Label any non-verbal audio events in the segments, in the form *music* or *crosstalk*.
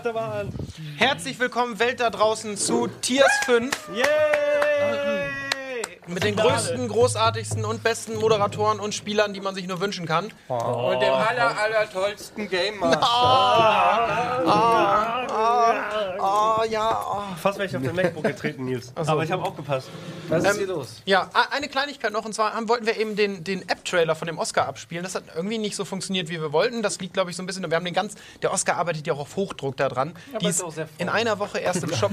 Achterbahn. Herzlich willkommen. Herzlich willkommen, Welt da draußen, zu Tiers 5. Mit den größten, großartigsten und besten Moderatoren und Spielern, die man sich nur wünschen kann. Und dem aller, aller tollsten Game Master. Oh ja, oh. Fast wäre ich auf den MacBook getreten, Nils. Aber ich habe aufgepasst. Was ist hier los? Ja, a- eine Kleinigkeit noch, und zwar haben, wollten wir eben den, den App-Trailer von dem Oscar abspielen. Das hat irgendwie nicht so funktioniert, wie wir wollten. Das liegt, glaube ich, so ein bisschen. Wir haben den ganz. Der Oscar arbeitet ja auch auf Hochdruck da dran. die ist auch sehr in einer Woche erst im *laughs* Shop.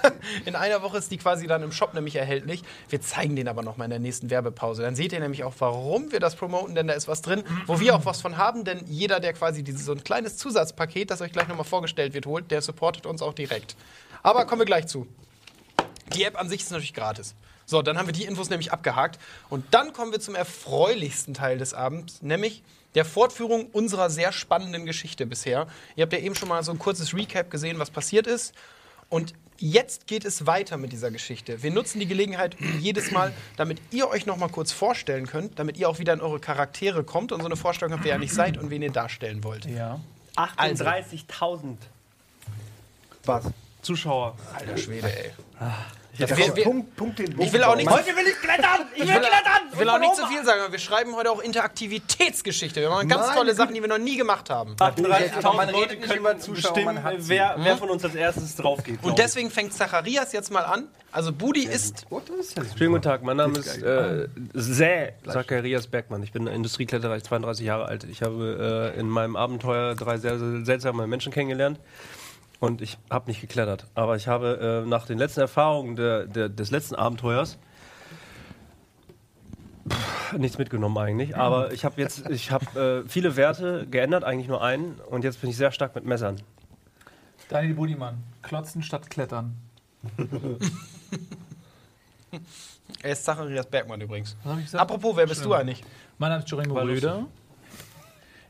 *laughs* in einer Woche ist die quasi dann im Shop nämlich erhältlich. Wir zeigen den aber noch mal in der nächsten Werbepause. Dann seht ihr nämlich auch, warum wir das promoten, denn da ist was drin, wo wir auch was von haben. Denn jeder, der quasi dieses, so ein kleines Zusatzpaket, das euch gleich noch mal vorgestellt wird, holt, der supportet uns auch direkt. Aber kommen wir gleich zu. Die App an sich ist natürlich gratis. So, dann haben wir die Infos nämlich abgehakt. Und dann kommen wir zum erfreulichsten Teil des Abends, nämlich der Fortführung unserer sehr spannenden Geschichte bisher. Ihr habt ja eben schon mal so ein kurzes Recap gesehen, was passiert ist. Und jetzt geht es weiter mit dieser Geschichte. Wir nutzen die Gelegenheit jedes Mal, damit ihr euch noch mal kurz vorstellen könnt, damit ihr auch wieder in eure Charaktere kommt und so eine Vorstellung habt, wer ihr nicht seid und wen ihr darstellen wollt. Ja. 38.000 Was? Zuschauer. Alter Schwede, ey. Ja, wir- wir- Punkt, Punkt den Ich will auch nicht, Heute will ich klettern! Ich will klettern! ich will auch nicht zu viel sagen, aber wir schreiben heute auch Interaktivitätsgeschichte. Wir machen ganz Meine tolle Sachen, die wir noch nie gemacht haben. 38.000 man Leute können über Zuschauer, bestimmen, man hat sie. wer, wer von uns als erstes drauf geht. Und deswegen fängt Zacharias jetzt mal an. Also Budi ist. Schönen guten Tag, mein Name ist äh, Zacharias Bergmann. Ich bin Industriekletterer, ich bin 32 Jahre alt. Ich habe äh, in meinem Abenteuer drei sehr, sehr seltsame Menschen kennengelernt. Und ich habe nicht geklettert. Aber ich habe äh, nach den letzten Erfahrungen der, der, des letzten Abenteuers pff, nichts mitgenommen eigentlich. Aber ich habe jetzt ich habe äh, viele Werte geändert, eigentlich nur einen. Und jetzt bin ich sehr stark mit Messern. Daniel Budimann. Klotzen statt Klettern. er ist Zacharias Bergmann übrigens. Was habe ich gesagt? Apropos, wer bist du eigentlich? Mein Name ist Joringo Röder.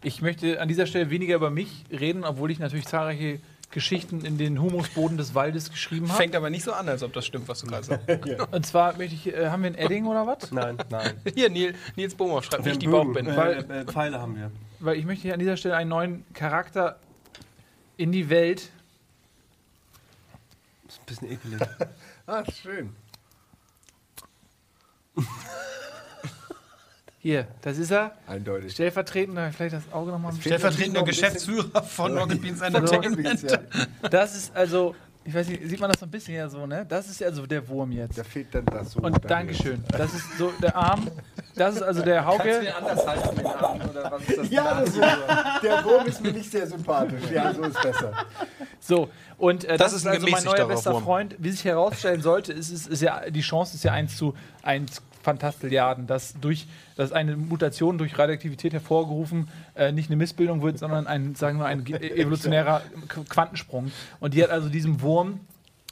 Ich möchte an dieser Stelle weniger über mich reden, obwohl ich natürlich zahlreiche Geschichten in den Humusboden des Waldes geschrieben habe. Fängt aber nicht so an, als ob das stimmt, was du gerade sagst. *laughs* Und zwar möchte ich, äh, haben wir ein Edding oder was? Nein, nein. *laughs* Hier, Neil, Nils Bohmer schreibt nicht die Bögen. Bauchbinde. Äh, äh, Pfeile haben wir. Weil ich möchte hier an dieser Stelle einen neuen Charakter in die Welt. Das ist ein bisschen ekelig. *laughs* Ah, schön. Hier, das ist er. Eindeutig. Stellvertretender, vielleicht das Auge nochmal. Stellvertretender Geschäftsführer von Rocket Beans *laughs* Entertainment. Ja, Das ist also, ich weiß nicht, sieht man das so ein bisschen ja so, ne? Das ist ja so der Wurm jetzt. da fehlt dann das so. Und Dankeschön. Das ist so der Arm. Das ist also der Hauke. anders halten den Arm oder was ist das? Ja, das ist, der Wurm ist mir nicht sehr sympathisch. Ja, so ist besser. So, und äh, das, Das ist ist ein also mein neuer bester. Freund. Wie sich herausstellen sollte, ist, es ist ja, die Chance ist ja 1 zu 1 Fantastilliarden, dass durch dass eine Mutation durch Radioaktivität hervorgerufen äh, nicht eine Missbildung wird, sondern ein, sagen wir, ein evolutionärer Qu- Quantensprung. Und die hat also diesem Wurm,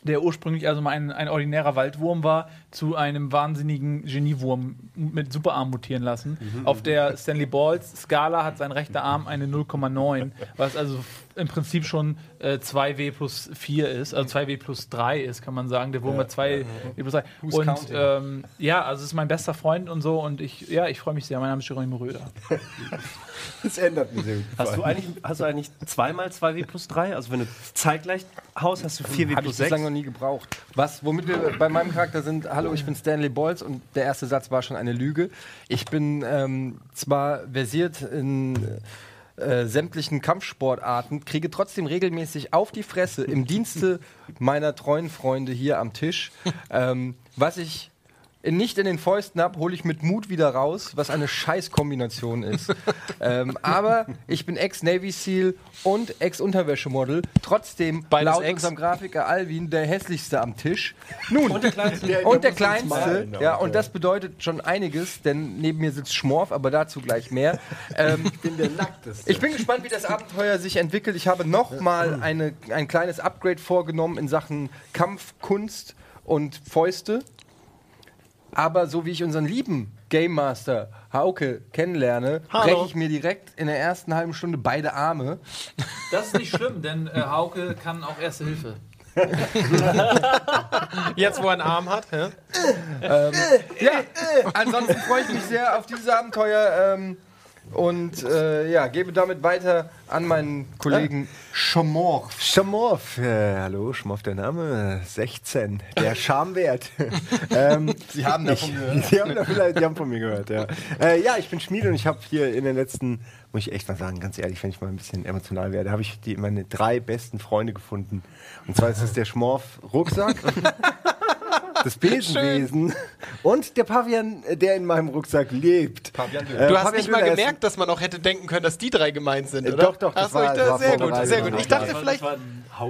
der ursprünglich also mal ein, ein ordinärer Waldwurm war, zu einem wahnsinnigen Geniewurm mit Superarm mutieren lassen. Auf der Stanley Balls Skala hat sein rechter Arm eine 0,9, was also im Prinzip schon äh, 2W plus 4 ist, also 2W plus 3 ist, kann man sagen. Der Wurm hat 2W plus 3. Und counting? ähm, ja, also es ist mein bester Freund und so und ich, ja, ich freue mich sehr. Mein Name ist Jerome Röder. *laughs* Das ändert mir sehr gut. Hast du eigentlich, hast du eigentlich zweimal 2W plus 3? Also wenn du zeitgleich haust, hast du 4W Habe ich plus 6? bislang noch nie gebraucht. Was, womit wir bei meinem Charakter sind, hallo, ich bin Stanley Bolz und der erste Satz war schon eine Lüge. Ich bin ähm, zwar versiert in äh, sämtlichen Kampfsportarten, kriege trotzdem regelmäßig auf die Fresse im Dienste meiner treuen Freunde hier am Tisch. Ähm, was ich nicht in den Fäusten habe, hole ich mit Mut wieder raus, was eine Scheißkombination ist. *laughs* ähm, aber ich bin Ex-Navy SEAL und Ex-Unterwäschemodel. Trotzdem Beides laut Ex. unserem Grafiker Alvin der hässlichste am Tisch. Nun, und der kleinste. Der- *laughs* und der kleinste. ja, und ja. das bedeutet schon einiges, denn neben mir sitzt Schmorf, aber dazu gleich mehr. Ähm, Ich bin der Nackteste. ich bin gespannt, wie das Abenteuer sich entwickelt. Ich habe nochmal eine, ein kleines Upgrade vorgenommen in Sachen Kampfkunst und Fäuste. Aber so wie ich unseren lieben Game Master Hauke kennenlerne, breche ich mir direkt in der ersten halben Stunde beide Arme. Das ist nicht schlimm, denn äh, Hauke kann auch Erste Hilfe. *laughs* Jetzt, wo er einen Arm hat. hä? Ja, ansonsten freue ich mich sehr auf dieses Abenteuer. Ähm, und äh, ja, gebe damit weiter an meinen Kollegen Schomorf. Schamorf, äh, hallo, Schmorf der Name, 16, der *laughs* Schamwert. *laughs* ähm, Sie haben davon ich, gehört. *laughs* Sie haben, da vielleicht, die haben von mir gehört, ja. Äh, ja, ich bin Schmied und ich habe hier in den letzten, muss ich echt mal sagen, ganz ehrlich, wenn ich mal ein bisschen emotional werde, habe ich die, meine drei besten Freunde gefunden. Und zwar ist es der Schmorf Rucksack, das Besenwesen und der Pavian, äh, der in meinem Rucksack lebt. Pavian Döner. Äh, Du hast Pavian nicht mal Döner ist gemerkt, dass man auch hätte denken können, dass die drei gemeint sind, Äh, oder? doch, doch, das Ach so, war- ich dachte, war sehr gut, sehr gut. Ich dachte vielleicht,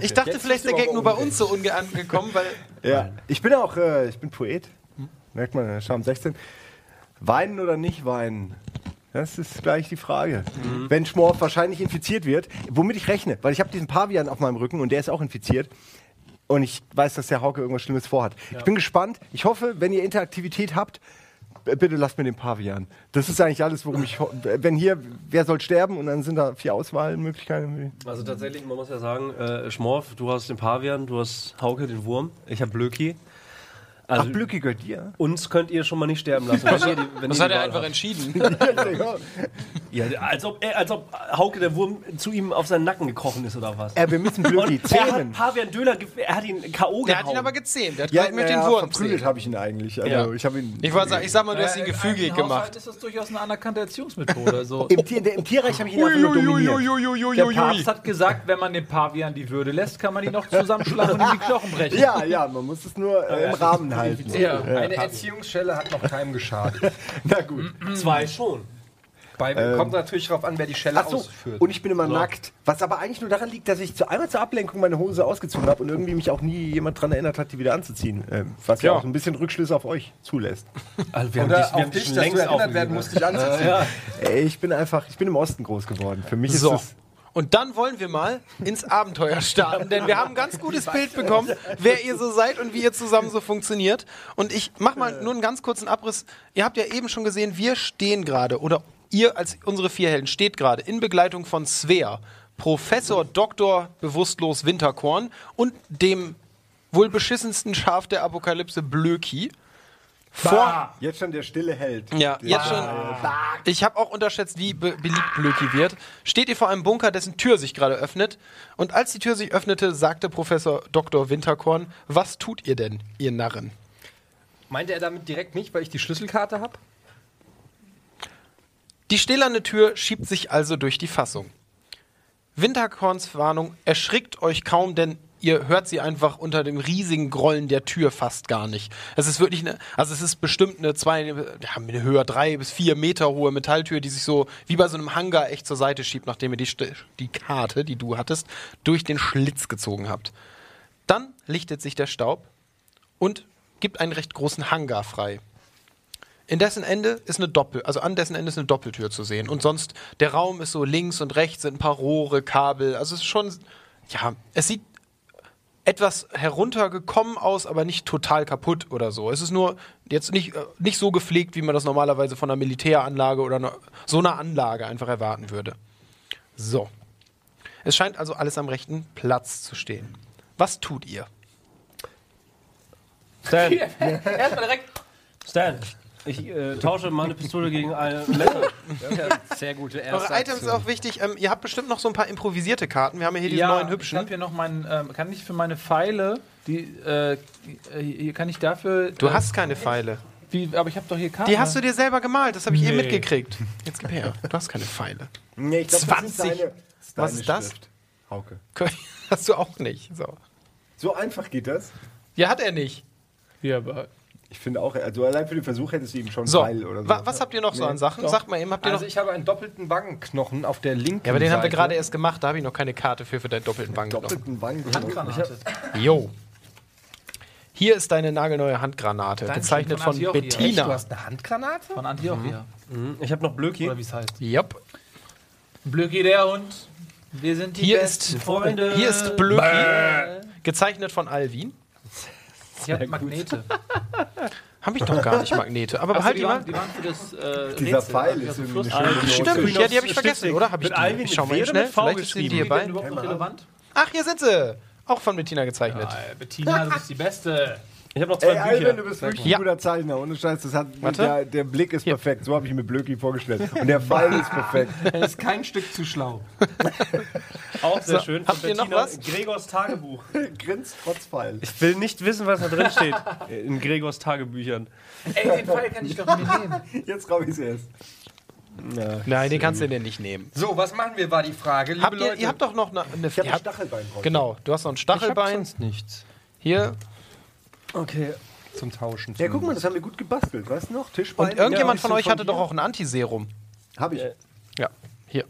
ich dachte vielleicht der Gag nur bei uns so unangekommen, weil Ja, ich bin auch, äh, ich bin Poet. Merkt man, Scham 16. Weinen oder nicht weinen? Das ist gleich die Frage. Wenn Schmorf wahrscheinlich infiziert wird, womit ich rechne, weil ich habe diesen Pavian auf meinem Rücken und der ist auch infiziert. Und ich weiß, dass der Hauke irgendwas Schlimmes vorhat. Ich bin gespannt. Ich hoffe, wenn ihr Interaktivität habt, bitte lasst mir den Pavian. Das ist eigentlich alles, worum ich. Wenn hier, wer soll sterben und dann sind da vier Auswahlmöglichkeiten. Also tatsächlich, man muss ja sagen, äh, Schmorf, du hast den Pavian, du hast Hauke, den Wurm, ich habe Blöki. Ach, Also Blöcki gehört dir. uns könnt ihr schon mal nicht sterben lassen. *laughs* wenn ihr die- wenn das ihr hat er einfach habt. entschieden. *laughs* Ja, als ob, er, als ob Hauke, der Wurm, zu ihm auf seinen Nacken gekrochen ist oder was. Äh, wir müssen er hat zähmen. Pavian Döner, ge- er hat ihn K.O. Der hat ihn aber gezähmt. Der hat Ja, mit na den ja, Wurm verprügelt habe ich ihn eigentlich. Also Ja. ich habe ihn. Ich, sagen, ich sag mal, du hast ihn gefügig gemacht. ist das durchaus eine anerkannte Erziehungsmethode. Also, Im, Tier, der, Im Tierreich habe ich ihn einfach nur dominiert. der Papst hat gesagt, wenn man dem Pavian die Würde lässt, kann man ihn noch zusammenschlagen und ihm die Knochen brechen. Ja, ja, man muss es nur äh, im Rahmen halten. Ja. Eine Erziehungsschelle hat noch keinem geschadet. *laughs* Na gut. Zwei schon. Bei, kommt natürlich darauf an, wer die Schelle Achso, ausführt. und ich bin immer nackt. Was aber eigentlich nur daran liegt, dass ich zu, einmal zur Ablenkung meine Hose ausgezogen habe und irgendwie mich auch nie jemand daran erinnert hat, die wieder anzuziehen. Ähm, was ja. Ja. auch ein bisschen Rückschlüsse auf euch zulässt. Also wir haben Oder dich, wir auf haben dich, dass du längst erinnert werden musst, dich *laughs* anzuziehen. Ja. Ey, ich bin einfach, ich bin im Osten groß geworden. Für mich ist So. Und dann wollen wir mal ins Abenteuer starten, denn wir haben ein ganz gutes Bild bekommen, wer ihr so seid und wie ihr zusammen so funktioniert. Und ich mach mal nur einen ganz kurzen Abriss. Ihr habt ja eben schon gesehen, wir stehen gerade oder ihr als unsere vier Helden steht gerade in Begleitung von Svea, Professor Dr. Bewusstlos Winterkorn und dem wohl beschissensten Schaf der Apokalypse Blöki. Vor, Jetzt schon der stille Held. ja, jetzt schon. Ich habe auch unterschätzt, wie be beliebt Blöki wird. Steht ihr vor einem Bunker, dessen Tür sich gerade öffnet. Und als die Tür sich öffnete, sagte Professor Dr. Winterkorn, was tut ihr denn, ihr Narren? Meinte er damit direkt nicht, weil ich die Schlüsselkarte habe? Die stählerne Tür schiebt sich also durch die Fassung. Winterkorns Warnung erschrickt euch kaum, denn ihr hört sie einfach unter dem riesigen Grollen der Tür fast gar nicht. Es ist wirklich eine, also es ist bestimmt eine zwei, ja, eine höher drei bis vier Meter hohe Metalltür, die sich so wie bei so einem Hangar echt zur Seite schiebt, nachdem ihr die, die Karte, die du hattest, durch den Schlitz gezogen habt. Dann lichtet sich der Staub und gibt einen recht großen Hangar frei. In dessen Ende ist eine Doppel, also an dessen Ende ist eine Doppeltür zu sehen. Und sonst, der Raum ist so links und rechts sind ein paar Rohre, Kabel. Also es ist schon, ja, es sieht etwas heruntergekommen aus, aber nicht total kaputt oder so. Es ist nur jetzt nicht, äh, nicht so gepflegt, wie man das normalerweise von einer Militäranlage oder einer, so einer Anlage einfach erwarten würde. So. Es scheint also alles am rechten Platz zu stehen. Was tut ihr? Stan, *laughs* Erstmal direkt. Stan, ich äh, tausche meine Pistole gegen ein Messer. Sehr gute Eure erste Items ist Aktion. auch wichtig. Ähm, ihr habt bestimmt noch so ein paar improvisierte Karten. Wir haben ja hier diese Ja, neuen ich hübschen. habe hier noch meinen, ähm, kann ich für meine Pfeile, die, äh, hier kann ich dafür. Du äh, hast keine Pfeile. Wie, aber ich habe doch hier Karten. Die hast du dir selber gemalt, das habe ich eben Nee. mitgekriegt. Jetzt gib her. Du hast keine Pfeile. Nee, ich glaub, das 20. ist deine- das ist Was deine ist das? Schrift, Hauke. *laughs* Hast du auch nicht. So. So einfach geht das. Ja, hat er nicht. Hier, aber Ich finde auch, also allein für den Versuch hättest du ihm schon So, Pfeil oder so. wa was habt ihr noch so an Sachen? Sagt mal eben, habt ihr Also noch. ich habe einen doppelten Wangenknochen auf der linken Ja, aber den haben wir Seite. gerade erst gemacht, da habe ich noch keine Karte für, für deinen doppelten Wangenknochen. doppelten Wangen. Handgranate. Jo. Hier ist deine nagelneue Handgranate, Dankeschön, gezeichnet von von Antiochia. Echt, du Bettina. hast eine Handgranate? Von Antiochia. Ich habe noch Blöki. Oder wie es heißt. Yep. Blöcki der Hund. Wir sind die Hier besten ist, Freunde. hier ist Blöki, gezeichnet von Alvin. Ich habe Magnete. *laughs* Habe ich doch gar nicht Magnete, aber behalt die, die waren, die waren für das äh, Dieser Rätsel, Pfeil also ist für irgendwie eine schöne Stimmt, Note. ja, die habe ich vergessen, oder? Habe ich die? Ich schau mal schnell. Vielleicht sind die noch relevant? Ach, hier sind sie. Auch von Bettina gezeichnet. Ja, Bettina, du bist die Beste. Ich habe noch zwei Ey, Alvin, Bücher. du bist wirklich Ja. ein guter Zeichner. Ohne Scheiß, das hat, der, der Blick ist perfekt. So habe ich mir Blöcki vorgestellt. Und der Fall ist perfekt. *laughs* Er ist kein Stück zu schlau. *laughs* Auch sehr schön. habt ihr noch was? Gregors Tagebuch. *laughs* Grinst trotz Fall. Ich will nicht wissen, was da drin steht in Gregors Tagebüchern. Ey, den Pfeil kann ich doch mir nehmen. Jetzt raub ich es erst. Nein, den kannst du dir nicht nehmen. So, was machen wir, war die Frage. Liebe Habt ihr, Leute, ihr habt doch noch eine. eine Ich habe ihr ein Stachelbein drauf. genau, du hast noch ein Stachelbein. sonst nichts. Hier. Okay. Zum Tauschen. Ja, guck mal, das haben wir gut gebastelt. Weißt du noch? Tischbein. Und irgendjemand Ja, von euch bisschen hatte doch auch ein Antiserum. Habe ich. Ja, hier.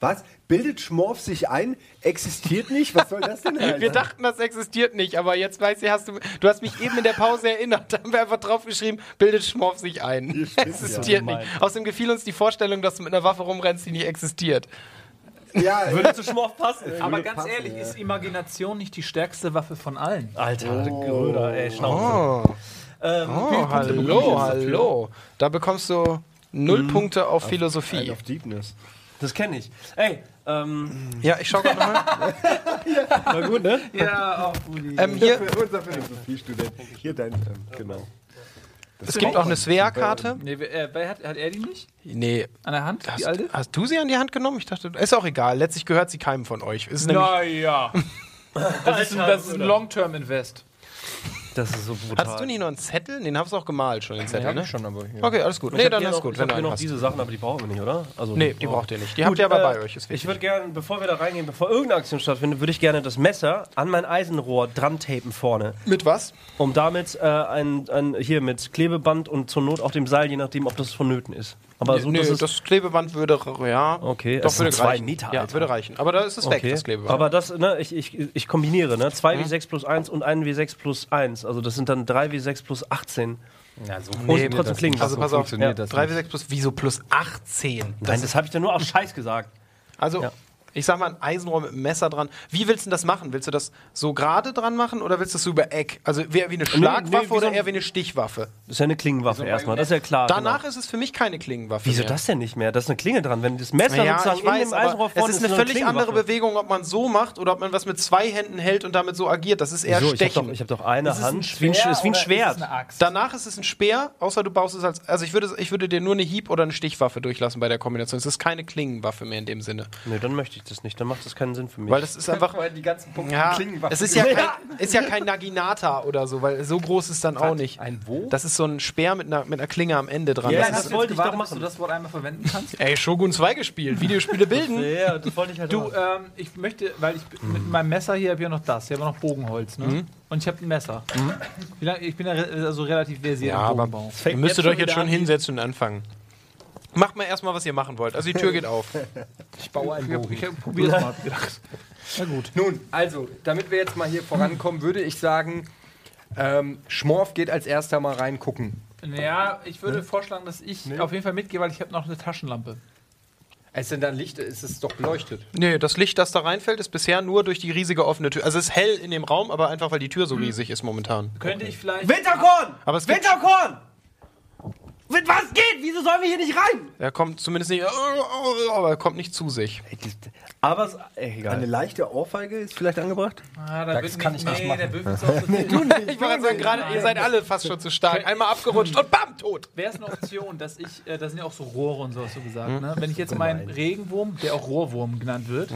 Was? Bildet Schmorf sich ein? Existiert nicht? Was soll das denn *laughs* heißen? Wir dachten, das existiert nicht, aber jetzt weiß ich, hast du, du hast mich eben in der Pause erinnert. Da haben wir einfach drauf geschrieben, bildet Schmorf sich ein. Existiert nicht. Außerdem gefiel uns die Vorstellung, dass du mit einer Waffe rumrennst, die nicht existiert. Ja, *laughs* Würde zu Schmorf passen. Aber ganz ehrlich, ist Imagination nicht die stärkste Waffe von allen? Alter, Gröder, ey, Schnauze. Oh, hallo, hallo. Da bekommst du null Punkte auf Philosophie. auf Deepness. Das kenne ich. Ey, ähm, Ja, ich schau gerade nochmal. war *laughs* gut, ne? Ja, auch gut. Ähm, hier, unser Philosophiestudent. Hier dein, ähm, genau. Es gibt auch eine Svea-Karte. Nee, wer, äh, wer hat, hat er die nicht? Nee, An der Hand? hast, die alte? hast du sie an die Hand genommen? Ich dachte, ist auch egal. Letztlich gehört sie keinem von euch. Naja. *laughs* Das ist ein, das ist ein Long-Term-Invest. Das ist so brutal. hattest du nicht noch einen Zettel? Den hast du auch gemalt schon, den Zettel, hab ne? ich schon, aber hier. Okay, alles gut. Ich Nee, hab dann ist noch, gut, Ich wenn habe du noch hast. diese Sachen, aber die brauchen wir nicht, oder? Also, Nee, die braucht ihr nicht. Die habt ihr aber äh, bei euch. Ist Ich wichtig. würde gerne, bevor wir da reingehen, bevor irgendeine Aktion stattfindet, würde ich gerne das Messer an mein Eisenrohr dran tapen vorne. Mit was? Um damit äh, ein, ein, hier mit Klebeband und zur Not auch dem Seil, je nachdem, ob das vonnöten ist. Aber so, nee, das Klebeband würde, ja, Okay, doch würde zwei reichen. Meter, ja, Alter. würde reichen. Aber da ist es weg, okay. das Klebeband. Aber das, ne, ich, ich, ich kombiniere, ne? 2 W6 plus 1 und 1 W6 plus 1. Also das sind dann 3 W6 plus 18. Ja, so Und trotzdem klingen. also pass auf, das 3 nicht. W6 plus, wieso plus 18? Nein, das habe ich dann nur auf Scheiß gesagt. Also, Ja. Ich sag mal, ein Eisenrohr mit einem Messer dran. Wie willst du das machen? Willst du das so gerade dran machen oder willst du das so über Eck? Also eher wie eine Schlagwaffe nee, wie oder so- eher wie eine Stichwaffe? Das ist ja eine Klingenwaffe erstmal, das ist ja klar. Danach genau. ist es für mich keine Klingenwaffe. Wieso mehr. das denn nicht mehr? Das ist eine Klinge dran. Wenn das Messer Ja, sozusagen ich weiß, in dem Eisenrohr es vorne ist eine nur völlig andere. Bewegung, ob man so macht oder ob man was mit zwei Händen hält und damit so agiert. Das ist eher So, ich habe Stechen. doch, hab doch eine Ist es Hand. ein Ist wie ein, Speer ist wie ein Schwert. Ist es eine? Danach ist es ein Speer, außer du baust es als. Also ich würde, ich würde dir nur eine Hieb- oder eine Stichwaffe durchlassen bei der Kombination. Es ist keine Klingenwaffe mehr in dem Sinne. nee, dann möchte ich das nicht. Dann macht das keinen Sinn für mich. Weil das ist *laughs* einfach. Weil die ganzen Punkte Ja, Klingenwaffen es ist ja, kein, *laughs* ist ja kein Naginata oder so, weil so groß ist dann auch nicht. Ein wo? Das ist so ein Speer mit einer, mit einer Klinge am Ende dran. Ja, das das ist, du wollte ich doch machen. du das Wort einmal verwenden kannst? ey, Shogun 2 gespielt. Videospiele *laughs* bilden. ja, das wollte ich halt Du, ähm, ich möchte, weil ich mit meinem Messer hier habe ich ja noch das, ich habe noch Bogenholz, ne? Und ich habe ein Messer. Lange, ich bin ja re also relativ versiert Ja, im aber Bogenbau. ihr müsstet euch jetzt schon an, hinsetzen und anfangen. Macht mal erstmal, was ihr machen wollt. Also die Tür geht auf. Ich baue einen Ich, Bogen. ich hab- probier das mal, hab ich gedacht. Na gut. Nun, also, damit wir jetzt mal hier vorankommen, würde ich sagen, ähm, Schmorf geht als erster mal reingucken. Ja, ich würde vorschlagen, dass ich auf jeden Fall mitgehe, weil ich habe noch eine Taschenlampe. Es sind dann Licht, ist es doch beleuchtet. Nee, das Licht, das da reinfällt, ist bisher nur durch die riesige offene Tür. Also es ist hell in dem Raum, aber einfach, weil die Tür so riesig ist momentan. Könnte ich vielleicht. Winterkorn! Aber es gibt, Winterkorn! Mit was geht? Wieso sollen wir hier nicht rein? er kommt zumindest nicht, aber er kommt nicht zu sich. Aber egal. Eine leichte Ohrfeige ist vielleicht angebracht? Ah, da Das kann nicht, ich nicht nee, machen. der würfelt *laughs* so auf so viel. Ich wollte gerade sagen, gerade, ihr seid alle fast schon zu stark. Einmal abgerutscht und bam, tot. Wäre es eine Option, dass ich, äh, da sind ja auch so Rohre und so hast du gesagt, ne? wenn ich jetzt meinen Regenwurm, der auch Rohrwurm genannt wird,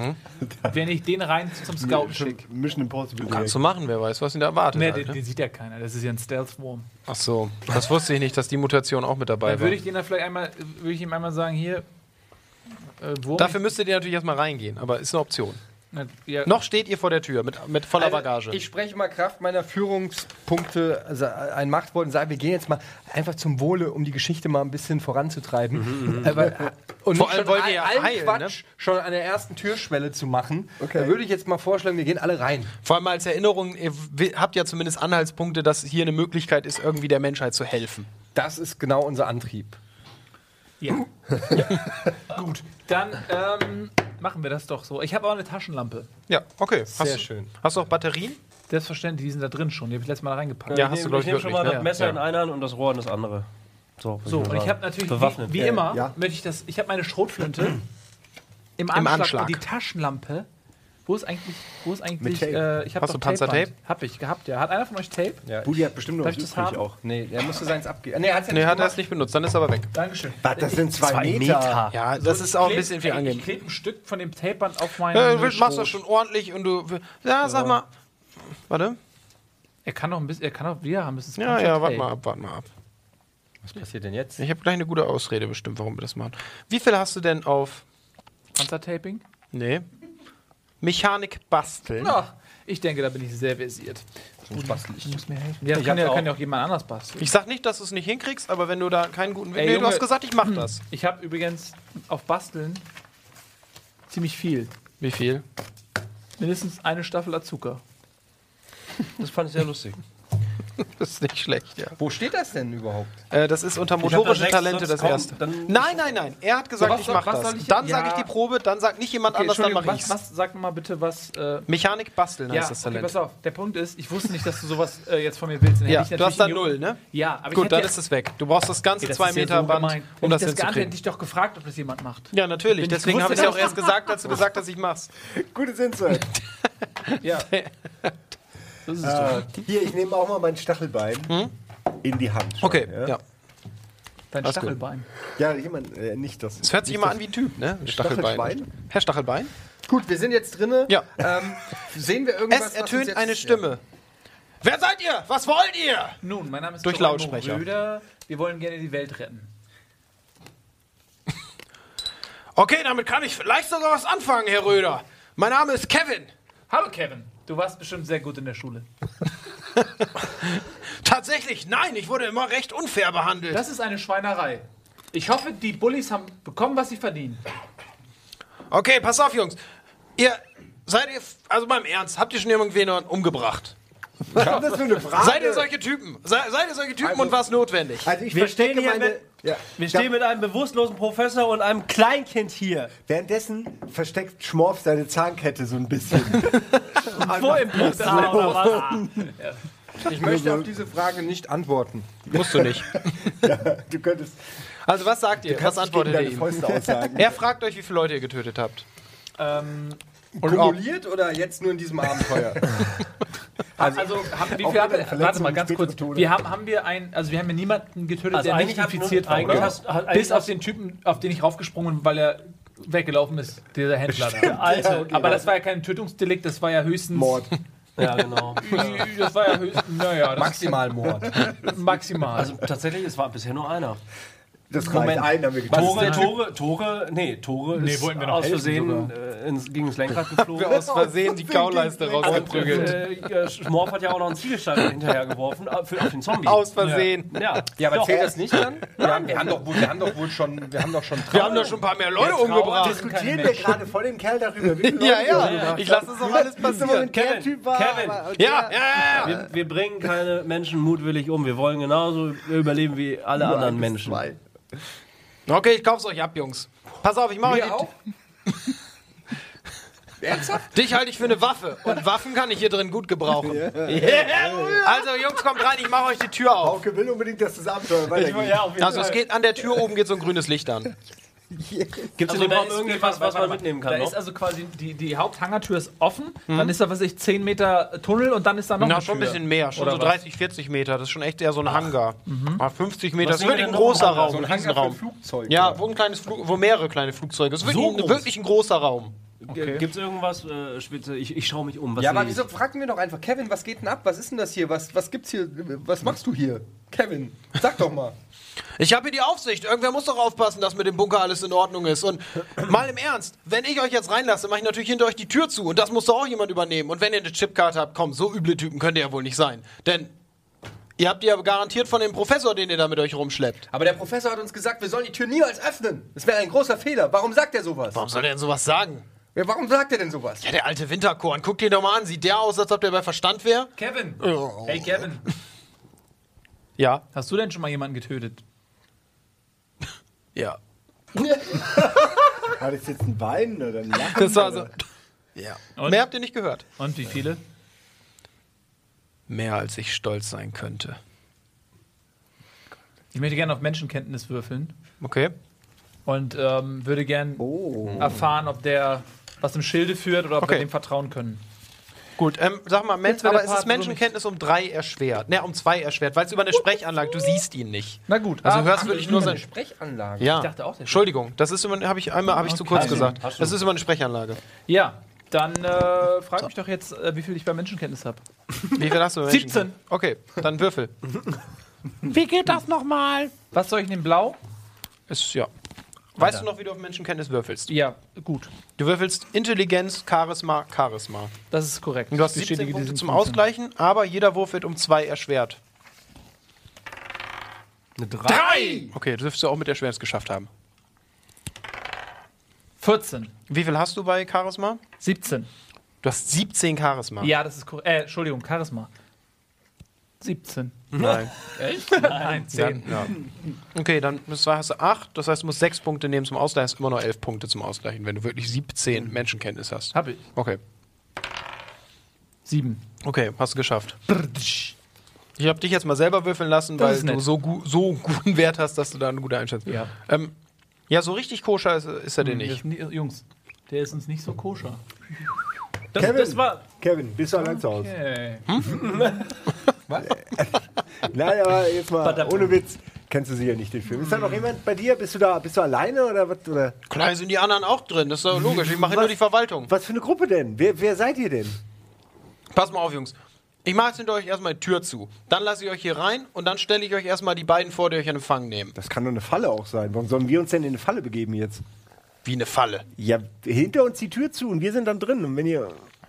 wenn ich den rein zum Scouten schicke. Mission Impossible. Kannst du machen, wer weiß, was ihn da erwartet. Ne, hat, den, ne? den sieht ja keiner, das ist ja ein Stealth-Wurm. Ach so, das wusste ich nicht, dass die Mutation auch mit dabei Dann war. würde ich den dann vielleicht einmal, würde ich ihm einmal sagen, hier, äh, Wurm. Dafür müsstet ihr natürlich erstmal reingehen, aber ist eine Option. Na, ja, Noch steht ihr vor der Tür mit, mit voller Bagage. Also, ich spreche mal Kraft meiner Führungspunkte also ein Machtwort und sage, wir gehen jetzt mal einfach zum Wohle, um die Geschichte mal ein bisschen voranzutreiben. Aber, äh, und Vor allem schon wollt ihr ja allen heilen, Quatsch schon an der ersten Türschwelle zu machen. Okay. Da würde ich jetzt mal vorschlagen, wir gehen alle rein. Vor allem als Erinnerung, ihr habt ja zumindest Anhaltspunkte, dass hier eine Möglichkeit ist, irgendwie der Menschheit zu helfen. Das ist genau unser Antrieb. *laughs* ja. Gut, dann ähm, machen wir das doch so. Ich habe auch eine Taschenlampe. Ja, okay. Hast, Sehr du- schön. Hast du auch Batterien? Selbstverständlich, die sind da drin schon. Die habe ich letztes Mal reingepackt. Ja, Ich hast du, nehm- glaub ich ich, nehme schon mal ne? das Messer Ja. in einer Hand und das Rohr in das andere. So, So, und ich habe natürlich, Bewaffnet. wie, wie Ja, immer, ja. möchte ich das, ich habe meine Schrotflinte *clears throat* im Anschlag, Anschlag. und die Taschenlampe Wo ist eigentlich, wo ist eigentlich, Tape. äh, ich habe Hast du Panzertape? Hab ich gehabt, ja. Hat einer von euch Tape? Ja. Budi hat bestimmt noch Darf was ich das auch. Nee, er musste seins abgeben. Nee, er hat's ja Nee, nicht hat er es nicht benutzt, dann ist er aber weg. Dankeschön. Was, das sind zwei, Zwei Meter. Meter. Ja, das ist auch ein bisschen viel angenehm. Ich klebe ein Stück von dem Tapeband auf meinen Ja, du machst Schoß. das schon ordentlich und du. Ja, sag mal. Warte. Er kann doch ein bisschen, er kann auch wieder haben. Ist Ja, ja, warte mal ab, warte mal ab. Was passiert denn jetzt? Ich habe gleich eine gute Ausrede bestimmt, warum wir das machen. Wie viel hast du denn auf. Panzertaping? Nee. Mechanik basteln. Ach, ich denke, da bin ich sehr versiert. bastel ich. Muss mir helfen. Ja, Ich kann, ja, auch. kann ja auch jemand anders basteln. Ich sag nicht, dass du es nicht hinkriegst, aber wenn du da keinen guten. Ey, nee, du hast gesagt, ich mach das. Ich habe übrigens auf Basteln ziemlich viel. Wie viel? Mindestens eine Staffel Azuka. Das fand ich sehr lustig. *laughs* Das ist nicht schlecht, ja. Wo steht das denn überhaupt? Äh, das ist unter da motorische Talente das kommt- erste. Nein, nein, nein. Er hat gesagt, was ich soll- mach was das. ich- dann ja. sage ich die Probe, dann sagt nicht jemand Okay, anders, dann mache was, ich's. was, sag mal bitte, was. Äh, Mechanik basteln heißt ja, das okay, Talent. pass auf. Der Punkt ist, ich wusste nicht, dass du sowas äh, jetzt von mir willst. Dann ja, ich du hast da null, ne? Ja, aber ich Gut, dann ja- ist es weg. Du brauchst das ganze Okay, das 2 ist ja Meter so Band, gemein. um das ich das geahnt hätte, hinzukriegen. ich doch gefragt, ob das jemand macht. Ja, natürlich. Ich Deswegen habe ich ja auch erst gesagt, als du gesagt hast, ich mach's. Gutes *laughs* Insight. *laughs* Ja. Das ist äh, hier, ich nehme auch mal mein Stachelbein in die Hand. schon, Okay, Ja, ja. Dein Alles gut. Stachelbein. ja jemand, äh, nicht das. Es hört sich immer an wie ein Typ, ne? Stachelbein. Stachelbein? Herr Stachelbein? Gut, wir sind jetzt drinne. Ja. Ähm, sehen wir irgendwas? Es ertönt jetzt- eine Stimme. Wer seid ihr? Was wollt ihr? Nun, mein Name ist Durch Geronimo Lautsprecher. Röder. Wir wollen gerne die Welt retten. Okay, damit kann ich vielleicht sogar was anfangen, Herr Röder. Mein Name ist Kevin. Hallo Kevin. Du warst bestimmt sehr gut in der Schule. *laughs* Tatsächlich, nein, ich wurde immer recht unfair behandelt. Das ist eine Schweinerei. Ich hoffe, die Bullies haben bekommen, was sie verdienen. Okay, pass auf, Jungs. Ihr seid ihr, also beim Ernst, habt ihr schon irgendwen umgebracht? Was ist das für eine Frage? Seid ihr solche Typen? Se, seid ihr solche Typen und was notwendig? Also ich Wir stehen hier meine... mit- Ja. Wir stehen mit einem bewusstlosen Professor und einem Kleinkind hier. Währenddessen versteckt Schmorf seine Zahnkette so ein bisschen. *laughs* Vor im Blut. oder was? Ich möchte auf diese Frage nicht antworten. Musst du nicht. *laughs* Du könntest Also was sagt ihr? Was antwortet ihr ihm? Er fragt euch, wie viele Leute ihr getötet habt. Ähm, Kumuliert oder jetzt nur in diesem Abenteuer? *laughs* also, haben, wie viel haben wir, warte mal ganz kurz. Wir haben, haben wir ein, also wir haben ja niemanden getötet, Also der nicht infiziert war, oder? hast- hat- eigentlich Bis auf hast- den Typen, auf den ich raufgesprungen bin, weil er weggelaufen ist, dieser Händler da. Also, Aber das war ja kein Tötungsdelikt, das war ja höchstens... Mord. ja, genau. *laughs* Das war ja höchstens, naja, das Maximalmord. ist maximal. Also tatsächlich, es war bisher nur einer. Das Moment. ein, haben wir. Tore, Tore, Tore, nee, Tore Nee, ist wollten wir noch aus Versehen äh, ins, gegen das Lenkrad *laughs* geflogen. Aus Versehen die Kauleiste Und rausgeprügelt. äh, äh, Schmorf hat ja auch noch einen Ziegelstein hinterher geworfen äh, für, auf den Zombie. Aus Versehen. Ja, Ja, aber Doch. zählt das nicht dann? Ja, wir haben doch wohl, wir haben doch wohl schon, wir haben doch schon Wir haben doch schon ein paar mehr Leute umgebracht. Diskutieren wir gerade vor dem Kerl darüber. Ja, *laughs* ja, wir ich lasse das auch alles passieren. wenn der Kevin, Typ war? Kevin. Ja, ja, ja, ja. Wir, wir bringen keine Menschen mutwillig um. Wir wollen genauso überleben wie alle anderen Menschen. Okay, ich kauf's euch ab, Jungs. Pass auf, ich mache euch auch? *laughs* die, Dich halte ich für eine Waffe. Und Waffen kann ich hier drin gut gebrauchen. *laughs* Also, Jungs, kommt rein, ich mache euch die Tür auf. Hauke will unbedingt, dass das Abenteuer weitergeht. Also, es geht an der Tür oben geht so ein grünes Licht an. Gibt es Also in dem da Raum ist- irgendetwas, was man mitnehmen Da kann? ist Noch? also quasi die, die Haupthangertür ist offen, dann ist da, was weiß ich, 10 Meter Tunnel und dann ist da noch Na, eine schon ein bisschen mehr, schon Oder so was? 30, 40 Meter. Das ist schon echt eher so ein Hangar. Ah, 50 Meter, Was das ist wirklich ein großer? Raum, So ein Hangar für Riesenraum. Flugzeuge. Ja, wo, ein kleines Flug, wo mehrere kleine Flugzeuge. Das ist wirklich, ein, wirklich ein großer Raum. Gibt es irgendwas, äh, Spitze? Ich, ich schaue mich um. Was Ja, aber ich? wieso fragen wir doch einfach, Kevin, was geht denn ab? Was ist denn das hier? Was, was gibt's hier? Was machst du hier? Kevin, sag doch mal. Ich habe hier die Aufsicht. Irgendwer muss doch aufpassen, dass mit dem Bunker alles in Ordnung ist. Und mal im Ernst, wenn ich euch jetzt reinlasse, mache ich natürlich hinter euch die Tür zu. Und das muss doch auch jemand übernehmen. Und wenn ihr eine Chipkarte habt, komm, so üble Typen könnt ihr ja wohl nicht sein. Denn ihr habt die ja garantiert von dem Professor, den ihr da mit euch rumschleppt. Aber der Professor hat uns gesagt, wir sollen die Tür niemals öffnen. Das wäre ein großer Fehler. Warum sagt er sowas? Warum soll er denn sowas sagen? Ja, warum sagt er denn sowas? Ja, der alte Winterkorn. Guckt ihn doch mal an. Sieht der aus, als ob der bei Verstand wäre? Kevin! Oh. Hey Kevin, Ja. hast du denn schon mal jemanden getötet? *laughs* Ja. War das jetzt ein Bein oder ein Lachen? Das war so. Ja. Und? Mehr habt ihr nicht gehört. Und wie viele? Mehr als ich stolz sein könnte. Ich möchte gerne auf Menschenkenntnis würfeln Okay. und ähm, würde gern Oh. erfahren, ob der was im Schilde führt oder ob Okay. wir dem vertrauen können. Gut, ähm, sag mal, Men aber es ist wo Menschenkenntnis um drei erschwert. Ne, um zwei erschwert, weil es über eine Sprechanlage, du siehst ihn nicht. Na gut. Also Ah, du hörst wirklich nur sein. Sprechanlage. Ja. dachte auch, der- Entschuldigung, das ist immer, habe ich einmal, habe ich zu kurz gesagt. Das ist immer eine Sprechanlage. Ja, dann äh, frag mich doch jetzt, äh, wie viel ich bei Menschenkenntnis habe. Wie viel hast du? bei 17. Okay, dann würfel. Wie geht das nochmal? Was soll ich nehmen? Blau? Ist ja. Weißt du noch, wie du auf Menschenkenntnis würfelst? Ja, gut. Du würfelst Intelligenz, Charisma, Charisma. Das ist korrekt. Und du hast Ich 17 bestätige Punkte zum. Ausgleichen, aber jeder Wurf wird um zwei erschwert. Eine 3. Okay, du dürftest ja auch mit Erschwernis geschafft haben. 14. Wie viel hast du bei Charisma? 17. Du hast 17 Charisma. Ja, das ist korrekt. Äh, Entschuldigung, Charisma. 17. Nein. Nein, 10. Ja. Okay, dann das hast du 8. Das heißt, du musst 6 Punkte nehmen zum Ausgleichen. Hast immer noch 11 Punkte zum Ausgleichen, wenn du wirklich 17 Menschenkenntnis hast. Hab ich. Okay. 7. Okay, hast du geschafft. Ich habe dich jetzt mal selber würfeln lassen, Das weil ist du so, gu so guten *laughs* Wert hast, dass du da eine gute Einschätzung Ja. Ähm, ja, so richtig koscher ist, ist er dir Der nicht. ist nie, Jungs, der ist uns nicht so koscher. Das, Kevin. das war. Kevin, bist du allein zu Hause? Okay. *laughs* *laughs* *laughs* Nein, aber jetzt mal, ohne Witz. Kennst du sicher nicht den Film. Ist da noch jemand bei dir? Bist du da, bist du alleine oder was? Oder Klar sind die anderen auch drin, das ist doch logisch. Ich mache nur die Verwaltung. was für eine Gruppe denn? Wer, wer seid ihr denn? Pass mal auf, Jungs. Ich mache jetzt hinter euch erstmal die Tür zu. Dann lasse ich euch hier rein und dann stelle ich euch erstmal die beiden vor, die euch in Empfang nehmen. Das kann doch eine Falle auch sein. Warum sollen wir uns denn in eine Falle begeben jetzt? Wie eine Falle. Ja, hinter uns die Tür zu und wir sind dann drin. Und wenn ihr.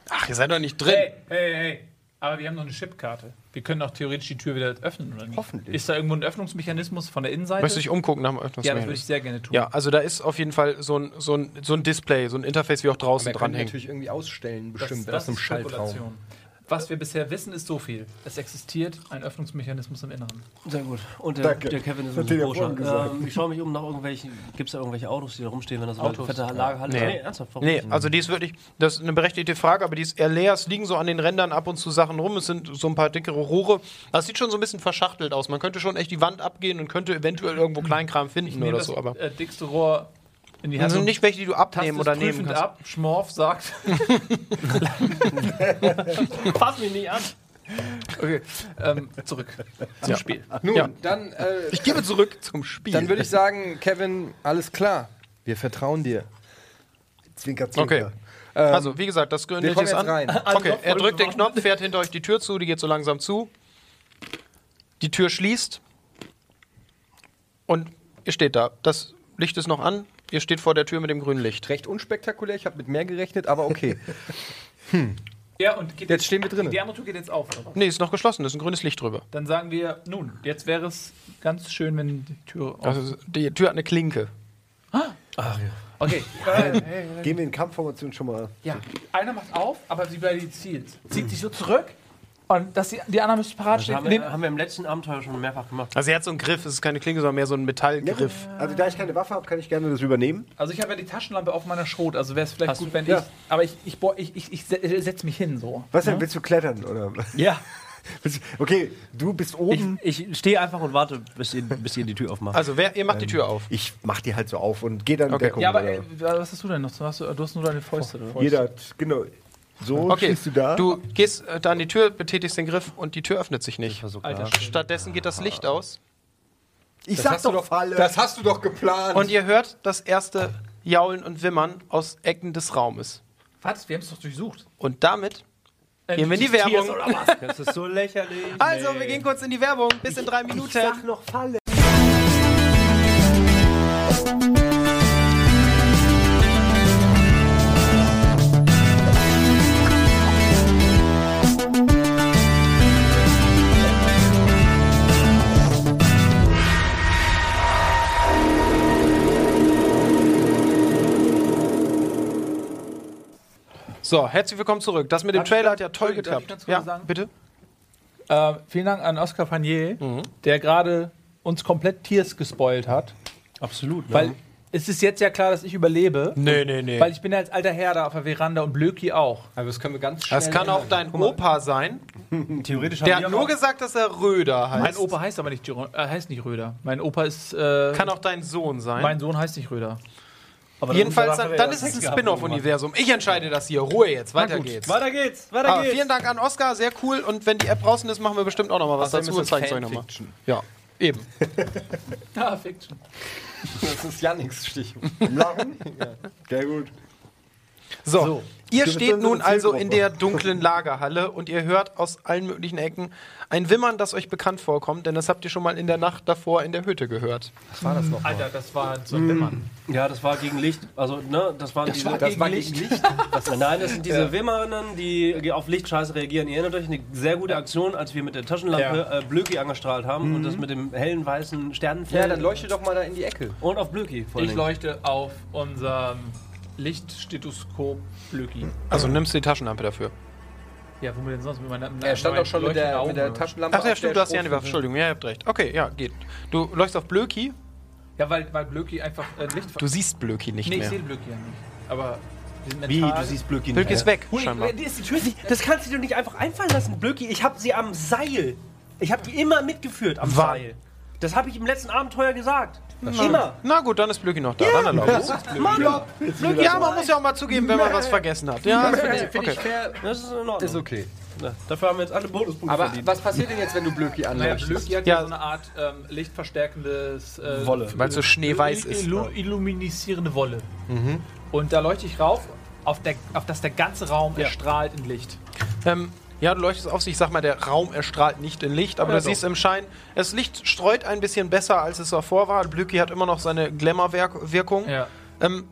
Ach, ihr seid doch nicht drin. Hey, hey, hey. Aber wir haben noch eine Chipkarte. Wir können auch theoretisch die Tür wieder öffnen, oder nicht? Hoffentlich. Ist da irgendwo ein Öffnungsmechanismus von der Innenseite? Möchtest du dich umgucken nach dem ja, das Öffnungsmechanismus? würde ich sehr gerne tun. Ja, also da ist auf jeden Fall so ein, so ein, so ein Display, so ein Interface, wie auch draußen dran hängt. natürlich irgendwie ausstellen, das, bestimmt, das aus einem ist Schaltraum. Was wir bisher wissen, ist so viel. Es existiert ein Öffnungsmechanismus im Inneren. Sehr gut. Und der, der Kevin ist Hat vorhin gesagt. Ähm, ich schaue mich um nach irgendwelchen. Gibt es da irgendwelche Autos, die da rumstehen, wenn das so eine Autos? fette Lagerhalle ist? Nee. ernsthaft. warum Nee, also die ist wirklich, das ist eine berechtigte Frage, aber die ist eher leer. Es liegen so an den Rändern ab und zu Sachen rum. Es sind so ein paar dickere Rohre. Das sieht schon so ein bisschen verschachtelt aus. Man könnte schon echt die Wand abgehen und könnte eventuell irgendwo Kleinkram finden oder das so. Aber äh, dickste Rohr in die Hand. und nicht welche, die du abnehmen oder nehmen kannst. ab. Schmorf sagt. *laughs* Fass mich nicht an. Okay, ähm, zurück zum Spiel. Nun, Ja. dann, äh, Ich gebe zurück zum Spiel. dann würde ich sagen, Kevin, alles klar. Wir vertrauen dir. Zwinker, zwinker. Okay. Also, wie gesagt, das ist jetzt an. rein. Okay, er drückt den Knopf, fährt hinter euch die Tür zu, die geht so langsam zu. Die Tür schließt. Und ihr steht da. Das Licht ist noch an. Ihr steht vor der Tür mit dem grünen Licht. Recht unspektakulär, ich habe mit mehr gerechnet, aber okay. *laughs* Ja, und geht Jetzt stehen wir drinnen. Die andere Tür geht jetzt auf, oder was? Nee, ist noch geschlossen, da ist ein grünes Licht drüber. Dann sagen wir, nun, jetzt wäre es ganz schön, wenn die Tür auf Also die Tür hat eine Klinke. Okay, *laughs* Gehen wir in Kampfformation schon mal. ja. Einer macht auf, aber sie bleibt zielt. Zieht sich so zurück und dass die, die anderen müssen parat Das stehen. haben wir, haben wir im letzten Abenteuer schon mehrfach gemacht. Also er hat so einen Griff, es ist keine Klinke, sondern mehr so ein Metallgriff. Also da ich keine Waffe habe, kann ich gerne das übernehmen. Also ich habe ja die Taschenlampe auf meiner Schrot, also wäre es vielleicht Hast gut, du? wenn Ja. ich. Aber ich, ich, ich, ich, ich se- setze mich hin so. Was denn, willst du klettern? Oder? Ja. *laughs* Du- Okay, du bist Ich, oben. ich stehe einfach und warte, bis ihr, bis ihr die Tür aufmacht. Also wer, ihr macht die Tür auf. Ich mach die halt so auf und geh dann Okay. Deckung. Ja, aber oder? äh, was hast du denn noch? Du hast, du hast nur deine Fäuste. oder? Jeder hat, genau. So Okay, stehst du da. du gehst äh, da an die Tür, betätigst den Griff und die Tür öffnet sich nicht. Alter. Stattdessen geht das Licht aus ich Das sag hast, du doch doch, Falle. das hast du doch geplant. und ihr hört das erste Jaulen und Wimmern aus Ecken des Raumes. Was? Wir haben es doch durchsucht. Und damit Äh, gehen wir in die Werbung. oder was? Das ist so lächerlich. *laughs* Also, wir gehen kurz in die Werbung. Bis in drei Minuten. sag noch Falle. So, herzlich willkommen zurück. Das mit dem Darf Trailer hat ja toll geklappt. ganz kurz Ja, sagen? bitte. Äh, vielen Dank an Oscar Panier, der gerade uns komplett Tiers gespoilt hat. Absolut. Ne? Weil es ist jetzt ja klar, dass ich überlebe. Nee, nee, nee. Weil ich bin ja als alter Herr da auf der Veranda und Blöki auch. aber das können wir ganz schnell Das kann auch dein Opa sein. *laughs* theoretisch Der hat nur gesagt, dass er Röder heißt. Mein Opa heißt aber nicht, äh, heißt nicht Röder. Mein Opa ist. Äh, kann auch dein Sohn sein. mein Sohn heißt nicht Röder. Aber Jedenfalls, dann- dann, ist es ein Spin-off-Universum. Ich entscheide das hier. Ruhe jetzt, weiter geht's. Weiter geht's, weiter Aber geht's. vielen Dank an Oscar, sehr cool. Und wenn die App draußen ist, machen wir bestimmt auch noch mal was Außerdem dazu und zeigen es euch nochmal. Ja, eben. *laughs* Ah, Fiction. Das ist Jannings Stich. Lachen? *laughs* Sehr gut. So, ihr steht nun also in der dunklen Lagerhalle und ihr hört aus allen möglichen Ecken ein Wimmern, das euch bekannt vorkommt, denn das habt ihr schon mal in der Nacht davor in der Hütte gehört. Was war das noch? Alter, das war so ein Wimmern. Ja, das war gegen Licht. Also, ne, das waren diese. Das war gegen Licht. Das, nein, das sind diese Wimmerinnen, die auf Lichtscheiße reagieren. Ihr erinnert euch, eine sehr gute Aktion, als wir mit der Taschenlampe äh, Blöki angestrahlt haben und das mit dem hellen weißen Sternenfeld. Ja, dann leuchte doch mal da in die Ecke. und auf Blöki vor Ich leuchte auf unserem Lichtstethoskop Blöki. Also nimmst du die Taschenlampe dafür. Ja, womit denn sonst? Mit meiner, Er stand doch schon mit der, mit der. Taschenlampe. Ach ja, stimmt, du hast die gewerfen. Entschuldigung, ja, ihr habt recht. Okay, ja, geht. Du leuchtest auf Blöki, Ja, weil, weil Blöki einfach äh, Licht... du siehst Blöki nicht nee, ich mehr. sehe Blöki ja nicht. Aber Wie, du siehst Blöki nicht. Blöki ist weg, Hui, scheinbar. die ist die Tür das kannst du dir nicht einfach einfallen lassen, Blöki. Ich habe sie am Seil. Ich habe die immer mitgeführt am? Seil. Das habe ich im letzten Abenteuer gesagt. Immer. Na gut, dann ist Blöki noch da, dann ich Mann, Blöki, ja, man muss ja auch mal zugeben, wenn man was vergessen hat. Ja, Das finde ich, okay. fair. das ist in Ordnung. Ist okay. Ja, dafür haben wir jetzt alle Bonuspunkte Aber verdient. was passiert denn jetzt, wenn du Blöki Naja, anleuchtest? Blöki hat Ja. ja so eine Art ähm, lichtverstärkendes... Äh, Wolle. Weil es so schneeweiß ist. Illu illuminisierende Wolle. Und da leuchte ich rauf, auf, der, auf dass der ganze Raum erstrahlt in Licht. Ähm, ja, du leuchtest auf sich. Ich sag mal, der Raum erstrahlt nicht in Licht, aber Ja, du siehst im Schein, das Licht streut ein bisschen besser, als es davor war. Blöki hat immer noch seine Glamour-Wirkung. Ja. Ähm,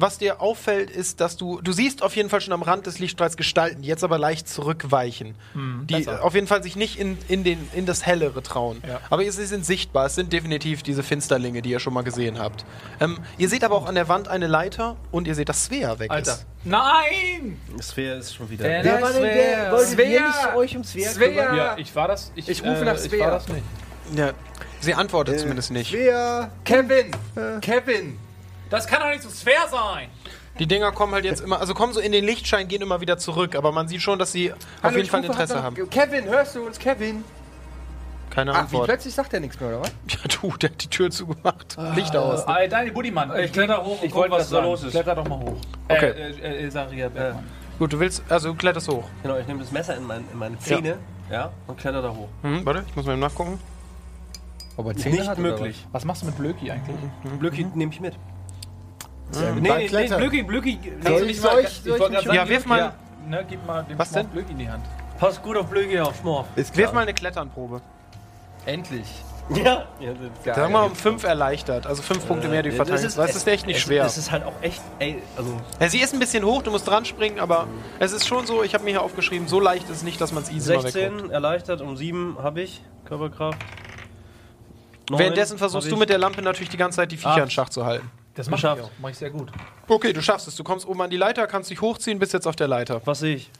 was dir auffällt, ist, dass du, du siehst auf jeden Fall schon am Rand des Lichtstrahls Gestalten, die jetzt aber leicht zurückweichen. die besser. auf jeden Fall sich nicht in, in, den, in das Hellere trauen. Ja. Aber sie sind sichtbar. Es sind definitiv diese Finsterlinge, die ihr schon mal gesehen habt. Ähm, ihr seht aber auch an der Wand eine Leiter und ihr seht, dass Svea weg Alter. ist. Nein! Sphere ist schon wieder. Wer Wer war denn der? Wolltet ihr nicht euch ums Wehr kümmern? Ja, ich war das. Ich, Ich rufe nach Ich Svea. war das nicht. Ja. Sie antwortet zumindest nicht. Wer? Kevin! Kevin! Das kann doch nicht so schwer sein! Die Dinger kommen halt jetzt immer, also kommen so in den Lichtschein, gehen immer wieder zurück, aber man sieht schon, dass sie auf jeden ich Fall ein rufe Interesse haben. Kevin, hörst du uns, Kevin? Keine Ach, wie Antwort. plötzlich sagt er nichts mehr, oder was? *laughs* Ja, du, der hat die Tür zugemacht. Licht aus. Ey, Deine Buddimann, ich kletter hoch. und ich guck, wollte, was da sagen. los ist. Kletter doch mal hoch. Okay. Äh, äh, äh, Saria Bergmann. Gut, du willst, also du kletterst hoch. Genau, ich nehme das Messer in, mein, in meine Zähne ja. und kletter da hoch. Hm, warte, ich muss mal eben nachgucken. Ob er Ist Zähne nicht hat, oder möglich. Was machst du mit Blöki eigentlich? Blöcki nehme ich mit. Sehr gut. Nee, nee, nee. Blöcki, Blöcki. Soll ich, soll ich, soll ich gerade Ja, wirf mal- Ja, ne, gib mal dem Was denn? Blöki in die Hand. Pass gut auf Blöcki auf, Schmorf. Ist Wirf mal eine Kletternprobe. Endlich. Ja. ja Geil. Sagen wir mal um fünf erleichtert, also fünf Punkte mehr, die verteilen kannst. Das ist echt nicht es, schwer. Es ist halt auch echt, ey, also. Ja, sie ist ein bisschen hoch, du musst dran springen, aber es ist schon so, ich habe mir hier aufgeschrieben, so leicht ist es nicht, dass man es easy mal wegguckt. 16 erleichtert, um 7 habe ich Körperkraft. Währenddessen versuchst du ich. mit der Lampe natürlich die ganze Zeit die Viecher in Schach zu halten. Das mach ich auch. Mach ich sehr gut. Okay, du schaffst es. Du kommst oben an die Leiter, kannst dich hochziehen, bist jetzt auf der Leiter. Was sehe ich?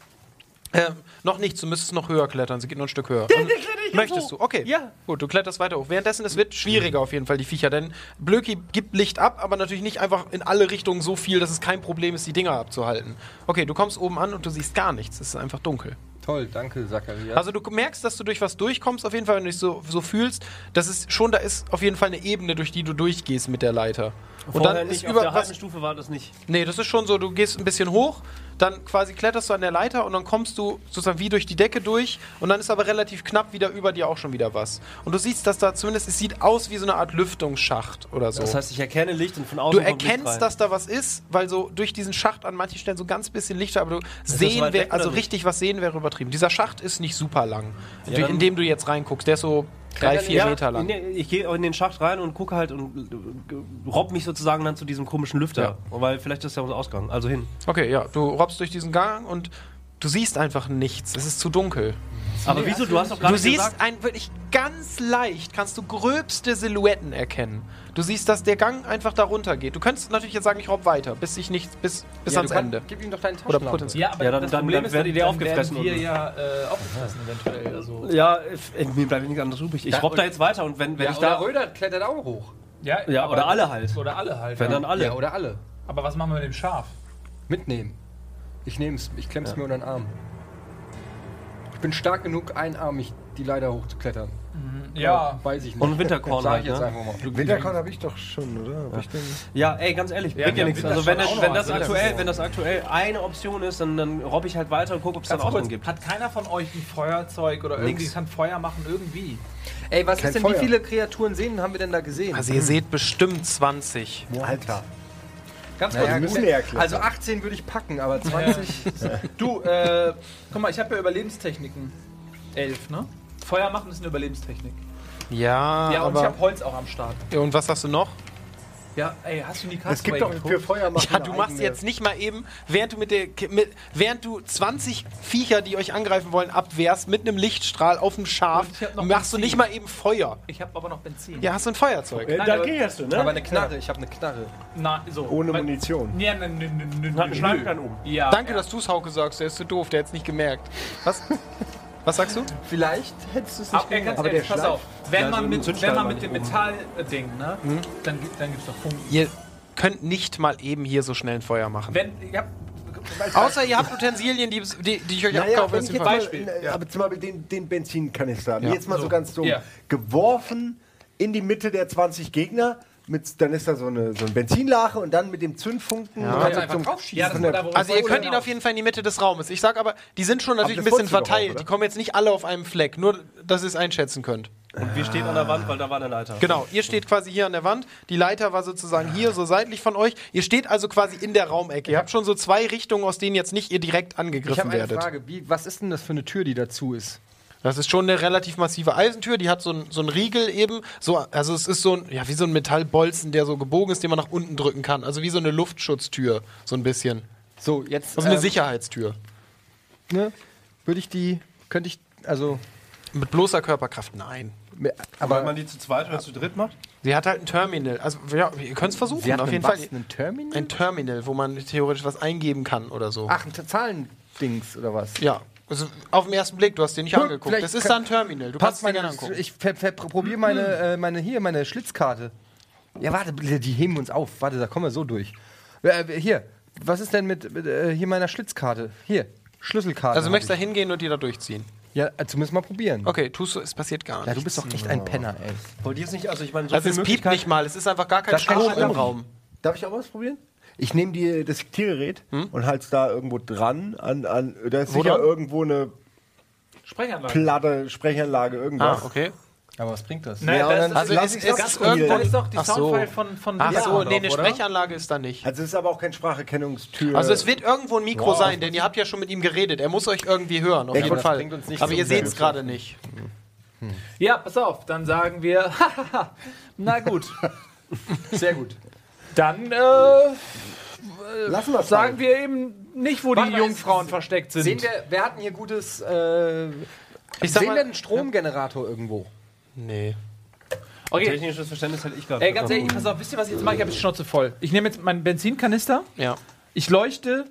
Ähm, noch nichts, du müsstest noch höher klettern. Sie geht noch ein Stück höher. Und möchtest du? Okay. Ja. Gut, du kletterst weiter hoch. Währenddessen, es wird schwieriger auf jeden Fall, die Viecher, denn Blöki gibt Licht ab, aber natürlich nicht einfach in alle Richtungen so viel, dass es kein Problem ist, die Dinger abzuhalten. Okay, du kommst oben an und du siehst gar nichts. Es ist einfach dunkel. Toll, danke, Zacharias. Also du merkst, dass du durch was durchkommst, auf jeden Fall, wenn du dich so, so fühlst, dass es schon da ist auf jeden Fall eine Ebene, durch die du durchgehst mit der Leiter. Und Vorher dann ist nicht, auf über der was, halben Stufe war das nicht. Nee, das ist schon so, du gehst ein bisschen hoch, dann quasi kletterst du an der Leiter und dann kommst du sozusagen wie durch die Decke durch und dann ist aber relativ knapp wieder über dir auch schon wieder was. Und du siehst, dass da zumindest, es sieht aus wie so eine Art Lüftungsschacht oder so. Das heißt, ich erkenne Licht und von außen du erkennst, dass da was ist, weil so durch diesen Schacht an manchen Stellen so ganz bisschen Licht, aber du sehen, wär, also nicht? richtig was sehen wäre übertrieben. Dieser Schacht ist nicht super lang, Ja, durch- dann- in dem du jetzt reinguckst. Der ist so drei, vier ja, Meter lang. den- ich gehe in den Schacht rein und gucke halt und äh, robb mich sozusagen dann zu diesem komischen Lüfter. Weil vielleicht ist ja unser Ausgang. Also hin. Okay, ja, du robbst durch diesen Gang und du siehst einfach nichts. Es ist zu dunkel. Aber wieso? Du hast doch gerade Du siehst gesagt. ein wirklich ganz leicht, kannst du gröbste Silhouetten erkennen. Du siehst, dass der Gang einfach da runter geht. Du könntest natürlich jetzt sagen, ich robb weiter, bis ich nicht, bis, bis Ja, ans Ende. Gib ihm doch deinen Oder Taschenlampe. potenziell. Ja, aber Ja, dann- das dann- Problem dann ist, werdet ihr dann aufgefressen werden wir und- ja äh, aufgefressen eventuell. Also, Ja, äh, mir bleibt nichts anderes übrig. Ich robb da jetzt weiter und wenn, wenn Ja, ich oder da. Röder klettert auch hoch. ja, Ja, aber- oder alle halt. Oder alle halt. Wenn ja. dann alle. Ja, oder alle. Aber was machen wir mit dem Schaf? Mitnehmen. Ich nehm's, ich klemm's mir unter den Arm. Ich bin stark genug, einarmig die Leiter hochzuklettern. Ja. Weiß ich nicht. Und Winterkorn halt, ich jetzt ne? einfach mal. Winterkorn habe ich doch schon, oder? Denn? Ja, ey, ganz ehrlich, Ja, bringt ja wir nichts. Also wenn, das, wenn, das aktuell, wenn das aktuell eine Option ist, dann, dann robbe ich halt weiter und gucke, ob es dann Ganz auch kurz, einen gibt. hat keiner von euch ein Feuerzeug oder irgendwie kann Feuer machen irgendwie? Ey, was Kein ist denn, Feuer. wie viele Kreaturen sehen haben wir denn da gesehen? Also ihr seht bestimmt 20. Alter. Ganz Naja, wir müssen gut. Also 18 würde ich packen, aber 20. *laughs* Du, äh, guck mal, ich habe ja Überlebenstechniken. Elf, ne? Feuer machen ist eine Überlebenstechnik. Ja, ja, und ich aber. habe Holz auch am Start. Ja, und was hast du noch? Ja, ey, hast du nie Es Castaway gibt doch für Feuer machen Ja, du machst eigene- jetzt nicht mal eben, während du mit der mit, während du 20 Viecher, die euch angreifen wollen, abwehrst mit einem Lichtstrahl auf dem Schaf, machst du Benzin. nicht mal eben Feuer. Ich habe aber noch Benzin. Ja, hast du ein Feuerzeug. Äh, Nein, da aber- gehst du, ne? aber eine Knarre, ich habe eine Knarre. Na, so. Ohne Weil- Munition. Ja, ne, ne, ne, ne, Hat einen nö. Schneidplan oben. Ja. Danke, dass du es Hauke sagst, der ist zu doof, der hat es nicht gemerkt. Was? *laughs* Was sagst du? Vielleicht hättest du es Ab, ey, ganz Aber ehrlich, der pass Schleif- auf. Wenn Ja, man mit, wenn man mit dem nicht. Metallding, ne? Dann, gibt- dann gibt's doch Funken. Ihr könnt nicht mal eben hier so schnell ein Feuer machen. Wenn, ja, Außer ihr habt Utensilien, die, die, die ich euch Naja, abkaufe. jetzt Feuer- mal, Beispiel, äh, aber zum Beispiel den, den Benzinkanister, Ja. jetzt mal so, So. ganz dumm, Ja. geworfen in die Mitte der 20 Gegner, mit, dann ist da so, eine, so ein Benzinlache und dann mit dem Zündfunken Ja. kannst du einfach zum- draufschießen. Ja, Also ihr könnt ihn auf jeden Fall in die Mitte des Raumes. Ich sag aber, die sind schon natürlich ein bisschen auch, verteilt. oder? die kommen jetzt nicht alle auf einem Fleck. Nur, dass ihr es einschätzen könnt. Und wir stehen an der Wand, weil da war eine Leiter. Genau, ihr steht quasi hier an der Wand. Die Leiter war sozusagen hier, so seitlich von euch. Ihr steht also quasi in der Raumecke. Ihr habt schon so zwei Richtungen, aus denen jetzt nicht ihr direkt Ich angegriffen habe eine werdet. Frage. Wie, was ist denn das für eine Tür, die dazu ist? Das ist schon eine relativ massive Eisentür, die hat so einen so einen Riegel eben. So, also es ist so ein, ja, wie so ein Metallbolzen, der so gebogen ist, den man nach unten drücken kann. Also wie so eine Luftschutztür, so ein bisschen. So, jetzt Also eine ähm, Sicherheitstür. ne, würde ich die, könnte ich, also, Mit bloßer Körperkraft, nein. Weil aber man die zu zweit oder zu dritt macht? Sie hat halt ein Terminal. Also ja, ihr könnt es versuchen, sie hat auf einen jeden was, Fall. einen Terminal? Ein Terminal, wo man theoretisch was eingeben kann oder so. Ach, ein Zahlendings oder was? Ja. Also auf den ersten Blick, du hast den nicht Guck, angeguckt. vielleicht Das ist da ein Terminal. Du Passt kannst es dir meine, gerne angucken. ich ver, ver, probiere *clears throat* meine, äh, meine, hier, meine Schlitzkarte. Ja, warte, die heben uns auf. Warte, da kommen wir so durch. Äh, hier, was ist denn mit, mit äh, hier meiner Schlitzkarte? Hier, Schlüsselkarte. Also du möchtest da hingehen und die da durchziehen. Ja, äh, zumindest mal probieren. Okay, tust du, es passiert gar Ja, nichts. du bist doch echt ein Penner, ey. Wollt ihr es nicht? Also ich meine, so also es piept nicht mal, es ist einfach gar kein Strom im Raum. Darf ich auch was probieren? Ich nehme die das Diktiergerät und halte es da irgendwo dran. An, an, da ist Wo sicher dran? irgendwo eine Sprechanlage. Platte, Sprechanlage, irgendwas. Ah, okay. Aber was bringt das? Nein, Ja, das dann ist, Also ich's ist abspielen. irgendwo da ist doch die Ach so. Soundfile von, von Ach so, nee, eine? Sprechanlage ist da nicht. Also es ist aber auch kein Spracherkennungstür. Also es wird irgendwo ein Mikro Wow. sein, denn ihr habt ja schon mit ihm geredet. Er muss euch irgendwie hören, auf Ja, jeden Fall. bringt uns nicht Aber so ihr seht es gerade nicht. Ja, pass auf, dann sagen wir, *laughs* na gut. *laughs* Sehr gut. Dann äh, Lassen wir sagen wir eben nicht, wo Warte die mal, Jungfrauen ist- versteckt sind. Sehen wir, wer hat denn hier gutes, äh, Ich sag sehen mal- wir einen Stromgenerator irgendwo? Nee. okay. Technisches Verständnis hätte ich gerade. Ey, ganz ehrlich, pass auf, wisst ihr, was ich jetzt mache? Ich habe die Schnauze voll. Ich nehme jetzt meinen Benzinkanister, Ja. ich leuchte,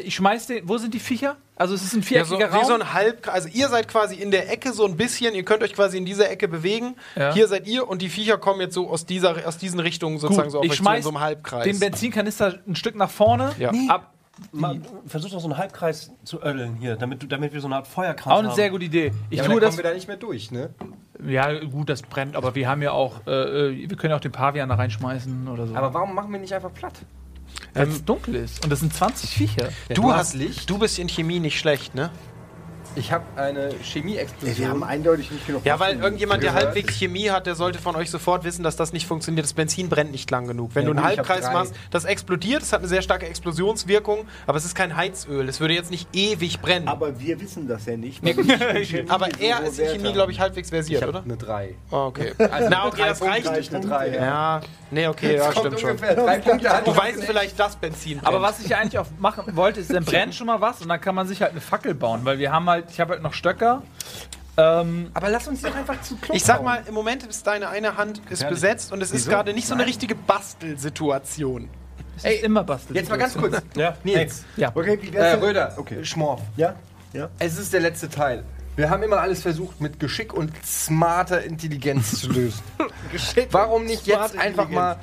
ich schmeiß den. Wo sind die Viecher? Also, es ist ein Ja, so, viereckiger wie Raum. so ein halb, also ihr seid quasi in der Ecke so ein bisschen, ihr könnt euch quasi in dieser Ecke bewegen. Ja. Hier seid ihr und die Viecher kommen jetzt so aus dieser aus diesen Richtungen sozusagen Gut, so auf ich euch zu in schmeiß so einem Halbkreis. den Benzinkanister ein Stück nach vorne. Ja. Ab, Mal, versuch doch so einen Halbkreis zu ödeln hier, damit, du, damit wir so eine Art Feuerkranz auch eine haben. sehr gute Idee. Ich Ja, tue aber dann das. kommen wir da nicht mehr durch, ne? Ja, gut, das brennt, aber wir haben ja auch, äh, äh, wir können ja auch den Pavian da reinschmeißen oder so. Aber warum machen wir nicht einfach platt? Weil es dunkel ist. Und das sind 20 Viecher. Ja, du, hast Licht. du bist in Chemie nicht schlecht, ne? Ich habe eine Ey, wir Chemie-Explosion. haben eindeutig nicht genug Ja, weil irgendjemand, der gehört. halbwegs Chemie hat, der sollte von euch sofort wissen, dass das nicht funktioniert. Das Benzin brennt nicht lang genug. Wenn Ja, du einen ich Halbkreis machst, das explodiert, es hat eine sehr starke Explosionswirkung, aber es ist kein Heizöl. Es würde jetzt nicht ewig brennen. Aber, Aber wir wissen das ja nicht. Chemie er ist in Chemie, glaube ich, halbwegs Ich versiert, habe oder? eine 3. Oh, okay. *laughs* Also Na, okay, das reicht. reicht eine drei, ja. Ja, nee, okay, ja, stimmt schon. Du weißt vielleicht, dass Benzin brennt. Aber was ich eigentlich auch machen wollte, ist, dann brennt schon mal was und dann kann man sich halt eine Fackel bauen, weil wir haben halt, ich habe halt noch Stöcker. Ähm, Aber lass uns doch einfach zu Klo Ich sag mal, im Moment ist deine eine Hand ist besetzt und es ist gerade nicht so eine richtige Bastelsituation. es ist immer Bastel. Jetzt mal ganz kurz. *laughs* Ja, Nils. Ja. Okay, wie Äh, wär's denn? Röder. Okay. Schmorf. Ja? Ja? Es ist der letzte Teil. Wir haben immer alles versucht, mit Geschick und smarter Intelligenz zu lösen. *laughs* Warum nicht jetzt einfach mal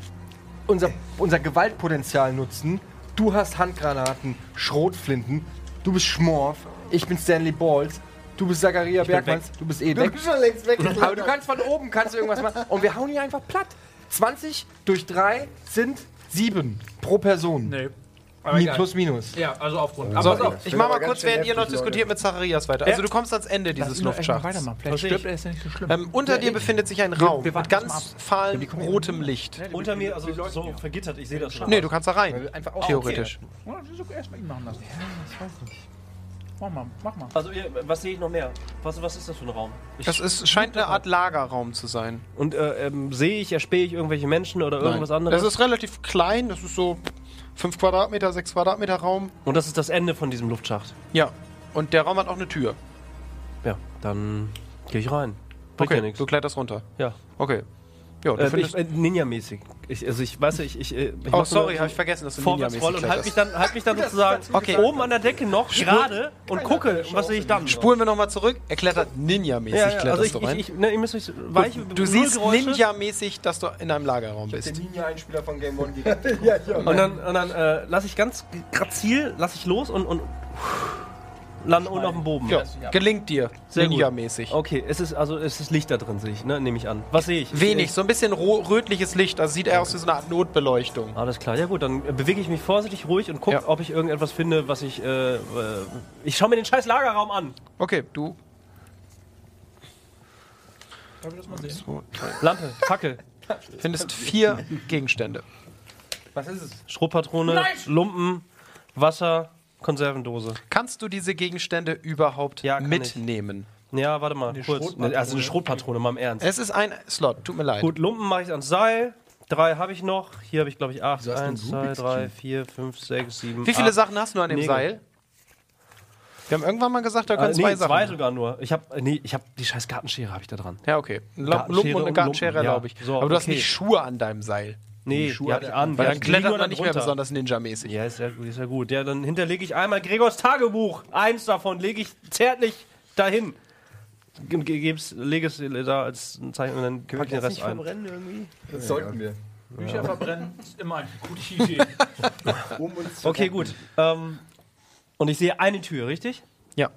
unser, unser Gewaltpotenzial nutzen? Du hast Handgranaten, Schrotflinten, du bist Schmorf, ich bin Stanley Balls. Du bist Zachariah Bergmanns, du bist eh weg. schon längst weg. Aber du kannst von oben kannst du irgendwas machen. Und wir hauen hier einfach platt. 20 durch 3 sind 7 pro Person. Nee. Mi plus minus. Ja, also Aufgrund. Aber pass auf. ich mach mal aber kurz, während ihr noch diskutiert mit Zacharias weiter. Also du kommst ans Ende dieses Luftschachts. weitermachen. Vielleicht stirbt er, ist ja nicht so schlimm. Ähm, unter dir befindet sich ein Raum wir warten mit mal ganz fahlem rotem Licht. Unter mir, also so vergittert, ich sehe das schon. Nee, du kannst da rein. Einfach Theoretisch. Ja, das ist okay, erstmal ihn machen lassen. Ja, das weiß ich nicht. Mach mal, mach mal. Also, ihr, was sehe ich noch mehr? Was, was ist das für ein Raum? Ich, Das ist, scheint eine Art Lagerraum zu sein. und äh, ähm, sehe ich, erspähe ich irgendwelche Menschen oder irgendwas anderes? Das ist relativ klein, das ist so 5 Quadratmeter, 6 Quadratmeter Raum. und das ist das Ende von diesem Luftschacht. Ja. Und der Raum hat auch eine Tür. Ja, dann gehe ich rein. Bringt ja Okay, nichts. du kletterst runter. Ja. Okay. Ja, du Äh, ich, äh, Ninja-mäßig. Ich, also ich weiß, ich, ich, äh, ich oh, sorry, so habe ich vergessen, dass du vorwärts roll und halt mich dann, halt mich dann *laughs* sozusagen Okay. oben an der Decke noch gerade und gucke, und was sehe ich dann? Spulen wir nochmal zurück. Er klettert Ninja-mäßig, ja, ja, kletterst also ich, du ich, rein. ich, ne, ihr müsst euch weich, du null siehst. Ninja-mäßig, dass du in einem Lagerraum bist. Ninja-Einspieler von Game One *laughs* direkt. Und dann, und dann äh, lasse ich ganz grazil, lasse ich los und, und lande unten auf dem Boden. Ja, gelingt dir. Sehr gut. Ninja-mäßig. Okay, es ist also es ist Licht da drin, sehe ich, ne? Nehme ich an. Was sehe ich? Wenig, so ein bisschen rötliches Licht. Also sieht eher aus wie so eine Art Notbeleuchtung. Alles klar, ja gut, dann bewege ich mich vorsichtig ruhig und gucke, Ja. ob ich irgendetwas finde, was ich. Äh, äh, ich schaue mir den scheiß Lagerraum an. Okay, du. Darf ich das mal sehen? So, Lampe, Fackel, *laughs* findest vier Gegenstände. Was ist es? Schrotpatrone, Lumpen, Wasser, Konservendose. Kannst du diese Gegenstände überhaupt Ja, kann mitnehmen? Ja, warte mal, kurz. Schrotpatrone. Also eine Schrotpatrone, mal im Ernst. Es ist ein Slot, tut mir leid. Gut, Lumpen mache ich ans Seil. Drei habe ich noch. Hier habe ich, glaube ich, acht. hast einen Eins, zwei, drei, vier, fünf, sechs, sieben. Wie viele acht. Sachen hast du an dem Mega. Seil? Wir haben irgendwann mal gesagt, da können Äh, zwei nee, Sachen. zwei sogar nur. Ich habe nee, ich habe die scheiß Gartenschere habe ich da dran. Ja, okay. Lumpen und eine Gartenschere, glaube ich. So, Aber du hast okay. nicht Schuhe an deinem Seil. Nee, die, Schuhe habe ich an. Weil Die- dann die klettert man nicht mehr drunter. besonders Ninja-mäßig. Ja, ist ja, gut, ist ja gut. Ja, dann hinterlege ich einmal Gregors Tagebuch. Eins davon lege ich zärtlich dahin. Geb's, lege es da als Zeichen und dann packe ich den Rest ein. irgendwie? Das sollten wir. Bücher verbrennen ist immer eine gute Idee. *laughs* Um uns zu Okay, retten. gut. Ähm, und ich sehe eine Tür, richtig? Ja.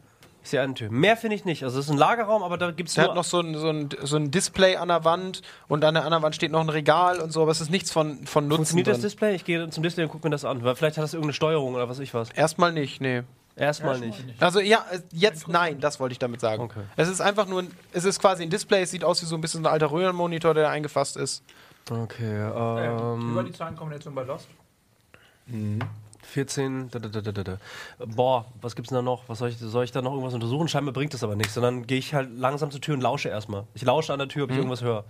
Ich sehe eine Tür. Mehr finde ich nicht. Also es ist ein Lagerraum, aber da gibt es Der nur... hat noch so ein, so, ein, so ein Display an der Wand und an der anderen Wand steht noch ein Regal und so, aber es ist nichts von, von Nutzen Funktioniert das drin. Display? Ich gehe zum Display und gucke mir das an. Weil vielleicht hat das irgendeine Steuerung oder was ich was. Erstmal nicht, nee. Erstmal nicht. Also ja, äh, jetzt nein, das wollte ich damit sagen. Okay. Es ist einfach nur, ein, es ist quasi ein Display, es sieht aus wie so ein bisschen so ein alter Röhrenmonitor, der eingefasst ist. Okay, Ähm, über die Zahlenkombination bei Lost. 14... Da, da, da, da, da, da. Boah, was gibt's denn da noch? Was soll ich, soll ich da noch irgendwas untersuchen? Scheinbar bringt das aber nichts. Sondern gehe ich halt langsam zur Tür und lausche erstmal. Ich lausche an der Tür, ob ich irgendwas höre.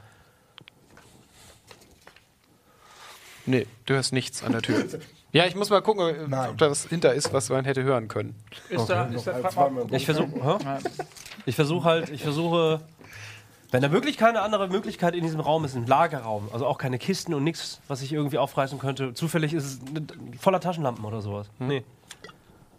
Nee, du hörst nichts an der Tür. *laughs* ja, ich muss mal gucken, Nein. ob da was hinter ist, was man hätte hören können. Ist da, ist da, Ich versuche... Ich versuche halt, ich versuche, wenn da wirklich keine andere Möglichkeit in diesem Raum ist, ein Lagerraum, also auch keine Kisten und nichts, was ich irgendwie aufreißen könnte. Zufällig ist es voller Taschenlampen oder sowas. Nee.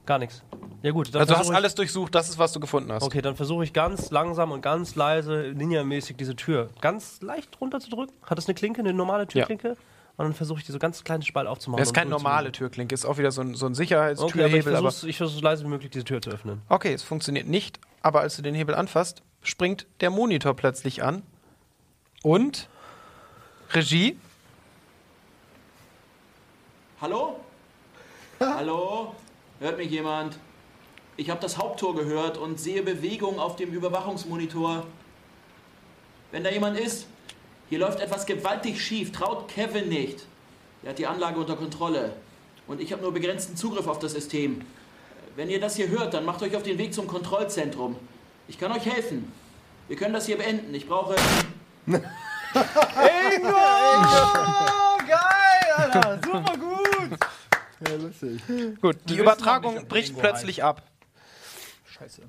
Gar nichts. Ja gut, dann Also du hast alles durchsucht, das ist, was du gefunden hast. Okay, dann versuche ich ganz langsam und ganz leise, Ninja-mäßig diese Tür ganz leicht runterzudrücken. Hat das eine Klinke, eine normale Türklinke? Und dann versuche ich die so ganz kleinen Spalt aufzumachen. Das ist keine normale Türklinke, ist auch wieder so ein, so ein Okay, aber ich Sicherheitstürhebel. versuche so leise wie möglich, diese Tür zu öffnen. okay, es funktioniert nicht, aber als du den Hebel anfasst, springt der Monitor plötzlich an. Und Regie, Hallo? Hallo? Hört mich jemand? Ich habe das Haupttor gehört und sehe Bewegung auf dem Überwachungsmonitor. Wenn da jemand ist, hier läuft etwas gewaltig schief. Traut Kevin nicht. Er hat die Anlage unter Kontrolle. Und ich habe nur begrenzten Zugriff auf das System. Wenn ihr das hier hört, dann macht euch auf den Weg zum Kontrollzentrum. Ich kann euch helfen. Wir können das hier beenden. Ich brauche. *laughs* Ja, lustig. gut, die Übertragung bricht plötzlich ab. Scheiße.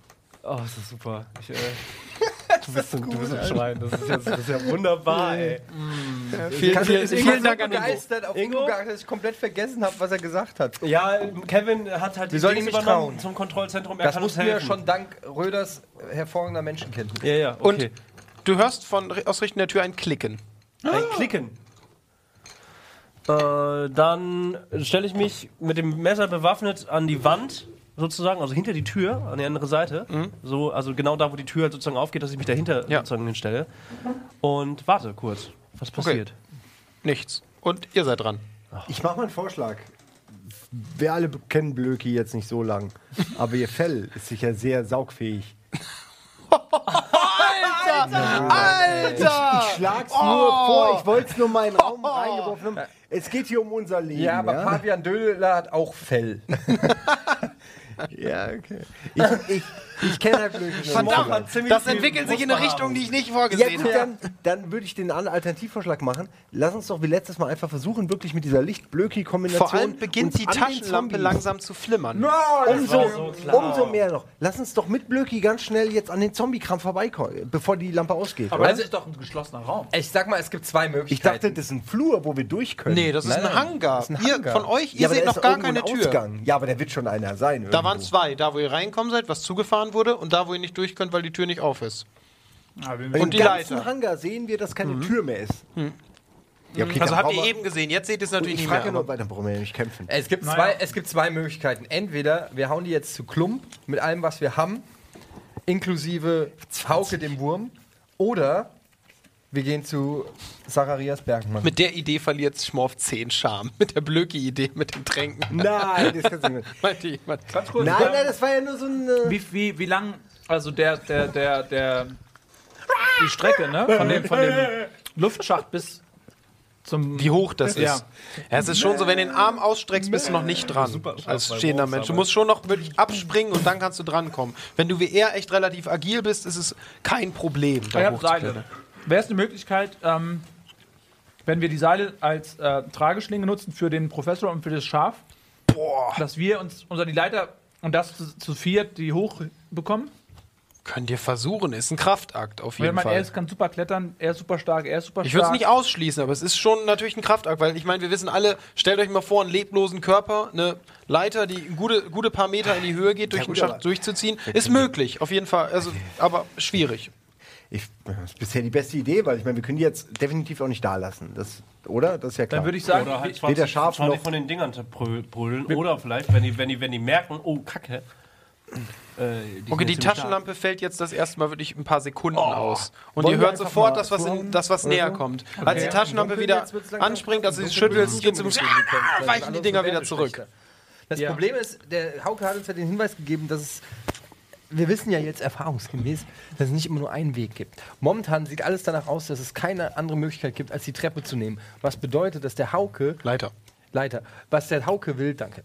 Oh, das ist super. Ich, äh, *laughs* du, bist ein, du bist ein Schwein. Das ist, ja, das ist ja wunderbar, ey. Vielen, vielen, vielen Dank an Ingo. begeistert auf Ingo? Ingo, dass ich komplett vergessen habe, was er gesagt hat. Ja, Kevin hat halt Wir sollen Dings übernommen zum Kontrollzentrum. Er Das wussten wir helfen. schon dank Röders hervorragender Menschenkenntnis. Ja, ja, Und okay. du hörst von aus Richtung der Tür ein Klicken. Ein Klicken. Äh, dann stelle ich mich mit dem Messer bewaffnet an die Wand sozusagen, also hinter die Tür, an die andere Seite. So, also genau da, wo die Tür halt sozusagen aufgeht, dass ich mich dahinter Ja. sozusagen hinstelle. Und warte kurz, was passiert. Nichts. Und ihr seid dran. Ich mache mal einen Vorschlag. Wir alle kennen Blöki jetzt nicht so lang, aber ihr Fell ist sicher sehr saugfähig. Alter! *laughs* Ich schlag's nur vor, ich wollte es nur mal in den Raum *laughs* reingeworfen haben. Es geht hier um unser Leben. Ja, aber Pavian Dödler hat auch Fell. *laughs* Ja, okay. Ich, ich, ich kenne halt so lang. Das entwickelt sich in eine Richtung, die ich nicht Ja, vorgesehen gut, habe. dann, dann würde ich den anderen Alternativvorschlag machen. Lass uns doch wie letztes Mal einfach versuchen, wirklich mit dieser Licht-Blöki-Kombination. Vor allem beginnt die an den Taschenlampe langsam zu flimmern. Umso, umso mehr noch. Lass uns doch mit Blöki ganz schnell jetzt an den Zombie-Kram vorbeikommen, bevor die Lampe ausgeht. Aber oder? das ist doch ein geschlossener Raum. Ich sag mal, es gibt zwei Ich Möglichkeiten. dachte, das ist ein Flur, wo wir durch können. Nee, das ist Nein, ein Hangar. Das ist ein Ihr, Hangar. von euch, ihr Ja, seht noch gar keine ein Tür. Ausgang. Ja, aber der wird schon einer sein. Da irgendwo. waren zwei. Da, wo ihr reinkommen seid, was zugefahren wurde und da, wo ihr nicht durch könnt, weil die Tür nicht auf ist. Im Und die ganzen Leiter. Hangar sehen wir, dass keine Tür mehr ist. Ja, okay, Also habt ihr eben gesehen. Jetzt seht ihr es natürlich Ich nicht frage mehr. ja nur, aber- dann brauchen wir ja nicht kämpfen. Es gibt, Naja. zwei, es gibt zwei Möglichkeiten. Entweder wir hauen die jetzt zu Klump mit allem, was wir haben, inklusive Hauke dem Wurm, oder wir gehen zu Zacharias Bergmann. Mit der Idee verliert Schmorf 10 Charme. Mit der Blöcki-Idee, mit den Tränken. Nein, das kannst du nicht. *laughs* Meinte jemand. Ganz kurz. Nein, nein, das war ja nur so ein. Äh, Wie, wie, wie lang, also der, der, der, der, die Strecke, ne? Von dem, von dem Luftschacht bis zum. Wie hoch das Ja. ist. Ja, es ist schon so, wenn du den Arm ausstreckst, bist du noch nicht dran. als stehender Mensch. Du musst schon noch wirklich abspringen und dann kannst du drankommen. Wenn du wie er echt relativ agil bist, ist es kein Problem, Ich da Seile. hochzuklettern. Wäre es eine Möglichkeit, ähm, wenn wir die Seile als äh, Trageschlinge nutzen für den Professor und für das Schaf, dass wir uns unter die Leiter und das zu, zu viert die hochbekommen? Könnt ihr versuchen, ist ein Kraftakt auf jeden man, er Fall. ist, kann super klettern, er ist super stark, er ist super Ich würde es stark. nicht ausschließen, aber es ist schon natürlich ein Kraftakt, weil ich meine, wir wissen alle, stellt euch mal vor, einen leblosen Körper, eine Leiter, die gute, gute paar Meter in die Höhe geht, durch den Schacht durchzuziehen, ist möglich, auf jeden Fall, also, aber schwierig. Ich, das ist bisher die beste Idee, weil ich meine, wir können die jetzt definitiv auch nicht da lassen. Das, oder? Das ist ja klar. Dann würde ich sagen, Oder halt wir- 20, weder scharf 20 noch- von den Dingern zerbrüllen. Oder vielleicht, wenn die, wenn, die, wenn die merken, oh, Kacke. Äh, die Okay, die Taschenlampe fällt jetzt das erste Mal wirklich ein paar Sekunden aus. Und Wollen ihr hört sofort, dass was, in, das was näher so? kommt. Als die Taschenlampe wieder anspringt, also sie dunkel, schüttelst, geht dunkel, dunkel, weichen die Dinger wieder zurück. Das Ja. Problem ist, der Hauke hat uns ja den Hinweis gegeben, dass es. Wir wissen ja jetzt erfahrungsgemäß, dass es nicht immer nur einen Weg gibt. Momentan sieht alles danach aus, dass es keine andere Möglichkeit gibt, als die Treppe zu nehmen. Was bedeutet, dass der Hauke. Leiter. Leiter. Was der Hauke will, danke.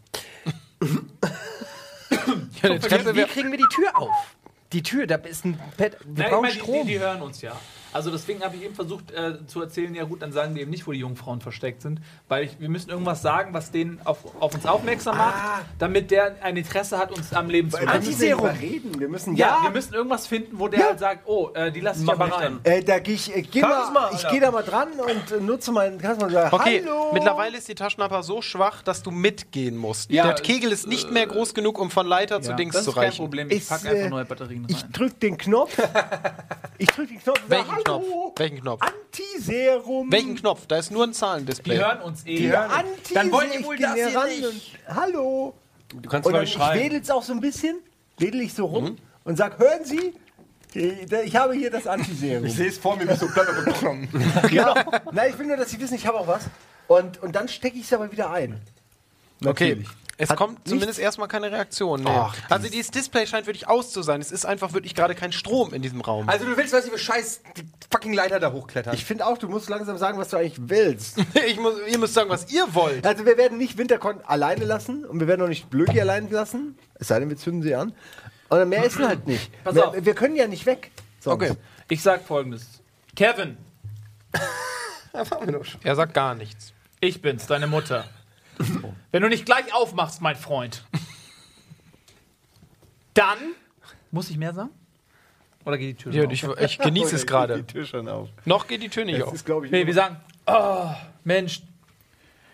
Ja, Wie wär, kriegen wir die Tür auf? Die Tür, da ist ein Pad. Wir ich brauchen meine, die, Strom. die, die hören uns ja. Also deswegen habe ich eben versucht äh, zu erzählen, ja gut, dann sagen die eben nicht, wo die Jungfrauen versteckt sind, weil ich, wir müssen irgendwas sagen, was denen auf, auf uns aufmerksam macht, damit der ein Interesse hat, uns am Leben zu wir halten. müssen darüber reden. Wir müssen Ja, ja. wir müssen irgendwas finden, wo der Ja. halt sagt, oh, äh, die lasse ich aber ich rein. Äh, da gehe ich, äh, geh mal, mal, ich gehe da mal dran und äh, nutze meinen Kannst mal sagen, Okay, Hallo. mittlerweile ist die Taschenlampe so schwach, dass du mitgehen musst. Ja, Der Kegel ist nicht mehr groß genug, um von Leiter zu Dings das zu ist kein reichen. Problem, ich Ist, packe einfach äh, neue Batterien Ich rein. drück den Knopf. *laughs* ich drück den Knopf. und sag, Welchen Knopf? Hallo. Welchen Knopf? Antiserum. Welchen Knopf? Da ist nur ein Die Zahlendisplay. hören uns eh. Die Anti Dann wollt ihr wohl ich das hier ran nicht. Hallo. Du kannst, Und dann, ich, ich wedel's auch so ein bisschen, wedel ich so rum und sag, hören Sie, ich habe hier das Antiserum. sehe es vor mir, wie so Platte bekommen. *laughs* ja. Nein, ich will nur, dass Sie wissen, ich habe auch was. Und, und dann stecke ich es aber wieder ein. Okay. Es Hat kommt nichts- zumindest erstmal keine Reaktion. Nee. Ach, also dieses Display scheint wirklich aus zu sein. Es ist einfach wirklich gerade kein Strom in diesem Raum. Also du willst, was ich für Scheiß die fucking Leiter da hochklettern. Ich finde auch, du musst langsam sagen, was du eigentlich willst. *laughs* ich muss, ihr müsst sagen, was ihr wollt. Also wir werden nicht Wintercon alleine lassen und wir werden auch nicht Blöki allein lassen. Es sei denn, wir zünden sie an. Und mehr ist halt nicht. Pass wir, auf. wir können ja nicht weg. Sonst. Okay. Ich sag folgendes. Kevin, *laughs* Er sagt gar nichts. ich bin's, deine Mutter. *laughs* Wenn du nicht gleich aufmachst, mein Freund, *laughs* dann. Muss ich mehr sagen? Oder geht die Tür Ja, schon auf? ich, ich genieße es *laughs* gerade. Die Tür schon auf. Noch geht die Tür nicht Das auf. ist, glaube ich, Nee, wir sagen, oh, Mensch,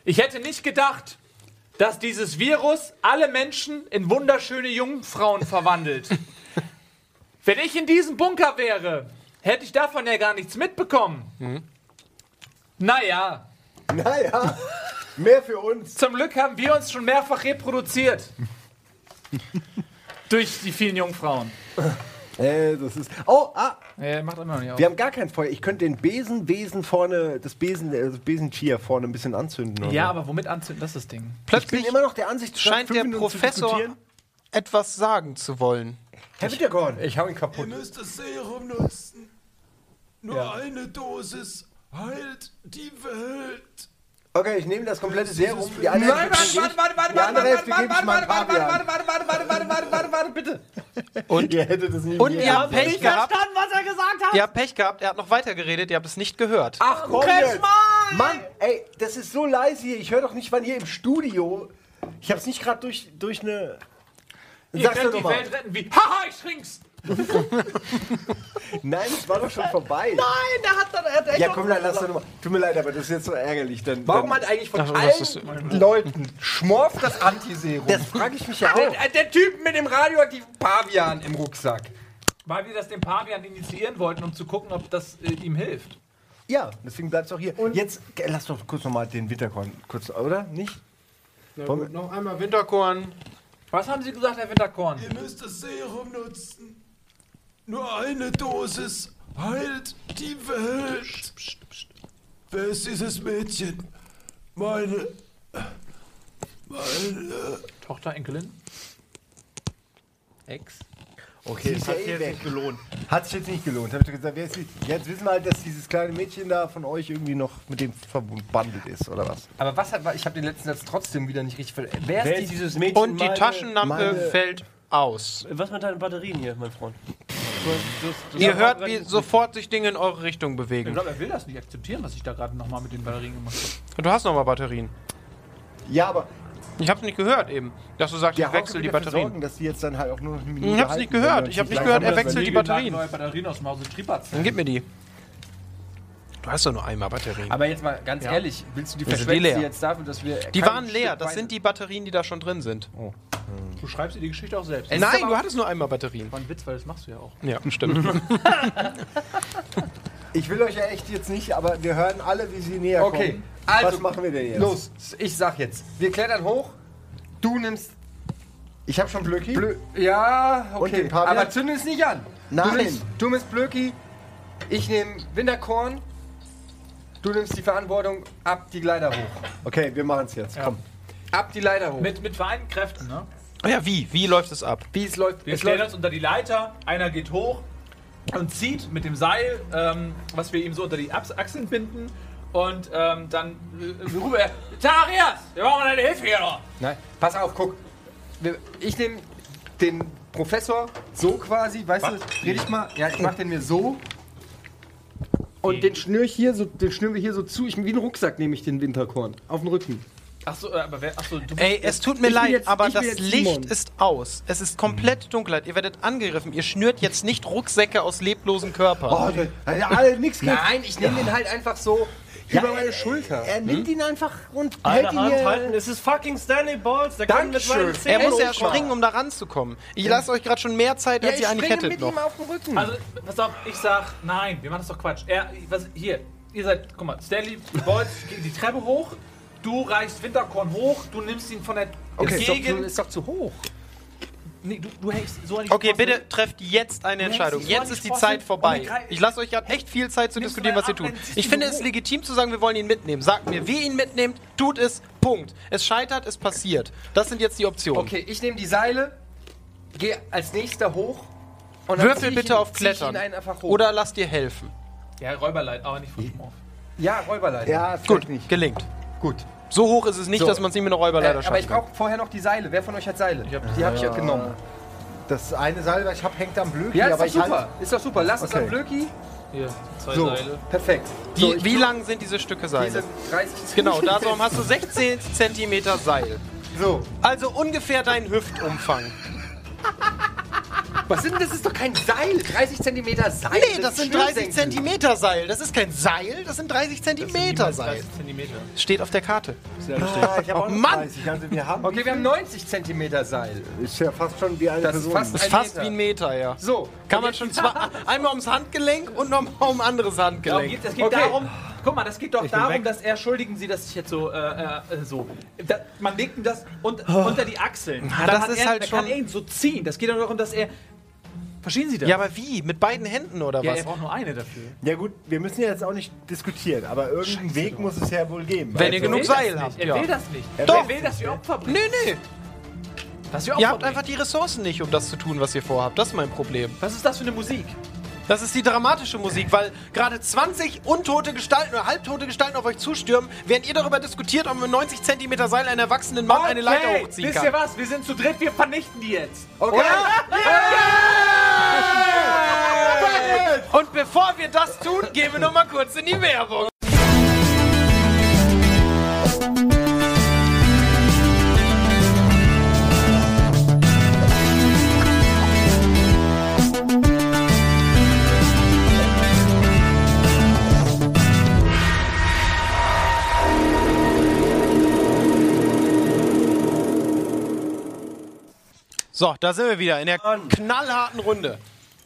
ich hätte nicht gedacht, dass dieses Virus alle Menschen in wunderschöne Jungfrauen verwandelt. Wenn ich in diesem Bunker wäre, hätte ich davon ja gar nichts mitbekommen. Naja, naja, mehr für uns. zum Glück haben wir uns schon mehrfach reproduziert. *laughs* Durch die vielen Jungfrauen. Äh, das ist. Oh, ah, Er macht immer noch nicht auf. wir haben gar kein Feuer. Ich könnte den Besenbesen vorne, das Besen, äh, das Besentier vorne ein bisschen anzünden. Oder? Ja, aber womit anzünden? Das ist das Ding. ich bin Plötzlich immer noch der Ansicht, scheint der Professor etwas sagen zu wollen. Herr Witterkorn, Ich hau ihn kaputt. müsst das Serum nutzen. Nur eine Dosis heilt die Welt. Okay, ich nehme das komplette Serum. Die eine Nein, warte, warte, warte, warte, warte, warte, warte, warte, warte, Pavian. warte, warte, warte, warte, warte, warte, warte, bitte. Und, Ihr hättet es nicht und ihr habt Pech gehabt. was er gesagt hat! Ihr habt Pech gehabt, er hat noch weiter geredet, ihr habt es nicht gehört. Ach komm jetzt. Mann, ey, das ist so leise hier. Ich höre doch nicht, wann ihr im Studio. Ich hab's nicht gerade durch, durch eine. Ihr könnt die. Welt retten wie. Haha, ich trink's! *laughs* Nein, es war doch schon vorbei. Nein, der hat dann. Er hat echt Ja, komm, dann lass doch nochmal. Tut mir leid, aber das ist jetzt so ärgerlich. Dann, Warum dann, hat eigentlich von Ach, allen das ist- Leuten Schmorf das Antiserum? das frage ich mich ja auch. der, der Typ mit dem radioaktiven Pavian im Rucksack. Weil wir das dem Pavian initiieren wollten, um zu gucken, ob das äh, ihm hilft. Ja, deswegen bleibt's auch hier. Jetzt äh, lass doch kurz nochmal den Winterkorn. Kurz, oder? Nicht? Wollen wir- Noch einmal Winterkorn. Was haben Sie gesagt, Herr Winterkorn? Ihr müsst das Serum nutzen. Nur eine Dosis heilt die Welt. Wer ist dieses Mädchen? Meine. Meine. Tochter, Enkelin? Ex. Okay, das hat sich jetzt nicht gelohnt. Hat sich jetzt nicht gelohnt. Hab ich gesagt, wer ist die? Jetzt wissen wir halt, dass dieses kleine Mädchen da von euch irgendwie noch mit dem verbandelt ist, oder was? Aber was hat, ich habe den letzten Satz trotzdem wieder nicht richtig verstanden. Wer, Wer ist ist die, dieses Mädchen? Und die meine- Taschenlampe meine- fällt aus. Was mit deinen Batterien hier, mein Freund? Ihr hört, wie sofort sich Dinge in eure Richtung Ich bewegen. glaube, er will das nicht akzeptieren, was ich da gerade nochmal mit den Batterien gemacht habe. Du hast noch mal Batterien. Ja, aber Ich hab's nicht gehört eben, dass du sagst, ich wechsle die Batterien. Sorgen, dass die jetzt dann halt auch nur noch eine Minute Ich hab's nicht gehört. Ich hab nicht gehört, er wechselt die Batterien. neue Batterien aus dem Hause Triepatz. Dann gib mir die. Du hast doch nur einmal Batterien. aber jetzt mal ganz Ja. ehrlich, willst du die verschwenden jetzt dafür, dass wir. Die waren leer. Stück Das sind die Batterien, die da schon drin sind. Du schreibst dir die Geschichte auch selbst. Es Nein, du hattest nur einmal Batterien. War ein Witz, weil das machst du ja auch. Ja, stimmt. *laughs* Ich will euch ja echt jetzt nicht, aber wir hören alle, wie sie näher Okay, kommen. also, Was machen wir denn jetzt? Los, ich sag jetzt. Wir klettern hoch. Du nimmst. Ich habe schon Blöcki. Blö ja, Und okay. den Pavian? Aber zünde es nicht an. Nein. Du nimmst, du nimmst Blöcki. Ich nehme Winterkorn. Du nimmst die Verantwortung. Ab die Leiter hoch. okay, wir machen es jetzt. Komm. Ab die Leiter hoch. Mit, mit vereinten Kräften, ne? Ja, wie? Wie läuft es ab? Wie es läuft. Wir es stellen läuft uns unter die Leiter, einer geht hoch und zieht mit dem Seil, ähm, was wir ihm so unter die Achseln binden. Und ähm, dann äh, rüber. *laughs* Tarias, wir brauchen deine Hilfe hier noch. Nein, pass auf, guck. Ich nehme den Professor so quasi, weißt du, dreh dich mal. Ja, ich mach den mir so. Und den schnür ich hier so, den schnüren wir hier so zu. Ich, wie ein Rucksack nehme ich den Winterkorn. Auf den Rücken. Achso, äh, aber wer. Achso, du Ey, es tut mir leid, jetzt- aber das Licht Simon. ist aus. Es ist komplett Dunkelheit. Ihr werdet angegriffen. Ihr schnürt jetzt nicht Rucksäcke aus leblosen Körpern. Oh, der, ja, alle, nix geht. Nein, ich nehme den halt einfach so Ja, über meine er- Schulter. Er nimmt ihn einfach und Eine hält ihn Hand hier. halten, es ist fucking Stanley Balls, der kann mit Dankeschön. meinen Zähnen er muss ja springen, um da ranzukommen. Ich lasse euch gerade schon mehr Zeit, ja, als ich ihr eigentlich hättet mit noch. ihm auf den Rücken. Also, pass auf, ich sag, nein, wir machen das doch Quatsch. Er, was, hier, ihr seid, guck mal, Stanley Bolz geht die Treppe hoch, du reichst Winterkorn hoch, du nimmst ihn von der okay, ist doch, Gegend. zu, ist doch zu hoch. Nee, du, du hängst so an die Okay, Sprosse. bitte trefft jetzt eine hängst Entscheidung. dich so an Jetzt die ist die Sprosse Zeit und vorbei. greif- Ich lasse euch gerade echt viel Zeit zu Nimmst du diskutieren, was ihr tut. dann ziehst Ich du finde ihn es hoch. legitim zu sagen, wir wollen ihn mitnehmen. Sagt mir, wie ihn mitnehmt, tut es, Punkt. Es scheitert, es passiert. Das sind jetzt die Optionen. Okay, ich nehme die Seile, gehe als nächster hoch. Und dann zieh Würfel ich bitte ihn- auf zieh ich Klettern. ihn einfach hoch. Oder lasst dir helfen. Ja, Räuberleid, aber nicht von Schmorf. Ja, Räuberleiter. Ja, vielleicht Gut, nicht. gelingt. gut. So hoch ist es nicht, So. dass man es nicht mit einer Äh, Räuberleiter aber ich brauche vorher noch die Seile. Wer von euch hat Seile? hab- die habe ich ja genommen. Das eine Seil, was ich habe, hängt am Blöcki, Ja, ist aber doch ich super. halt. Ist doch super. Lass es Okay. am Blöcki. Hier, zwei So, Seile. perfekt. Wie, so, wie lang sind diese Stücke Seile? Diese 30 Genau, darum *laughs* hast du 16 Zentimeter Seil. So, Also ungefähr dein Hüftumfang. *laughs* Was sind denn das? ist doch kein Seil. 30 Zentimeter Seil. Nee, das ist sind 30 Schnürsenkel. Zentimeter Seil. Das ist kein Seil, das sind 30 Zentimeter Seil. 30 Zentimeter. Steht auf der Karte. ah, ich habe auch noch Mann! 30. Also wir haben. Okay, wir haben 90 Zentimeter Seil. Ist ja fast schon wie eine Das ist Person. fast Das ist ein fast Meter. wie ein Meter, ja. So. Kann man schon zwei, einmal ums Handgelenk und nochmal um ein anderes Handgelenk. es geht Okay. darum, guck mal, das geht doch darum, weg. dass er, entschuldigen Sie, dass ich jetzt so, äh, äh, so, da, man legt ihm das und, unter die Achseln. Dann das hat ist er, halt dann kann schon- er ihn so ziehen. Das geht doch darum, dass er, verstehen Sie das? Ja, aber wie? Mit beiden Händen oder Ja, was? er braucht nur eine dafür. Ja gut, wir müssen ja jetzt auch nicht diskutieren, aber irgendeinen Weg muss es ja wohl geben. Wenn ihr Also- genug will das Seil nicht. habt, Er ja. will das nicht. Er Doch. Er will, dass wir Opfer bringen. Nee, nee. Dass wir Ihr Opfer habt einfach die Ressourcen nicht, um das zu tun, was ihr vorhabt. Das ist mein Problem. Was ist das für eine Musik? Das ist die dramatische Musik, weil gerade 20 untote Gestalten oder halbtote Gestalten auf euch zustürmen, während ihr darüber diskutiert, ob mit 90 cm Seil einen erwachsenen Mann eine Leiter Okay, hochziehen Wisst ihr kann. was? Wir sind zu dritt, wir vernichten die jetzt. Okay. Und bevor wir das tun, gehen wir noch mal kurz in die Werbung. So, da sind wir wieder in der knallharten Runde.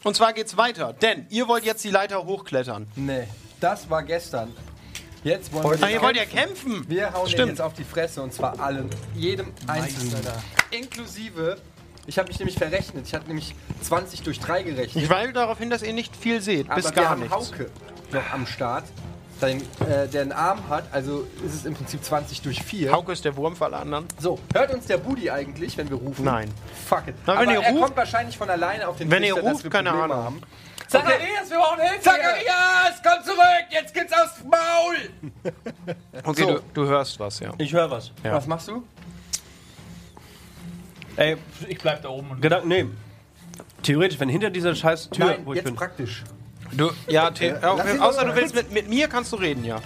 Und zwar geht's weiter, denn ihr wollt jetzt die Leiter hochklettern. Nee, das war gestern. Jetzt wollen wir. Ah, ihr wollt ja kämpfen. Wir hauen den Stimmt. jetzt auf die Fresse und zwar allen. Jedem Einzelnen. Inklusive. Ich habe mich nämlich verrechnet. Ich hatte nämlich 20 durch 3 gerechnet. Ich weise darauf hin, dass ihr nicht viel seht, aber bis wir gar haben nichts. Hauke noch am Start, den, äh, der einen Arm hat. Also ist es im Prinzip 20 durch 4. Hauke ist der Wurm für alle anderen. So, hört uns der Budi eigentlich, wenn wir rufen? Nein. Fuck it. Na, wenn aber ihr er ruft- kommt wahrscheinlich von alleine auf den Wenn ihr Trichter, dass ruft, wir keine Probleme Ahnung. haben. Zacharias, wir brauchen Hilfe! Zacharias, komm zurück! Jetzt geht's aufs Maul! *laughs* Okay, So. du, du hörst was, ja. Ich höre was. Ja. Was machst du? Ey, Ich bleib da oben und. Gedanken, nee. Theoretisch, wenn hinter dieser scheiß Tür, Nein, wo ich jetzt bin. praktisch. Du, ja, The okay, ihn außer du willst mit, mit mir kannst du reden, ja.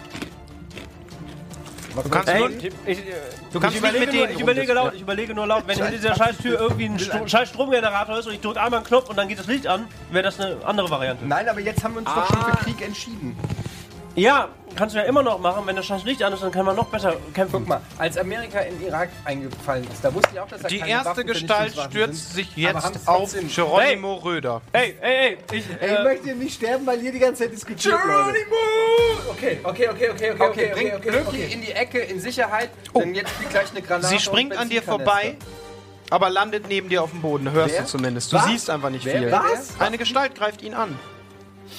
Du kannst Ey, nur, ich, ich, du kannst ich nicht überlege, mit nur, denen ich überlege laut, ich überlege nur laut, wenn hinter dieser scheiß Tür irgendwie ein Stro scheiß Stromgenerator ist und ich drücke einmal einen Knopf und dann geht das Licht an, wäre das eine andere Variante. Nein, aber jetzt haben wir uns doch schon für Krieg entschieden. Ja, kannst du ja immer noch machen, wenn das scheiß Licht an ist, dann kann man noch besser kämpfen. Guck mal, als Amerika in Irak eingefallen ist, da wussten die auch, dass da Die keine erste Waffenvernichtungswaffen Gestalt stürzt sind, sich jetzt auf Geronimo Röder. Ey, ey, ey, ich, Ey, ich äh, möchte nicht sterben, weil ihr die ganze Zeit diskutiert, Leute. Okay, okay, okay, okay, okay, Okay, okay, bring okay, Glöckli okay. in die Ecke, in Sicherheit, denn jetzt fliegt gleich eine Granate Sie springt an dir vorbei, aber landet neben dir auf dem Boden. Hörst Wer? du zumindest. Du Was? siehst einfach nicht Wer? viel. Wer? Was? Eine Gestalt greift ihn an.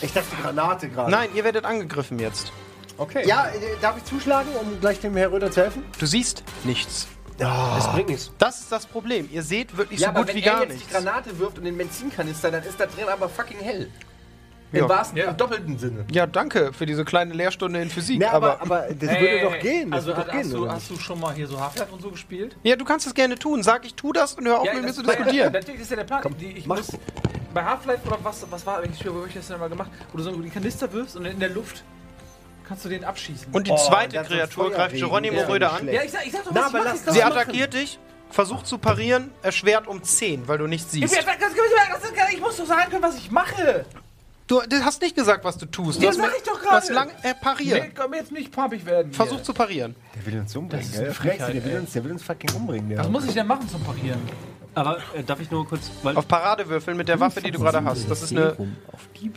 Ich dachte Granate gerade. Nein, ihr werdet angegriffen jetzt. Okay. Ja, äh, darf ich zuschlagen, um gleich dem Herr Röder zu helfen? Du siehst nichts. es bringt nichts. Das ist das Problem. Ihr seht wirklich so gut wenn wie er gar jetzt nichts. die Granate wirft und den Benzinkanister, dann ist da drin aber fucking hell. Ja. Im wahrsten Ja. doppelten Sinne. Ja, danke für diese kleine Lehrstunde in Physik. Ja, aber, aber, aber das Ey, würde doch gehen. Das Also hast, doch gehen, hast, du, hast du schon mal hier so Half-Life und so gespielt? ja, du kannst es gerne tun. Sag, ich tu das und hör auf, mit mir zu diskutieren. Natürlich ist ja der Plan. die, ich muss bei Half-Life oder was, was war eigentlich, wo habe ich das denn mal gemacht? Wo du so den Kanister wirfst und in der Luft kannst du den abschießen. Und die Oh, zweite das Kreatur greift Geronimo Ja, Röder an. ja, ich sag, ich sag doch, Na, was aber ich lass mach, ich das Sie attackiert dich, versucht zu parieren, erschwert um 10, weil du nichts Ich, siehst. ich muss doch sagen können, was ich mache. Du, du hast nicht gesagt, was du tust. Du Ja, hast sag mir- ich doch Du gerade. lang äh, pariert. Nee, komm jetzt nicht pampig werden. hier. Versuch zu parieren. Der will uns umbringen, Das ist gell? du, Frechheit, der, will uns, der will uns fucking umbringen. Der. Was muss ich denn machen zum Parieren? Aber äh, darf ich nur kurz, weil Auf Parade würfeln mit der Waffe, die du gerade hast. Das ist eine.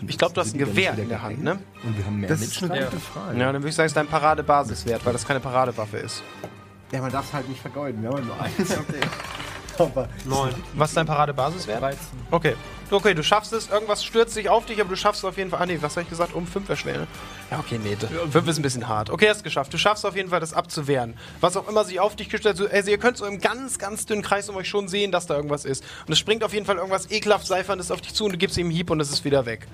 Ich glaube, du hast ein Gewehr in der Hand, ne? Und wir haben mehr das ist eine gute Frage. Ja, dann würde ich sagen, es ist dein Paradebasiswert, weil das keine Paradewaffe ist. Ja, man darf es halt nicht vergeuden. Wir haben nur eins. *laughs* Aber neun. Was ist dein Paradebasiswert? 13. Okay. Okay, du schaffst es. Irgendwas stürzt sich auf dich, aber du schaffst es auf jeden Fall. Ah, nee, was habe ich gesagt? Um 5 wäre schwer. ne? Ja, okay, nee. 5 ist ein bisschen hart. Okay, hast es geschafft. Du schaffst auf jeden Fall, das abzuwehren. Was auch immer sich auf dich gestellt hat. Also, ihr könnt so im ganz, ganz dünnen Kreis um euch schon sehen, dass da irgendwas ist. Und es springt auf jeden Fall irgendwas ekelhaft Seiferndes auf dich zu und du gibst ihm einen Hieb und es ist wieder weg.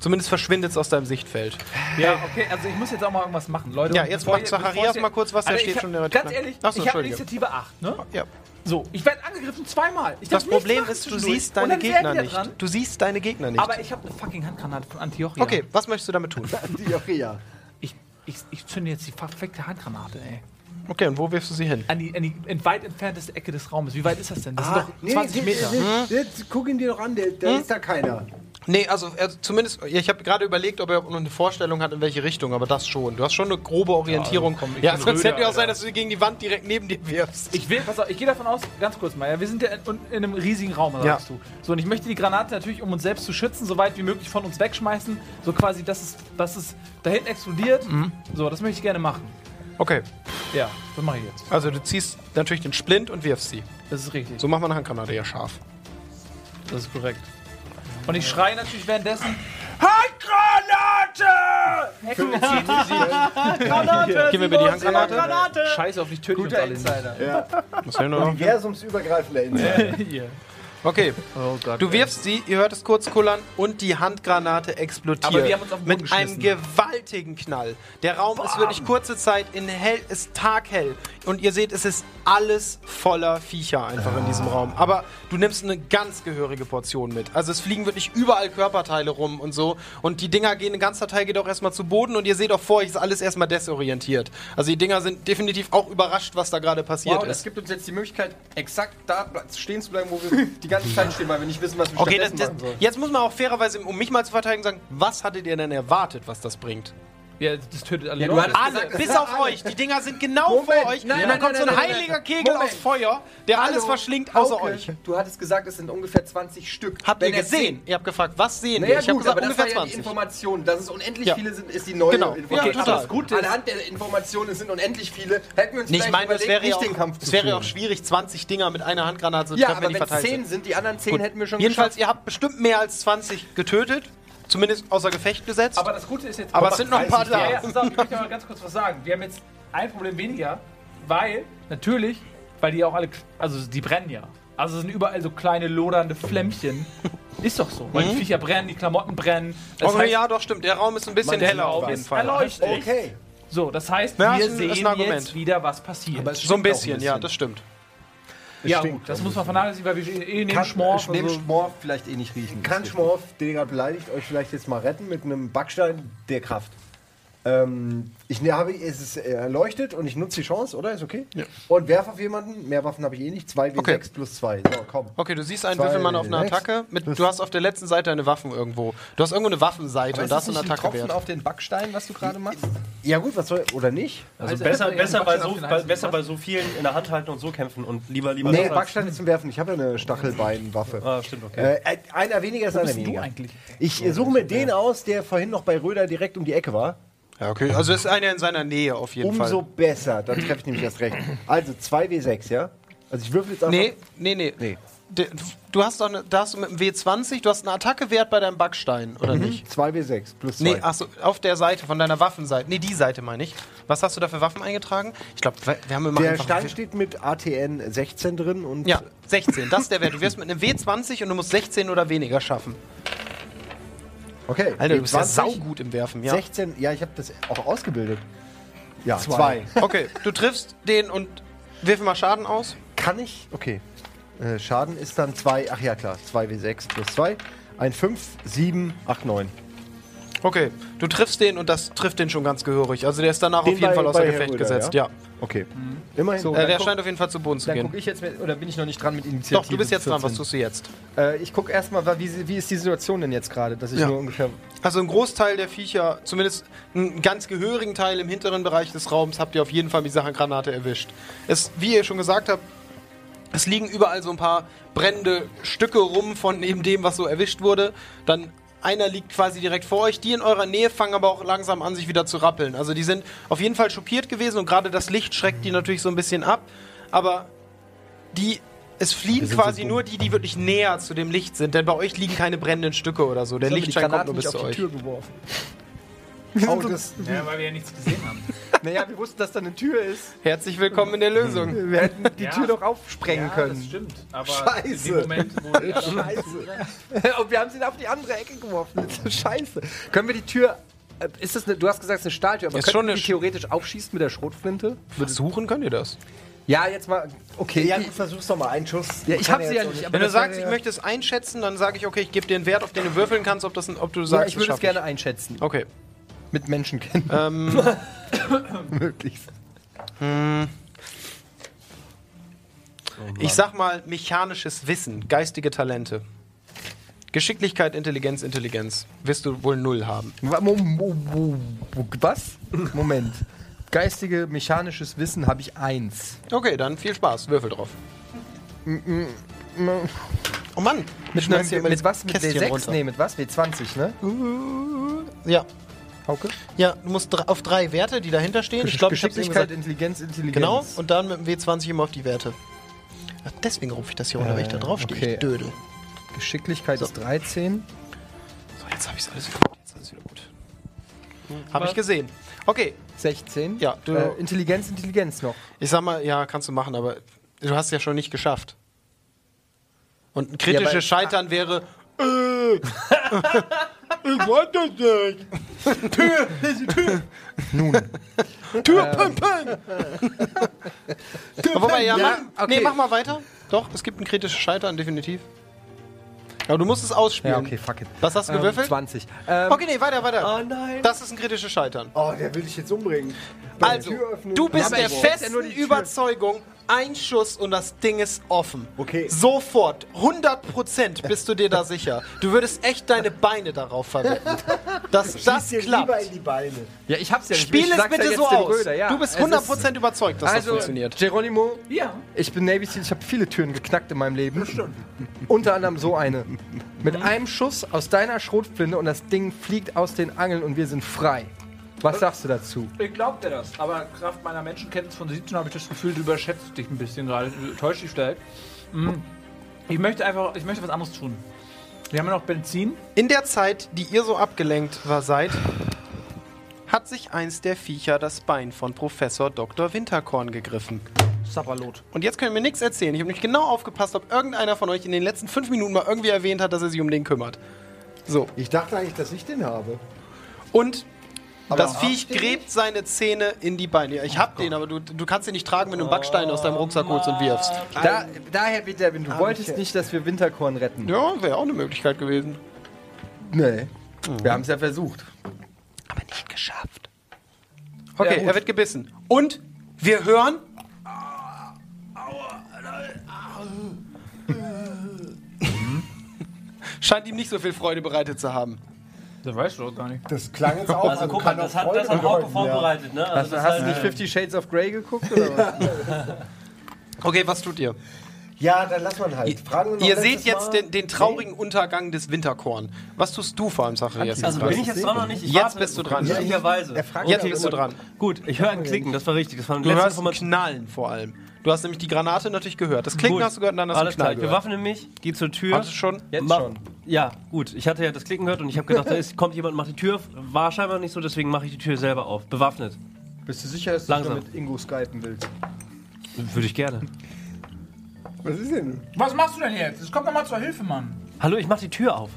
Zumindest verschwindet es aus deinem Sichtfeld. Ja, okay, also ich muss jetzt auch mal irgendwas machen, Leute. Ja, jetzt macht Zacharias mal kurz was, der Alter, steht ich schon hab, in der Ganz ehrlich, Ach so, ich habe. Initiative 8, ne? Ja. So, ich werde angegriffen zweimal. Ich Das Problem ist, du siehst deine Gegner nicht. dran. Du siehst deine Gegner nicht. Aber ich habe eine fucking Handgranate von Antiochia. Okay, was möchtest du damit tun? *laughs* Antiochia. Ich, ich, ich zünde jetzt die perfekte Handgranate, ey. Okay, und wo wirfst du sie hin? An die, an die in weit entfernteste Ecke des Raumes. Wie weit ist das denn? Das Ah, sind doch 20 nee, Meter. nee, nee, nee, Guck ihn dir doch an, der, der ist da keiner. Nee, also er, zumindest, ja, ich habe gerade überlegt, ob er noch eine Vorstellung hat, in welche Richtung, aber das schon. Du hast schon eine grobe Orientierung. komm, ich Ja, bin sonst hätte ja auch sein, dass du sie gegen die Wand direkt neben dir wirfst. Ich will, pass auf, ich gehe davon aus, ganz kurz mal, ja, wir sind ja in, in einem riesigen Raum, sagst du. So, und ich möchte die Granate natürlich, um uns selbst zu schützen, so weit wie möglich von uns wegschmeißen. So quasi, dass es, dass es da hinten explodiert. So, das möchte ich gerne machen. Okay, Ja, das mache ich jetzt. also du ziehst natürlich den Splint und wirfst sie. Das ist richtig. So macht man eine Handgranate ja scharf. Das ist korrekt. Und ich schreie natürlich währenddessen. Handgranate! Gib mir bitte die Handgranate. Scheiße auf dich, töte ich uns alle. Insider. Noch? Universumsübergreifender Insider. Hier. Okay, Oh Gott. du wirfst sie, ihr hört es kurz kullern und die Handgranate explodiert. Aber wir haben uns auf den Boden Mit einem gewaltigen Knall. Der Raum ist wirklich kurze Zeit in hell, ist taghell. Und ihr seht, es ist alles voller Viecher einfach in diesem Raum. Aber du nimmst eine ganz gehörige Portion mit. Also es fliegen wirklich überall Körperteile rum und so. Und die Dinger gehen, ein ganzer Teil geht auch erstmal zu Boden und ihr seht auch vor euch ist alles erstmal desorientiert. Also die Dinger sind definitiv auch überrascht, was da gerade passiert Wow, ist. gibt uns jetzt die Möglichkeit, exakt da stehen zu bleiben, wo wir *laughs* die ganze Zeit stehen, weil wir nicht wissen, was wir Okay, das, stattdessen das, machen sollen. jetzt muss man auch fairerweise, um mich mal zu verteidigen, sagen, was hattet ihr denn erwartet, was das bringt? Ja, das tötet alle Ja, Leute. Alle, gesagt, bis auf alle. euch. Die Dinger sind genau Moment. vor euch. Nein, und dann nein, kommt nein, so ein heiliger nein. Kegel Moment. aus Feuer, der alles Hallo, verschlingt, außer Hauke, euch. Du hattest gesagt, es sind ungefähr 20 Stück. Habt Wenn ihr gesehen? Ihr habt gefragt, was sehen Naja, wir? Ich habe gut, gesagt, aber das ungefähr war ja die 20. Information. Dass es unendlich Ja. viele sind, ist die neue Genau. Information. Ja, total. Aber das Gute ist, anhand der Informationen, es sind unendlich viele, hätten wir uns vielleicht meine, es überlegt, wäre, ja nicht den Kampf auch, zu es wäre ja auch schwierig, 20 Dinger mit einer Handgranate zu Ja, treffen, aber wenn die verteilt 10 sind. die anderen 10 Gut. hätten wir schon Jedenfalls, ihr habt bestimmt mehr als 20 getötet. Zumindest außer Gefecht gesetzt. Aber das Gute ist jetzt. Aber es sind noch ein paar Ja, da. ja, auf, ich möchte aber ganz kurz was sagen. Wir haben jetzt ein Problem weniger, weil natürlich, weil die auch alle, also die brennen ja. Also es sind überall so kleine lodernde Flämmchen. Ist doch so, weil die Viecher brennen, die Klamotten brennen. Das okay, heißt, ja, doch, stimmt. Der Raum ist ein bisschen heller auf Raum jeden ist Fall. erleuchtet. Okay. So, das heißt, Ja, wir ist ein- ist ein sehen Argument. jetzt wieder, was passiert. Aber es So ein auch bisschen, ja, das stimmt. Ja, stinkt gut, das muss man vernachlässigen, weil wir eh neben Kann- Schmorf Neben und so. Schmorf vielleicht eh nicht riechen. Kann Schmorf, den ihr gerade beleidigt, euch vielleicht jetzt mal retten mit einem Backstein der Kraft? Ähm, ich ne- habe, es ist äh, erleuchtet und ich nutze die Chance, oder? Ist okay? Ja. Und werfe auf jemanden. Mehr Waffen habe ich eh nicht. 2 w6 Okay. plus 2. So, komm. Okay, du siehst einen Zwei, Würfelmann auf einer. Attacke. Mit, du hast auf der letzten Seite eine Waffen irgendwo. Du hast irgendwo eine Waffenseite und ist da das hast du nicht einen ein Tropfen Attackewert. auf den Backstein, was du gerade machst? Ja, gut, was soll. Oder nicht? Also, Also besser, besser, bei so, bei, besser bei so vielen in der Hand halten und so kämpfen und lieber lieber Nee, Backstein ist zum Werfen. Ich habe ja eine Stachelbeinwaffe. Ah, stimmt, okay. Äh, ein- einer weniger ist einer bist du weniger. eigentlich? Ich äh, suche mir den aus, der vorhin noch bei Röder direkt um die Ecke war. Ja, okay. Also ist einer in seiner Nähe auf jeden Umso Fall. besser. Dann treffe ich nämlich erst recht. Also 2W6, ja? Also ich würfel jetzt einfach. Nee, nee, nee. Nee. De- Du hast doch eine, da hast du mit dem W20, du hast einen Attackewert bei deinem Backstein, oder nicht? 2W6 plus 2. Nee, achso, auf der Seite, von deiner Waffenseite. Nee, die Seite meine ich. Was hast du da für Waffen eingetragen? Ich glaube, wir haben immer der. Stein steht mit ATN 16 drin und ja, 16, das ist der Wert. Du wirst mit einem W20 und du musst 16 oder weniger schaffen. Okay. Alter, du bist ja 20, saugut im Werfen, ja. 16, ja, ich habe das auch ausgebildet. Ja, 2. *laughs* Okay, du triffst den und wirf mal Schaden aus. Kann ich? Okay. Äh, Schaden ist dann 2, ach ja klar, 2W6 plus 2. Ein 5, 7, 8, 9. Okay, du triffst den und das trifft den schon ganz gehörig. Also der ist danach Den auf jeden bei- Fall außer Gefecht Röder, gesetzt, ja? ja. Okay. Immerhin. So. Äh, dann der guck- scheint auf jeden Fall zu Boden zu Dann gehen. gucke ich jetzt mit, oder bin ich noch nicht dran mit Initiative? Doch, du bist jetzt dran, was 14? tust du jetzt? Äh, ich gucke erstmal, wie, wie ist die Situation denn jetzt gerade, dass ich Ja. nur ungefähr. Also ein Großteil der Viecher, zumindest einen ganz gehörigen Teil im hinteren Bereich des Raums, habt ihr auf jeden Fall mit dieser Handgranate erwischt. Es, wie ihr schon gesagt habt, es liegen überall so ein paar brennende Stücke rum von eben dem, was so erwischt wurde. Dann einer liegt quasi direkt vor euch. Die in eurer Nähe fangen aber auch langsam an, sich wieder zu rappeln. Also die sind auf jeden Fall schockiert gewesen und gerade das Licht schreckt die natürlich so ein bisschen ab. Aber die. Es fliehen quasi nur die, die wirklich näher zu dem Licht sind, denn bei euch liegen keine brennenden Stücke oder so. Der Lichtschein kommt nur bis nicht zu auf die euch. Tür geworfen. Oh, das, *laughs* Ja, weil wir ja nichts gesehen haben. Naja, wir wussten, dass da eine Tür ist. Herzlich willkommen in der Lösung. Wir hätten die Ja. Tür doch aufsprengen Ja, können. das stimmt. Aber Scheiße. in dem Moment, wo *laughs* die Und wir haben sie auf die andere Ecke geworfen. Das ist so scheiße. Können wir die Tür. äh, Ist das eine, du hast gesagt, es ist eine Stahltür, aber Ist können schon wir eine die Sch- theoretisch aufschießen mit der Schrotflinte? Versuchen könnt ihr das. Ja, jetzt mal. Okay. ja, ich, du versuchst doch mal einen Schuss. ja, ich hab sie ja nicht. aber Wenn du das sagst, wäre ich ja- möchte es einschätzen, dann sage ich, okay, ich gebe dir einen Wert, auf den du würfeln kannst, ob, das, ob du Ja, sagst, ich würde es gerne einschätzen. Okay. Mit Menschenkenntnis. Ähm, *laughs* Möglichst. ich sag mal mechanisches Wissen, geistige Talente. Geschicklichkeit, Intelligenz, Intelligenz. Wirst du wohl null haben. Was? Moment. Geistige, mechanisches Wissen habe ich eins. Okay, dann viel Spaß. Würfel drauf. Oh Mann, Mit, schmeiß einem, hier immer mit das was? Mit Kästchen D6? runter. Nee, mit was? W20, ne? Ja. Hauke? Ja, du musst dr- auf drei Werte, die dahinter stehen. Ich glaube, ich hab's eben Geschicklichkeit, gesagt. Intelligenz, Intelligenz. Genau, und dann mit dem W20 immer auf die Werte. Ach, deswegen rufe ich das hier runter, weil ich da drauf stehe. okay. Ich Dödel. Geschicklichkeit ist 13. So, jetzt habe ich alles wieder gut. Jetzt alles wieder gut. Habe ich gesehen. Okay, 16. Ja, du- äh, Intelligenz, Intelligenz noch. ich sag mal, ja, kannst du machen, aber du hast es ja schon nicht geschafft. Und ein kritisches Ja, aber- Scheitern wäre. Äh, *laughs* *laughs* ich wollte das nicht. Tür, Tür. Nun. Tür, pum, pum. Wobei, ja, Ja, mach, okay. nee, mach mal weiter. Doch, es gibt ein kritisches Scheitern, definitiv. Aber du musst es ausspielen. Ja, okay, fuck it. Was hast du Ähm, gewürfelt? 20. Ähm, Okay, nee, weiter, weiter. Oh nein. Das ist ein kritisches Scheitern. Oh, der will dich jetzt umbringen. Bei Also, du bist der festen Tür. Überzeugung, ein Schuss und das Ding ist offen. Okay. Sofort, 100% bist du dir da sicher. Du würdest echt deine Beine darauf verwetten. *laughs* Dass das dir lieber klappt. in die Beine. ja, ich hab's ja nicht. Spiel ich es bitte ja so aus. Röder, ja. Du bist Es 100% überzeugt, dass also, das funktioniert. Geronimo, Ja. ich bin Navy Seal, ich habe viele Türen geknackt in meinem Leben. Unter anderem so eine. Mit einem Schuss aus deiner Schrotflinte und das Ding fliegt aus den Angeln und wir sind frei. Was sagst du dazu? Ich glaub dir das. Aber Kraft meiner Menschenkenntnis von 17 habe ich das Gefühl, du überschätzt dich ein bisschen gerade. Du täuscht dich vielleicht. Mhm. Ich möchte einfach, ich möchte was anderes tun. Wir haben ja noch Benzin. In der Zeit, die ihr so abgelenkt war seid, hat sich eins der Viecher das Bein von Professor Dr. Winterkorn gegriffen. Sapperlot. Und jetzt könnt ihr mir nichts erzählen. Ich habe nicht genau aufgepasst, ob irgendeiner von euch in den letzten fünf Minuten mal irgendwie erwähnt hat, dass er sich um den kümmert. So. Ich dachte eigentlich, dass ich den habe. Und das habt Viech gräbt seine Zähne in die Beine. Ja, Ich hab den, aber du, du kannst ihn nicht tragen, wenn du einen Backstein aus deinem Rucksack holst und wirfst. Da, daher, bitte, wenn du wolltest nicht, dass wir Winterkorn retten. Ja, wäre auch eine Möglichkeit gewesen. Nee. Wir haben es ja versucht. Aber nicht geschafft. Okay, er wird gebissen. Und wir hören. *laughs* Scheint ihm nicht so viel Freude bereitet zu haben. Das weißt du doch gar nicht. Das klang jetzt auch. Also guck mal, das hat, das hat Hauke ja. vorbereitet, ne? Hast, Also das hast heißt, du nicht Fifty Shades of Grey geguckt? Oder *laughs* was? Okay, was tut ihr? Ja, dann lass man halt. Fragen Ihr seht jetzt den, den traurigen Untergang des Winterkorn. Was tust du vor allem, Sache jetzt? also bin ich jetzt auch noch nicht. Ich Jetzt bist du dran. Möglicherweise. Er fragt Jetzt bist du dran. Gut, ich höre ein Klicken, das war richtig. Das war eine Du hörst ein. Knallen vor allem. Du hast nämlich die Granate natürlich gehört. Das Klicken Gut. hast du gehört und dann hast Alles du klar, Knall ich gehört. bewaffne mich, gehe zur Tür. Hast du schon? Jetzt Mach- schon. Ja, gut. Ich hatte ja das Klicken gehört und ich habe gedacht, *laughs* da ist, kommt jemand und macht die Tür. auf. War scheinbar nicht so, deswegen mache ich die Tür selber auf. Bewaffnet. Bist du sicher, dass du Langsam. mit Ingo skypen willst? Würde ich gerne. Was ist denn? Was machst du denn jetzt? Es kommt noch mal zur Hilfe, Mann. Hallo, ich mache die Tür auf.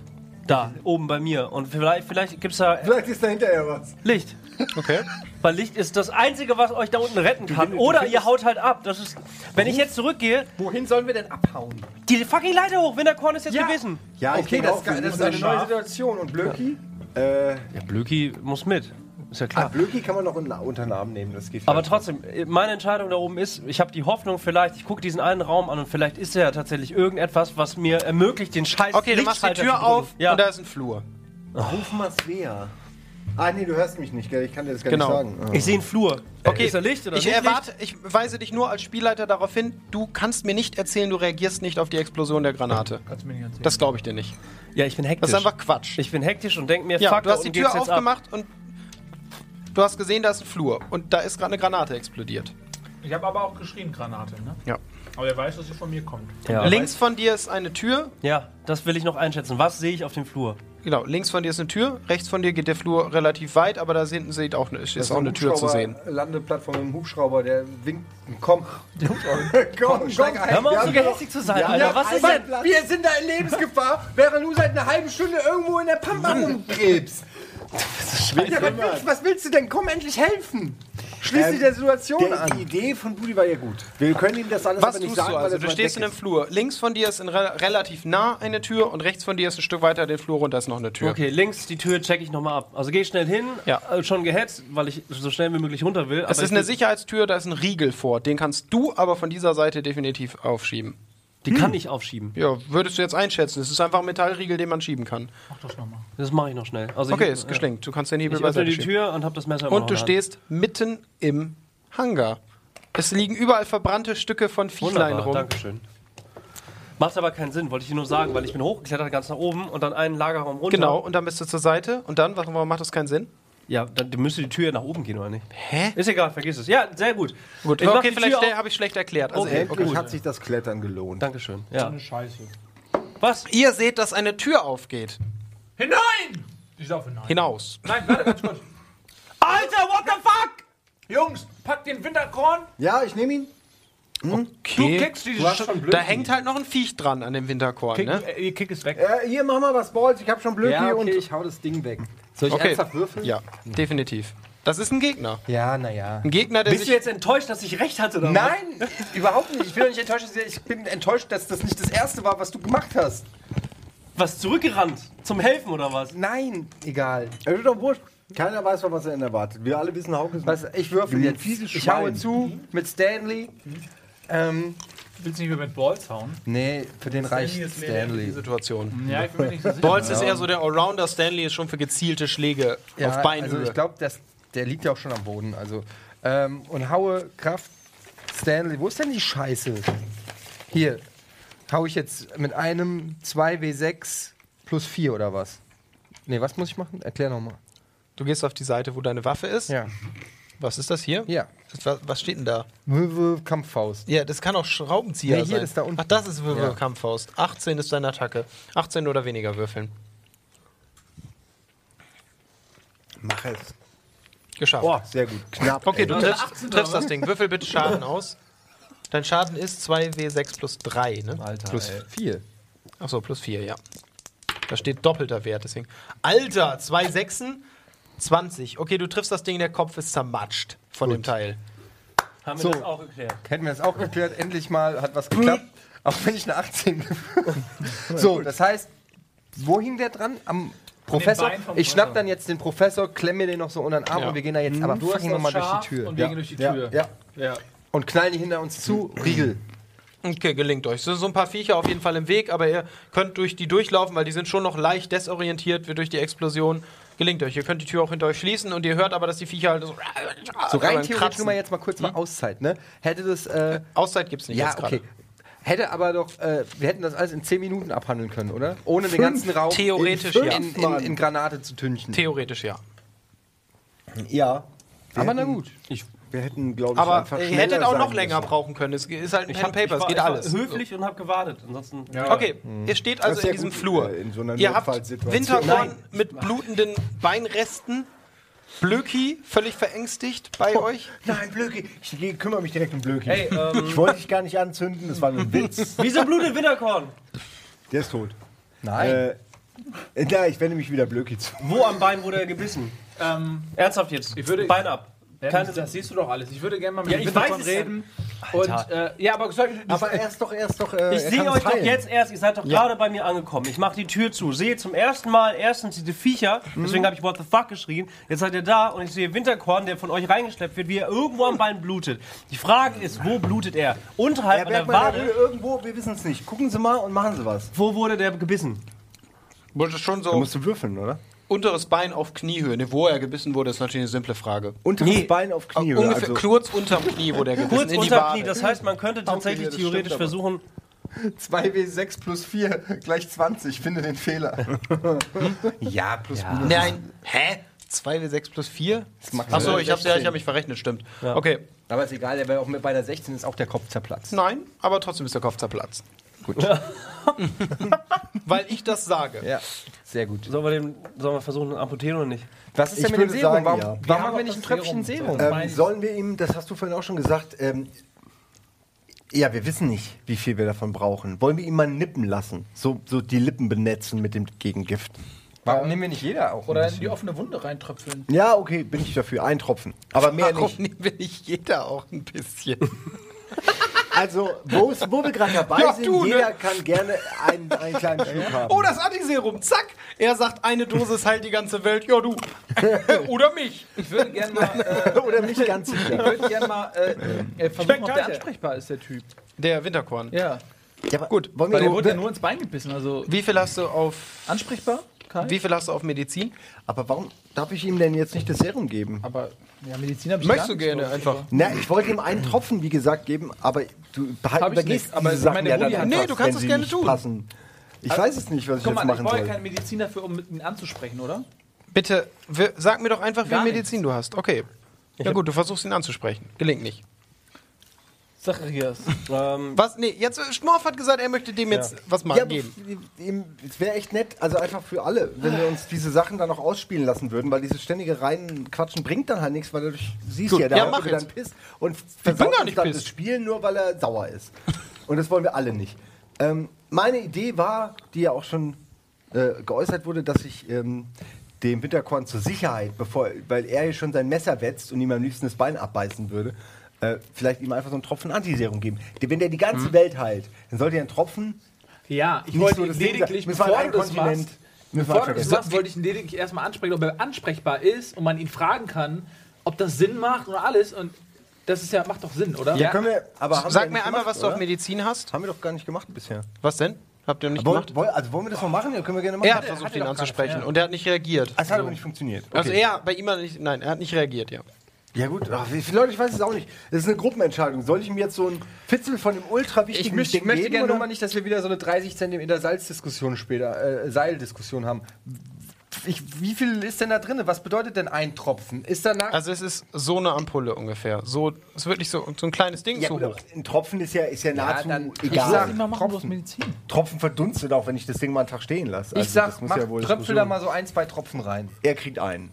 Da, oben bei mir. Und vielleicht, vielleicht gibt es da Vielleicht ist da hinterher was. Licht. Okay. Weil Licht ist das Einzige, was euch da unten retten kann. Oder ihr haut halt ab. Das ist, wenn ich jetzt zurückgehe, Wohin sollen wir denn abhauen? die fucking Leiter hoch. Winterkorn ist jetzt Ja. gewesen. Ja, ich Okay, denke das, auch, wir das ist müssen eine neue Situation. Und Blöki? Äh, Ja, Blöki muss mit. Ist ja ah, klar. Blöki kann man noch in, unter den Arm nehmen, das geht Aber vielleicht. trotzdem, meine Entscheidung da oben ist, ich habe die Hoffnung, vielleicht, ich gucke diesen einen Raum an und vielleicht ist ja tatsächlich irgendetwas, was mir ermöglicht, den Scheiß Okay, du machst die Lichtschalter zu Tür drücken. auf Ja. und da ist ein Flur. Ruf mal Svea. Ah, nee, du hörst mich nicht, gell? Ich kann dir das gar Genau. nicht sagen. Ah. Ich sehe einen Flur. Okay, Ist da Licht oder ich nicht erwarte, ich weise dich nur als Spielleiter darauf hin, du kannst mir nicht erzählen, du reagierst nicht auf die Explosion der Granate. Kannst du mir nicht erzählen. Das glaube ich dir nicht. Ja, ich bin hektisch. Das ist einfach Quatsch. ich bin hektisch und denke mir, ja, fuck, du hast die unten Tür jetzt ab. aufgemacht und du hast gesehen, da ist ein Flur und da ist gerade eine Granate explodiert. Ich habe aber auch geschrien, Granate, ne? Ja. Aber er weiß, dass sie von mir kommt. Ja. Links von dir ist eine Tür. Ja, das will ich noch einschätzen. Was sehe ich auf dem Flur? Genau, links von dir ist eine Tür, rechts von dir geht der Flur relativ weit, aber da hinten sieht auch eine, ist Das auch eine Tür zu sehen. Landeplattform im Hubschrauber, der winkt. Komm. *laughs* komm, komm. ein. Hör mal Wir auf, so gehässig zu sein, Ja, Alter. Was ist denn? Wir sind da in Lebensgefahr, *laughs* während du seit einer halben Stunde irgendwo in der Pampa *laughs* rumkrebst. Ja, was, willst, was willst du denn? Komm, endlich helfen! Schließ dich der Situation Der, die an. Idee von Budi war ja gut. Wir können ihm das alles Was aber nicht tust sagen, du weil also? Du stehst in einem Flur. Links von dir ist in re relativ nah eine Tür und rechts von dir ist ein Stück weiter den Flur runter ist noch eine Tür. Okay, links die Tür check ich nochmal ab. Also ich schnell hin, Ja. äh, schon gehetzt, weil ich so schnell wie möglich runter will. Es aber ist eine Sicherheitstür, da ist ein Riegel vor. Den kannst du aber von dieser Seite definitiv aufschieben. Die kann ich aufschieben. Ja, würdest du jetzt einschätzen? Es ist einfach ein Metallriegel, den man schieben kann. Mach das nochmal. Das mache ich noch schnell. Also Okay, ich, ist geschenkt. Du kannst den Hebel Ich öffne die schieben. Tür und habe das Messer Und du stehst mitten im Hangar. Es liegen überall verbrannte Stücke von Viechlein Wunderbar, rum. Dankeschön. Macht aber keinen Sinn, wollte ich dir nur sagen, weil ich bin hochgeklettert ganz nach oben und dann einen Lagerraum runter. Genau, und dann bist du zur Seite. Und dann, warum macht das keinen Sinn? Ja, dann müsste die Tür nach oben gehen, oder nicht? Hä? Ist egal, vergiss es. Ja, sehr gut. Gut, Ich okay, die vielleicht habe ich schlecht erklärt. Also, Okay, Endlich gut. hat sich das Klettern gelohnt. Dankeschön. Ja. Eine Scheiße. Was? Ihr seht, dass eine Tür aufgeht. Hinein! Die ist auf hinein. Hinaus. Nein, warte, ganz kurz. Alter, what the fuck? Jungs, packt den Winterkorn. Ja, ich nehme ihn. Du Okay. kickst dieses Du. Da hängt halt noch ein Viech dran an dem Winterkorn, Kick, ne? äh, ihr Kick ist weg. Äh, hier, mach mal was, Balls. Ich habe schon Blöcki Ja, und. okay, ich hau das Ding weg. Soll ich Okay. ernsthaft würfeln? Ja, definitiv. Das ist ein Gegner. Ja, naja. Ein Gegner, der Bist du jetzt enttäuscht, dass ich recht hatte? Oder Nein, überhaupt nicht. Ich bin doch nicht enttäuscht. dass- Ich bin enttäuscht, dass das nicht das erste war, was du gemacht hast. Was? Zurückgerannt? Zum Helfen oder was? Nein, egal. Es ist doch wurscht. Keiner weiß, was er erwartet. Wir alle wissen, Hauke ist Was, ich würfel jetzt. Ich haue zu mit Stanley. Ähm, Willst du nicht mehr mit Balls hauen? nee, für den reicht Die Stanley. Situation. Ja, ich bin mir nicht so sicher. Bolz ist eher so der Allrounder, Stanley ist schon für gezielte Schläge auf Beinhöhe. also ich glaube, der liegt ja auch schon am Boden. Also, ähm, und haue Kraft Stanley. Wo ist denn die Scheiße? Hier. Hau ich jetzt mit einem 2W6 plus 4 oder was? Nee, was muss ich machen? Erklär nochmal. du gehst auf die Seite, wo deine Waffe ist. Ja. Was ist das hier? Ja. Das, was, was steht denn da? W- w- Kampffaust. Ja, das kann auch Schraubenzieher Nee, hier sein. ist da unten. Ach, das ist Ja. Würfelkampffaust. 18 ist deine Attacke. 18 oder weniger würfeln. Mach es. Geschafft. Oh, sehr gut. Knapp. Okay, ey. du triffst, triffst das Ding. Würfel bitte Schaden aus. Dein Schaden ist 2W6 plus 3, ne? Alter, Plus ey. 4. Achso, plus 4, ja. Da steht doppelter Wert, deswegen. Alter, zwei Sechsen, 20. Okay, du triffst das Ding, der Kopf ist zermatscht von dem Teil. Haben wir So. das auch geklärt? Hätten wir das auch geklärt. Endlich mal hat was geklappt. Auch wenn ich eine 18 *laughs* So, das heißt, wo hing der dran? Am Professor? Ich schnapp dann jetzt den Professor, klemm mir den noch so unter den Arm Ja. und wir gehen da jetzt aber Du fucking nochmal durch die Tür. Und wir gehen durch die Ja, Tür. ja. ja. Und knallen die hinter uns zu. Riegel. Okay, gelingt euch. Es sind so ein paar Viecher auf jeden Fall im Weg, aber ihr könnt durch die durchlaufen, weil die sind schon noch leicht desorientiert wie durch die Explosion. Gelingt euch. Ihr könnt die Tür auch hinter euch schließen und ihr hört aber, dass die Viecher halt so. So rein theoretisch mal jetzt mal kurz mal Auszeit, ne? Hätte das, äh, Auszeit gibt's nicht ja, jetzt gerade. okay. Hätte aber doch, äh, wir hätten das alles in 10 Minuten abhandeln können, oder? Ohne den ganzen Raum Theoretisch in, ja. in, in, in Granate zu tünchen. Theoretisch ja. Ja. Wir aber na gut. Ich, wir hätten, glaube ich, Aber einfach ihr hättet auch noch länger müssen. brauchen können. Es ist halt ein Pen Paper, ich es geht ich war alles. höflich und habe gewartet. Ansonsten. Okay, ihr steht also in ja diesem gut, Flur. äh, in so einer ihr habt. Winterkorn mit blutenden Beinresten. Blöki, völlig verängstigt bei euch. Nein, Blöki. Ich kümmere mich direkt um Blöki. Hey, ähm, Ich wollte dich gar nicht anzünden, das war nur ein Witz. *laughs* wieso blutet Winterkorn? Der ist tot. Nein. Äh, ja, ich wende mich wieder Blöki zu. Wo am Bein wurde er gebissen? Ähm, Ernsthaft jetzt. Ich würde- Bein ab. Ja, Keine- das, siehst du doch alles. Ich würde gerne mal mit Ja, ich weiß reden. Und, äh, ja, aber soll Aber er ist doch, er ist doch. Äh, Ich sehe euch es doch heilen. jetzt erst, ihr seid doch gerade bei mir angekommen. Ich mache die Tür zu, sehe zum ersten Mal erstens diese Viecher, Mhm. deswegen habe ich What the fuck geschrien. Jetzt seid ihr da und ich sehe Winterkorn, der von euch reingeschleppt wird, wie er irgendwo am Bein blutet. Die Frage ist, wo blutet er? Unterhalb Herr an der Wade? irgendwo, wir wissen es nicht. Gucken Sie mal und machen Sie was. Wo wurde der gebissen? Wurde schon Da so musst du würfeln, oder? Unteres Bein auf Kniehöhe. Ne, wo er gebissen wurde, ist natürlich eine simple Frage. Unteres Nee. Bein auf Kniehöhe. Ungefähr also kurz unterm Knie wurde er gebissen. Kurz in die unter Wade. Knie, das heißt, man könnte tatsächlich das theoretisch versuchen, 2W6 plus 4 *laughs* gleich 20. Finde den Fehler. ja, plus minus. Nein, hä? 2W6 plus 4? Achso, ich habe ja, ich hab mich verrechnet, stimmt. Okay, Aber ist egal, der auch mit bei der 16 ist auch der Kopf zerplatzt. nein, aber trotzdem ist der Kopf zerplatzt. Gut. *laughs* Weil ich das sage. Ja, sehr gut. sollen wir, den, sollen wir versuchen, amputieren oder nicht? Was ist Ich denn mit dem Serum? sagen, warum ja. warum Wir haben haben wir nicht ein Tröpfchen Serum. Ähm, sollen wir ihm, das hast du vorhin auch schon gesagt, ähm, ja, wir wissen nicht, wie viel wir davon brauchen. Wollen wir ihn mal nippen lassen? So, so die Lippen benetzen mit dem Gegengift. Warum nehmen wir nicht jeder auch? oder in die offene Wunde reintröpfeln. Ja, okay, bin ich dafür. Ein Tropfen. Aber mehr Warum nicht. nicht? will ich jeder auch ein bisschen? *laughs* Also, wo, wir gerade dabei Ja, sind, du, ne? jeder kann gerne einen, einen kleinen Schluck haben. Oh, das Antiserum, zack! Er sagt, eine Dosis heilt die ganze Welt. Ja, du. *laughs* Oder mich. Ich würde gerne mal, äh, Oder nicht ganz ich sicher. würde gern mal äh, äh, versuchen, ob der ansprechbar ist, der Typ. Der Winterkorn. Ja. Ja, aber Gut, wollen Weil wir der wurde ja nur ins Bein gebissen. Also Wie viel hast du auf. ansprechbar? Kai? Wie viel hast du auf Medizin? Aber warum darf ich ihm denn jetzt nicht das Serum geben? Aber ja, Medizin habe ich Möchtest du nicht gerne drauf. einfach. Na, ich wollte ihm einen Tropfen, wie gesagt, geben, aber du behalt, ich übergehst nicht, aber diese ich Sachen meine, ja dann einfach, Nee, du kannst es gerne tun. Passen. Ich weiß es nicht, was ich jetzt mal, ich machen brauche ja soll. keinen Medizin dafür, um mit ihm anzusprechen, oder? Bitte, wir- sag mir doch einfach, wie Gar viel Medizin du hast. Okay. Ja gut, du versuchst ihn anzusprechen. Gelingt nicht. Zacharias. Ähm, Was? Nee, jetzt Schmorf hat gesagt, er möchte dem jetzt was mal Ja, geben. es wäre echt nett, also einfach für alle, wenn wir uns diese Sachen dann noch ausspielen lassen würden, weil dieses ständige Reinquatschen bringt dann halt nichts, weil du siehst Gut, ja, der ja, mach dann Piss und versaut gar uns nicht dann das Spielen nur, weil er sauer ist. Und das wollen wir alle nicht. Ähm, meine Idee war, die ja auch schon äh, geäußert wurde, dass ich ähm, dem Winterkorn zur Sicherheit, bevor, weil er hier schon sein Messer wetzt und ihm am liebsten das Bein abbeißen würde, äh, vielleicht ihm einfach so einen Tropfen Antiserum geben. Wenn der die ganze Mhm. Welt heilt, dann sollte er einen Tropfen Ja, ich wollte so lediglich, bevor du das Kontinent- machst, bevor du das machst, wollte ich ihn lediglich erstmal ansprechen, ob er ansprechbar ist und man ihn fragen kann, ob das Sinn macht und alles. Und das ist ja, macht doch Sinn, oder? Ja, können wir, aber haben Sag wir mir einmal, gemacht, was du auf oder? Medizin hast. Haben wir doch gar nicht gemacht bisher. Was denn? Habt ihr nicht Woll, gemacht? woll, also wollen wir das mal machen? Ja, können wir gerne machen. Er hat er versucht, ihn anzusprechen ja. und er hat nicht reagiert. Es hat aber nicht funktioniert. Okay. Also er, bei ihm hat er nicht, nein, er hat nicht reagiert, ja. Ja gut, Ach, wie viele Leute, ich weiß es auch nicht. Das ist eine Gruppenentscheidung. Soll ich ihm jetzt so ein Fitzel von dem ultra wichtigen Ich möchte, Ding möchte gerne nur mal nicht, dass wir wieder so eine 30 cm Salzdiskussion später, äh, Seildiskussion haben. Ich, wie viel ist denn da drin? Was bedeutet denn ein Tropfen? Ist danach. Also es ist so eine Ampulle ungefähr. So, es ist wirklich so, so ein kleines Ding, Ja, so gut, hoch. ein Tropfen ist ja, ist ja nahezu dann- ich egal. Lass ihn mal machen, Tropfen, Medizin. Tropfen verdunstet auch, wenn ich das Ding mal einen Tag stehen lasse. Also ich sag, das muss mach, ja wohl tröpfel da mal so ein, zwei Tropfen rein. Er kriegt einen.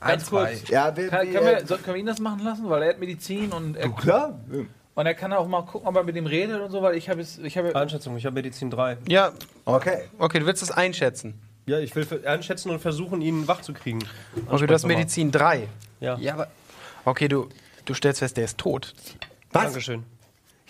Ganz kurz. Ja, wir, Kann, wir, können, wir, können wir ihn das machen lassen? Weil er hat Medizin und er, du, klar. und er kann auch mal gucken, ob er mit dem redet und so, weil ich habe es. Ich habe, Einschätzung, ich habe Medizin 3. Ja, Okay. okay, du willst es einschätzen. Ja, ich will einschätzen und versuchen, ihn wach zu kriegen. Okay, du hast Medizin 3. Ja. Ja, aber Okay, du, du stellst fest, der ist tot. Was? Dankeschön.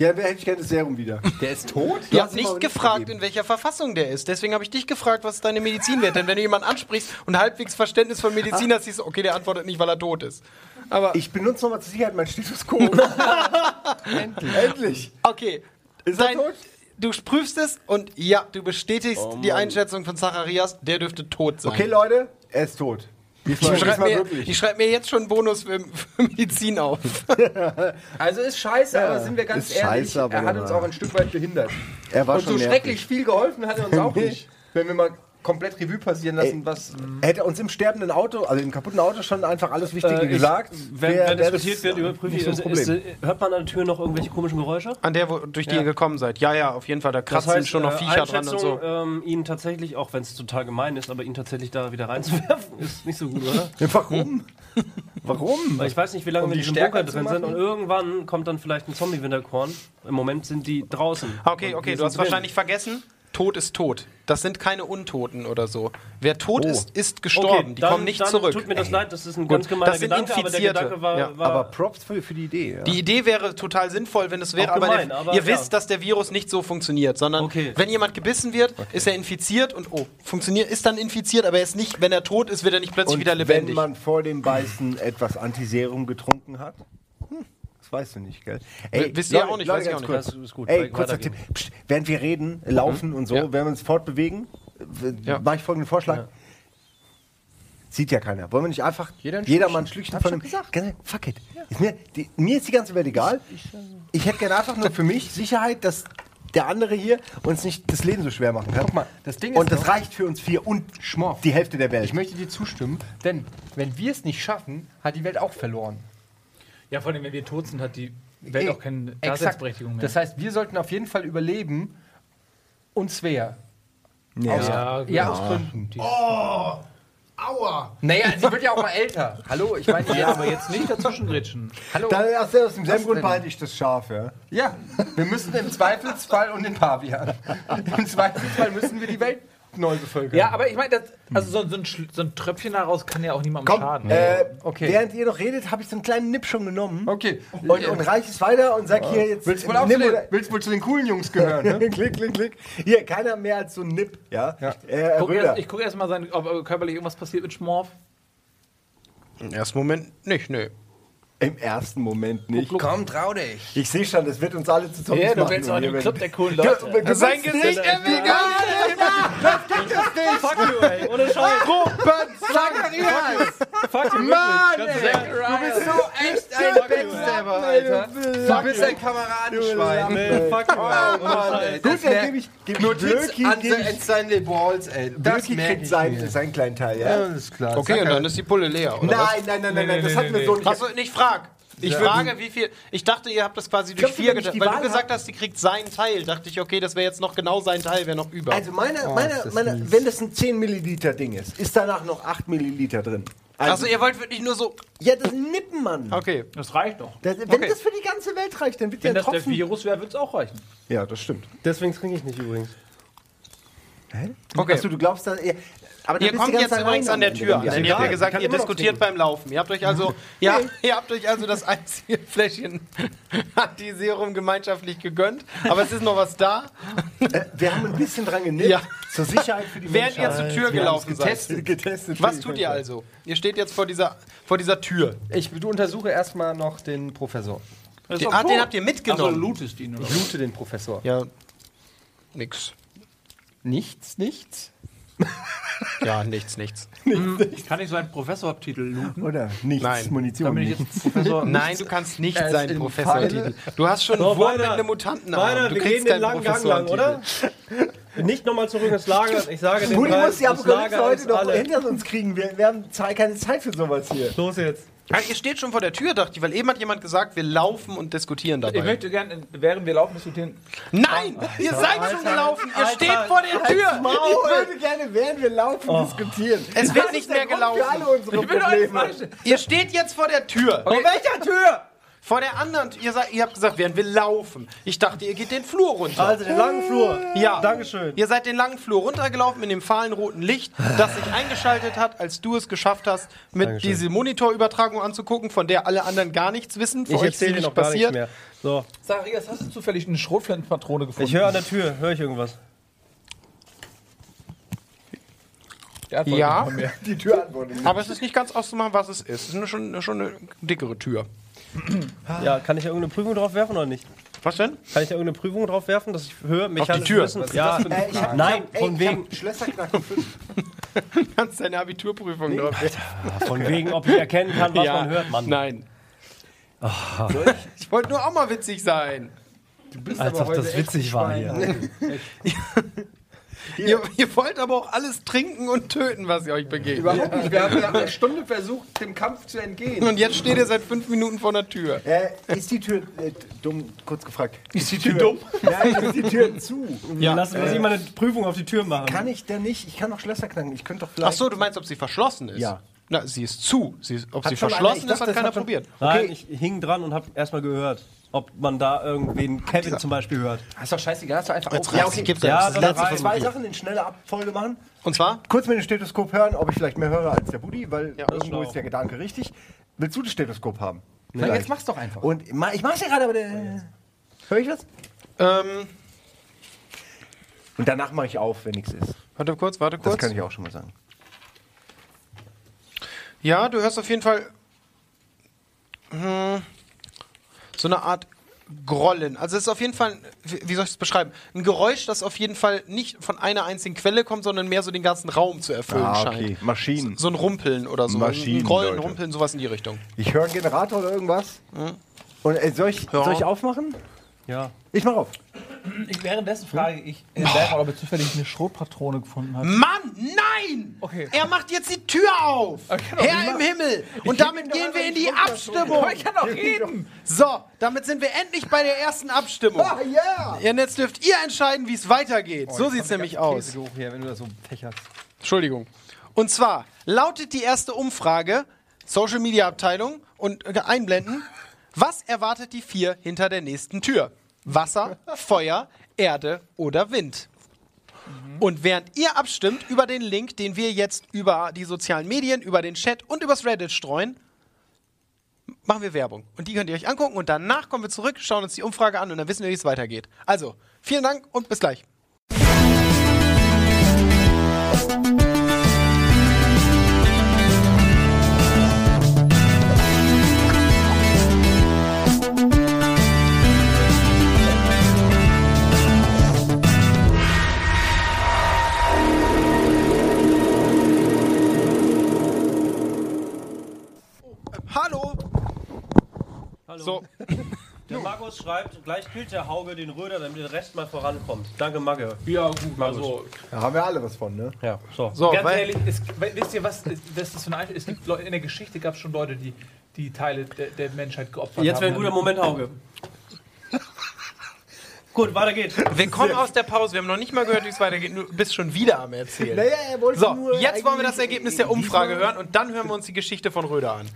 Ja, wer hätte ich gerne das Serum wieder. der ist tot? Du Ja, hast nicht gefragt, gegeben. in welcher Verfassung der ist. Deswegen habe ich dich gefragt, was deine Medizin wird. Denn wenn du jemanden ansprichst und halbwegs Verständnis von Medizin hast, siehst du, okay, der antwortet nicht, weil er tot ist. Aber, Ich benutze nochmal zur Sicherheit mein Stethoskop. *laughs* Endlich. Endlich. okay. Ist er Dein, tot? du prüfst es und ja, du bestätigst die Einschätzung von Zacharias, der dürfte tot sein. Okay, Leute, er ist tot. Diesmal, ich schreibe mir, schreib mir jetzt schon einen Bonus für, für Medizin auf. *laughs* Also ist scheiße, Ja, aber sind wir ganz ehrlich, scheiße, er hat uns auch ein Stück weit behindert. er war Und schon so nervig. schrecklich viel geholfen hat er uns auch *laughs* nicht. Wenn wir mal komplett Revue passieren lassen, Ey, was. Er hätte uns im sterbenden Auto, also im kaputten Auto schon einfach alles Wichtige Äh, ich- gesagt. Wenn, Wär- wenn wär diskutiert das wird, überprüfe ich, so ein ist, ist, äh, hört man an der Tür noch irgendwelche komischen Geräusche? An der, wo, durch die ihr gekommen seid. Ja, ja, auf jeden Fall. Da Das kratzen heißt, schon noch äh, Viecher dran und so. ähm, ihn tatsächlich, auch wenn es total gemein ist, aber ihn tatsächlich da wieder reinzuwerfen, *laughs* ist nicht so gut, oder? Ja, Warum? *laughs* Warum? Weil ich weiß nicht, wie lange Um wir die in diesem stärker Bunker drin sind und irgendwann kommt dann vielleicht ein Zombie-Winterkorn. Im Moment sind die draußen. Okay, okay, du hast wahrscheinlich vergessen, Tod ist tot. Das sind keine Untoten oder so. Wer tot Oh. ist, ist gestorben. die dann- kommen nicht dann zurück. Tut mir das leid, das ist ein Gut, ganz gemeiner das sind Gedanke, aber der Infizierte. Gedanke war, Ja, war aber Props für, für die Idee. Ja. Die Idee wäre total sinnvoll, wenn es wäre, aber, gemein, der, aber ihr ja. wisst, dass der Virus nicht so funktioniert, sondern Okay. wenn jemand gebissen wird, ist er infiziert und oh, funktioniert, ist dann infiziert, aber er ist nicht, wenn er tot ist, wird er nicht plötzlich Und wieder lebendig. wenn man vor dem Beißen etwas Antiserum getrunken hat? Hm, das weißt du nicht, gell? W- wisst ihr auch nicht, Leute, weiß ich auch kurz. nicht. Das ist gut. Ey, kurzer. Tipp. Psst, während wir reden, laufen und so, Ja. werden wir uns fortbewegen, Ja. mache ich folgenden Vorschlag. Sieht ja keiner. Wollen wir nicht einfach Jeder ein jeder mal ein Schlückchen von dem. gesagt. Ganz- Fuck it. Ist mir, die, mir ist die ganze Welt egal. Ich hätte gerne einfach nur für mich Sicherheit, dass der andere hier uns nicht das Leben so schwer machen kann. Guck mal, das Ding ist und das reicht für uns vier und Schmorf. die Hälfte der Welt. Ich möchte dir zustimmen, denn wenn wir es nicht schaffen, hat die Welt auch verloren. Ja, vor allem, wenn wir tot sind, hat die Welt Ey, auch keine. Daseinsberechtigung mehr. Das heißt, wir sollten auf jeden Fall überleben und Svea. ja, Ja, aus Gründen. Die- Aua! Naja, sie wird ja auch mal älter. Hallo, ich meine, Ja, aber jetzt nicht dazwischen gritschen. hallo. Dann aus, aus dem selben Grund behalte ich das Schaf, ja. Ja, wir müssen im Zweifelsfall und den Pavian. Im Zweifelsfall müssen wir die Welt neu bevölkern. Ja, aber ich meine, das- also so, so, ein, Schl- so ein Tröpfchen daraus kann ja auch niemandem Komm, schaden. äh, Okay. während ihr noch redet, habe ich so einen kleinen Nipp schon genommen. Okay. Und, und reich es weiter und sag hier jetzt. Willst du wohl, auch zu nimm den, oder- willst wohl zu den coolen Jungs gehören, ne? *laughs* klick, klick, klick. Hier, keiner mehr als so ein Nipp, ja? Ja. Äh, Guck Röder. erst, ich gucke erstmal, sein, ob äh, körperlich irgendwas passiert mit Schmorf. Im ersten Moment nicht, nö. Im ersten Moment nicht. Komm, trau dich. Ich sehe schon, das wird uns alle zu Zombies Ja, du machen. willst auch in dem Club der coolen Du- Leute. du- du Sein Gesicht, nicht- er will gar nicht. Fuck you, ey. Ohne Scheiß. Zacharias! Fuck you, Mann. Du bist so echt ein Backstabber, Alter. Du bist ein Kameradenschwein. Nee, fuck you, ey. Oh Mann, ey. Gut, Das dann gebe ich, Notiz an Stanley Balls, ey. Das kriegt ich seinen, mir. seinen kleinen Teil, Ja, ja? das ist klar. Okay, und dann ist die Pulle leer, oder? Nein, nein, nein, nein, nein, das hatten wir so nicht. Achso, nicht frag. Ich frage, wie viel. Ich dachte, ihr habt das quasi durch vier wenn geteilt. Weil Wahl du gesagt hast, die kriegt seinen Teil. Dachte ich, okay, das wäre jetzt noch genau sein Teil, wäre noch über. Also meine, Oh, meine, meine, wenn das ein 10 Milliliter Ding ist, ist danach noch 8 Milliliter drin. Achso, ihr wollt wirklich nur so. ja, das ist ein Nippen, Mann. Okay. Das reicht doch. Das, wenn Okay. das für die ganze Welt reicht, dann wird Wenn der das der. Virus wäre, würde es auch reichen. Ja, das stimmt. Deswegen trinke ich nicht übrigens. Okay. Achso, du glaubst, dass... Ja, aber Ihr kommt jetzt übrigens an der Tür. Denn ihr habt ja gesagt, ihr diskutiert beim Laufen. Ihr habt euch also, *laughs* ja, *laughs* ihr habt euch also das einzige *laughs* Fläschchen Antiserum gemeinschaftlich gegönnt. Aber es ist noch was da. Äh, Wir haben ein bisschen dran genippt. Ja. Zur Sicherheit für die Während ihr zur Tür gelaufen seid. getestet. getestet. Was tut ihr also? Ihr steht jetzt vor dieser, vor dieser Tür. Ich du untersuche erstmal noch den Professor. Den, ah, den habt ihr mitgenommen. lootest ihn, oder? Ich loote den Professor. ja, nix. Nichts, nichts. *laughs* Ja, nichts, *laughs* nichts. Kann ich so einen Professortitel looten? Oder nichts. Nein. Munition. Dann bin ich nichts. jetzt Professor. *laughs* Nein, du kannst nicht Er ist sein in Professortitel. Du hast schon So, wurmende. Mutantenarm. Weiter, Du wir kriegst gehen den langen Gang lang, oder? Nicht nochmal zurück ins Lager. Ich sage den Preis, muss die Apokalypse heute noch alle. hinter uns kriegen. Wir, wir haben keine Zeit für sowas hier. Los jetzt. Ah, ihr steht schon vor der Tür, dachte ich, weil eben hat jemand gesagt, wir laufen und diskutieren dabei. Ich möchte gerne, während wir laufen, diskutieren. Nein, ihr seid schon gelaufen. Ihr Alter. steht vor der Tür. Ich würde gerne, während wir laufen, diskutieren. Es wird Das nicht mehr gelaufen. Alle unsere Probleme. Ihr steht jetzt vor der Tür. Vor welcher Tür? Vor der anderen. Ihr, sagt, ihr habt gesagt, während wir laufen. Ich dachte, ihr geht den Flur runter. Also den langen Flur. Ja. Dankeschön. Ihr seid den langen Flur runtergelaufen in dem fahlen roten Licht, das sich eingeschaltet hat, als du es geschafft hast, mit Dankeschön. diese Monitorübertragung anzugucken, von der alle anderen gar nichts wissen. Für Ich euch erzähle dir nicht noch gar nichts mehr. So, Zacharias, hast du zufällig eine Schrotflintenpatrone gefunden? ich höre an der Tür. Höre ich irgendwas? Ja. Die Tür antwortet. Aber es ist nicht ganz auszumachen, was es ist. Es ist eine, schon, schon eine dickere Tür. *clears throat* Ja, kann ich da irgendeine Prüfung drauf werfen oder nicht? Was denn? Kann ich da irgendeine Prüfung drauf werfen, dass ich höre, mechanisches Tür. Wissen? Was ist Ja, äh, nein, Ich hab- von ey, ich wegen, Schlösserknacken 5. Du kannst deine Abiturprüfung drauf. von wegen, ob ich erkennen kann, was man hört, Mann. Nein. Ich wollte nur auch mal witzig sein. Als ob das witzig war hier. *laughs* Ihr, ihr wollt aber auch alles trinken und töten, was ihr euch begegnet. Überhaupt nicht. Wir haben ja eine *laughs* Stunde versucht, dem Kampf zu entgehen. Und jetzt steht ihr seit fünf Minuten vor der Tür. Äh, ist die Tür, äh, dumm, kurz gefragt. Ist die Tür dumm? *laughs* Nein, ist die Tür zu. Ja. Lass uns mal eine Prüfung auf die Tür machen. Kann ich denn nicht? Ich kann doch Schlösser knacken. Ich könnte doch Ach vielleicht. so, du meinst, ob sie verschlossen ist? Ja. Na, sie ist zu. Sie ist, ob Hat sie verschlossen einer- ist, hat dachte, das keiner hat schon- probiert. Nein, Okay. ich hing dran und habe erstmal gehört, ob man da irgendwen Kevin zum Beispiel hört. ist doch scheißegal, hast du einfach auf. ich geb's dir. Ja, Das ist dann. Versuch. Zwei Sachen in schneller Abfolge machen. Und zwar? Kurz mit dem Stethoskop hören, ob ich vielleicht mehr höre als der Buddy, weil Ja, das ist irgendwo schlau. ist der Gedanke richtig. Willst du das Stethoskop haben? Na, jetzt mach's doch einfach. Und ich mach's ja gerade, aber der. Hör ich was? Ähm, Und danach mache ich auf, wenn nichts ist. warte kurz, warte Das kurz. kann ich auch schon mal sagen. Ja, du hörst auf jeden Fall hm, so eine Art Grollen. Also es ist auf jeden Fall, wie wie soll ich es beschreiben? Ein Geräusch, das auf jeden Fall nicht von einer einzigen Quelle kommt, sondern mehr so den ganzen Raum zu erfüllen Ah, scheint. okay. Maschinen. So ein Rumpeln oder so. Maschinen, ein Grollen, Leute. Rumpeln, sowas in die Richtung. Ich höre einen Generator oder irgendwas. Und äh, soll, ich, Ja. soll ich aufmachen? Ja. Ich mach auf. Ich, währenddessen frage ich äh, Bergmann, ob er zufällig eine Schrotpatrone gefunden hat. Mann, nein! Okay. Er macht jetzt die Tür auf! Herr im Himmel! Und damit gehen wir in die Abstimmung! Ich kann doch reden! So, damit sind wir endlich bei der ersten Abstimmung. Ah, ja! Ja, und jetzt dürft ihr entscheiden, wie es weitergeht. so sieht's nämlich aus. Hier, wenn du das so fächerst. Entschuldigung. Und zwar lautet die erste Umfrage, Social Media Abteilung und äh, einblenden, was erwartet die vier hinter der nächsten Tür? Wasser, Feuer, Erde oder Wind? Und während ihr abstimmt über den Link, den wir jetzt über die sozialen Medien, über den Chat und übers Reddit streuen, machen wir Werbung. Und die könnt ihr euch angucken und danach kommen wir zurück, schauen uns die Umfrage an und dann wissen wir, wie es weitergeht. Also, vielen Dank und bis gleich. So, *laughs* Der Markus schreibt, gleich killt der Hauge den Röder, damit der Rest mal vorankommt. Danke, Magge. Ja, gut, also. Da haben wir alle was von, ne? Ja, so. so Ganz weil, ehrlich, es, wisst ihr, was, das für ein Es gibt Leute, in der Geschichte gab es schon Leute, die die Teile der, der Menschheit geopfert Jetzt haben. wäre ein guter Moment, Hauge. *laughs* Gut, weiter geht's. wir kommen aus der Pause. Wir haben noch nicht mal gehört, wie es weitergeht. Du bist schon wieder am Erzählen. Naja, er wollte So, nur jetzt wollen wir das Ergebnis der Umfrage hören und dann hören wir uns die Geschichte von Röder an.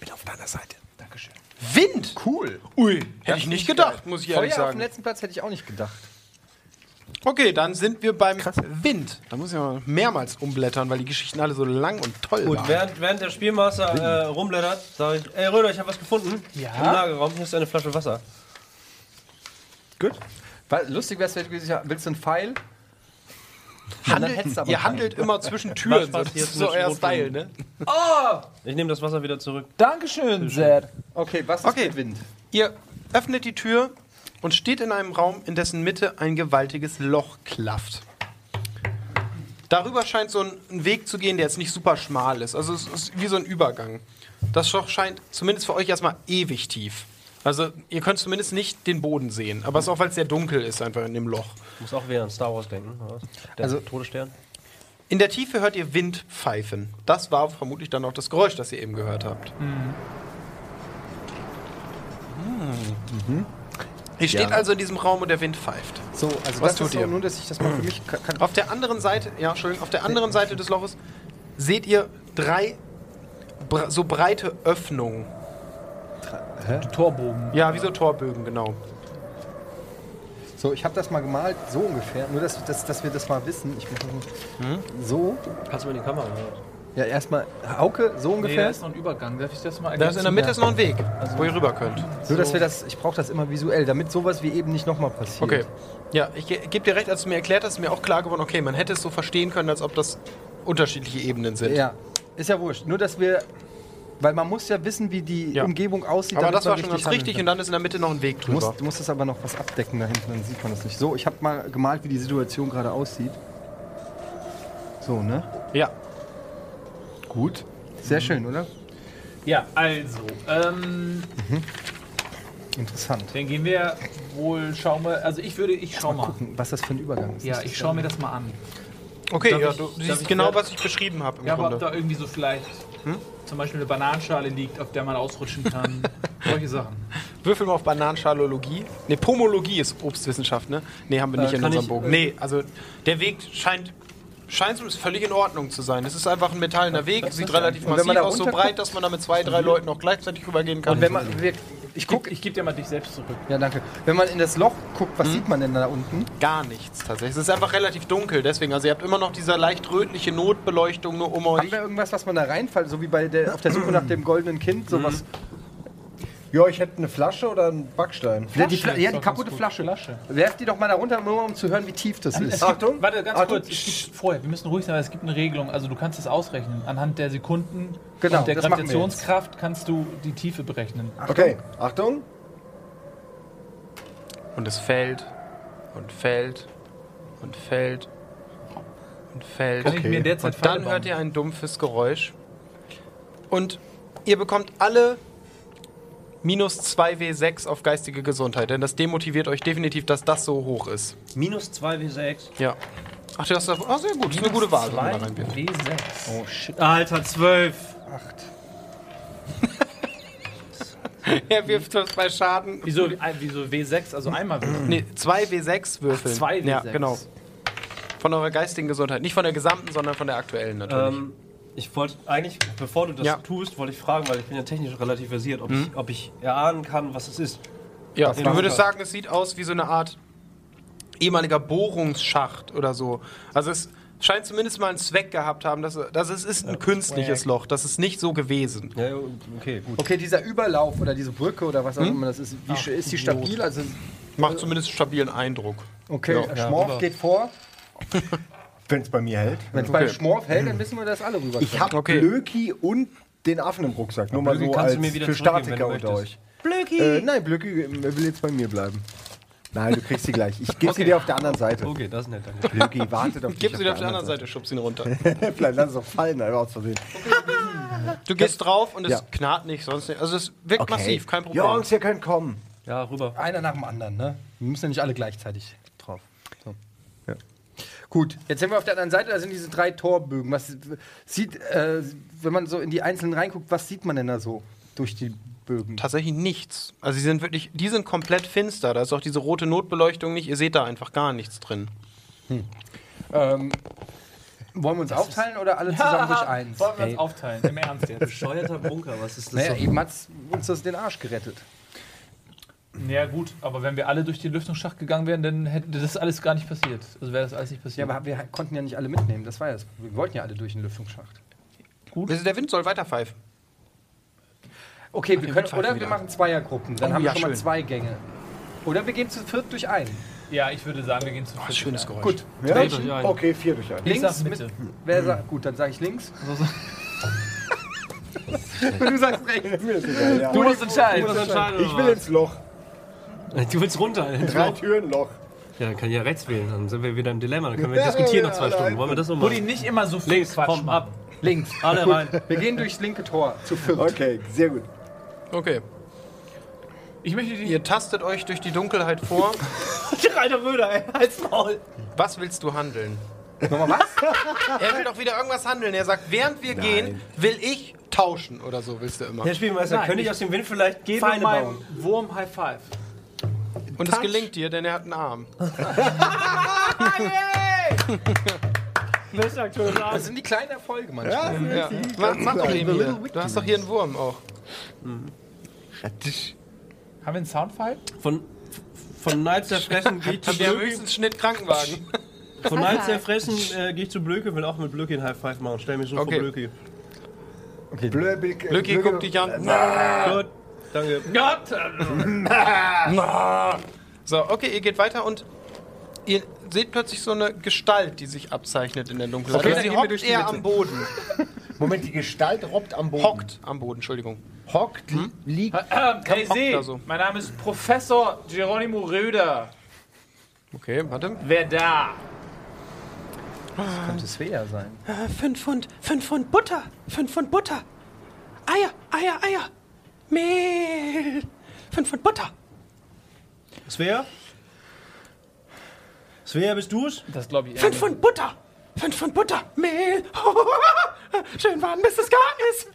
bin auf deiner Seite. Wind! Cool. Ui, hätte ich nicht gedacht, muss ich Feuer ehrlich auf dem sagen. letzten Platz hätte ich auch nicht gedacht. Okay, dann sind wir beim Wind. Da muss ich mal mehrmals umblättern, weil die Geschichten alle so lang und toll Gut, waren. während, während der Spielmaster äh, rumblättert, sage ich, ey Röder, ich habe was gefunden. Ja? Im Lagerraum, hier ist eine Flasche Wasser. Gut. Weil, lustig wäre es, wenn du gesagt willst du einen Pfeil? Handelt, ihr keinen. handelt immer zwischen *laughs* Türen. So, das ist so euer? Style, ne? *laughs* Ich nehme das Wasser wieder zurück. Dankeschön, Zed. Okay, was ist Okay. mit Wind? Ihr öffnet die Tür und steht in einem Raum, in dessen Mitte ein gewaltiges Loch klafft. Darüber scheint so ein ein Weg zu gehen, der jetzt nicht super schmal ist. Also es ist wie so ein Übergang. Das Loch scheint zumindest für euch erstmal ewig tief. Also ihr könnt zumindest nicht den Boden sehen. Aber es ist auch, weil es sehr dunkel ist, einfach in dem Loch. Muss auch wieder an Star Wars denken. oder? Der Also- Todesstern. In der Tiefe hört ihr Wind pfeifen. Das war vermutlich dann auch das Geräusch, das ihr eben gehört habt. Mhm. Ihr steht Ja. also in diesem Raum und der Wind pfeift. So, also Was das tut ist ihr? nur, dass ich das mal für mich ka- kann. Auf der anderen Seite, ja, Entschuldigung, auf der anderen Seite des Loches seht ihr drei so breite Öffnungen. Torbogen. Ja, wie so Torbögen, genau. So, ich habe das mal gemalt, so ungefähr. Nur, dass, dass, dass wir das mal wissen. Ich muss Hm? So. Kannst du mal in die Kamera hören? Ja, erstmal Hauke, so Nee, da ungefähr. ist noch ein Übergang. Darf ich das mal Da ist in der Mitte ist noch ein Weg, wo ihr rüber könnt. Nur, dass wir das, ich brauche das immer visuell, damit sowas wie eben nicht nochmal passiert. Okay. Ja, ich ge- gebe dir recht, als du mir erklärt hast, ist mir auch klar geworden, okay, man hätte es so verstehen können, als ob das unterschiedliche Ebenen sind. Ja, ist ja wurscht. Nur, dass wir, weil man muss ja wissen, wie die Ja. Umgebung aussieht. Aber das war schon ganz richtig kann. und dann ist in der Mitte noch ein Weg Du musst, drüber. du musst das aber noch was abdecken da hinten, dann sieht man das nicht. So, ich habe mal gemalt, wie die Situation gerade aussieht. So, ne? Ja. Gut. Sehr schön, oder? Ja, also, ähm, Interessant. dann gehen wir wohl, schauen wir, also ich würde, ich schau mal. Gucken, was das für ein Übergang ist. Ja, ich schaue mir das mal an. Okay, ja, ich- du siehst genau, was ich beschrieben habe im Ja, aber ob Grunde. da irgendwie so vielleicht zum Beispiel eine Bananenschale liegt, auf der man ausrutschen kann. *laughs* Solche Sachen. Würfel mal auf Bananenschalologie. Ne, Pomologie ist Obstwissenschaft, ne? Ne, haben wir nicht Äh, in unserem ich, Bogen. äh, Nee, also der Weg scheint scheint so- ist völlig in Ordnung zu sein. Es ist einfach ein metallener Weg, sieht relativ massiv aus, so breit, dass man da mit zwei, drei Leuten auch gleichzeitig rübergehen kann. Und wenn man, wir, ich guck, ich gebe dir mal dich selbst zurück. ja danke. Wenn man in das Loch guckt, was sieht man denn da unten? Gar nichts tatsächlich. Es ist einfach relativ dunkel, deswegen. Also ihr habt immer noch diese leicht rötliche Notbeleuchtung nur um euch. Haben wir irgendwas, was man da reinfällt, so wie bei der auf der Suche nach dem goldenen Kind, sowas? Ja, ich hätte eine Flasche oder einen Backstein. Ja, die, Fla ja, die kaputte. Flasche. Flasche. Werft die doch mal da runter, nur um zu hören, wie tief das ist. Achtung. Warte, ganz Achtung. kurz. Es gibt vorher, wir müssen ruhig sein, weil es gibt eine Regelung. Also du kannst es ausrechnen. Anhand der Sekunden Genau, und der Gravitationskraft kannst du die Tiefe berechnen. Okay, Achtung. Und es fällt und fällt und fällt und fällt. Kann ich mir derzeit Und dann hört ihr ein dumpfes Geräusch. Und ihr bekommt alle minus 2W6 auf geistige Gesundheit, denn das demotiviert euch definitiv, dass das so hoch ist. Minus 2W6. Ja. Ach, das ist ah, sehr gut. Das ist eine gute Wahl, wenn man da reinwirft. W6. Oh shit. Alter, 12. *laughs* Er wirft das bei Schaden. Wieso, wieso W6? Also einmal würfeln. Nee, 2W6 würfeln. Ach, 2W6. Ja, genau. Von eurer geistigen Gesundheit. Nicht von der gesamten, sondern von der aktuellen natürlich. Ähm, ich wollte eigentlich, bevor du das Ja. tust, wollte ich fragen, weil ich bin ja technisch relativ versiert, ob, ich, ob ich erahnen kann, was es ist. Ja, du würdest sagen, es sieht aus wie so eine Art ehemaliger Bohrungsschacht oder so. Also es scheint zumindest mal einen Zweck gehabt haben, dass, dass es ist ein künstliches Loch. Das ist nicht so gewesen. Ja, okay, gut. Okay, dieser Überlauf oder diese Brücke oder was auch immer das ist, wie, ist die stabil? Also, Macht zumindest einen stabilen Eindruck. okay, Ja. Schmorf geht vor. *laughs* Wenn es bei mir hält. Wenn es bei Schmorf hält, dann wissen wir, dass alle rüber Ich habe Okay. Blöki und den Affen im Rucksack. Nur mal so als du mir wieder für Statiker unter euch. Blöki! Äh, nein, Blöki will jetzt bei mir bleiben. Nein, du kriegst sie gleich. Ich gebe sie dir auf der anderen Seite. Okay, das ist nett, danke. Blöki, wartet auf dich. Gib sie dir auf der anderen Seite, schub sie runter. Seite. *laughs* Vielleicht lass es auch fallen, einfach aus Versehen. *laughs* Du gehst drauf und es Ja. knarrt nicht, sonst nicht. Also es wirkt massiv, kein Problem. Jungs, ihr könnt kommen. Ja, rüber. Einer nach dem anderen, ne? Wir müssen ja nicht alle gleichzeitig. Gut, jetzt sind wir auf der anderen Seite, da sind diese drei Torbögen. Was sieht, äh, wenn man so in die einzelnen reinguckt, was sieht man denn da so durch die Bögen? Tatsächlich nichts. Also sie sind wirklich, die sind komplett finster. Da ist auch diese rote Notbeleuchtung nicht. Ihr seht da einfach gar nichts drin. Ähm, wollen wir uns aufteilen oder alle zusammen durch *laughs* eins? Wollen wir uns Hey. aufteilen, im Ernst jetzt. Bescheuerter Bunker, was ist das? Naja, so? eben hat uns das den Arsch gerettet. Ja gut, aber wenn wir alle durch den Lüftungsschacht gegangen wären, dann hätte das alles gar nicht passiert. Also wäre das alles nicht Ja, passiert. aber wir konnten ja nicht alle mitnehmen, das war ja das. Wir wollten ja alle durch den Lüftungsschacht. Also Der Wind soll weiter pfeifen. Okay, wir wir können, oder wir machen Zweiergruppen, dann Oh, haben wir ja, schon mal schön. zwei Gänge. Oder wir gehen zu viert durch einen. ja, ich würde sagen, wir gehen zu Oh, viert. schönes Ja. Geräusch. Gut. Ja? Welchen? Ja. Okay, vier durch einen. Links Mitte. Mit, wer sagt, gut, dann sage ich links. *laughs* du sagst rechts. Ja. Du musst entscheiden. Ich will ins Loch. Du willst runter. ins Drei. Türen Loch. Ja, dann kann ich ja rechts wählen. Dann sind wir wieder im Dilemma. Dann können wir diskutieren noch zwei Stunden. Wollen wir das so Buddy, nicht immer so viel Links, Quatsch komm, ab. Links. *laughs* Alle rein. Wir gehen durchs linke Tor zu viert. Okay, sehr gut. Okay. Ich möchte die. Ihr tastet euch durch die Dunkelheit vor. *laughs* Rainer Röder, ey. Halt's Maul. Was willst du handeln? Nochmal was? *laughs* Er will doch wieder irgendwas handeln. Er sagt, während wir gehen, will ich tauschen oder so, willst du immer. Herr Spielmeister, Nein, könnte ich ich aus dem Wind vielleicht Gebe Pfeile meinem bauen? Wurm High Five. Und es gelingt dir, denn er hat einen Arm. *laughs* Das sind die kleinen Erfolge manchmal. Ja. Mach, mach doch eben hier. Du hast doch hier einen Wurm auch. Haben wir einen Soundfile? Von, von Nights erfressen gehe ich *laughs* zu Wir haben Blöke. höchstens Schnitt Krankenwagen. *laughs* Von Nights erfressen äh, gehe ich zu Blöke, will auch mit Blöke einen High Five machen. Stell mich so Okay. vor Blöke. Blöbig. Lücki, guck dich an. Gut, danke. *laughs* So, okay, ihr geht weiter und ihr seht plötzlich so eine Gestalt, die sich abzeichnet in der Dunkelheit. Okay, Also sie hockt eher Mitte. am Boden. Moment, die Gestalt robbt am Boden. Hockt am Boden, Entschuldigung. Hockt, liegt. Ähm, hey, hockt See, so. mein Name ist Professor Geronimo Röder. Okay, warte. Wer da? Könnte Svea sein. Äh, fünf Pfund, fünf Pfund Butter, fünf Pfund Butter. Eier, Eier, Eier. Mehl. Fünf Pfund Butter. Svea? Svea, bist du's? Das glaube ich Fünf. Pfund Butter. Fünf Pfund Butter. Mehl. *laughs* Schön warten, bis es gar ist.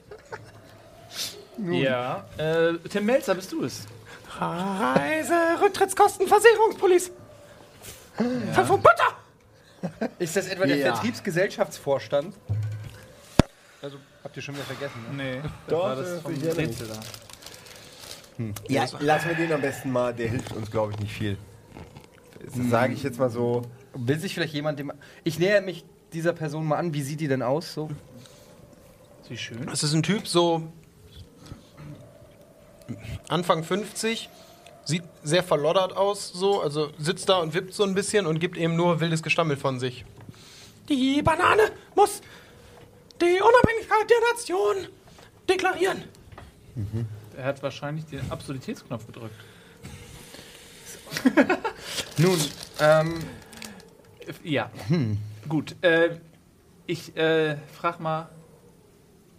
Ja. Äh, Tim Melzer, bist du es? Reise, Rücktrittskosten, Versicherungspolice. Fünf Pfund Butter. Ist das etwa der Ja. Vertriebsgesellschaftsvorstand? Also, habt ihr schon wieder vergessen, ne? Nee. Doch, das das vom ist sicher Rätsel da. Ja, lassen wir den am besten mal. Der hilft uns, glaube ich, nicht viel. Das sage ich jetzt mal so. Will sich vielleicht jemand dem. Ich näher mich dieser Person mal an. Wie sieht die denn aus? So? Wie schön. Es ist ein Typ so Anfang 50, sieht sehr verloddert aus, so, also sitzt da und wippt so ein bisschen und gibt eben nur wildes Gestammel von sich. Die Banane muss die Unabhängigkeit der Nation deklarieren. Er hat wahrscheinlich den Absurditätsknopf gedrückt. *laughs* Nun, ähm, Ja. Gut. Äh, ich äh, frage mal.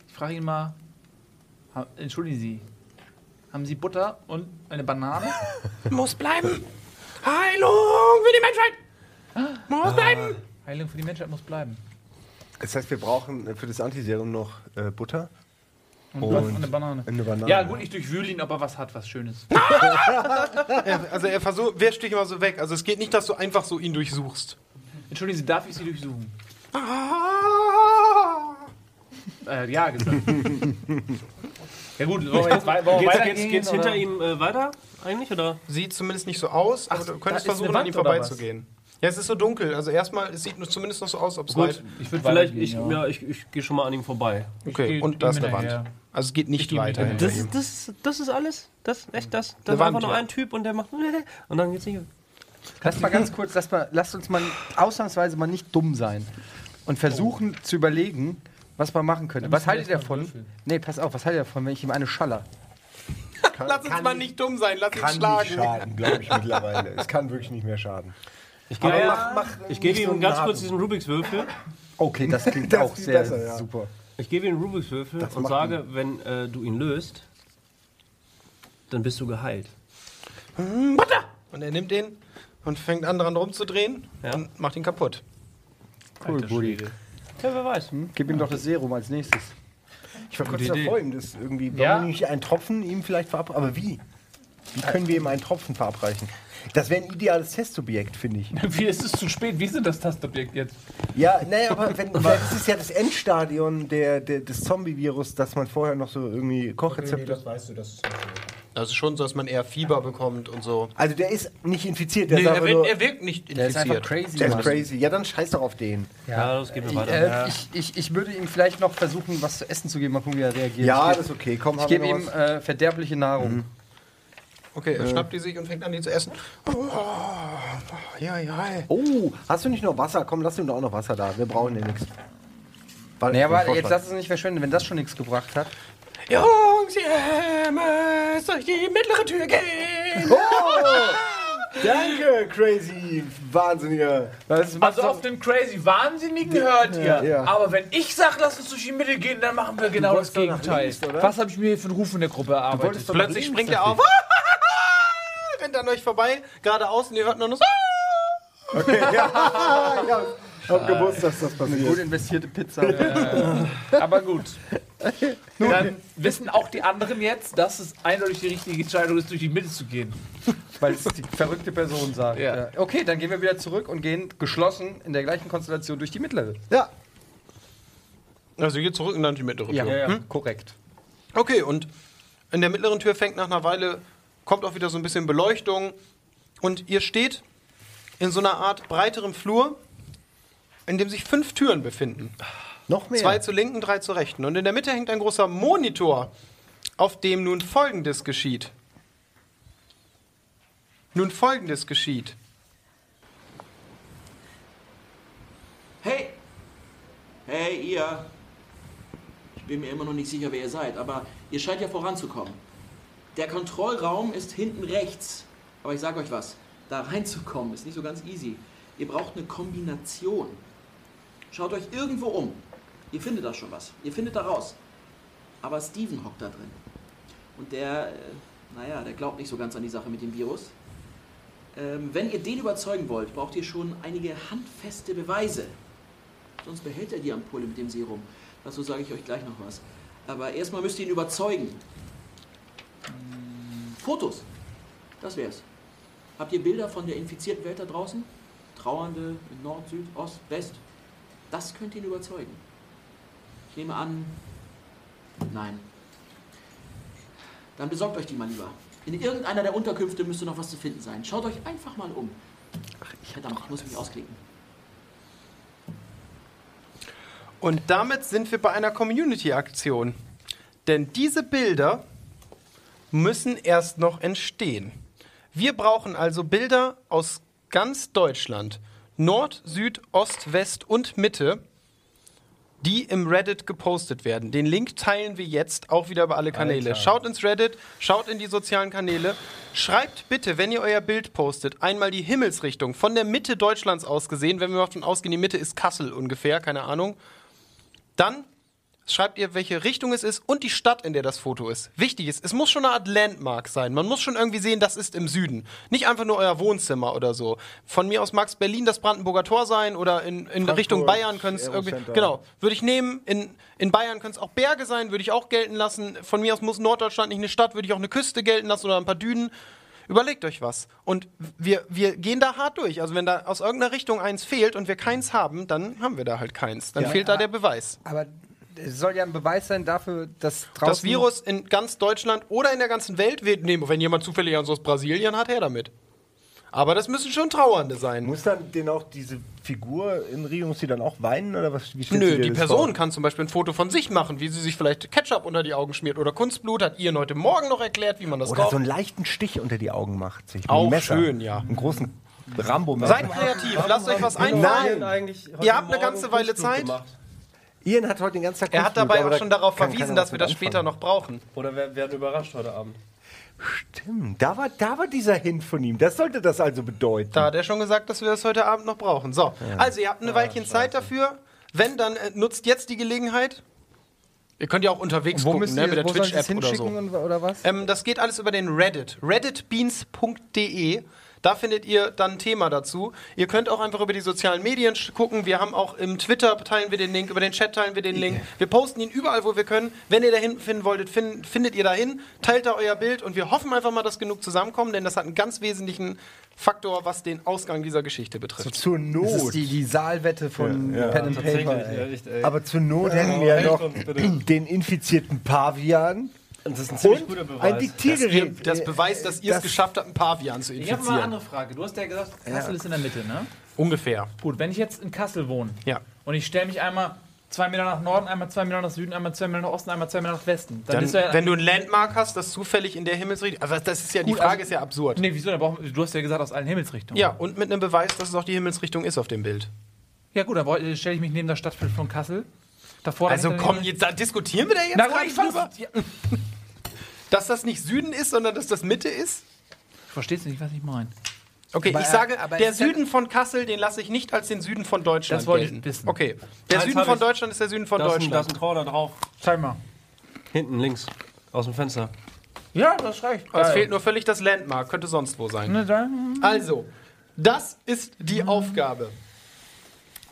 Ich frage ihn mal. Ha, entschuldigen Sie. Haben Sie Butter und eine Banane? *laughs* Muss bleiben. Heilung für die Menschheit. Muss bleiben. Heilung für die Menschheit muss bleiben. Das heißt, wir brauchen für das Antiserum noch äh, Butter Und, Und- eine Banane. eine Banane. Ja, gut, ich durchwühle ihn, ob er was hat, was Schönes. *laughs* Er, also er versucht, wischt dich immer so weg. Also es geht nicht, dass du einfach so ihn durchsuchst. Entschuldigen Sie, darf ich Sie durchsuchen? Ah. Äh, ja, gesagt. ja, gut, wollen wir jetzt, wei- wollen wir Geht's, geht's, geht's hinter ihm äh, weiter eigentlich? Oder? Sieht zumindest nicht so aus, aber Ach, du könntest versuchen, an ihm vorbeizugehen. Ja, es ist so dunkel. Also erstmal, es sieht nur zumindest noch so aus, ob es weit. Ich würde vielleicht, ich, ja. ja. ich, ich gehe schon mal an ihm vorbei. Okay, geh- und da ist eine Wand. Also es geht nicht weiter Das, das, das ist alles? Das, echt das? Ist Wand, einfach nur ja. ein Typ und der macht. *laughs* Und dann geht's nicht. lass mal ganz kurz, lass mal, lasst uns mal ausnahmsweise mal nicht dumm sein und versuchen zu überlegen, was man machen könnte. Was haltet ihr davon? würfeln. Nee, pass auf, was haltet ihr davon, wenn ich ihm eine schaller? *laughs* Lass uns mal nicht dumm sein, lass ihn Kann nicht schlagen. schaden, glaube ich *laughs* mittlerweile. Es kann wirklich nicht mehr schaden. Ich gebe Aber mach, mach ich gebe ihm so ganz kurz diesen Rubiks Würfel. Okay, das klingt *laughs* Das auch sehr besser, ja. super. Ich gebe ihm einen Rubik's Würfel und sage, wenn äh, du ihn löst, dann bist du geheilt. Und er nimmt den und fängt an dran rumzudrehen Ja. und macht ihn kaputt. Cool, Buddy. Ja, wer weiß. Hm? Gib ihm doch das Serum als nächstes. Ich war kurz davor, ihm das irgendwie. Wollen Ja. wir nicht einen Tropfen ihm vielleicht verabreichen? Aber wie? Wie können wir ihm einen Tropfen verabreichen? Das wäre ein ideales Testobjekt, finde ich. Wie ist es zu spät? Wie ist denn das Tastobjekt jetzt? Ja, naja, aber wenn, das ist ja das Endstadion der, der, des Zombie-Virus, dass man vorher noch so irgendwie Kochrezepte. weißt du, das ist Das ist schon so, dass man eher Fieber bekommt und so. Also der ist nicht infiziert, der Nee, ist er, nur. er wirkt nicht Der ist einfach infiziert. crazy. Der ist crazy. Ja, dann scheiß doch auf den. Ja, los, gib mir Ich, weiter. äh, ich, ich, ich würde ihm vielleicht noch versuchen, was zu essen zu geben. Mal gucken, wie er reagiert. Ja, das ist okay. Komm, ich gebe ihm äh, verderbliche Nahrung. Okay, er schnappt die sich und fängt an, die zu essen. Oh, ja, ja. Oh, hast du nicht noch Wasser? Komm, lass ihm doch auch noch Wasser da. Wir brauchen ja nichts. Naja, aber jetzt lass es nicht verschwenden, wenn das schon nichts gebracht hat. Jungs, ihr müsst durch die mittlere Tür gehen. Danke, crazy, wahnsinniger. Also auf den crazy Wahnsinnigen hört ihr. ja. Aber wenn ich sag, lass uns durch die Mitte gehen, dann machen wir genau das Gegenteil. links, oder? Was habe ich mir hier für einen Ruf in der Gruppe erarbeitet? Plötzlich springt er auf. Rennt an euch vorbei, geradeaus und ihr hört nur noch so. *laughs* Ich hab gewusst, dass das Gut passiert. investierte Pizza. Aber gut. Dann wissen auch die anderen jetzt, dass es eindeutig die richtige Entscheidung ist, durch die Mitte zu gehen. Weil es die verrückte Person sagt. Ja. Ja. Okay, dann gehen wir wieder zurück und gehen geschlossen in der gleichen Konstellation durch die mittlere. Ja. Also hier zurück und dann die mittlere Tür. ja. korrekt. Okay, und in der mittleren Tür fängt nach einer Weile, kommt auch wieder so ein bisschen Beleuchtung. Und ihr steht in so einer Art breiterem Flur, in dem sich fünf Türen befinden. Noch mehr. Zwei zur linken, drei zur rechten. Und in der Mitte hängt ein großer Monitor, auf dem nun Folgendes geschieht. Nun Folgendes geschieht. Hey! Hey, ihr! Ich bin mir immer noch nicht sicher, wer ihr seid, aber ihr scheint ja voranzukommen. Der Kontrollraum ist hinten rechts. Aber ich sage euch was, da reinzukommen ist nicht so ganz easy. Ihr braucht eine Kombination. Schaut euch irgendwo um. Ihr findet da schon was. Ihr findet da raus. Aber Steven hockt da drin. Und der, äh, naja, der glaubt nicht so ganz an die Sache mit dem Virus. Ähm, wenn ihr den überzeugen wollt, braucht ihr schon einige handfeste Beweise. Sonst behält er die Ampulle mit dem Serum. Dazu sage ich euch gleich noch was. Aber erstmal müsst ihr ihn überzeugen. Fotos. Das wär's. Habt ihr Bilder von der infizierten Welt da draußen? Trauernde in Nord, Süd, Ost, West? Das könnt ihr ihn überzeugen. Ich nehme an, nein. Dann besorgt euch die mal lieber. In irgendeiner der Unterkünfte müsste noch was zu finden sein. Schaut euch einfach mal um. Verdammt, ich muss mich ausklicken. Und damit sind wir bei einer Community-Aktion. Denn diese Bilder müssen erst noch entstehen. Wir brauchen also Bilder aus ganz Deutschland. Nord, Süd, Ost, West und Mitte, die im Reddit gepostet werden. Den Link teilen wir jetzt auch wieder über alle Kanäle. Schaut ins Reddit, schaut in die sozialen Kanäle. Schreibt bitte, wenn ihr euer Bild postet, einmal die Himmelsrichtung von der Mitte Deutschlands aus gesehen. Wenn wir davon ausgehen, die Mitte ist Kassel ungefähr, keine Ahnung. Dann schreibt ihr, welche Richtung es ist und die Stadt, in der das Foto ist. Wichtig ist, es muss schon eine Art Landmark sein. Man muss schon irgendwie sehen, das ist im Süden. Nicht einfach nur euer Wohnzimmer oder so. Von mir aus mag es Berlin das Brandenburger Tor sein oder in, in Richtung Bayern können es irgendwie. Genau, würde ich nehmen. In, in Bayern können es auch Berge sein, würde ich auch gelten lassen. Von mir aus muss Norddeutschland nicht eine Stadt, würde ich auch eine Küste gelten lassen oder ein paar Dünen. Überlegt euch was. Und wir, wir gehen da hart durch. Also wenn da aus irgendeiner Richtung eins fehlt und wir keins haben, dann haben wir da halt keins. Dann fehlt da der Beweis. Aber es soll ja ein Beweis sein dafür, dass draußen... Das Virus in ganz Deutschland oder in der ganzen Welt wird nehmen. Wenn jemand zufällig aus Brasilien hat, her damit. Aber das müssen schon Trauernde sein. Muss dann denn auch diese Figur in Rio, muss die dann auch weinen oder was? Nö, die Person vor? kann zum Beispiel ein Foto von sich machen, wie sie sich vielleicht Ketchup unter die Augen schmiert oder Kunstblut. Hat Ian heute Morgen noch erklärt, wie man das Oder kauft. so einen leichten Stich unter die Augen macht. Sich Auch Messer. schön, ja. Einen großen rambo Seid kreativ, lasst euch was einfallen. Nein. Ihr habt eine ganze Weile Zeit. Ian hat heute den ganzen Tag Er hat dabei auch schon darauf verwiesen, dass wir das mit später anfangen. noch brauchen. Oder wir werden überrascht heute Abend. Stimmt, da war, da war dieser Hint von ihm. Das sollte das also bedeuten. Da hat er schon gesagt, dass wir das heute Abend noch brauchen. So, also ihr habt eine Weilchen Zeit dafür. Wenn, dann äh, nutzt jetzt die Gelegenheit. Ihr könnt ja auch unterwegs Wo gucken, ne, ihr, mit der Twitch-App oder so. hinschicken und, oder was? Ähm, das geht alles über den Reddit. redditbeans.de. Da findet ihr dann ein Thema dazu. Ihr könnt auch einfach über die sozialen Medien gucken. Wir haben auch im Twitter teilen wir den Link, über den Chat teilen wir den Link. Wir posten ihn überall, wo wir können. Wenn ihr dahin finden wolltet, fin findet ihr dahin, teilt da euer Bild und wir hoffen einfach mal, dass genug zusammenkommen, denn das hat einen ganz wesentlichen Faktor, was den Ausgang dieser Geschichte betrifft. Zur Das ist Not. die, die Saalwette von Ja, ja. Pen and Paper. ja, Ey. echt, ey. Aber zur Not hätten wir ja noch *clears throat* den infizierten Pavian das ist ein ziemlich und guter Beweis. ein Das, ihr, Diktiergerät. das beweist, dass ihr es das- geschafft habt, einen Pavian zu Ich habe mal eine infizieren. andere Frage. Du hast ja gesagt, Kassel ist in der Mitte, ne? Ungefähr. Gut, wenn ich jetzt in Kassel wohne Ja. und ich stelle mich einmal zwei Meter nach Norden, einmal zwei Meter nach Süden, einmal zwei Meter nach Osten, einmal zwei Meter nach Westen, dann, Dann, ist ja wenn du ein Landmark hast, das zufällig in der Himmelsrichtung. Aber das ist ja, die Gut, Frage also- ist ja absurd. Nee, wieso? Du hast ja gesagt, aus allen Himmelsrichtungen. Ja, und mit einem Beweis, dass es auch die Himmelsrichtung ist auf dem Bild. Ja, gut, dann stelle ich mich neben das Stadtbild von Kassel. Davor Also komm, jetzt da diskutieren wir da jetzt Na gar gut, nicht ich drüber. Ja. Dass das nicht Süden ist, sondern dass das Mitte ist? Verstehst du nicht, was ich meine? Okay, Aber, ich sage, aber der es ist Süden von Kassel, den lasse ich nicht als den Süden von Deutschland Das wollte ich wissen. Okay, der Eins Süden von ich. Deutschland ist der Süden von Da ist, ein, da ist Deutschland. ein Tor da drauf. Zeig mal. Hinten links. Aus dem Fenster. Ja, das reicht. Es fehlt nur völlig das Landmark, könnte sonst wo sein. Ne, Also, das ist die Aufgabe.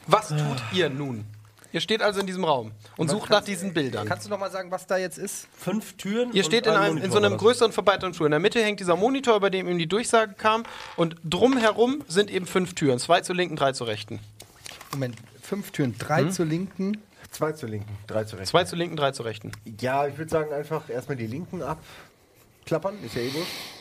Was tut ihr nun? Ihr steht also in diesem Raum und sucht nach diesen Bildern. Kannst du noch mal sagen, was da jetzt ist? Fünf Türen. Ihr und steht in, ein einem, in Monitor so einem größeren verbreiterten Stuhl. In der Mitte hängt dieser Monitor, über dem ihm die Durchsage kam. Und drumherum sind eben fünf Türen. Zwei zur linken, drei zur rechten. Moment, fünf Türen, drei zur linken. Zwei zur linken, drei zur rechten. Zwei zur linken, drei zur rechten. Ja, ich würde sagen, einfach erstmal die linken abklappern. Ist ja eh wurscht.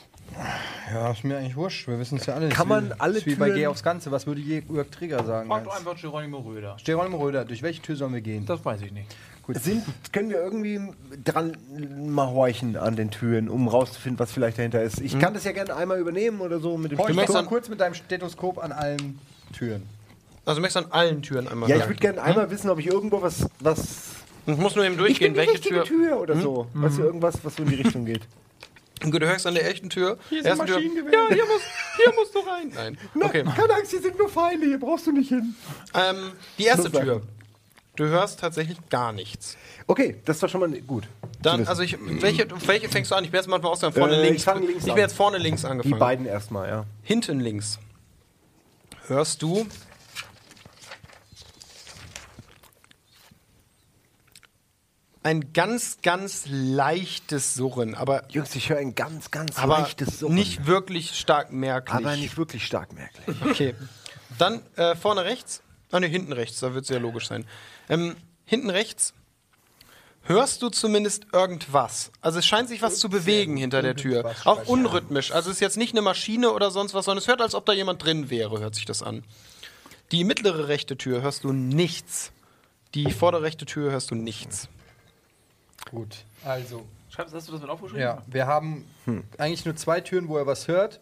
Ja, ist mir eigentlich wurscht. Wir wissen es ja alle. Kann man alle ist wie bei Türen- Geh aufs Ganze. Was würde Jörg Trigger sagen? Frag doch einfach Geronimo Röder. Geronimo Röder, durch welche Tür sollen wir gehen? Das weiß ich nicht. Sind, können wir irgendwie dran mal horchen an den Türen, um rauszufinden, was vielleicht dahinter ist? Ich kann das ja gerne einmal übernehmen oder so mit dem Horch möchtest doch mal dann- kurz mit deinem Stethoskop an allen Türen. Also du möchtest an allen Türen einmal Ja, ich würde gerne einmal wissen, ob ich irgendwo was. was Ich muss nur eben ich durchgehen, bin die welche richtige Tür. Tür, oder so. Weißt du, irgendwas, was so in die Richtung geht. Gut, Du hörst an der echten Tür. Hier ist ein Maschinengewehr. Ja, hier musst, hier musst du rein. Nein. Okay. Keine Angst, hier sind nur Pfeile, hier brauchst du nicht hin. Ähm, die erste. Tür. Du hörst tatsächlich gar nichts. Okay, das war schon mal gut. Dann, also ich, welche, welche fängst du an? Ich bin jetzt mal aus vorne Äh, links. ich fang links ich an. bin jetzt vorne links Die angefangen. beiden erstmal, ja. Hinten links hörst du ein ganz, ganz leichtes Surren, aber, Jungs, ich höre ein ganz, ganz aber leichtes Surren. nicht wirklich stark merklich. aber nicht wirklich stark merklich. *laughs* Okay. Dann äh, vorne rechts. Ah ne, hinten rechts, da wird es ja logisch sein. Ähm, hinten rechts hörst du zumindest irgendwas. Also es scheint sich was zu bewegen hinter der Tür. Auch unrhythmisch. Also es ist jetzt nicht eine Maschine oder sonst was, sondern es hört, als ob da jemand drin wäre, hört sich das an. Die mittlere rechte Tür hörst du nichts. Die vordere rechte Tür hörst du nichts. Gut. Also, Schreibst, hast du das mit aufgeschrieben? ja, wir haben eigentlich nur zwei Türen, wo er was hört.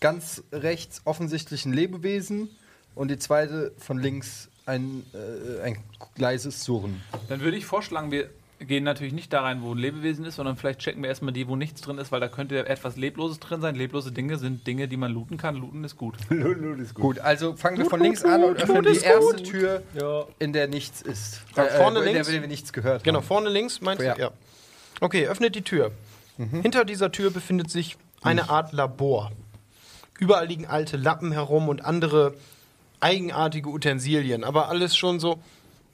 Ganz rechts offensichtlich ein Lebewesen und die zweite von links ein, äh, ein leises Surren. Dann würde ich vorschlagen, wir gehen natürlich nicht da rein, wo ein Lebewesen ist, sondern vielleicht checken wir erstmal die, wo nichts drin ist, weil da könnte etwas Lebloses drin sein. Leblose Dinge sind Dinge, die man looten kann. Looten ist gut. *laughs* Lulu ist gut. Gut, also fangen wir von links an und öffnen die erste Tür, in der nichts ist. Ja, vorne in der, links? in der wir nichts gehört Genau, haben. vorne links meinst Ja. du? Ja. Okay, öffnet die Tür. Hinter dieser Tür befindet sich eine Art Labor. Überall liegen alte Lappen herum und andere eigenartige Utensilien, aber alles schon so.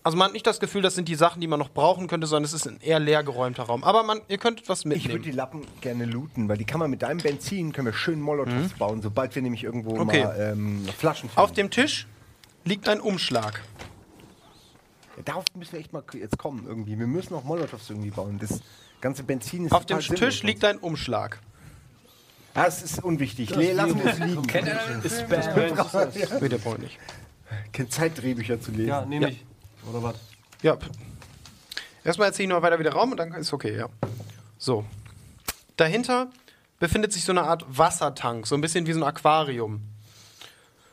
Also man hat nicht das Gefühl, das sind die Sachen, die man noch brauchen könnte, sondern es ist ein eher leer geräumter Raum. Aber man, ihr könnt etwas Ich würde mitnehmen. die Lappen gerne looten, weil die kann man mit deinem Benzin, können wir schön Molotovs bauen, sobald wir nämlich irgendwo Okay. mal ähm, Flaschen finden. Auf dem Tisch liegt ein Umschlag. Darauf müssen wir echt mal jetzt kommen irgendwie. Wir müssen auch Molotovs irgendwie bauen. Das ganze Benzin ist Auf dem Tisch sinnlos. liegt ein Umschlag. Es ist unwichtig. Lassen wir es liegen. Mit der Point nicht. Keine Zeitdrehbücher zu lesen. Ja, nehme ich. Oder was? Ja. Erstmal erzähle ich noch weiter wieder Raum und dann ist okay, ja. So. Dahinter befindet sich so eine Art Wassertank, so ein bisschen wie so ein Aquarium.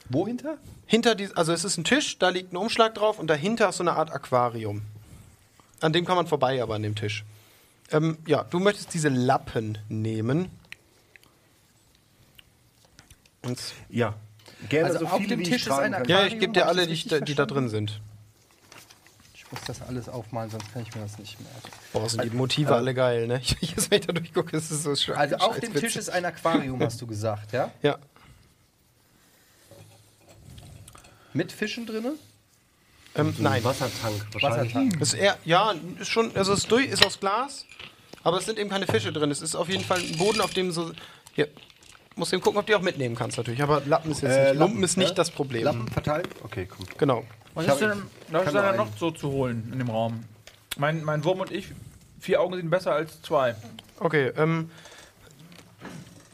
Wo hinter? Hinter die, also es ist ein Tisch, da liegt ein Umschlag drauf und dahinter ist so eine Art Aquarium. An dem kann man vorbei, aber an dem Tisch. Ähm, ja, du möchtest diese Lappen nehmen. Und Ja. Gerne Also so auf viele, dem wie Tisch ist tragen ein kann. ja, ich gebe dir hab alle, die, richtig die da verstanden? drin sind. Ich muss das alles aufmalen, sonst kann ich mir das nicht merken. Boah, sind die Motive alle geil, ne? *laughs* Ich, jetzt, wenn ich da durchgucke, ist es so schön. Also auf dem. Tisch ist ein Aquarium, hast du gesagt, ja? Ja. Mit Fischen drinne? Ähm, nein. Wassertank wahrscheinlich. Wassertank. Ist eher, ja, ist schon, also es ist durch, ist aus Glas, aber es sind eben keine Fische drin. Es ist auf jeden Fall ein Boden, auf dem so. Hier. Musst eben gucken, ob du die auch mitnehmen kannst natürlich. Aber Lappen ist jetzt Äh, nicht. Lumpen ist nicht ja? das Problem. Lappen verteilen? Okay, komm. Genau. Was Ich ist denn, was ist denn da noch so zu holen in dem Raum? Mein, mein Wurm und ich, vier Augen sind besser als zwei. Okay, ähm.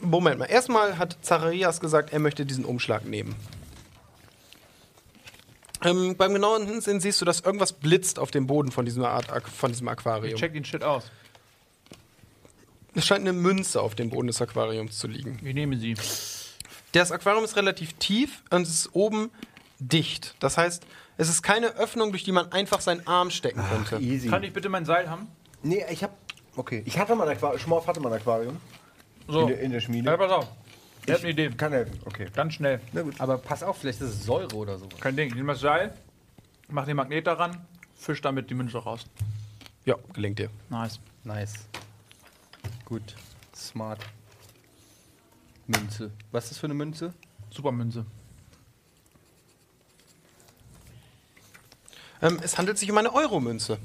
Moment mal. Erstmal hat Zacharias gesagt, er möchte diesen Umschlag nehmen. Ähm, beim genauen Hinsehen siehst du, dass irgendwas blitzt auf dem Boden von diesem, Art, von diesem Aquarium. Check den Shit aus. Es scheint eine Münze auf dem Boden des Aquariums zu liegen. Ich nehme sie. Das Aquarium ist relativ tief und es ist oben dicht. Das heißt, es ist keine Öffnung, durch die man einfach seinen Arm stecken könnte. Easy. Kann ich bitte mein Seil haben? Nee, ich hab. Okay. Ich hatte mal ein Aquarium. Schmorf hatte mal ein Aquarium. So. In, der, in der Schmiede. Ja, pass auf. Ich hab eine Idee. Kann helfen. Okay. Ganz schnell. Aber pass auf, vielleicht ist es Säure oder so. Kein Ding. Ich nehme das Seil, mach den Magnet daran, fisch damit die Münze raus. Ja, gelingt dir. Nice. Nice. Gut. Smart. Münze. Was ist das für eine Münze? Super Ähm, es handelt sich um eine Euromünze.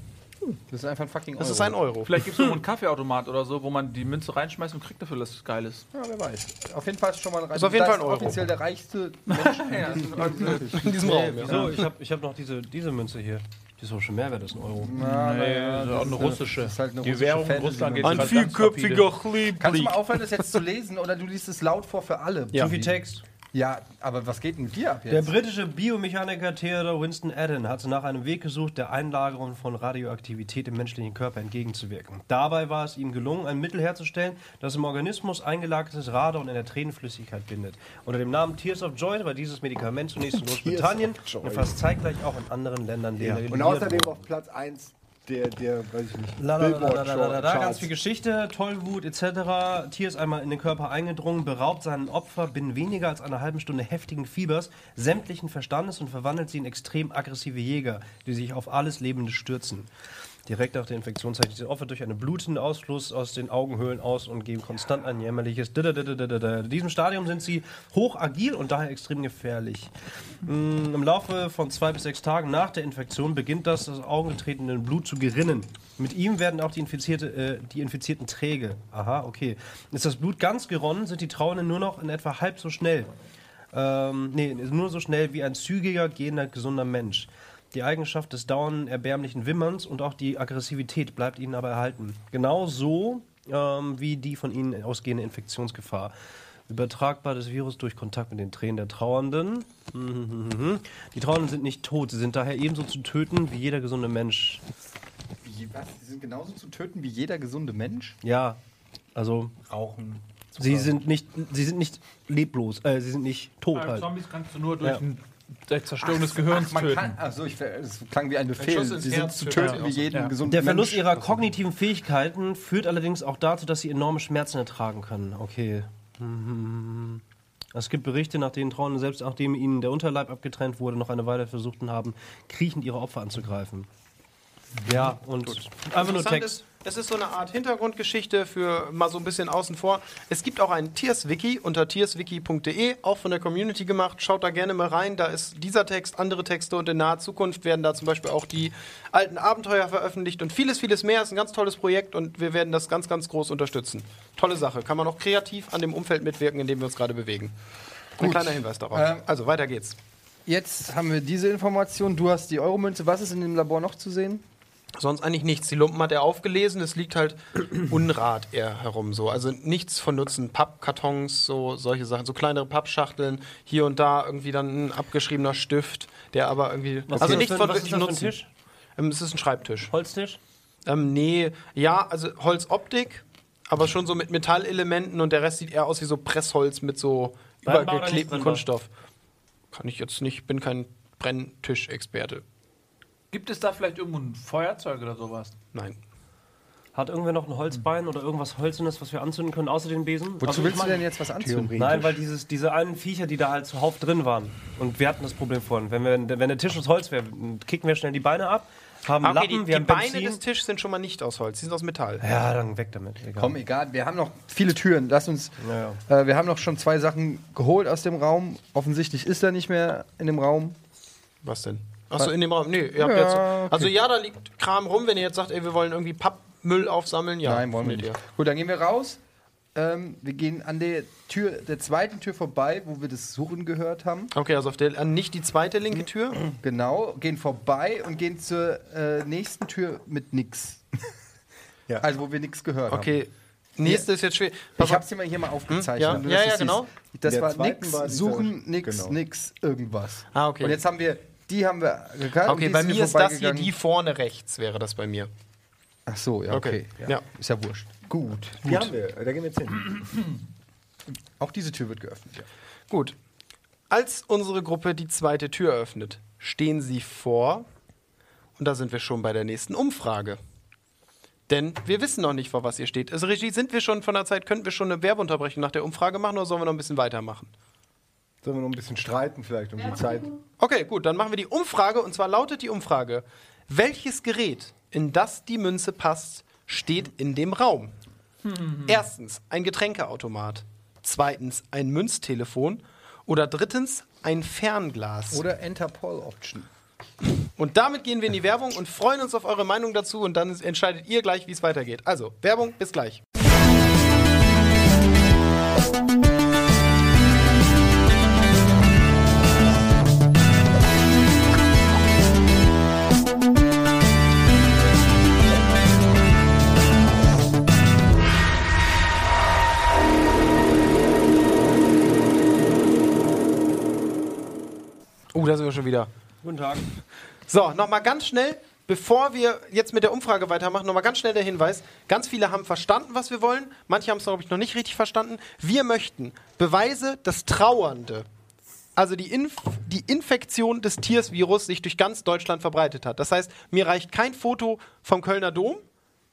Das ist einfach ein fucking Euro. Das ist ein Euro. Vielleicht gibt es irgendwo einen *laughs* Kaffeeautomat oder so, wo man die Münze reinschmeißt und kriegt dafür was Geiles. Ja, wer weiß. Auf jeden Fall ist schon mal ein Ist auf jeden das Fall ein Euro. offiziell der reichste *laughs* Mensch. *laughs* In diesem Raum. Ja. Wieso? Ich habe ich hab noch diese, diese Münze hier. Die ist auch schon mehr wert als ein Euro. Na, das ist auch eine russische. Das ist halt eine Die russische Währung in Russland geht Ein gerade ganz vielköpfiger Kannst du Chliebli. mal aufhören, das jetzt zu lesen oder du liest es laut vor für alle? Ja. Zu viel Text. Ja, aber was geht denn mit dir ab Der jetzt? britische Biomechaniker Theodore Winston Adden hat nach einem Weg gesucht, der Einlagerung von Radioaktivität im menschlichen Körper entgegenzuwirken. Dabei war es ihm gelungen, ein Mittel herzustellen, das im Organismus eingelagertes Radon in der Tränenflüssigkeit bindet. Unter dem Namen Tears of Joy war dieses Medikament zunächst in *laughs* Großbritannien und fast zeitgleich auch in anderen Ländern Ja. legalisiert Und außerdem auf Platz 1 der, der, weiß ich nicht, La, la, la, la, la, ganz viel Geschichte, Tollwut etc. Tier ist einmal in den Körper eingedrungen, beraubt seinen Opfer binnen weniger als einer halben Stunde heftigen Fiebers, sämtlichen Verstandes und verwandelt sie in extrem aggressive Jäger, die sich auf alles Lebende stürzen. Direkt nach der Infektion sich das Opfer durch einen blutenden Ausfluss aus den Augenhöhlen aus und geben konstant ein jämmerliches. In diesem Stadium sind sie hoch agil und daher extrem gefährlich. Mm, Im Laufe von zwei bis sechs Tagen nach der Infektion beginnt das aus Augen getretene Blut zu gerinnen. Mit ihm werden auch die, infizierte, äh, die Infizierten träge. Aha, okay. Ist das Blut ganz geronnen, sind die Trauernden nur noch in etwa halb so schnell. Ähm, nee, nur so schnell wie ein zügiger, gehender, gesunder Mensch. Die Eigenschaft des dauernden, erbärmlichen Wimmerns und auch die Aggressivität bleibt ihnen aber erhalten. Genauso ähm, wie die von ihnen ausgehende Infektionsgefahr. Übertragbar des Virus durch Kontakt mit den Tränen der Trauernden. Mhm. Die Trauernden sind nicht tot, sie sind daher ebenso zu töten wie jeder gesunde Mensch. Wie, was? Die sind genauso zu töten wie jeder gesunde Mensch? Ja, also Rauchen. sie sind nicht, sie sind nicht leblos, äh, sie sind nicht tot Äh, halt. Zombies kannst du nur durch Ja. ein, durch Zerstörung des Gehirns Man töten. kann, also ich, es klang wie ein Befehl. Sie sind zu töten, ja. wie jeden Ja. gesunden Der Verlust Mensch. ihrer kognitiven Fähigkeiten führt allerdings auch dazu, dass sie enorme Schmerzen ertragen können. Okay. Mhm. Es gibt Berichte, nach denen Trauernde, selbst nachdem ihnen der Unterleib abgetrennt wurde, noch eine Weile versuchten haben, kriechend ihre Opfer anzugreifen. Ja, und einfach nur Text. Ist, es ist so eine Art Hintergrundgeschichte für mal so ein bisschen außen vor. Es gibt auch ein Tiers-Wiki unter tierswiki.de, auch von der Community gemacht. Schaut da gerne mal rein. Da ist dieser Text, andere Texte und in naher Zukunft werden da zum Beispiel auch die alten Abenteuer veröffentlicht und vieles, vieles mehr. Ist ein ganz tolles Projekt und wir werden das ganz, ganz groß unterstützen. Tolle Sache. Kann man auch kreativ an dem Umfeld mitwirken, in dem wir uns gerade bewegen. Ein kleiner Hinweis darauf. Ähm, also weiter geht's. Jetzt haben wir diese Information. Du hast die Euromünze. Was ist in dem Labor noch zu sehen? Sonst eigentlich nichts. Die Lumpen hat er aufgelesen, es liegt halt *clears throat* Unrat eher herum so. Also nichts von Nutzen. Pappkartons, so solche Sachen, so kleinere Pappschachteln, hier und da irgendwie dann ein abgeschriebener Stift, der aber irgendwie. Was also ist nichts von wirklich das für ein Nutzen. Tisch? Ähm, es ist ein Schreibtisch. Holztisch? Ähm, nee, ja, also Holzoptik, aber schon so mit Metallelementen und der Rest sieht eher aus wie so Pressholz mit so übergeklebtem? Kunststoff. Kann ich jetzt nicht, bin kein Brenntischexperte. Gibt es da vielleicht irgendwo ein Feuerzeug oder sowas? Nein. Hat irgendwer noch ein Holzbein oder irgendwas Holzenes, was wir anzünden können, außer den Besen? Wozu Also, willst ich du denn jetzt was anzünden? Nein, weil dieses, diese einen Viecher, die da halt zuhauf drin waren. Und wir hatten das Problem vorhin. Wenn, wir, wenn der Tisch aus Holz wäre, kicken wir schnell die Beine ab. haben Okay, Lappen, die, wir die haben Beine Benzin. des Tisches sind schon mal nicht aus Holz, die sind aus Metall. Ja, dann weg damit. Egal. Komm, egal. Wir haben noch viele Türen. Lass uns. Ja, Äh, wir haben noch schon zwei Sachen geholt aus dem Raum. Offensichtlich ist er nicht mehr in dem Raum. Was denn? Achso, in dem Raum. Nee, ihr habt Ja, jetzt. okay. Also ja, da liegt Kram rum, wenn ihr jetzt sagt, ey, wir wollen irgendwie Pappmüll aufsammeln, ja. Nein, wollen wir nicht. Gut, dann gehen wir raus. Ähm, wir gehen an der Tür, der zweiten Tür vorbei, wo wir das Surren gehört haben. ihr. Okay, also auf der, an nicht die zweite linke Tür. *clears throat* Genau, gehen vorbei und gehen zur äh, nächsten Tür mit nix. *laughs* Ja. Also wo wir nichts gehört Okay. Nächste ist jetzt schwer. haben. Pass Ich habe es dir mal hier mal aufgezeichnet. Ja. du Ja, das ja, siehst. genau. Das Der war nix, war suchen, nix, genau. nix, irgendwas. Ah, okay. Und jetzt haben wir, die haben wir gekannt. Okay, die bei mir ist das hier die vorne rechts, wäre das bei mir. Ach so, ja, okay. Okay, ja. Ist ja wurscht. Gut. Die haben wir. Da gehen wir jetzt hin. *clears throat* Auch diese Tür wird geöffnet. Ja. Gut. Als unsere Gruppe die zweite Tür öffnet, stehen sie vor, und da sind wir schon bei der nächsten Umfrage. Denn wir wissen noch nicht, vor was ihr steht. Also Regie, sind wir schon von der Zeit, könnten wir schon eine Werbeunterbrechung nach der Umfrage machen oder sollen wir noch ein bisschen weitermachen? Sollen wir noch ein bisschen streiten vielleicht um die Zeit? Okay, gut, dann machen wir die Umfrage und zwar lautet die Umfrage: Welches Gerät, in das die Münze passt, steht in dem Raum? Erstens ein Getränkeautomat, zweitens ein Münztelefon oder drittens ein Fernglas. Oder Enter Poll Option. Und damit gehen wir in die Werbung und freuen uns auf eure Meinung dazu und dann entscheidet ihr gleich, wie es weitergeht. Also, Werbung, bis gleich. Oh, da sind wir schon wieder. Guten Tag. So, nochmal ganz schnell, bevor wir jetzt mit der Umfrage weitermachen, nochmal ganz schnell der Hinweis. Ganz viele haben verstanden, was wir wollen. Manche haben es, glaube ich, noch nicht richtig verstanden. Wir möchten Beweise, dass Trauernde, also die, Inf die Infektion des Tiersvirus, sich durch ganz Deutschland verbreitet hat. Das heißt, mir reicht kein Foto vom Kölner Dom.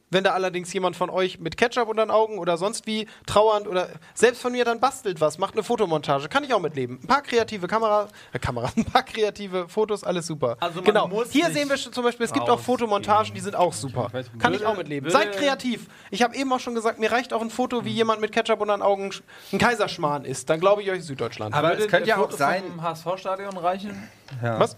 Wenn da allerdings jemand von euch mit Ketchup unter den Augen oder sonst wie trauernd oder selbst von mir dann bastelt was, macht eine Fotomontage, kann ich auch mitleben. Ein paar kreative Kamera, äh, Kameras, *laughs* ein paar kreative Fotos, alles super. Also man genau. muss Hier sehen wir schon zum Beispiel, es gibt auch Fotomontagen, die sind auch super. Kann ich auch mitleben. Seid kreativ. Ich habe eben auch schon gesagt, mir reicht auch ein Foto, wie jemand mit Ketchup unter den Augen ein Kaiserschmarrn isst. Dann glaube ich euch Süddeutschland. Aber es könnte ja auch sein. vom HSV-Stadion reichen? Was?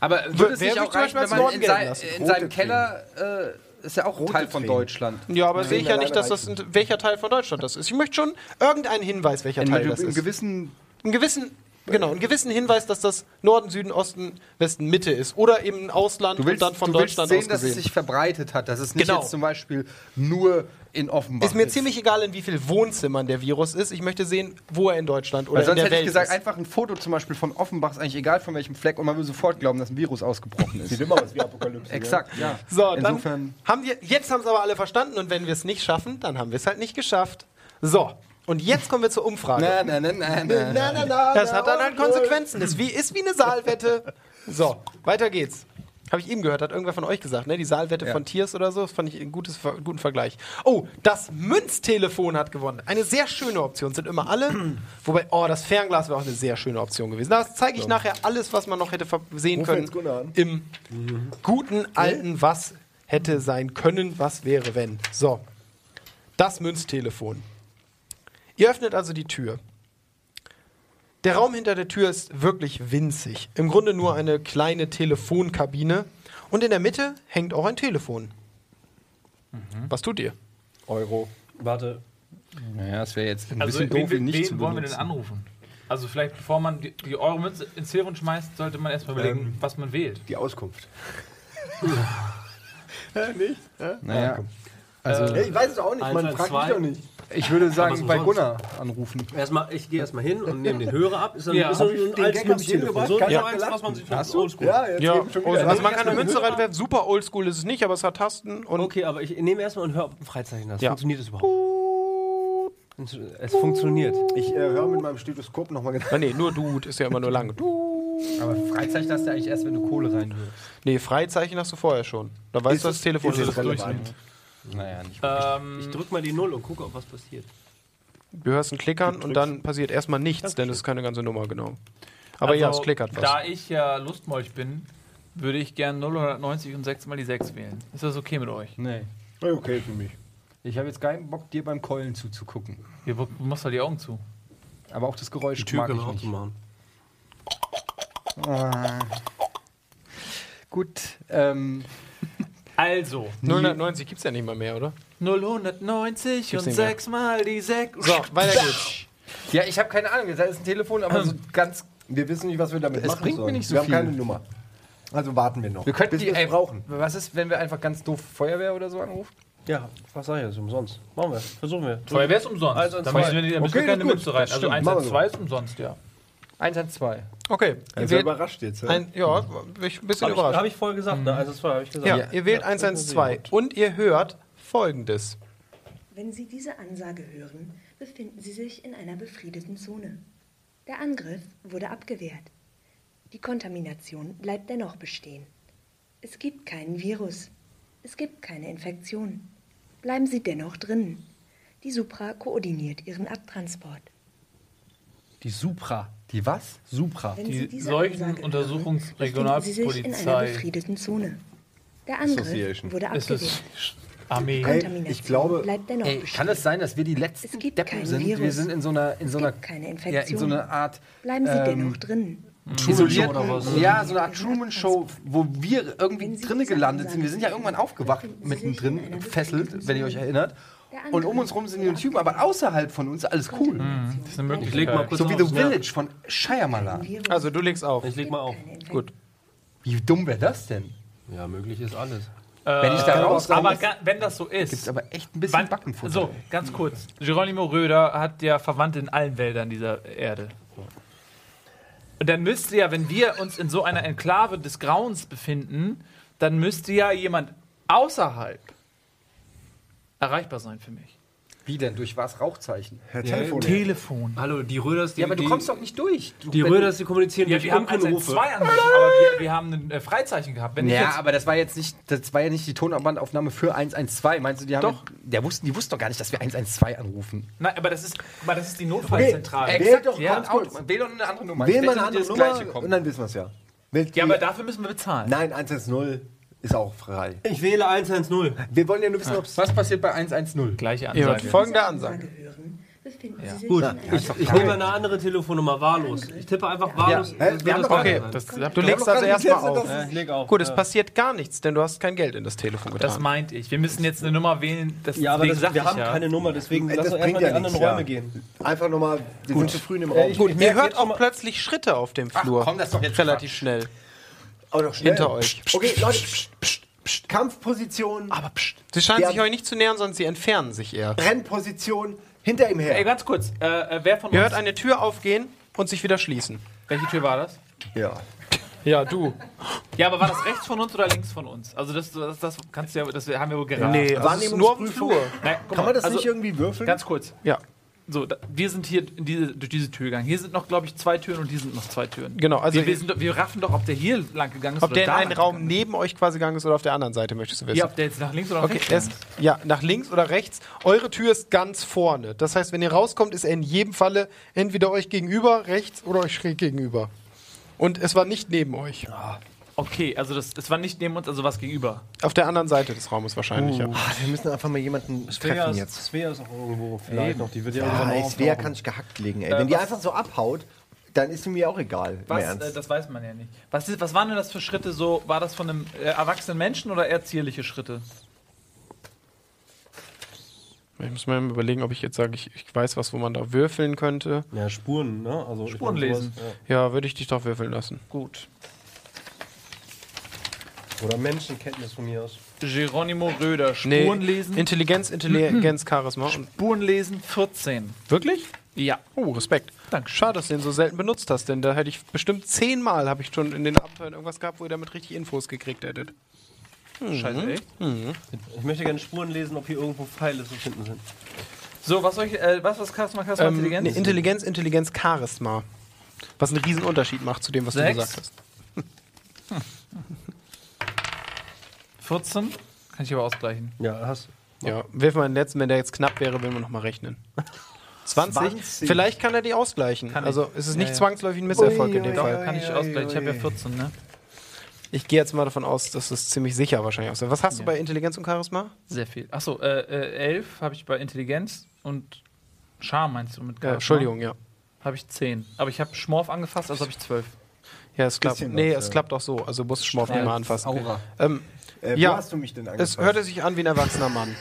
Aber würde es wer nicht auch zum Beispiel reichen, wenn man Norden in, gelten sei, lassen? in seinem Keller äh, ist ja auch Teil von Tränen. Deutschland. Ja, aber sehe ich ja nicht, dass das in, welcher Teil von Deutschland das ist. Ich möchte schon irgendeinen Hinweis, welcher In, Teil in, das in ist. gewissen einen gewissen, genau, einen gewissen Hinweis, dass das Norden, Süden, Osten, Westen, Mitte ist. Oder eben ein Ausland Du willst, und dann von du willst Deutschland sehen, aus dass es sich verbreitet hat, dass es nicht Genau. jetzt zum Beispiel nur in Offenbach Ist mir ziemlich egal, in wie viel Wohnzimmern der Virus ist. Ich möchte sehen, wo er in Deutschland oder Weil sonst in der hätte Welt ich gesagt, ist. einfach ein Foto zum Beispiel von Offenbach ist eigentlich egal von welchem Fleck und man würde sofort glauben, dass ein Virus ausgebrochen ist. Sieht immer aus wie Apokalypse. Exakt, ja. So, Insofern- dann haben wir, jetzt haben es aber alle verstanden und wenn wir es nicht schaffen, dann haben wir es halt nicht geschafft. So, und jetzt kommen wir zur Umfrage. Na, na, na, na, na. Na, na, Das hat dann halt. Konsequenzen. Das ist wie, ist wie eine Saalwette. So, weiter geht's. Habe ich eben gehört, hat irgendwer von euch gesagt, ne? Die Saalwette Ja. von Tiers oder so. Das fand ich einen gutes, guten Vergleich. Oh, das Münztelefon hat gewonnen. Eine sehr schöne Option. Sind immer alle. *clears throat* Wobei, oh, das Fernglas wäre auch eine sehr schöne Option gewesen. Das zeige ich nachher alles, was man noch hätte sehen können. Im guten alten Was hätte sein können, was wäre, wenn. So, das Münztelefon. Ihr öffnet also die Tür. Der Raum hinter der Tür ist wirklich winzig. Im Grunde nur eine kleine Telefonkabine. Und in der Mitte hängt auch ein Telefon. Was tut ihr? Euro. Warte. Naja, es wäre jetzt ein Also, bisschen doof, ihn nicht wen zu wollen wir denn benutzen. anrufen? Also vielleicht bevor man die, die Euro-Münze ins Telefon schmeißt, sollte man erstmal überlegen, Ähm. was man wählt. Die Auskunft. *laughs* Naja, also Ja, ich weiß es auch nicht, man fragt mich doch nicht. Ich würde sagen, bei? Gunnar anrufen. Erstmal, ich gehe erstmal hin und nehme den Hörer ab. Ist dann Ja. Hab ich ein den altes Münztelefon. So hat eins, was man sich du? oldschool. Ja, jetzt Ja, also man kann eine Münze reinwerfen. Super oldschool ist es nicht, aber es hat Tasten und Okay, aber ich nehme erstmal und höre auf ein Freizeichen. Das Ja. funktioniert das überhaupt? Es funktioniert. Ich äh, höre mit meinem Stethoskop nochmal genau. Ah, nee, nur Dude ist ja immer nur lang. Aber Freizeichen hast du eigentlich erst, wenn du Kohle reinwirfst. Nee, Freizeichen hast du vorher schon. Da weißt du, dass das Telefon ist ist. relevant? Naja, nicht Ähm, Ich drück mal die Null und gucke, ob was passiert. Du hörst ein Klickern und dann passiert erstmal nichts, denn das ist keine ganze Nummer, genau. Aber ja, es klickert was. Also, Da ich ja Lustmolch bin, würde ich gern 090 und 6 mal die 6 wählen. Ist das okay mit euch? Nee. Okay, für mich. Ich habe jetzt keinen Bock, dir beim Keulen zuzugucken. Ihr wo- machst halt die Augen zu. Aber auch das Geräusch Die Tür mag kann ich auch nicht. zu machen. Gut, ähm, Also, 090 gibt's ja nicht mal mehr, oder? 090 Gibt's und nicht mehr. 6 mal die 6. So, weiter geht's. ja, ich habe keine Ahnung, da ist ein Telefon, aber so ganz. Wir wissen nicht, was wir damit Es machen bringt mir sollen. nicht so wir viel. haben keine Nummer. Also warten wir noch. Wir könnten bis die es ey, brauchen. Was ist, wenn wir einfach ganz doof Feuerwehr oder so anrufen? Ja, was sag ich jetzt? Umsonst. Machen wir. Versuchen wir. Feuerwehr ist umsonst. Eins und da zwei. müssen wir, da müssen wir Okay, keine gut, Münze rein. das Also stimmt. 1 Machen und wir 2 ist umsonst, ja. 112. Okay. Ihr Er ist ja wählt überrascht jetzt. Ja? ein, ja, ich ein bisschen Habe ich, überrascht. hab ich vorher gesagt, ne? Also, das war, habe ich gesagt. ja, Ja. ihr wählt 112 und ihr hört folgendes. Wenn Sie diese Ansage hören, befinden Sie sich in einer befriedeten Zone. Der Angriff wurde abgewehrt. Die Kontamination bleibt dennoch bestehen. Es gibt keinen Virus. Es gibt keine Infektion. Bleiben Sie dennoch drinnen. Die Supra koordiniert Ihren Abtransport. Die Supra. Die was? Supra. Wenn Die Sie diese Seuchen- Ansage hören, Untersuchungs- befinden Sie sich in einer Regionalpolizei. befriedeten Zone. Der Angriff Association. wurde abgewehrt. Armee. Ey, ich glaube- bleibt dennoch Ey, bestehen. kann es sein, dass wir die letzten Es gibt Deppen kein sind? Wir Virus. sind in so einer, in so Es einer, gibt keine ja, in Infektion. so einer Art Bleiben Sie ähm, dennoch drin. isolierten, oder was? ja, so eine Art Truman-Show, wo wir irgendwie Wenn Sie drinnen gelandet sind. Wir sind ja irgendwann aufgewacht mittendrin, gefesselt, wenn ihr euch erinnert. Und um uns rum sind die Typen, aber außerhalb von uns alles cool. Das ist eine Ich leg mal Möglichkeit. kurz So wie auf. The Village von Shyamalan. Also du legst auf. Ich leg mal auf. Gut. Wie dumm wäre das denn? Ja, möglich ist alles. Wenn ich da raus Aber ga- wenn das so ist. gibt's aber echt ein bisschen Wann, Backenfutter. so, ganz kurz. Geronimo Röder hat ja Verwandte in allen Wäldern dieser Erde. Und dann müsste ja, wenn wir uns in so einer Enklave des Grauens befinden, dann müsste ja jemand außerhalb erreichbar sein für mich. Wie denn? Durch was? Rauchzeichen? Herr Telefon. Telefon. Hallo, die Röders, die. Ja, aber du die, kommst doch nicht durch. Du, Die Röders, die kommunizieren Ja, durch wir haben Unkenrufe. zwei angerufen, aber wir, wir haben ein äh, Freizeichen gehabt. Wenn ich Ja, jetzt, aber das war jetzt nicht, das war ja nicht die Tonbandaufnahme für 112. Meinst du, die haben Doch. Der wussten, die wussten doch gar nicht, dass wir 112 anrufen. nein, aber das ist, aber das ist die Notfallzentrale. Okay, Wählt doch ja, Auto, kurz. wähl doch eine andere Nummer. Wir wette, eine andere das Gleiche Nummer und dann wissen wir es ja. Wählt Ja, aber dafür müssen wir bezahlen. Nein, 110 ist auch frei. Ich wähle 110. Wir wollen ja nur wissen, ob es... Was passiert bei 110? Gleiche Ansage. folgende Diese Ansage. sich Gut, ich, ich nehme eine andere Telefonnummer wahllos. Ich tippe einfach wahllos. Ja, Okay, das, du legst also erstmal auf. Ja, leg auf. Gut, es ja. passiert gar nichts, denn du hast kein Geld in das Telefon getan. Das meinte ich. Wir müssen jetzt eine Nummer wählen. Das Ja, aber das, wir haben ja. keine Nummer, deswegen Ey, lass doch erstmal in die ja anderen nichts, Räume ja. gehen. Einfach nochmal, wir sind zu früh in dem Raum. Gut, ihr hört auch plötzlich Schritte auf dem Flur. komm, das doch jetzt Relativ schnell. Aber doch schnell. Hinter euch. Okay, Leute, pst, pst, pst, Kampfposition, Aber pst. Sie scheinen sich euch nicht zu nähern, sondern sie entfernen sich eher. Rennposition, hinter ihm her. Ey, ganz kurz. Äh, äh, wer von Ihr uns. hört eine Tür aufgehen und sich wieder schließen. welche Tür war das? Ja. Ja, du. Ja, aber war das rechts von uns oder links von uns? Also das, das, das kannst du ja, das haben wir wohl geraten. Nee, also nur auf dem. Flur. Nein, Kann mal, man das also, nicht irgendwie würfeln? Ganz kurz. Ja, So, da, wir sind hier diese, durch diese Tür gegangen. Hier sind noch, glaube ich, zwei Türen und hier sind noch zwei Türen. genau. Also wir, wir, sind, wir raffen doch, ob der hier lang gegangen ist ob oder der in einen Raum gegangen neben euch quasi gegangen ist oder auf der anderen Seite, möchtest du wissen? Ja, ob der jetzt nach links oder nach Okay, rechts ist, ja, nach links oder rechts. Eure Tür ist ganz vorne. Das heißt, wenn ihr rauskommt, ist er in jedem Falle entweder euch gegenüber, rechts oder euch schräg gegenüber. Und es war nicht neben euch. Okay, also das, das war nicht neben uns, also was gegenüber. Auf der anderen Seite des Raumes wahrscheinlich, ja. Ah, wir müssen einfach mal jemanden Svea treffen ist, jetzt. Svea ist auch irgendwo vielleicht noch. Die wird ja irgendwann Ja, ey, Svea auftauchen. kann ich gehackt legen, ey. Wenn die was- einfach so abhaut, dann ist sie mir auch egal. Was, äh, das weiß man ja nicht. Was, ist, was waren denn das für Schritte so? War das von einem äh, erwachsenen Menschen oder eher zierliche Schritte? Ich muss mir überlegen, ob ich jetzt sage, ich, ich weiß was, wo man da würfeln könnte. Ja, Spuren, ne? Also, ich Spuren glaub, sowas, lesen. Ja, würde ich dich doch würfeln lassen. Gut. Oder Menschenkenntnis von mir aus. Geronimo Röder, Spuren lesen. Intelligenz, Intelligenz, Charisma. Und Spuren lesen 14. wirklich? Ja. Oh, Respekt. Danke. Schade, dass du den so selten benutzt hast, denn da hätte ich bestimmt zehnmal habe ich schon in den Abenteuern irgendwas gehabt, wo ihr damit richtig Infos gekriegt hättet. Scheiße, ey. Ich möchte gerne Spuren lesen, ob hier irgendwo Pfeile zu finden sind. So, was soll ich, äh, was, was Charisma, Charisma, Ähm, Intelligenz? nee, Intelligenz, Intelligenz, Charisma. Was einen riesen Unterschied macht zu dem, was Sechs. du gesagt hast. *laughs* 14? Kann ich aber ausgleichen. Ja, hast Ja, wirf mal den letzten, wenn der jetzt knapp wäre, will man nochmal rechnen. *laughs* 20? 20. Vielleicht kann er die ausgleichen. Kann also es ist nicht Ja, ja. zwangsläufig ein Misserfolg in dem Ui, Fall. kann ich ui, ausgleichen. Ich habe ja ui. 14, ne? Ich gehe jetzt mal davon aus, dass es ziemlich sicher wahrscheinlich aussieht. Was hast du bei Intelligenz und Charisma? Sehr viel. Achso, äh, äh, 11 habe ich bei Intelligenz und Charme meinst du mit Ja, Charisma? Entschuldigung, ja. Habe ich 10. Aber ich habe Schmorf angefasst, also habe ich 12. Ja, es klappt. Nee, es ja. klappt auch so. Also muss Schmorf nicht mal anfassen. Aura. Ähm, Äh, Ja. Wo hast du mich denn es angefasst? hörte sich an wie ein erwachsener Mann.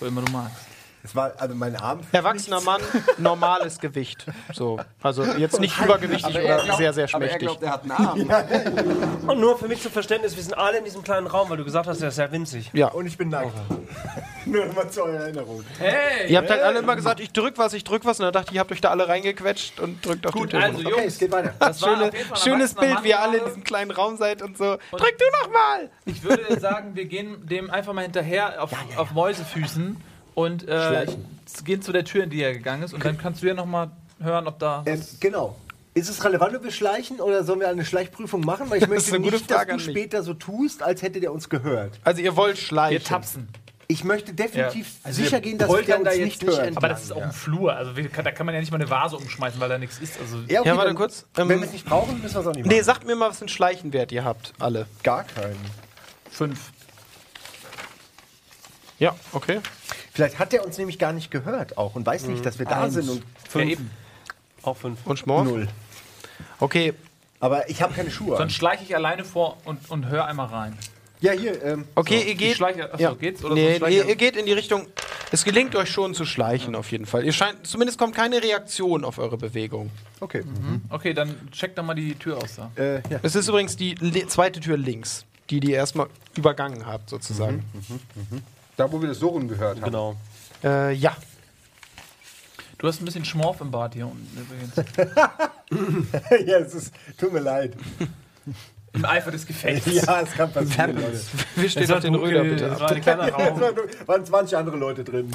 Wo immer du magst. Es war also mein Arm. Erwachsener Mann, normales Gewicht. So. Also jetzt nicht übergewichtig oder sehr, sehr Aber er schmächtig. glaubt, er hat einen Arm. Und nur für mich zum Verständnis, wir sind alle in diesem kleinen Raum, weil du gesagt hast, der ist sehr winzig. Ja. Und ich bin nackt. *laughs* Nur mal zur Erinnerung. Hey! Ihr habt halt alle immer gesagt, ich drück was, ich drück was. Und dann dachte ich, ihr habt euch da alle reingequetscht und drückt auf Gut, den also Okay, Jungs, es geht weiter. das Schöne, schönes Bild, Mann wie ihr alle in diesem kleinen Raum seid und so. Drück du noch mal! Ich würde sagen, wir gehen dem einfach mal hinterher auf, auf Mäusefüßen und äh, gehen zu der Tür, in die er gegangen ist. Und dann kannst du ja noch mal hören, ob da. Ähm, genau. Ist es relevant, ob wir schleichen oder sollen wir eine Schleichprüfung machen? Weil ich *laughs* möchte eine gute nicht, Frage dass du später so tust, als hätte der uns gehört. Also ihr wollt schleichen. wir tapsen. Ich möchte definitiv Also wir sicher gehen, dass der uns da jetzt nicht hört. entlang. Aber das ist auch ein Flur. Also wir, da kann man ja nicht mal eine Vase umschmeißen, weil da nichts ist. Also Ja, okay, Ja, warte dann- kurz. Ähm, Wenn wir es nicht brauchen, müssen wir es auch nicht machen. Nee, sagt mir mal, was für einen Schleichenwert ihr habt, alle. Gar keinen. fünf. Ja, okay. Vielleicht hat er uns nämlich gar nicht gehört auch und weiß nicht, dass wir da sind und Ja, eben. Auch fünf. Und Schmorf? null. Okay, Aber ich habe keine Schuhe. Dann An. schleiche ich alleine vor und, und hör einmal rein. Ja, hier. Ähm, okay, So, ihr ich geht. schleiche- achso, geht's? Oder nee, so schleiche- ihr, ihr geht in die Richtung. Es gelingt euch schon zu schleichen, auf jeden Fall. Ihr scheint, zumindest kommt keine Reaktion auf eure Bewegung. okay. Okay, dann check doch mal die Tür aus da. Äh, ja. Es ist übrigens die zweite Tür links, die die ihr erstmal übergangen habt, sozusagen. Da, wo wir das so rum gehört haben. Genau. Äh, ja. Du hast ein bisschen Schmorf im Bad hier unten übrigens. *laughs* ja, es ist. Tut mir leid. Im Eifer des Gefechts. Ja, es kann passieren, Leute. Wir stehen auf den Röder, bitte ab. war ein kleiner Es *laughs* Raum. waren, waren 20 andere Leute drin.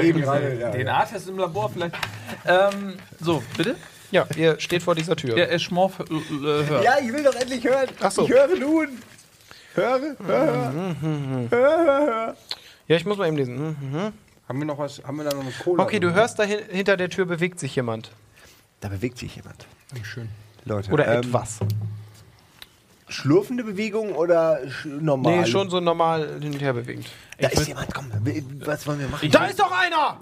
Eben gerade, ja, Den ja. Artest im Labor vielleicht. Ähm, so, bitte? Ja, ihr steht vor dieser Tür. Ja, er Schmorf äh, äh, hört. Ja, ich will doch endlich hören. Ach so. Ich höre nun. Höre, höre, höre, höre. Ja, ich muss mal eben lesen. Hm, hm. Haben wir noch was? Haben wir da noch eine Cola? Okay, du hörst da hin, hinter der Tür bewegt sich jemand. Da bewegt sich jemand. Schön. Leute. Oder ähm, etwas. Schlurfende Bewegung oder normal? Nee, schon so normal hin und her bewegend. Da ist jemand, komm. Was wollen wir machen? Da ist doch einer!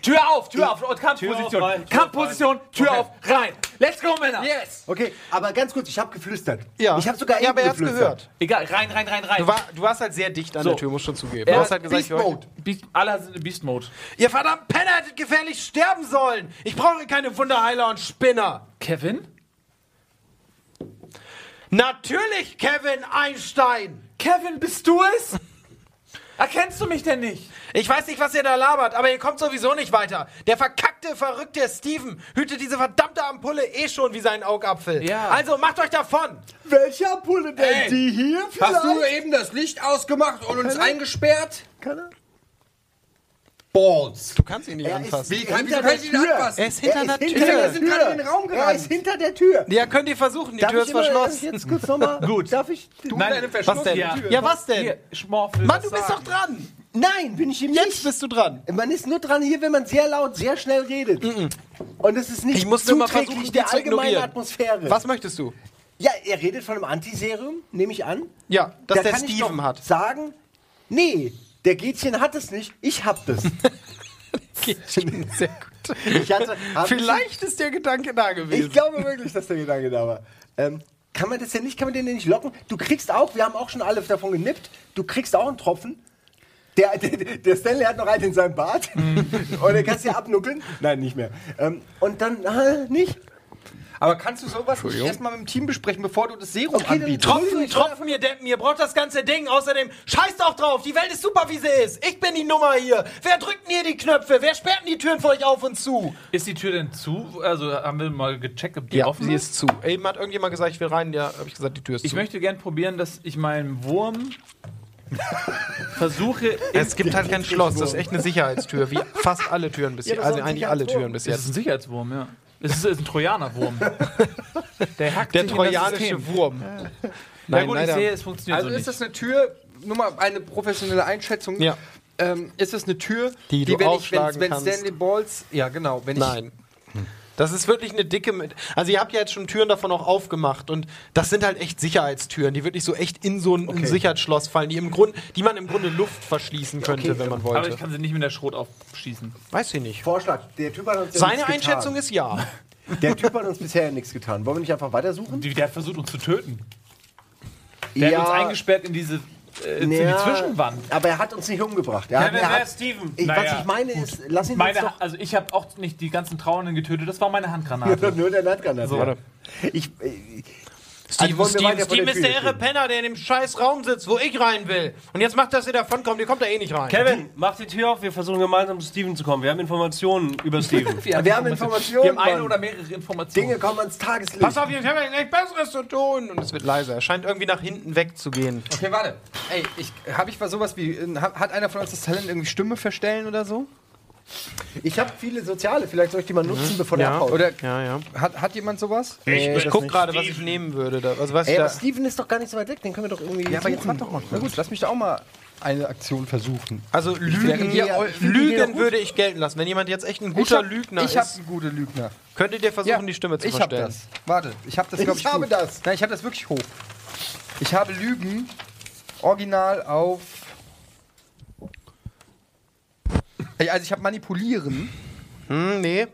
Tür auf, Tür auf, und Kampfposition. auf, rein, Tür Kampfposition, Tür auf, rein. Let's go, Männer. Yes! Okay, aber ganz kurz, ich habe geflüstert. Ja. Ich habe sogar ja, eben aber er geflüstert. gehört. Egal, rein, rein, rein, rein. Du, war, du warst halt sehr dicht an So. der Tür, muss schon zugeben. Er Du hast halt gesagt, ich Beast Mode. Beast, alle sind in Beast Mode. Ihr verdammt Penner hättet gefährlich sterben sollen! Ich brauche keine Wunderheiler und Spinner! Kevin? Natürlich, Kevin Einstein! Kevin, bist du es? *laughs* Erkennst du mich denn nicht? Ich weiß nicht, was ihr da labert, aber ihr kommt sowieso nicht weiter. Der verkackte, verrückte Steven hütet diese verdammte Ampulle eh schon wie seinen Augapfel. Ja. Also macht euch davon! Welche Ampulle denn? Ey, Die hier vielleicht? Hast du eben das Licht ausgemacht und uns eingesperrt? Keine? Balls! Du kannst ihn nicht Er ist anfassen. Wie kann, hinter wieso der kann ich ihn Tür. anfassen? Er ist hinter Er der ist Tür. Wir sind gerade in den Raum Er gerannt. ist hinter der Tür. Ja, könnt ihr versuchen, die Darf Tür ist immer verschlossen. Jetzt kurz nochmal. *laughs* Gut. Darf ich? Du Nein, deine Was verschlossene denn? Ja. Tür. Ja, was denn? Hier, Mann, du bist sagen. doch dran! Nein, bin ich ihm Jetzt nicht. bist du dran. Man ist nur dran hier, wenn man sehr laut, sehr schnell redet. Und es ist nicht Ich muss nur mal zuträglich versuchen, die der allgemeinen. Atmosphäre. Was möchtest du? Ja, er redet von einem Antiserum, nehme ich an. Ja, dass Da der kann ich Steven doch hat. sagen, nee, der Gätchen hat es nicht, ich hab das. *laughs* Sehr gut. Hatte, Vielleicht ist der Gedanke da gewesen. ich glaube wirklich, dass der Gedanke da war. Ähm, kann man das denn nicht, kann man den denn nicht locken? Du kriegst auch, wir haben auch schon alle davon genippt, du kriegst auch einen Tropfen. Der, *laughs* der, der Stanley hat noch einen in seinem Bart. und den kannst du ja abnuckeln. Nein, nicht mehr. Ähm, und dann, äh, nicht? Aber kannst du sowas nicht erstmal mit dem Team besprechen, bevor du das Serum Okay, anbietest? Tropfen, Tropfen, ihr Deppen, ihr braucht das ganze Ding. Außerdem, scheiß doch drauf, die Welt ist super, wie sie ist. Ich bin die Nummer hier. Wer drückt denn hier die Knöpfe? Wer sperrt denn die Türen für euch auf und zu? Ist die Tür denn zu? Also haben wir mal gecheckt, ob die Ja, offen sie ist? zu. Eben hat irgendjemand gesagt, ich will rein. Ja, habe ich gesagt, die Tür ist Ich zu. möchte gern probieren, dass ich meinen Wurm *laughs* versuche. es gibt halt kein Schloss, das ist echt eine Sicherheitstür, wie fast alle Türen bis Ja, jetzt. ist Also eigentlich alle. Türen bis Das ist jetzt. ein Sicherheitswurm, ja. Es ist, ist ein Trojanerwurm. *laughs* Der hackt Der sich in das trojanische System. Wurm. Na Nein, gut, ich leider. sehe, es funktioniert Also so ist nicht. das eine Tür, nur mal eine professionelle Einschätzung. Ja. Ähm, ist das eine Tür, Die du wenn ich, wenn, aufschlagen wenn kannst. Stanley Balls, ja genau, wenn ich, Nein. Das ist wirklich eine dicke. Mit also, ihr habt ja jetzt schon Türen davon auch aufgemacht und das sind halt echt Sicherheitstüren, die wirklich so echt in so ein ein Sicherheitsschloss fallen, die, im Grund, die man im Grunde Luft verschließen könnte, wenn man Aber wollte. ich kann sie nicht mit der Schrot aufschießen. Weiß ich nicht. Vorschlag. Der Typ hat uns ja Seine nichts Einschätzung getan. ist ja. *laughs* Der Typ hat uns bisher nichts getan. Wollen wir nicht einfach weitersuchen? Der hat versucht, uns zu töten. Der hat uns eingesperrt in diese äh, in die Ja, Zwischenwand. Aber er hat uns nicht umgebracht. Er, Kevin, er wer hat, Steven? ich, Naja, was ich meine ist, lass ihn Meine, uns doch... also ich habe auch nicht die ganzen Trauernden getötet, das war meine Handgranate. *laughs* Nur der Landgranate. So, warte. Ich, Steven, wir von Steven der ist der irre? Penner, der in dem scheiß Raum sitzt, wo ich rein will. Und jetzt macht, dass ihr davon kommt, ihr kommt da eh nicht rein. Kevin, mach die Tür auf, wir versuchen gemeinsam zu Steven zu kommen. Wir haben Informationen über *laughs* Steven. wir haben Informationen. Wir haben eine oder mehrere Informationen. Dinge kommen ans Tageslicht. Pass auf, ich habe ja nichts Besseres zu tun. Und es wird leiser. Er scheint irgendwie nach hinten wegzugehen. Okay, warte. Ey, ich, habe ich sowas wie. Hat hat einer von uns das Talent, irgendwie Stimme verstellen oder so? Ich habe viele soziale, vielleicht soll ich die mal nutzen, bevor der Ja. abhaut. Oder Ja, ja. hat, hat jemand sowas? Ich das guck gerade, was ich nehmen würde. Da. Also, was Ey, ich aber da Steven ist doch gar nicht so weit weg, den können wir doch irgendwie Ja, aber jetzt mach doch mal. Na gut, lass mich da auch mal eine Aktion versuchen. also Lügen, hier- ich die hier Lügen würde ich gelten lassen. Wenn jemand jetzt echt ein guter ich hab, Lügner Ich habe ist, einen guten Lügner. könntet ihr versuchen, die Stimme zu ich hab verstellen. das. Warte, ich habe das, Ich glaub ich, habe gut. das. Nein, ich habe das wirklich hoch. Ich habe Lügen original auf. Ey, Also ich habe manipulieren. Hm, nee.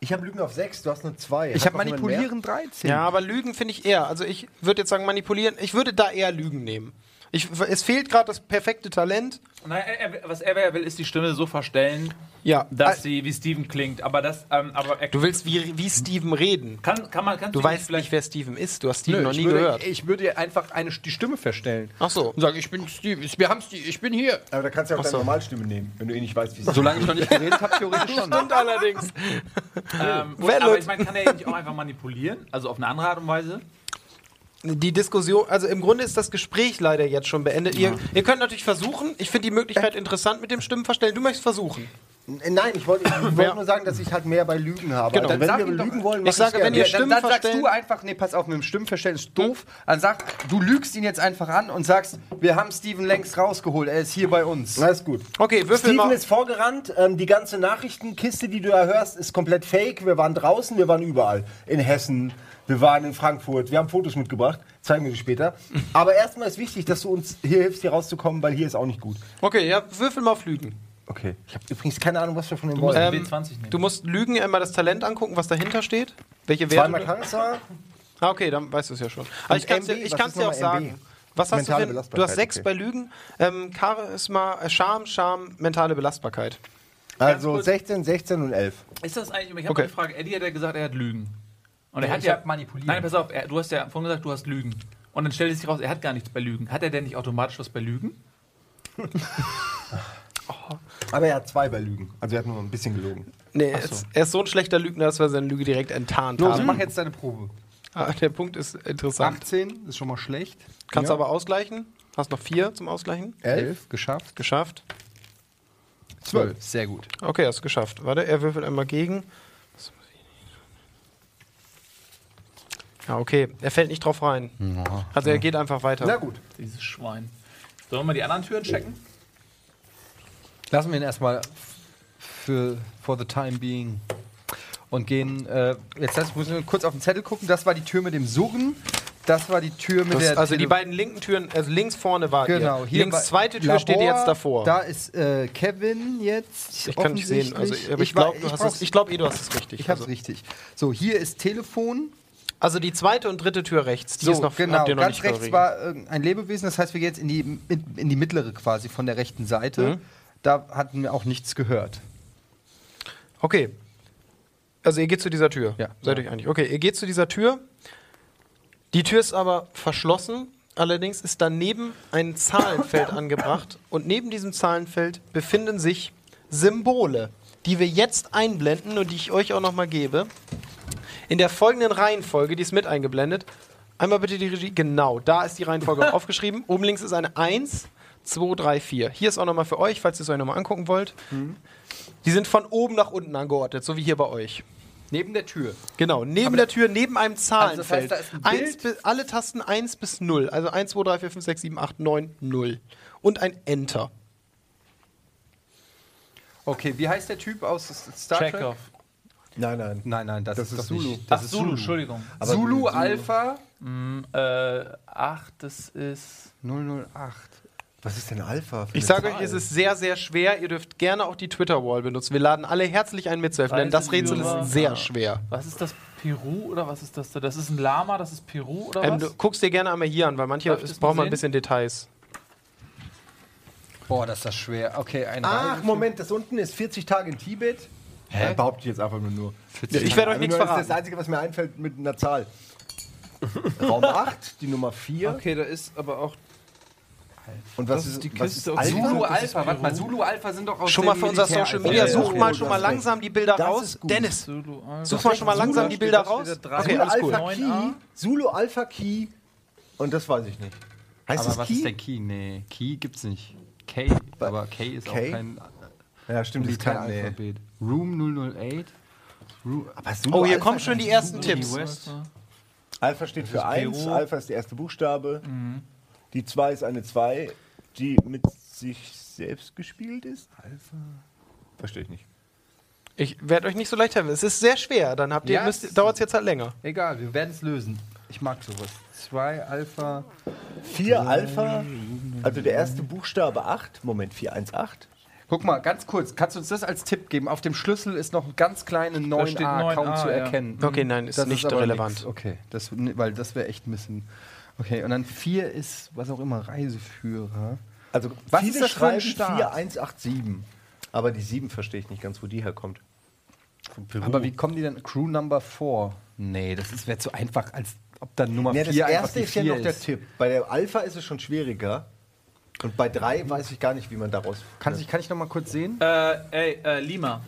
Ich habe Lügen auf 6, du hast nur 2. Ich habe manipulieren 13. Ja, aber Lügen finde ich eher. Also ich würde jetzt sagen manipulieren. Ich würde da eher Lügen nehmen. Ich, es fehlt gerade das perfekte Talent. Nein, er, er, was er will, ist die Stimme so verstellen, Ja, dass sie wie Steven klingt. Aber das, ähm, aber er du willst wie, wie Steven reden. kann, kann man, kann Du weißt nicht, wer Steven ist. Du hast Steven Nö, noch ich nie würde, gehört. Ich würde einfach eine, die Stimme verstellen. Ach so. Und sagen, ich bin Steve, wir haben Steve, ich bin hier. Aber da kannst du ja auch so. deine Normalstimme nehmen, wenn du eh nicht weißt, wie es Solange ich noch nicht geredet habe, theoretisch schon. Stimmt allerdings. *laughs* Ähm, und, aber ich meine, kann er nicht auch einfach manipulieren? Also auf eine andere Art und Weise? Die Diskussion, also im Grunde ist das Gespräch leider jetzt schon beendet. Ihr, ihr könnt natürlich versuchen. Ich finde die Möglichkeit interessant mit dem Stimmenverstellen. Du möchtest versuchen. Nein, ich wollte ich *laughs* wollte nur sagen, dass ich halt mehr bei Lügen habe. Genau. Also, Dann wenn sag wir doch- lügen wollen, Ich mach sage, gerne. wenn ihr Ja, dann, dann sagst du einfach, nee, pass auf, mit dem Stimmenverstellen ist doof. Dann sag, du lügst ihn jetzt einfach an und sagst, wir haben Steven längst rausgeholt, er ist hier bei uns. Alles gut. Okay, würfel Steven mal. ist vorgerannt. Ähm, die ganze Nachrichtenkiste, die du da hörst, ist komplett fake. Wir waren draußen, wir waren überall. In Hessen, wir waren in Frankfurt. Wir haben Fotos mitgebracht. Zeigen wir dir später. Aber erstmal ist wichtig, dass du uns hier hilfst, hier rauszukommen, weil hier ist auch nicht gut. Okay, ja, würfel mal auf Lügen. Okay. Ich habe übrigens keine Ahnung, was wir von dem wollen. den W20 nehmen. Du musst Lügen einmal das Talent angucken, was dahinter steht. Welche Zweimal Werte. du- Charisma. Ah, okay, dann weißt du es ja schon. Aber ich kann es dir, dir auch MB? sagen. Was hast Mentale du denn? Du hast sechs okay. bei Lügen. Ähm, Charisma, äh, Charme, Charme, mentale Belastbarkeit. Also kurz. 16, 16 und 11. Ist das eigentlich, ich habe Okay. eine Frage, Eddie hat ja gesagt, er hat Lügen. Und er Nee, hat ich ja manipuliert. Nein, pass auf, er, du hast ja vorhin gesagt, du hast Lügen. Und dann stellt es sich raus, er hat gar nichts bei Lügen. Hat er denn nicht automatisch was bei Lügen? *laughs* Aber er hat zwei bei Lügen. Also er hat nur ein bisschen gelogen. Nee, er ist, er ist so ein schlechter Lügner, dass wir seine Lüge direkt enttarnt Los, haben. mach jetzt deine Probe. Ah, der Punkt ist interessant. 18 ist schon mal schlecht. Kannst Ja. aber ausgleichen. Hast noch vier zum Ausgleichen. 11, geschafft. Geschafft. 12, sehr gut. Okay, hast geschafft. Warte, er würfelt einmal gegen. Ja, okay. Er fällt nicht drauf rein. Also er geht einfach weiter. Na gut. Dieses Schwein. Sollen wir mal die anderen Türen checken? Lassen wir ihn erstmal für for the time being und gehen. Äh, jetzt lass, müssen wir kurz auf den Zettel gucken. Das war die Tür mit dem Surren. Das war die Tür mit Das, der. also die Tele- beiden linken Türen, also links vorne war Genau, ihr. hier Links zweite Tür Labor, steht jetzt davor. Da ist äh, Kevin jetzt. ich kann nicht sehen. Also, ich glaube, du hast brauch's- es. Ich glaube, eh, du hast es richtig. Ich hab's also, richtig. So, hier ist Telefon. Also die zweite und dritte Tür rechts, die So, ist noch, genau. habt ihr noch Ganz nicht rechts war äh, ein Lebewesen. Das heißt, wir gehen jetzt in die, in, in die mittlere quasi von der rechten Seite. Mhm. Da hatten wir auch nichts gehört. Okay. Also ihr geht zu dieser Tür. Ja. Seid euch einig. Okay, ihr geht zu dieser Tür. Die Tür ist aber verschlossen. Allerdings ist daneben ein Zahlenfeld *coughs* angebracht. Und neben diesem Zahlenfeld befinden sich Symbole, die wir jetzt einblenden und die ich euch auch nochmal gebe. In der folgenden Reihenfolge, die ist mit eingeblendet. Einmal bitte die Regie. Genau, da ist die Reihenfolge *laughs* aufgeschrieben. Oben links ist eine 1, 2, 3, 4. Hier ist auch nochmal für euch, falls ihr es euch nochmal angucken wollt. Die sind von oben nach unten angeordnet, so wie hier bei euch. Neben der Tür. Genau, neben der Tür, neben einem Also das heißt, Zahlenfeld. ein alle Tasten 1 bis 0. Also 1, 2, 3, 4, 5, 6, 7, 8, 9, 0. Und ein Enter. Okay, wie heißt der Typ aus Star Trek? Chekhov. Nein, nein. Nein, nein, das, Das ist, ist doch Zulu. Nicht. Ach, Das ist Zulu, Entschuldigung. Zulu, Alpha Äh, ach, das ist. 008. Was ist denn Alpha? Ich sage euch, es ist sehr, sehr schwer. Ihr dürft gerne auch die Twitter-Wall benutzen. Wir laden alle herzlich ein mitzuhelfen, denn das Rätsel ist sehr schwer. Was ist das? Peru oder was ist das da? Das ist ein Lama, das ist Peru oder Ähm, was? du guckst dir gerne einmal hier an, weil manche das brauchen mal ein bisschen Details. Boah, das ist das schwer. Okay, ein Ach, Reise- Moment, das unten ist 40 Tage in Tibet. Hä? Behaupte ich jetzt einfach nur nur. Ich werde euch nichts Das ist verraten. das Einzige, was mir einfällt mit einer Zahl. *laughs* Raum 8, die Nummer 4. Okay, da ist aber auch. Und was Das ist, ist die was Kiste ist aus Alpha? Zulu ist Alpha, warte mal. Zulu Alpha sind doch aus Schon mal für unser Militär- Social Ja, Media, ja, such ja, mal ja, schon mal langsam die Bilder raus. ist. Dennis, Zulu, Alpha. such mal schon mal langsam die Bilder raus. Okay, Zulu Alpha cool. Key, 9a. Zulu Alpha Key. Und das weiß ich nicht. Heißt Aber das was Key? ist der Key? Nee, Key gibt's nicht. K, aber K ist K? auch kein Ja, stimmt, das ist kein nee. Militäralphabet. Room 008. Ru Aber Zulu Oh, hier Alpha kommen ist schon die ersten Tipps. West. Alpha steht für 1, Peru. Alpha ist der erste Buchstabe. Mhm. Die 2 ist eine 2, die mit sich selbst gespielt ist. Alpha? Verstehe ich nicht. Ich werde euch nicht so leicht helfen. Es ist sehr schwer. Dann habt ihr, Ja, müsst, es- dauert es jetzt halt länger. Egal, wir werden es lösen. Ich mag sowas. 2 Alpha. 4 Alpha, also der erste Buchstabe 8. Moment, 418. Guck mal, ganz kurz, kannst du uns das als Tipp geben? Auf dem Schlüssel ist noch ein ganz kleine 9a, steht kaum 9a, zu ja. erkennen. Okay, nein, ist Das nicht aber relevant. nix. Okay, das, weil das wäre echt ein bisschen. Okay, und dann 4 ist, was auch immer, Reiseführer. Also Was viele ist das schreiben Staat? 4187. Aber die 7 verstehe ich nicht ganz, wo die herkommt. Aber wie kommen die denn? Crew Number 4? Nee, das wäre zu einfach, als ob dann Nummer 4 Ja, das erste ist ja noch der Tipp. Bei der Alpha ist es schon schwieriger. Und bei 3 weiß ich gar nicht, wie man daraus. Kann ich, kann ich noch mal kurz sehen? Äh, ey, äh, Lima.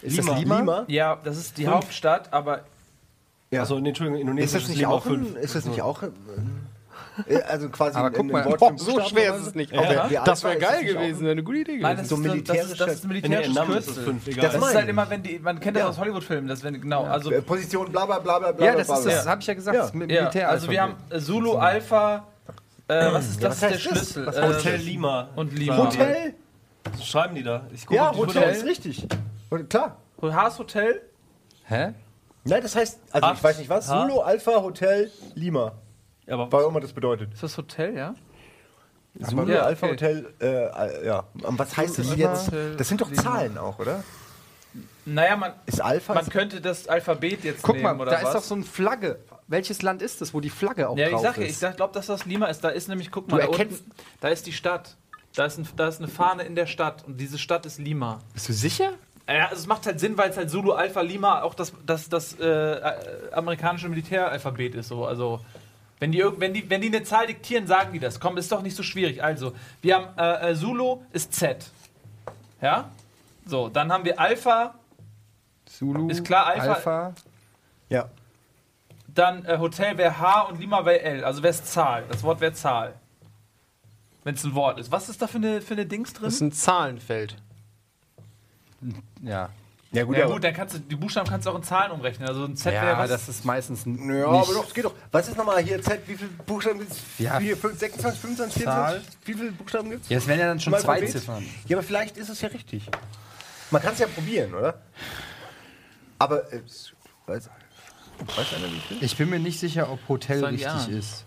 Ist das Lima? Lima? Ja, das ist die Hauptstadt, aber Ja. Achso, nee, Entschuldigung, Ist Indonesien das nicht auch ein, ist das nicht auch ein, äh, also quasi Aber guck mal, einen so schwer ist es nicht. Ja. die Das wäre geil gewesen. Eine gute Idee Nein, gewesen. das, So ist, das, das, ist, militärische- das ist ein Nee, militärisches ist Kürzel. es fünf. Das ist halt immer, wenn die, man kennt das Ja. aus Hollywood-Filmen, das wenn genau, also Äh, Position bla bla bla bla bla Ja, das bla, ist bla. das, habe ich ja gesagt. Ja. das ja, Militär also wir haben äh, Zulu Alpha, äh, was ist Ja, das? was ist der das? Schlüssel. Was Äh, Hotel Lima. und Lima. Hotel? So schreiben die da. Ich gucke Ja, Hotel ist richtig. Und klar. Haas Hotel? Hä? Nein, das heißt, also Acht. ich weiß nicht was. Zulu Alpha Hotel Lima. Ja, aber Was auch immer das bedeutet. Ist das Hotel, ja? Zulu Ja, Alpha okay. Hotel, äh, ja. Und was heißt das jetzt? Das sind doch. Zahlen auch, oder? Naja, man, Ist Alpha? man könnte das Alphabet jetzt Guck nehmen, mal, oder da was? ist doch so eine Flagge. Welches Land ist das, wo die Flagge auch Ja, ich drauf sag ja, ist? ich glaube, dass das Lima ist. Da ist nämlich, guck mal, da, unten, da ist die Stadt. Da ist, ein, da ist eine Fahne in der Stadt und diese Stadt ist Lima. Bist du sicher? Ja, also es macht halt Sinn, weil es halt Zulu Alpha Lima auch das, das, das äh, äh, amerikanische Militäralphabet ist. So. Also, wenn die, wenn, die, wenn die eine Zahl diktieren, sagen die das. Komm, ist doch nicht so schwierig. Also, wir haben äh, äh, Zulu ist Z. Ja? So, dann haben wir Alpha, Zulu. Ist klar, Alpha- Alpha. Ja. dann äh, Hotel wäre H und Lima wäre L. Also wäre es Zahl. Das Wort wäre Zahl. Wenn es ein Wort ist. Was ist da für eine, für eine Dings drin? Das ist ein Zahlenfeld. Ja. Ja, gut, ja gut, dann kannst du, die Buchstaben kannst du auch in Zahlen umrechnen. Also ein Z wäre Ja, was? das ist meistens ja, nicht. aber doch, es geht doch. Was ist nochmal hier Z? Wie viele Buchstaben gibt es? Ja. 26, 25, 24? Wie viele Buchstaben gibt es? Ja, es wären ja dann schon Mal zwei Alphabet? Ziffern. Ja, aber vielleicht ist es ja richtig. Man kann es ja probieren, oder? Aber, äh, weiß, weiß einer wie viel? Ich bin mir nicht sicher, ob Hotel richtig ja. ist.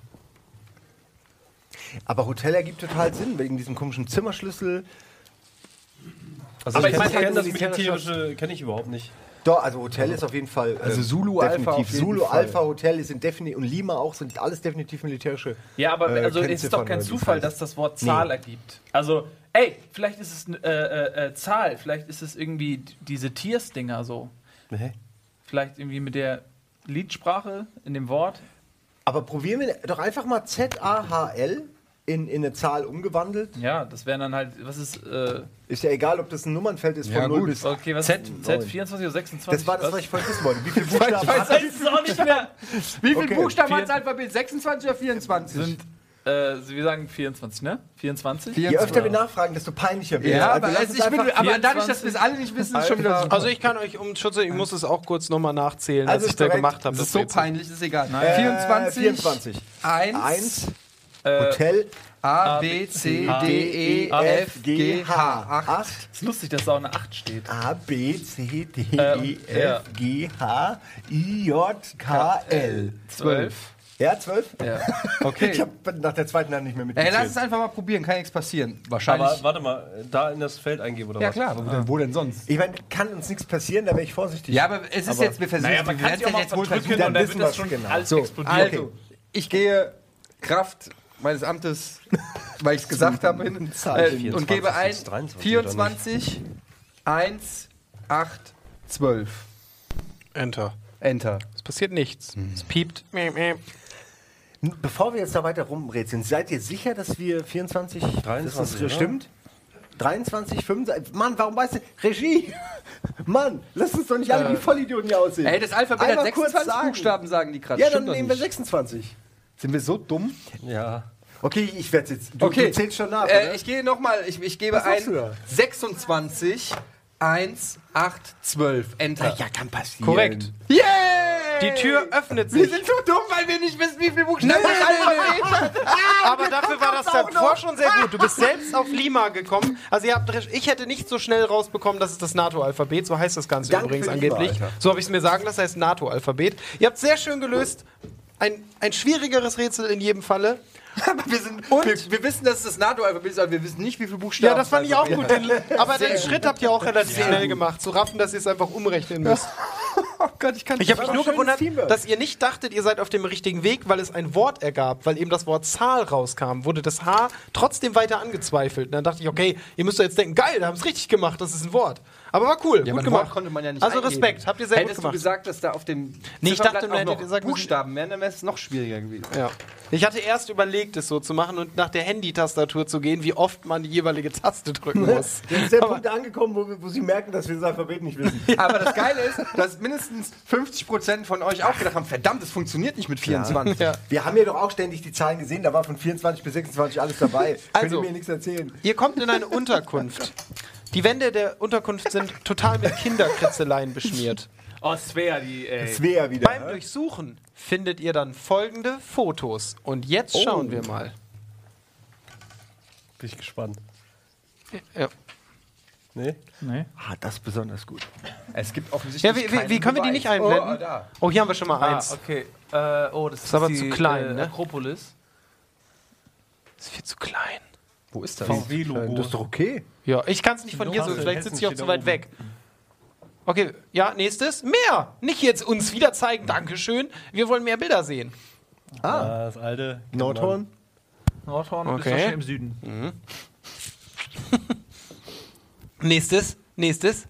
Aber Hotel ergibt total Sinn, wegen diesem komischen Zimmerschlüssel. Also Aber ich, ich meine, kenne das militärische- kenne ich überhaupt nicht. Doch, also Hotel ist auf jeden Fall. Also ähm, Zulu Alpha Zulu Fall. Alpha Hotel sind definitiv und Lima auch sind alles definitiv militärische. Ja, aber äh, also es ist doch kein Zufall, dass das Wort Zahl ergibt. Also, ey, vielleicht ist es äh, äh, äh, Zahl, vielleicht ist es irgendwie diese Tiers-Dinger so. Nee. Vielleicht irgendwie mit der Liedsprache in dem Wort. Aber probieren wir doch einfach mal Z-A-H-L in, in eine Zahl umgewandelt. Ja, das wären dann halt, was ist, äh, Ist ja egal, ob das ein Nummernfeld ist von Ja, 0 gut. bis. okay, was Z, Z 24 oder 26? Das war das, was ich vorhin wissen wollte. Wie viele *laughs* Buchstaben Ich hat weiß es auch nicht mehr. *laughs* Wie viele Okay. Buchstaben hat das Alphabet? 26 oder 24? Sind, äh, wir sagen 24, ne? 24? Je öfter wir nachfragen, desto peinlicher wird es. Ja, Also aber, also bin, aber dadurch, dass wir es alle nicht wissen, ist schon wieder super. Also ich kann euch um Schutz, ich muss es auch kurz nochmal nachzählen, Also was ich da gemacht habe. das ist so peinlich, ist egal. Äh, 24, 24. 1, 1, Hotel A, B, C, D, E, F, G, H. Acht. 8. ist lustig, dass da auch eine 8 steht. A, B, C, D, Ähm, E, ja. F, G, H, I, J, K, L. 12. Ja, 12? Ja. *laughs* Okay. Ich habe nach der zweiten Hand nicht mehr Ey, mitgezählt. lass es einfach mal probieren, kann nichts passieren. Wahrscheinlich. Aber warte mal, da in das Feld eingeben oder ja was? klar, wo, denn, wo denn sonst? ich meine, kann uns nichts passieren, da wäre ich vorsichtig. Ja, aber es ist Aber- jetzt, wir versuchen Naja, man wir kann werden auch mal jetzt wohl verdrücken versuchen. und dann wissen wird das wir's schon genau. alles So, explodieren. also, ich gehe Kraft meines Amtes, weil ich es gesagt habe, hin äh, und gebe ein 23, 24, 1, 8, 12. Enter. Enter. Es passiert nichts. Es piept. Bevor wir jetzt da weiter rumrätseln, seid ihr sicher, dass wir 24, 23, dass das stimmt? 23, 25, Mann, warum weißt du, Regie, *laughs* Mann, lass uns doch nicht alle wie Vollidioten hier aussehen. Ey, das Alphabet hat Einmal kurz 26 sagen. Buchstaben, sagen die gerade. Ja, dann nehmen wir nicht. 26. Sind wir so dumm? Ja. Okay, ich werde jetzt, du, Okay. du zählst schon nach, Äh, ich gehe nochmal, ich, ich gebe ein da? 26, 1, 8, 12. Enter. ja, kann passieren. Korrekt. Yeah! Die Tür öffnet Wir sich. sind so dumm, weil wir nicht wissen, wie viele Buchstaben das Alphabet hat. Aber dafür war das davor schon sehr gut. Du bist selbst auf Lima gekommen. Also ihr habt, ich hätte nicht so schnell rausbekommen, dass es das NATO-Alphabet, so heißt das Ganze Danke übrigens Lima, angeblich. Alter. So habe ich es mir sagen lassen, das heißt NATO-Alphabet. Ihr habt sehr schön gelöst. Ein, ein schwierigeres Rätsel in jedem Falle. *laughs* Aber wir, sind, Und? wir, wir wissen, dass es das NATO-Alphabet ist, aber wir wissen nicht, wie viele Buchstaben Ja, das fand ich auch gut. Den, *laughs* aber den Schritt habt ihr auch relativ schnell gemacht, zu raffen, dass ihr es einfach umrechnen müsst. *laughs* Oh Gott, ich kann Ich habe mich nur gewundert, dass ihr nicht dachtet, ihr seid auf dem richtigen Weg, weil es ein Wort ergab, weil eben das Wort Zahl rauskam, wurde das H trotzdem weiter angezweifelt. Und dann dachte ich, okay, ihr müsst doch jetzt denken, geil, da haben es richtig gemacht, das ist ein Wort. Aber war cool, Ja, gut gemacht. Wort konnte man ja nicht also eingeben. Respekt, habt ihr sehr Hättest gut gemacht. du gesagt, dass da auf dem Nee, ich dachte, auch noch gesagt, Buchstaben wären, dann wäre es noch schwieriger gewesen. Ja. Ich hatte erst überlegt, es so zu machen und nach der Handy-Tastatur zu gehen, wie oft man die jeweilige Taste drücken muss. Jetzt ist der Punkt angekommen, wo, wo sie merken, dass wir das Alphabet nicht wissen. *laughs* Aber das Geile ist, dass mindestens 50% von euch auch gedacht haben, verdammt, es funktioniert nicht mit 24. Ja. Wir haben ja doch auch ständig die Zahlen gesehen, da war von 24 bis 26 alles dabei. Könnt Also- ihr mir nichts erzählen? Ihr kommt in eine Unterkunft. *laughs* Die Wände der Unterkunft sind total mit Kinderkritzeleien beschmiert. *laughs* Oh, Svea, die, ey. Svea wieder. Beim Durchsuchen findet ihr dann folgende Fotos. Und jetzt schauen wir mal. Bin ich gespannt. Ja, Nee? Nee. Ah, das ist besonders gut. Es gibt ja offensichtlich wie, wie, wie keinen können wir die nicht einblenden? Oh, da. Oh, hier haben wir schon mal Ah, eins. okay. Äh, oh, das ist, aber die, zu klein, äh, ne? Akropolis. Das ist viel zu klein. Wo ist das? VW-Logo. Das ist doch okay. Ja, ich kann es nicht von hier so, vielleicht sitze ich auch zu weit weg. Okay, ja, nächstes. Mehr! Nicht jetzt uns wieder zeigen, Dankeschön. Wir wollen mehr Bilder sehen. Ah, das alte. Nordhorn. Nordhorn Okay. ist schon im Süden. *laughs* Nächstes, nächstes.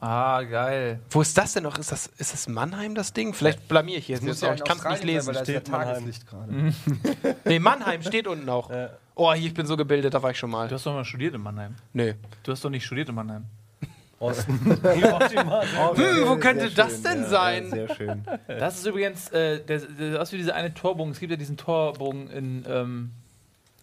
Ah, geil. Wo ist das denn noch? Ist das, ist das Mannheim, das Ding? Vielleicht blamier ich hier jetzt, Muss ja Ich kann es nicht lesen. weil da ist ja Steht Mannheim. Tageslicht gerade. *laughs* Nee, Mannheim steht unten auch. Oh, hier, ich bin so gebildet, da war ich schon mal. Du hast doch mal studiert in Mannheim. Nö. Du hast doch nicht studiert in Mannheim. *laughs* Osten. *laughs* Optimal. Hm, wo könnte das denn sein? sehr schön. Das ist übrigens, äh, der, der aus wie dieser eine Torbogen. Es gibt ja diesen Torbogen in, ähm,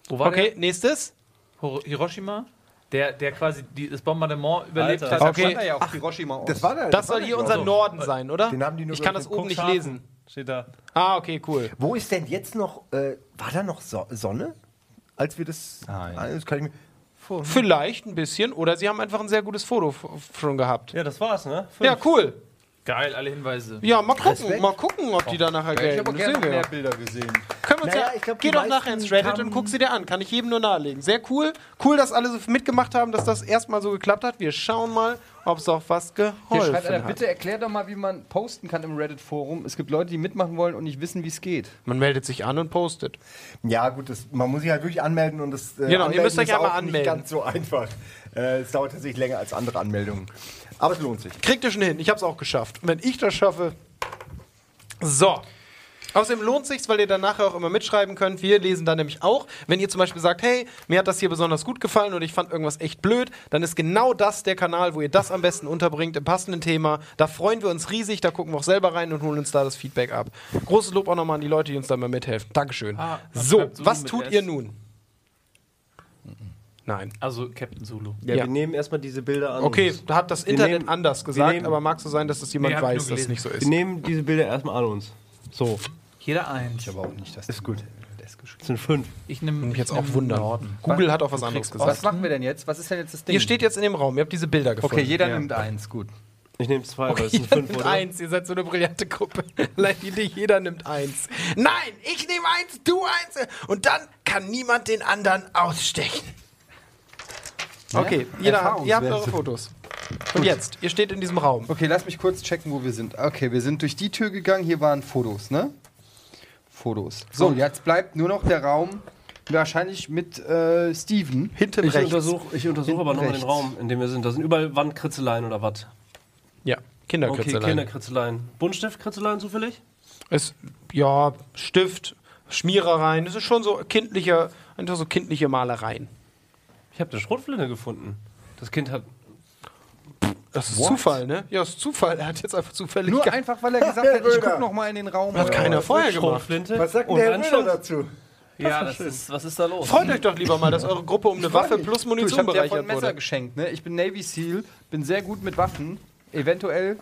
wo war Okay, nächstes. der? Hiro- Hiroshima. Der, der quasi die, das Bombardement überlebt Alter. hat. Okay. Stand da ja auch Hiroshima aus. Das war der. Das soll war hier unser so. Norden sein, oder? Den haben die nur ich kann das oben nicht lesen. Steht da. Ah, okay, cool. Wo ist denn jetzt noch, äh, war da noch so Sonne? Als wir das. Nein. Das kann ich mir. Vielleicht ein bisschen. Oder sie haben einfach ein sehr gutes Foto schon gehabt. Ja, das war's, ne? Fünf. Ja, cool. Geil, alle Hinweise. Ja, mal gucken, Respekt. mal gucken, ob die da nachher Ich gelten. habe Das gerne noch mehr Bilder gesehen. Können wir uns Naja, ja, ich glaub, geh doch nachher ins Reddit und guck sie dir an. Kann ich jedem nur nahelegen. Sehr cool. Cool, dass alle so mitgemacht haben, dass das erstmal so geklappt hat. Wir schauen mal, ob es auch was Hier geholfen schreibt hat. bitte erklär doch mal, wie man posten kann im Reddit-Forum. Es gibt Leute, die mitmachen wollen und nicht wissen, wie es geht. Man meldet sich an und postet. Ja, gut, das, man muss sich halt wirklich anmelden und das. Äh, Genau, ihr Anmelden müsst euch ist auch anmelden. Nicht ganz so einfach. Äh, es dauert tatsächlich länger als andere Anmeldungen. Aber es lohnt sich. Kriegt ihr schon hin. Ich habe es auch geschafft. Und wenn ich das schaffe. So. Außerdem lohnt sich's, weil ihr dann nachher auch immer mitschreiben könnt. Wir lesen dann nämlich auch. Wenn ihr zum Beispiel sagt, hey, mir hat das hier besonders gut gefallen oder ich fand irgendwas echt blöd, dann ist genau das der Kanal, wo ihr das am besten unterbringt im passenden Thema. Da freuen wir uns riesig, da gucken wir auch selber rein und holen uns da das Feedback ab. Großes Lob auch nochmal an die Leute, die uns da mal mithelfen. Dankeschön. Ah, so, was tut ihr nun? Nein. Also Captain Zulu. Ja, Ja. wir nehmen erstmal diese Bilder an. Okay, da hat das Internet nehmen- anders gesagt, nehmen- aber mag so sein, dass das jemand ich weiß, dass es nicht so ist. Wir nehmen diese Bilder erstmal an uns. So. Jeder eins. aber auch nicht, dass Ist gut. Das sind fünf. Ich nehme Mich jetzt auch wundern. Google hat auch was anderes Was gesagt. machen wir denn jetzt? Was ist denn jetzt das Ding? Ihr steht jetzt in dem Raum, ihr habt diese Bilder gefunden. okay, jeder nimmt eins, gut. Ich nehme zwei, weil es Jeder sind fünf, nimmt oder? eins, ihr seid so eine brillante Gruppe. *laughs* Die- Jeder nimmt eins. Nein, ich nehme eins, du eins. Und dann kann niemand den anderen ausstechen. Okay, jeder, Erfahrungswerte. ihr habt eure Fotos. Und jetzt, ihr steht in diesem Raum. Okay, lass mich kurz checken, wo wir sind. Okay, wir sind durch die Tür gegangen. Hier waren Fotos, ne? Fotos. So, jetzt bleibt nur noch der Raum, wahrscheinlich mit äh, Steven. Hinten Ich rechts. untersuche ich untersuch aber nochmal den rechts. Raum, in dem wir sind. Da sind überall Wandkritzeleien oder was? Ja, Okay, Kinderkritzeleien. Kinderkritzeleien. Buntstiftkritzeleien zufällig? Es, ja, Stift, Schmierereien. Es ist schon so kindliche, einfach so kindliche Malereien. Ich habe eine Schrotflinte gefunden. Das Kind hat. Das ist Zufall, ne? Ja, das ist Zufall. Er hat jetzt einfach zufällig. Nur ge- einfach, weil er gesagt hat, ich guck noch mal in den Raum. hat keiner vorher gemacht. Schrotflinte. Was sagt denn und der Herr Schuss. dazu? Ja, das ist, was ist da los? Freut euch doch lieber mal, dass eure Gruppe um eine Waffe plus Du, ich Munition hab dir von bereichert Messer wurde. geschenkt, ne? Ich bin Navy SEAL, bin sehr gut mit Waffen. Eventuell.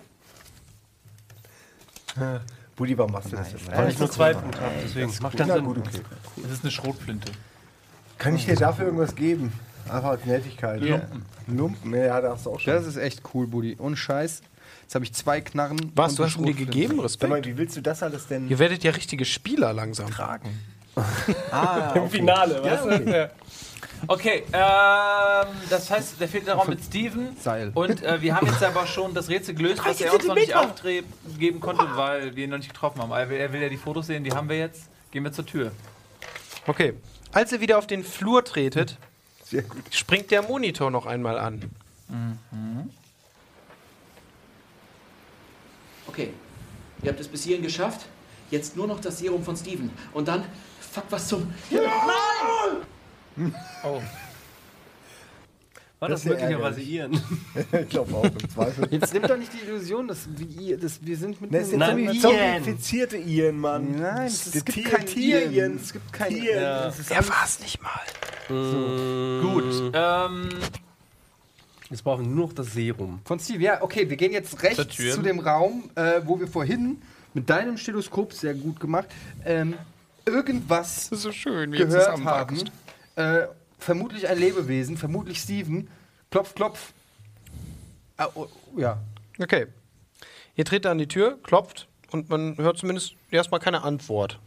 Buddy, warum machst du das jetzt? Weil ich nur zwei Punkte habe, deswegen macht das Na Sinn. gut, okay. Das ist eine Schrotflinte. Kann ich dir dafür irgendwas geben? Einfach als Nettigkeit. Lumpen. Lumpen, ja, da hast du auch schon. Das ist echt cool, Buddy. Und Scheiß. Jetzt habe ich zwei Knarren. Was, und du hast ihm die gegeben? Sag Respekt. mal, wie willst du das alles denn Ihr werdet ja richtige Spieler langsam. tragen? *laughs* Im Finale, weißt du? Okay, ähm, das heißt, der fehlt der Raum mit Steven. Seil. Und äh, wir haben jetzt aber schon das Rätsel gelöst, was er uns noch nicht aufgeben konnte, weil wir ihn noch nicht getroffen haben. Er will, er will ja die Fotos sehen, die haben wir jetzt. Gehen wir zur Tür. Okay. Als ihr wieder auf den Flur tretet, Sehr gut. springt der Monitor noch einmal an. Okay, ihr habt es bis hierhin geschafft. Jetzt nur noch das Serum von Steven. Und dann, fuck, was zum... *laughs* War das, Das ist ja möglicherweise Ian? *laughs* Ich glaube auch, im Zweifel. Jetzt nimmt doch nicht die Illusion, dass wir, dass wir sind mit Das jetzt Nein, so ein Ian. zombifizierte Ian, Mann. Nein, es, gibt kein Tier Ian. Ian. Es gibt kein. Ian. Ist Er war es nicht mal. Gut, ähm, Jetzt brauchen wir nur noch das Serum. Von Steve, ja, okay, wir gehen jetzt rechts zu dem Raum, äh, wo wir vorhin mit deinem Stethoskop, sehr gut gemacht, ähm, irgendwas Das ist so schön, wie gehört haben. Äh, vermutlich ein Lebewesen, vermutlich Steven. Klopf, klopf. Ah, oh, ja. Okay. Ihr tretet an die Tür, klopft und man hört zumindest erstmal keine Antwort.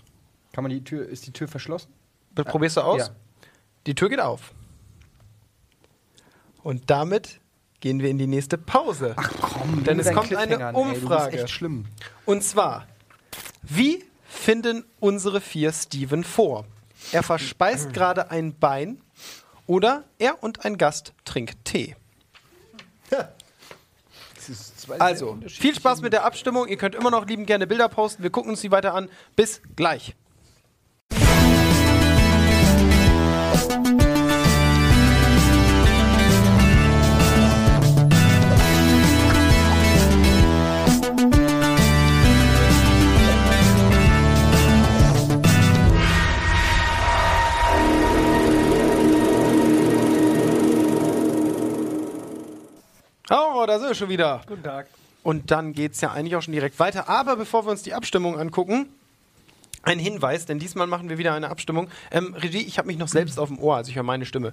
Kann man die Tür, ist die Tür verschlossen? Probierst du aus? Ja. Die Tür geht auf. Und damit gehen wir in die nächste Pause. Ach komm, denn es kommt eine Cliffhangern, ey, bist Umfrage. echt schlimm. Und zwar, wie finden unsere vier Steven vor? Er verspeist *clears throat* gerade ein Bein oder er und ein Gast trinkt Tee. Also, viel Spaß mit der Abstimmung. Ihr könnt immer noch lieben gerne Bilder posten. Wir gucken uns die weiter an. Bis gleich. Da sind wir schon wieder. Guten Tag. Und dann geht es ja eigentlich auch schon direkt weiter. Aber bevor wir uns die Abstimmung angucken, ein Hinweis, denn diesmal machen wir wieder eine Abstimmung. Ähm, Regie, ich habe mich noch selbst auf dem Ohr, also ich höre meine Stimme.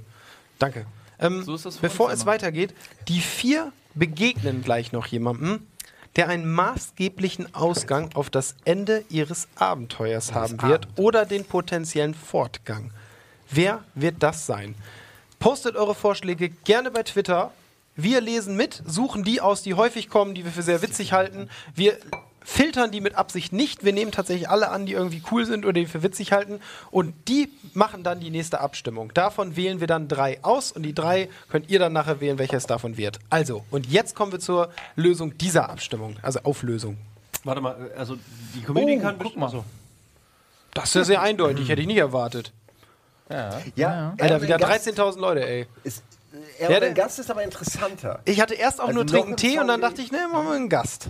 Danke. Ähm, So das bevor es weitergeht, die vier begegnen gleich noch jemandem, der einen maßgeblichen Ausgang auf das Ende ihres Abenteuers haben wird oder den potenziellen Fortgang. Wer wird das sein? Postet eure Vorschläge gerne bei Twitter. Wir lesen mit, suchen die aus, die häufig kommen, die wir für sehr witzig halten. Wir filtern die mit Absicht nicht. Wir nehmen tatsächlich alle an, die irgendwie cool sind oder die für witzig halten. Und die machen dann die nächste Abstimmung. Davon wählen wir dann drei aus und die drei könnt ihr dann nachher wählen, welches davon wird. Also, und jetzt kommen wir zur Lösung dieser Abstimmung, also Auflösung. Warte mal, also die Comedy Oh, kann guck mal. Achso. Das ist ja sehr eindeutig, hätte ich nicht erwartet. Ja, Alter, er wieder und ein Gast 13.000 Leute, ey. Ist, Ja, und ein der- Gast ist aber interessanter. Ich hatte erst auch Also nur trinken Tee und dann dachte ich, ne, machen wir einen Gast.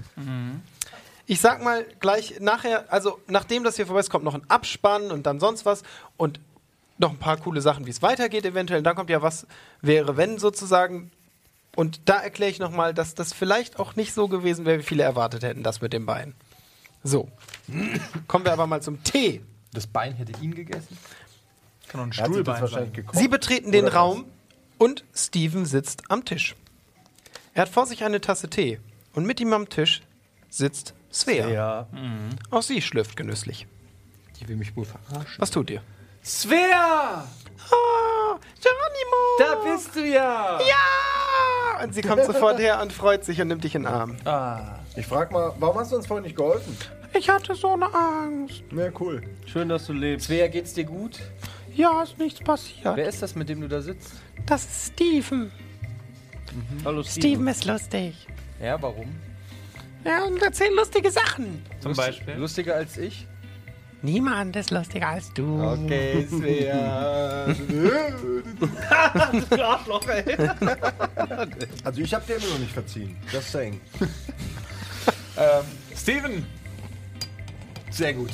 Ich sag mal gleich nachher, also nachdem das hier vorbei ist, kommt noch ein Abspann und dann sonst was und noch ein paar coole Sachen, wie es weitergeht eventuell. Und dann kommt ja was wäre, wenn sozusagen. Und da erkläre ich nochmal, dass das vielleicht auch nicht so gewesen wäre, wie viele erwartet hätten, das mit dem Bein. So. Kommen wir aber mal zum Tee. Das Bein hätte ihn gegessen. Kann doch ein Stuhlbein wahrscheinlich sein. Sie betreten den Oder was? Raum und Steven sitzt am Tisch. Er hat vor sich eine Tasse Tee und mit ihm am Tisch sitzt Svea. Ja. Auch sie schlürft genüsslich. Die will mich wohl verarschen. Was tut ihr? Svea! Ah, Geronimo! Da bist du ja! Ja! Und sie kommt sofort her und freut sich und nimmt dich in den Arm. Ah. Ich frag mal, warum hast du uns vorhin nicht geholfen? Ich hatte so eine Angst. Ja, cool. Schön, dass du lebst. Svea, geht's dir gut? Ja, ist nichts passiert. Wer ist das, mit dem du da sitzt? Das ist Steven. Hallo Steven ist lustig. Ja, warum? Ja, und erzählt lustige Sachen. Zum Beispiel. Lustiger als ich? Niemand ist lustiger als du. Okay, *laughs* Svea. Arschloch, *laughs* ey. also ich habe dir immer noch nicht verziehen. Just saying. *laughs* Ähm, Steven! Sehr gut.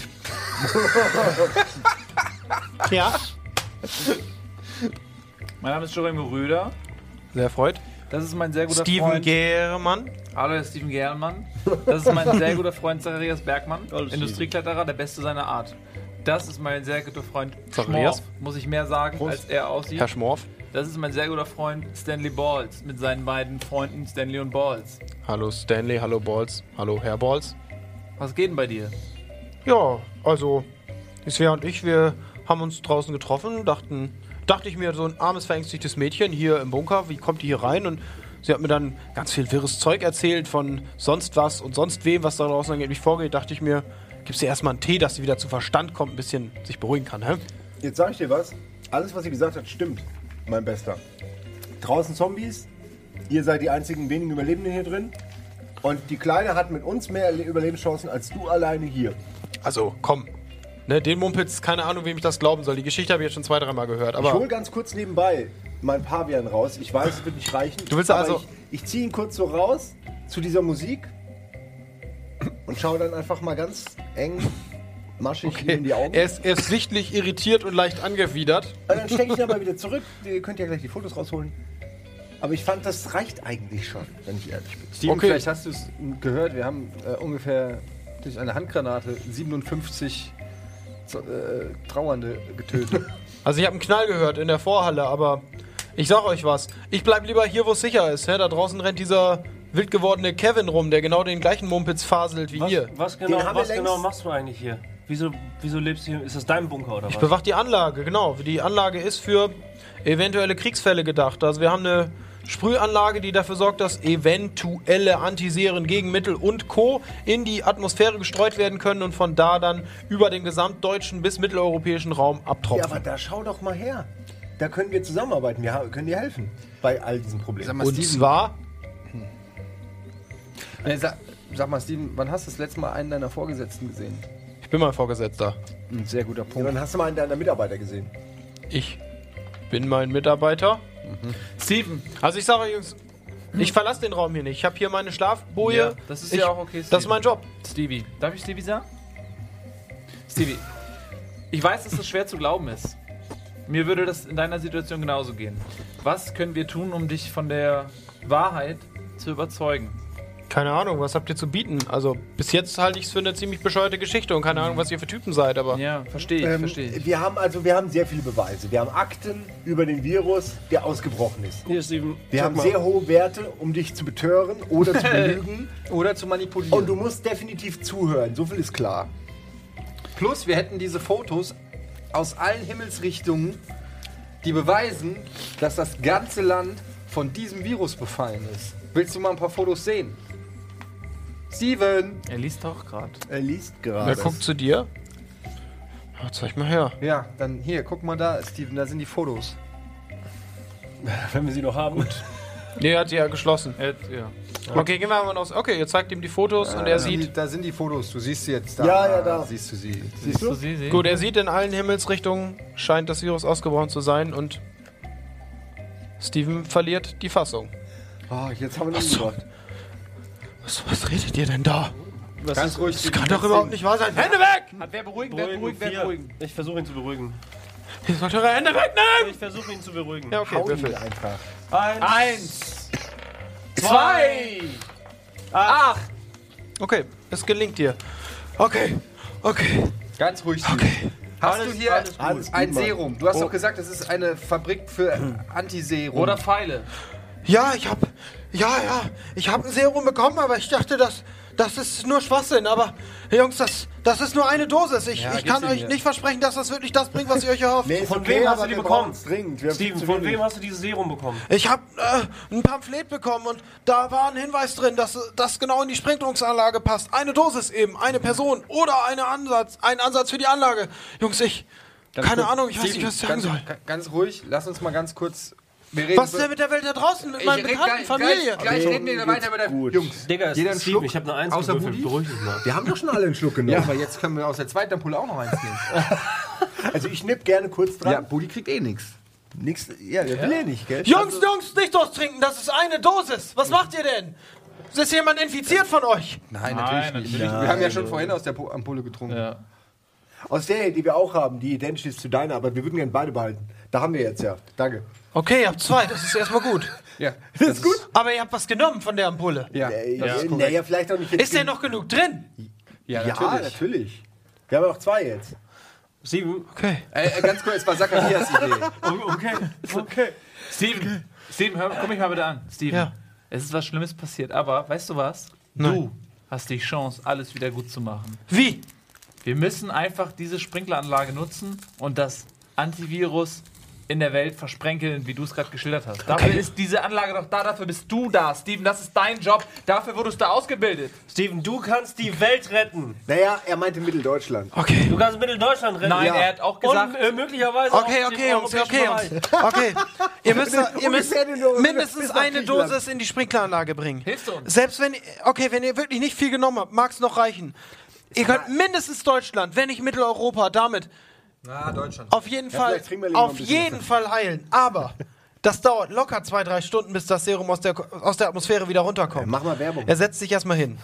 Ja. Mein Name ist Jeremy Röder. Sehr erfreut. Das ist mein sehr guter Steven Freund. Gehrmann. Hallo, Herr Steven Gerlmann. Das ist mein *laughs* sehr guter Freund Zacharias Bergmann. Industriekletterer, der Beste seiner Art. Das ist mein sehr guter Freund Zacharias. Schmorf, muss ich mehr sagen, als er aussieht. Herr Schmorf. Das ist mein sehr guter Freund Stanley Balls mit seinen beiden Freunden Stanley und Balls. Hallo Stanley, hallo Balls, hallo Herr Balls. Was geht denn bei dir? Ja, also, die Svea und ich, wir haben uns draußen getroffen, dachten, dachte ich mir, so ein armes, verängstigtes Mädchen hier im Bunker, wie kommt die hier rein? Und sie hat mir dann ganz viel wirres Zeug erzählt von sonst was und sonst wem, was da draußen angeblich vorgeht. Dachte ich mir, gibst ihr erstmal einen Tee, dass sie wieder zu Verstand kommt, ein bisschen sich beruhigen kann, hä? Jetzt sag ich dir was. Alles, was sie gesagt hat, stimmt, mein Bester. Draußen Zombies. Ihr seid die einzigen wenigen Überlebenden hier drin. Und die Kleine hat mit uns mehr Überlebenschancen als du alleine hier. Also, komm. Ne, den Mumpitz, keine Ahnung, wem ich das glauben soll. Die Geschichte habe ich jetzt schon zwei, dreimal gehört. Ich hole Aber ganz kurz nebenbei meinen Pavian raus. Ich weiß, es wird nicht reichen. Du willst aber also- Ich, ich ziehe ihn kurz so raus zu dieser Musik und schaue dann einfach mal ganz eng, maschig ihm in die Augen. er ist, er ist sichtlich irritiert und leicht angewidert. Und dann stecke ich ihn aber wieder zurück. Ihr könnt ja gleich die Fotos rausholen. Aber ich fand, das reicht eigentlich schon, wenn ich ehrlich bin. Steven, Okay. vielleicht hast du es gehört, wir haben äh, ungefähr durch eine Handgranate 57 so, äh, Trauernde getötet. *laughs* Also ich habe einen Knall gehört in der Vorhalle, aber ich sag euch was. Ich bleib lieber hier, wo es sicher ist. Hä? Da draußen rennt dieser wild gewordene Kevin rum, der genau den gleichen Mumpitz faselt wie Was, ihr. was, genau, was genau machst du eigentlich hier? Wieso, wieso lebst du hier? Ist das dein Bunker oder was? Ich bewache die Anlage, genau. Die Anlage ist für eventuelle Kriegsfälle gedacht. Also wir haben eine Sprühanlage, die dafür sorgt, dass eventuelle Antiseren, Gegenmittel und Co. in die Atmosphäre gestreut werden können und von da dann über den gesamtdeutschen bis mitteleuropäischen Raum Ja, abtropfen. aber da schau doch mal her. Da können wir zusammenarbeiten. Wir können dir helfen bei all diesen Problemen. Mal, und Steven, zwar äh, sag, sag mal, Steven, wann hast du das letzte Mal einen deiner Vorgesetzten gesehen? Ich bin mein Vorgesetzter. Ein sehr guter Ja, Punkt. dann hast du mal einen deiner Mitarbeiter gesehen. Ich bin mein Mitarbeiter. Steven! Also ich sage euch, Jungs, ich verlasse den Raum hier nicht. Ich habe hier meine Schlafboje. Ja, das ist ich, ja auch okay, Das ist mein Job. Stevie. Darf ich Stevie sagen? Stevie, ich weiß, dass das schwer zu glauben ist. Mir würde das in deiner Situation genauso gehen. Was können wir tun, um dich von der Wahrheit zu überzeugen? Keine Ahnung, was habt ihr zu bieten? Also bis jetzt halte ich es für eine ziemlich bescheuerte Geschichte und keine Ahnung, was ihr für Typen seid, aber Ja, verstehe ich, Ähm, verstehe ich. wir haben also wir haben sehr viele Beweise. Wir haben Akten über den Virus, der ausgebrochen ist. Hier, Steven. Wir haben mal. sehr hohe Werte, um dich zu betören oder zu *laughs* belügen. Oder zu manipulieren. Und du musst definitiv zuhören. So viel ist klar. Plus, wir hätten diese Fotos aus allen Himmelsrichtungen, die beweisen, dass das ganze Land von diesem Virus befallen ist. Willst du mal ein paar Fotos sehen? Steven! Er liest doch gerade. Er liest wer gerade. guckt zu dir? Ja, zeig mal her. Ja, dann hier, guck mal da, Steven, da sind die Fotos. *laughs* Wenn wir sie noch haben. Nee, er hat sie ja geschlossen. Er, ja. Okay, gehen wir mal aus. Okay, ihr zeigt ihm die Fotos und er die, sieht. da sind die Fotos, du siehst sie jetzt da. Ja, ja, da. Siehst du sie. Siehst du? Sie sehen? Gut, er sieht in allen Himmelsrichtungen, scheint das Virus ausgebrochen zu sein und Steven verliert die Fassung. Oh, jetzt haben wir ihn umgebracht. Was, was redet ihr denn da? Was Ganz ist- ruhig. Das kann doch überhaupt nicht wahr sein. Hände weg! Hat wer beruhigen, Beruhigen, vier. Ich versuche ihn zu beruhigen. Ihr sollt eure Hände wegnehmen! Ich versuche ihn zu beruhigen. Ja, okay, Hau Würfel. einfach. Eins, zwei, acht. Okay, es gelingt dir. Okay, okay. Ganz ruhig. Okay. Hast du hier Alles gut, ein. Serum? Du hast doch gesagt, es ist eine Fabrik für Antiserum. Oder Pfeile. Ja, ich hab. Ja, ja. Ich hab ein Serum bekommen, aber ich dachte, das, das ist nur Schwachsinn. Aber, Jungs, das, das ist nur eine Dosis. Ich, Ja, ich gib's kann ihm euch hier. nicht versprechen, dass das wirklich das bringt, was ihr euch erhofft. Nee, ist Von okay, wem hast aber du die wir bekommen? brauchen's Dringend. Wir haben viel Steven, zu von wenig. wem hast du dieses Serum bekommen? Ich habe äh, ein Pamphlet bekommen und da war ein Hinweis drin, dass das genau in die Sprengelungsanlage passt. Eine Dosis eben, eine Person oder eine Ansatz, ein Ansatz für die Anlage. Jungs, ich Ganz keine kurz. Ahnung, ich weiß Steven, nicht, was ich ganz, sagen soll. ga- Ganz ruhig, lass uns mal ganz kurz. Was ist denn mit der Welt da draußen, mit meinen red Bekannten, gleich- Familie? Gleich, gleich reden wir weiter mit der gut. Jungs. Digga, Jeder einen Steven, Schluck, ich habe eine Eins außer gewürfelt. Beruhig dich mal. Wir haben doch schon alle einen Schluck genommen. Ja, aber jetzt können wir aus der zweiten Ampulle auch noch eins nehmen. *laughs* Also ich nipp gerne kurz dran. Ja, Budi kriegt eh nichts. Nix, ja, der will ja nicht, gell? Jungs, Jungs, nicht durchtrinken, das ist eine Dosis. Was macht ihr denn? Ist jemand infiziert von euch? Nein, Nein, natürlich natürlich nicht. Wir haben ja schon vorhin aus der Ampulle getrunken. Ja. Aus der, die wir auch haben, die identisch ist zu deiner, aber wir würden gerne beide behalten. Da haben wir jetzt ja. Danke. Okay, ihr habt zwei, das ist erstmal gut. Ja, Das ist gut. Aber ihr habt was genommen von der Ampulle. Ja, Äh, das ist Naja, vielleicht auch nicht. Ist denn noch genug drin? ja, Ja, natürlich. natürlich. Wir haben ja noch zwei jetzt. Steven, Okay. Äh, äh, ganz kurz, es war Zacharias Idee. *laughs* okay, okay. Steven, Steven, hör, komm mich mal bitte an. Steven, Ja. es ist was Schlimmes passiert, aber weißt du was? Nein. Du hast die Chance, alles wieder gut zu machen. Wie? Wir müssen einfach diese Sprinkleranlage nutzen und das Antivirus in der Welt versprenkeln, wie du es gerade geschildert hast. Dafür ist diese Anlage doch da, dafür bist du da, Steven. Das ist dein Job. Dafür wurdest du ausgebildet. Steven, du kannst die Welt retten. Naja, er meinte Mitteldeutschland. Okay. Du kannst Mitteldeutschland retten. Nein, Ja. er hat auch gesagt, Und äh, möglicherweise Okay, auch okay, Jungs, okay, Jungs. Okay. *laughs* Ihr müsst, ihr müsst mindestens eine. Dosis in die Sprinkleranlage bringen. Hilfst du uns? Selbst wenn, okay, wenn ihr wirklich nicht viel genommen habt, mag es noch reichen. Ihr könnt mindestens Deutschland, wenn nicht Mitteleuropa, damit Na, Deutschland. auf jeden Fall, vielleicht trinken wir lieber noch auf bisschen jeden Fall heilen. Aber das dauert locker zwei, drei Stunden, bis das Serum aus der, aus der Atmosphäre wieder runterkommt. Mach mal Werbung. Er setzt sich erstmal hin.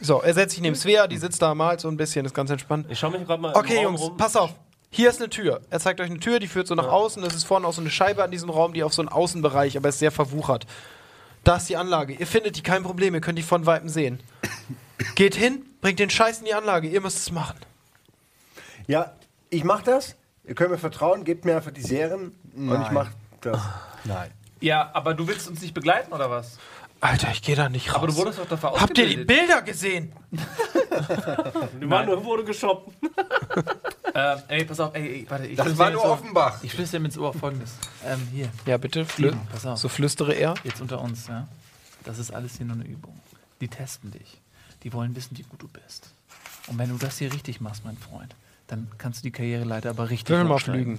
So, er setzt sich neben Svea, die sitzt da malt so ein bisschen, ist ganz entspannt. Ich schau mich gerade mal Okay, im Raum Jungs, rum. pass auf. Hier ist eine Tür. Er zeigt euch eine Tür, die führt so nach außen. Es ist vorne auch so eine Scheibe an diesem Raum, die auf so einen Außenbereich, aber ist sehr verwuchert. Da ist die Anlage. Ihr findet die kein Problem, ihr könnt die von Weitem sehen. Geht hin, bringt den Scheiß in die Anlage, ihr müsst es machen. Ja, ich mach das. Ihr könnt mir vertrauen, gebt mir einfach die Serien und ich mach das. Nein. ja, aber du willst uns nicht begleiten oder was? Alter, ich gehe da nicht raus. Aber du wurdest doch dafür Habt ihr die. Bilder gesehen? Die Manuel wurde geshoppt. *laughs* Ähm, ey, pass auf, ey, ey warte. Ich Das war nur. Offenbach. Ich flüstere ihm ins Ohr folgendes. Ähm, hier, Ja, bitte. Flü Steven, pass auf. so flüstere er. jetzt unter uns, ja. Das ist alles hier nur eine Übung. Die testen dich. Die wollen wissen, wie gut du bist. Und wenn du das hier richtig machst, mein Freund, dann kannst du die Karriereleiter aber richtig mal hochsteigen. flügen.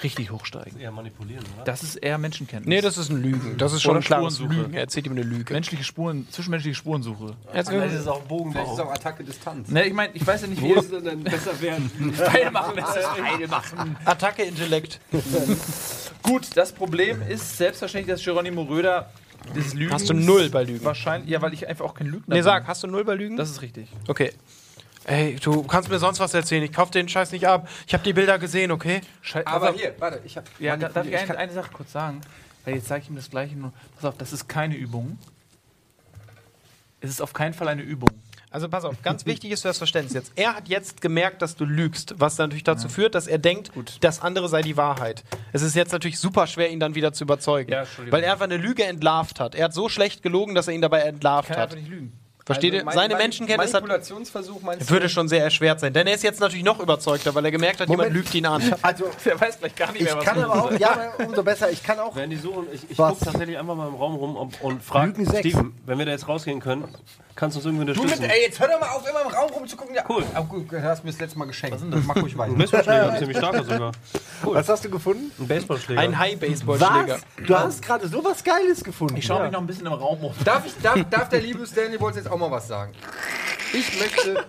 Richtig hochsteigen. Eher manipulieren, oder? Das ist eher Menschenkenntnis. Nee, das ist ein Lügen. Das ist schon Oder ein klares Spurensuche. Lügen. Er erzählt ihm eine Lüge. menschliche Spuren, zwischenmenschliche Spurensuche. Jetzt Vielleicht ist es auch Bogenbau. Das ist auch Attacke Distanz. Ne, ich meine, ich weiß ja nicht, wie es ist denn denn besser werden? *laughs* Pfeil machen lässt. Pfeil machen. Attacke Intellekt. *laughs* Gut, das Problem ist selbstverständlich, dass Geronimo Röder des Lügens... Hast du null bei Lügen? Wahrscheinlich, ja, weil ich einfach auch kein Lügner Nee, bin. sag, hast du null bei Lügen? Das ist richtig. Okay. Ey, du kannst mir sonst was erzählen. Ich kauf den Scheiß nicht ab. Ich habe die Bilder gesehen, okay? Schei Aber auf. hier, warte, ich hab. Ja, da, darf ich ich eine, kann- eine Sache kurz sagen? Weil jetzt sage ich ihm das Gleiche nur. Pass auf, das ist keine Übung. Es ist auf keinen Fall eine Übung. Also pass auf, ganz wichtig ist für das Verständnis jetzt. Er hat jetzt gemerkt, dass du lügst, was natürlich dazu führt, dass er denkt, das andere sei die Wahrheit. Es ist jetzt natürlich super schwer, ihn dann wieder zu überzeugen. Ja, weil er einfach eine Lüge entlarvt hat. Er hat so schlecht gelogen, dass er ihn dabei entlarvt Kann hat. einfach nicht lügen. Versteht Also ihr? Seine mein Menschenkenntnis hat, Manipulationsversuch meinst würde schon sehr erschwert sein. Denn er ist jetzt natürlich noch überzeugter, weil er gemerkt hat, jemand lügt ihn an. Also, Der weiß gleich gar nicht mehr, ich was kann aber auch, ja, umso besser, ich kann auch. Wenn die suchen, ich, ich gucke tatsächlich einfach mal im Raum rum und, und frage. Steven, wenn wir da jetzt rausgehen können, kannst du uns irgendwie Du unterstützen? mit, ey, jetzt hör doch mal auf, immer im Raum rumzugucken. Ja, Cool. Ah, gut, du hast mir das letzte Mal geschenkt. Was ist denn das? Mach ruhig weiter. Baseballschläger, *laughs* ein ziemlich starker sogar. Was hast du gefunden? Ein Baseballschläger. Ein High-Baseball-Schläger. Du hast gerade sowas Geiles gefunden. Ich schaue mich noch ein bisschen im Raum um. Darf, ich, darf, darf der liebe Stanley Walls jetzt auch mal was sagen? Ich möchte.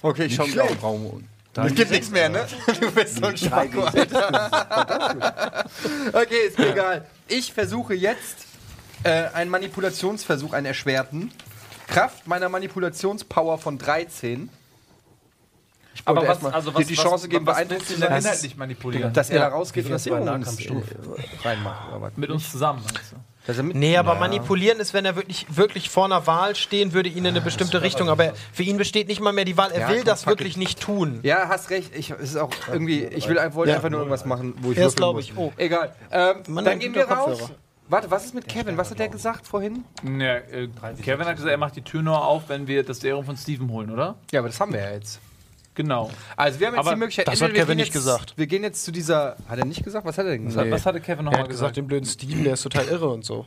Okay, ich schau mich auch im Raum um. Es gibt nichts mehr, ne? Du bist so ein Schwacko, Alter. *laughs* Okay, ist mir egal. Ich versuche jetzt äh, einen Manipulationsversuch, einen erschwerten. Kraft meiner Manipulationspower von 13. Ich wollte Aber was, erstmal also dir was, die was, Chance geben, was beeindruckt zu sein, inhaltlich manipulieren? dass er Ja. da rausgeht und das das bei Serum uns reinmacht. Mit uns zusammen, meinst du? Dass er mit Nee, aber manipulieren ist, wenn er wirklich, wirklich vor einer Wahl stehen würde, ihn in eine bestimmte Richtung. Aber für ihn besteht nicht mal mehr die Wahl. Er Ja, will das wirklich it. nicht tun. Ja, hast recht. Ich, es ist auch irgendwie, ich will, wollte Ja. einfach nur irgendwas machen, wo ich Er ist, würfeln glaub muss. ich, oh. Egal. Ähm, Mann, dann ein gehen wir raus. Kopfhörer. Warte, was ist mit Kevin? Was hat der gesagt vorhin? Ja, äh, Kevin hat gesagt, er macht die Tür nur auf, wenn wir das Serum von Steven holen, oder? Ja, aber das haben wir ja jetzt. Genau. Also wir haben jetzt Aber die Möglichkeit. das hat entweder wir Kevin gehen nicht jetzt, gesagt. Wir gehen jetzt zu dieser. Hat er nicht gesagt? Was hat er denn Was, gesagt? was hatte Kevin Er nochmal hat gesagt, gesagt? den blöden Steven, der ist total irre und so.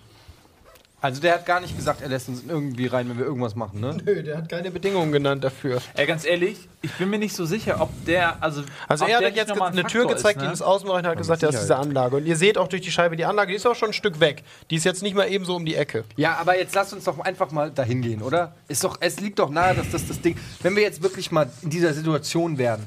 Also der hat gar nicht gesagt, er lässt uns irgendwie rein, wenn wir irgendwas machen, ne? Nö, der hat keine Bedingungen genannt dafür. Ey, ganz ehrlich, ich bin mir nicht so sicher, ob der, also. Also ob er der hat jetzt noch mal eine ein Tür Faktor gezeigt, ist, die ne? das Außenbereich hat gesagt, das ist diese Anlage. Und ihr seht auch durch die Scheibe, die Anlage, die ist auch schon ein Stück weg. Die ist jetzt nicht mal eben so um die Ecke. Ja, aber jetzt lasst uns doch einfach mal dahin gehen, oder? Ist doch, es liegt doch nahe, dass das das Ding. Wenn wir jetzt wirklich mal in dieser Situation wären,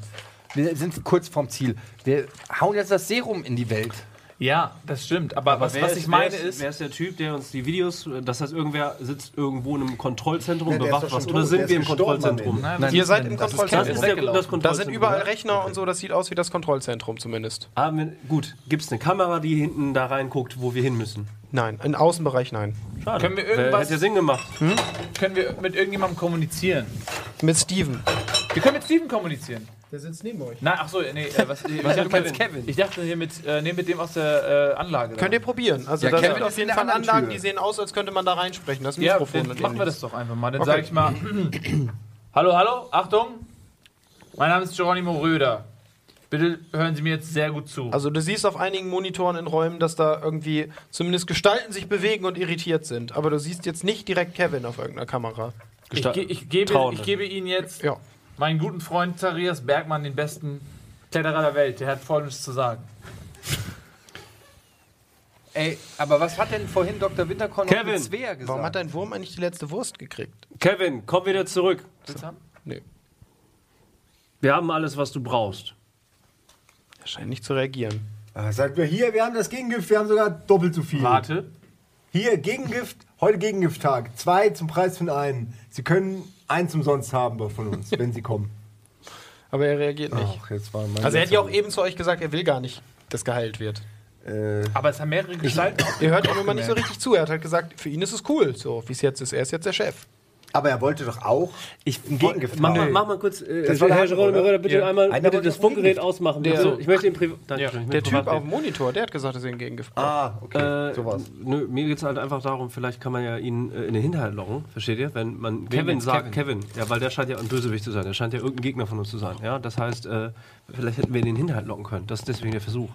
wir sind kurz vorm Ziel, wir hauen jetzt das Serum in die Welt. Ja, das stimmt. Aber, was, was ich meine wer ist, wer ist der Typ, der uns die Videos, das heißt, irgendwer sitzt irgendwo in einem Kontrollzentrum, ist bewacht was, oder sind wir ist im Kontrollzentrum? Ende. Nein, Ihr seid ist- im das ist Das Kontrollzentrum. ist das Da Kontrollzentrum. sind überall? Rechner und so, das sieht aus wie das Kontrollzentrum zumindest. Ah, wenn- gut, gibt es eine Kamera, die hinten da reinguckt, wo wir hin müssen? Nein, im Außenbereich nein. Schade. Können wir Wär- irgendwas- Hätte ja Sinn gemacht. können wir mit irgendjemandem kommunizieren. Mit Steven. Wir können mit Steven kommunizieren. Der sitzt neben euch. Nein, ach so, nee, äh, was, *laughs* ich, Was dachte, du meinst, Kevin? ich dachte hier mit, äh, nee, mit dem aus der äh, Anlage. Könnt ihr probieren. Also Ja, da Kevin sind auf jeden Fall Anlagen, Tür. die sehen aus, als könnte man da reinsprechen. Das Ja, Mikrofon dann machen wir das doch einfach mal. Dann Okay. sage ich mal: *clears throat* Hallo, hallo, Achtung. Mein Name ist Geronimo Röder. Bitte hören Sie mir jetzt sehr gut zu. Also du siehst auf einigen Monitoren in Räumen, dass da irgendwie zumindest Gestalten sich bewegen und irritiert sind. Aber du siehst jetzt nicht direkt Kevin auf irgendeiner Kamera. ich, ge ich, gebe, ich gebe Ihnen jetzt Ja. Meinen guten Freund Zarias Bergmann, den besten Kletterer der Welt. Der hat Folgendes zu sagen. Ey, aber was hat denn vorhin Dr. Winterkorn noch Kevin, mit Svea gesagt? Warum hat dein Wurm eigentlich die letzte Wurst gekriegt? Kevin, komm wieder zurück. Willst du haben? Nee, Wir haben alles, was du brauchst. er scheint nicht zu reagieren. Ah, Sagt wir hier, wir haben das Gegengift, wir haben sogar doppelt so viel. Warte. Hier, Gegengift, heute Gegengift-Tag. Zwei zum Preis von einem. Sie können eins umsonst haben von uns, wenn Sie kommen. *laughs* Aber er reagiert nicht. Ach, jetzt war mein Also er hat ja auch eben zu euch gesagt, er will gar nicht, dass geheilt wird. Äh, Aber es haben mehrere Gestalten. Ihr hört ihm immer nicht so richtig zu. Er hat halt gesagt, für ihn ist es cool, so wie es jetzt ist. Er ist jetzt der Chef. Aber er wollte doch auch Ich ein Gegengift Mach haben. mal, mach mal kurz, äh, Das war der Herr oder? Röder, bitte Ja. einmal Einer bitte das auch Funkgerät ausmachen. Der- Bitte. ich möchte den Privat. Ich Der Typ auf dem Monitor, der hat gesagt, dass er ein Gegengift braucht. Ah, okay. Äh, Sowas. Nö, mir geht es halt einfach darum, vielleicht kann man ja ihn äh, in den Hinterhalt locken, versteht ihr? Wenn man Kevin jetzt sagt, Kevin. ja, weil der scheint ja ein Bösewicht zu sein, der scheint ja irgendein Gegner von uns zu sein, ja? Das heißt, äh, vielleicht hätten wir ihn in den Hinterhalt locken können, das ist deswegen der Versuch.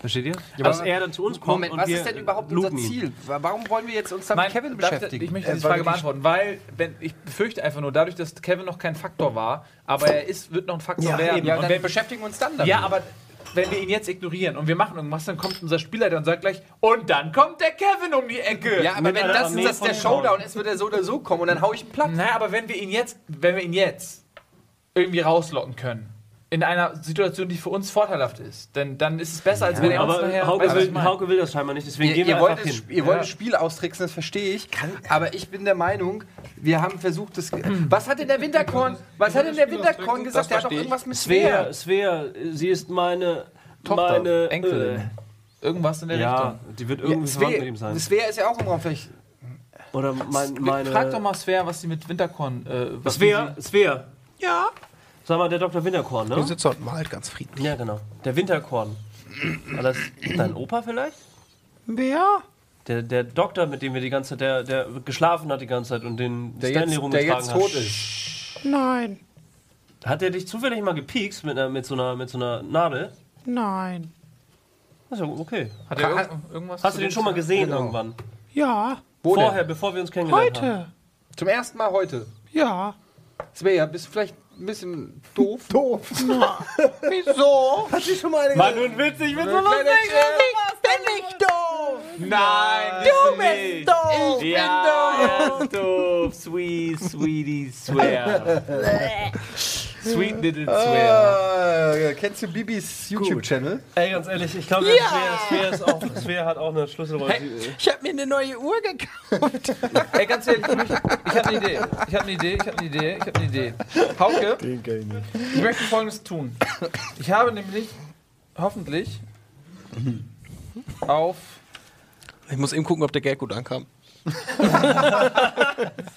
Versteht ihr? Dass er dann zu uns kommt Moment, und was wir ist denn überhaupt unser ihn. Ziel? Warum wollen wir jetzt uns damit Nein, Kevin darf ich- beschäftigen? Ich möchte Äh, diese Frage wir beantworten, weil wenn, ich befürchte einfach nur, dadurch, dass Kevin noch kein Faktor war, aber er ist, wird noch ein Faktor Ja, werden. ja, und wenn, beschäftigen wir uns dann damit. ja, aber wenn wir ihn jetzt ignorieren und wir machen irgendwas, dann kommt unser Spielleiter und sagt gleich, und dann kommt der Kevin um die Ecke. Ja, aber Mit wenn das, das der Showdown ist, wird er so oder so kommen und dann hau ich ihn platt. Naja, aber wenn wir ihn jetzt, wenn wir ihn jetzt irgendwie rauslocken können, in einer Situation, die für uns vorteilhaft ist, denn dann ist es besser, als wenn er uns Aber nachher... Hauke, will? Hauke will das scheinbar nicht, deswegen Ihr, gehen wir ihr, wollt hin. ihr wollt Ja. das Spiel austricksen, das verstehe ich. Aber ich bin der Meinung, wir haben versucht, das. *clears throat* Was hat denn der Winterkorn? Was hat denn der Winterkorn gesagt? Der hat doch irgendwas mit Svea. Svea, Svea, sie ist meine Tochter, meine Enkelin. Äh, Irgendwas in der ja, Richtung. die wird Ja, irgendwie verwandt mit ihm Svea, sein. Svea ist ja auch im Raum. Vielleicht. Oder mein, meine. Frag doch mal Svea, was sie mit Winterkorn... Äh, was Svea, Svea. Ja. Sag mal, der Dr. Winterkorn, Der ne? sitzt dort malt ganz friedlich. Ja, genau. Der Winterkorn. War das dein Opa vielleicht? Wer? Der, der Doktor, mit dem wir die ganze Zeit, der, der geschlafen hat die ganze Zeit und den Der Stanley jetzt, der rumgetragen jetzt hat. tot ist. Nein. Hat er dich zufällig mal gepiekst mit, einer, mit, so, einer, mit so einer Nadel? Nein. Also, okay. Hat er irg irgendwas Hast du den schon mal gesehen Genau. irgendwann? Ja. Wo Vorher, denn? bevor wir uns kennengelernt haben. Heute. Zum ersten Mal heute. Ja. Svea, bist du vielleicht ein bisschen doof? *laughs* Doof. *laughs* Wieso? Hat sich schon mal eine Mann, nun witzig, ich bin so Kleiner Bin ich doof? Nein, Du bist doof. Ja, ist doof. Sweet, sweetie, swear. *laughs* Sweet little swear. Äh, kennst du Bibis YouTube-Channel? Ey, ganz ehrlich, ich glaube, Svea, Svea, hat auch eine Schlüsselrolle. Sie- Ich habe mir eine neue Uhr gekauft. Ey, ganz ehrlich, ich, ich habe eine Idee. Ich habe eine Idee, ich habe eine Idee, ich habe eine Idee. Hauke, ich möchte folgendes tun. Ich habe nämlich hoffentlich auf Ich muss eben gucken, ob der Gag gut ankam.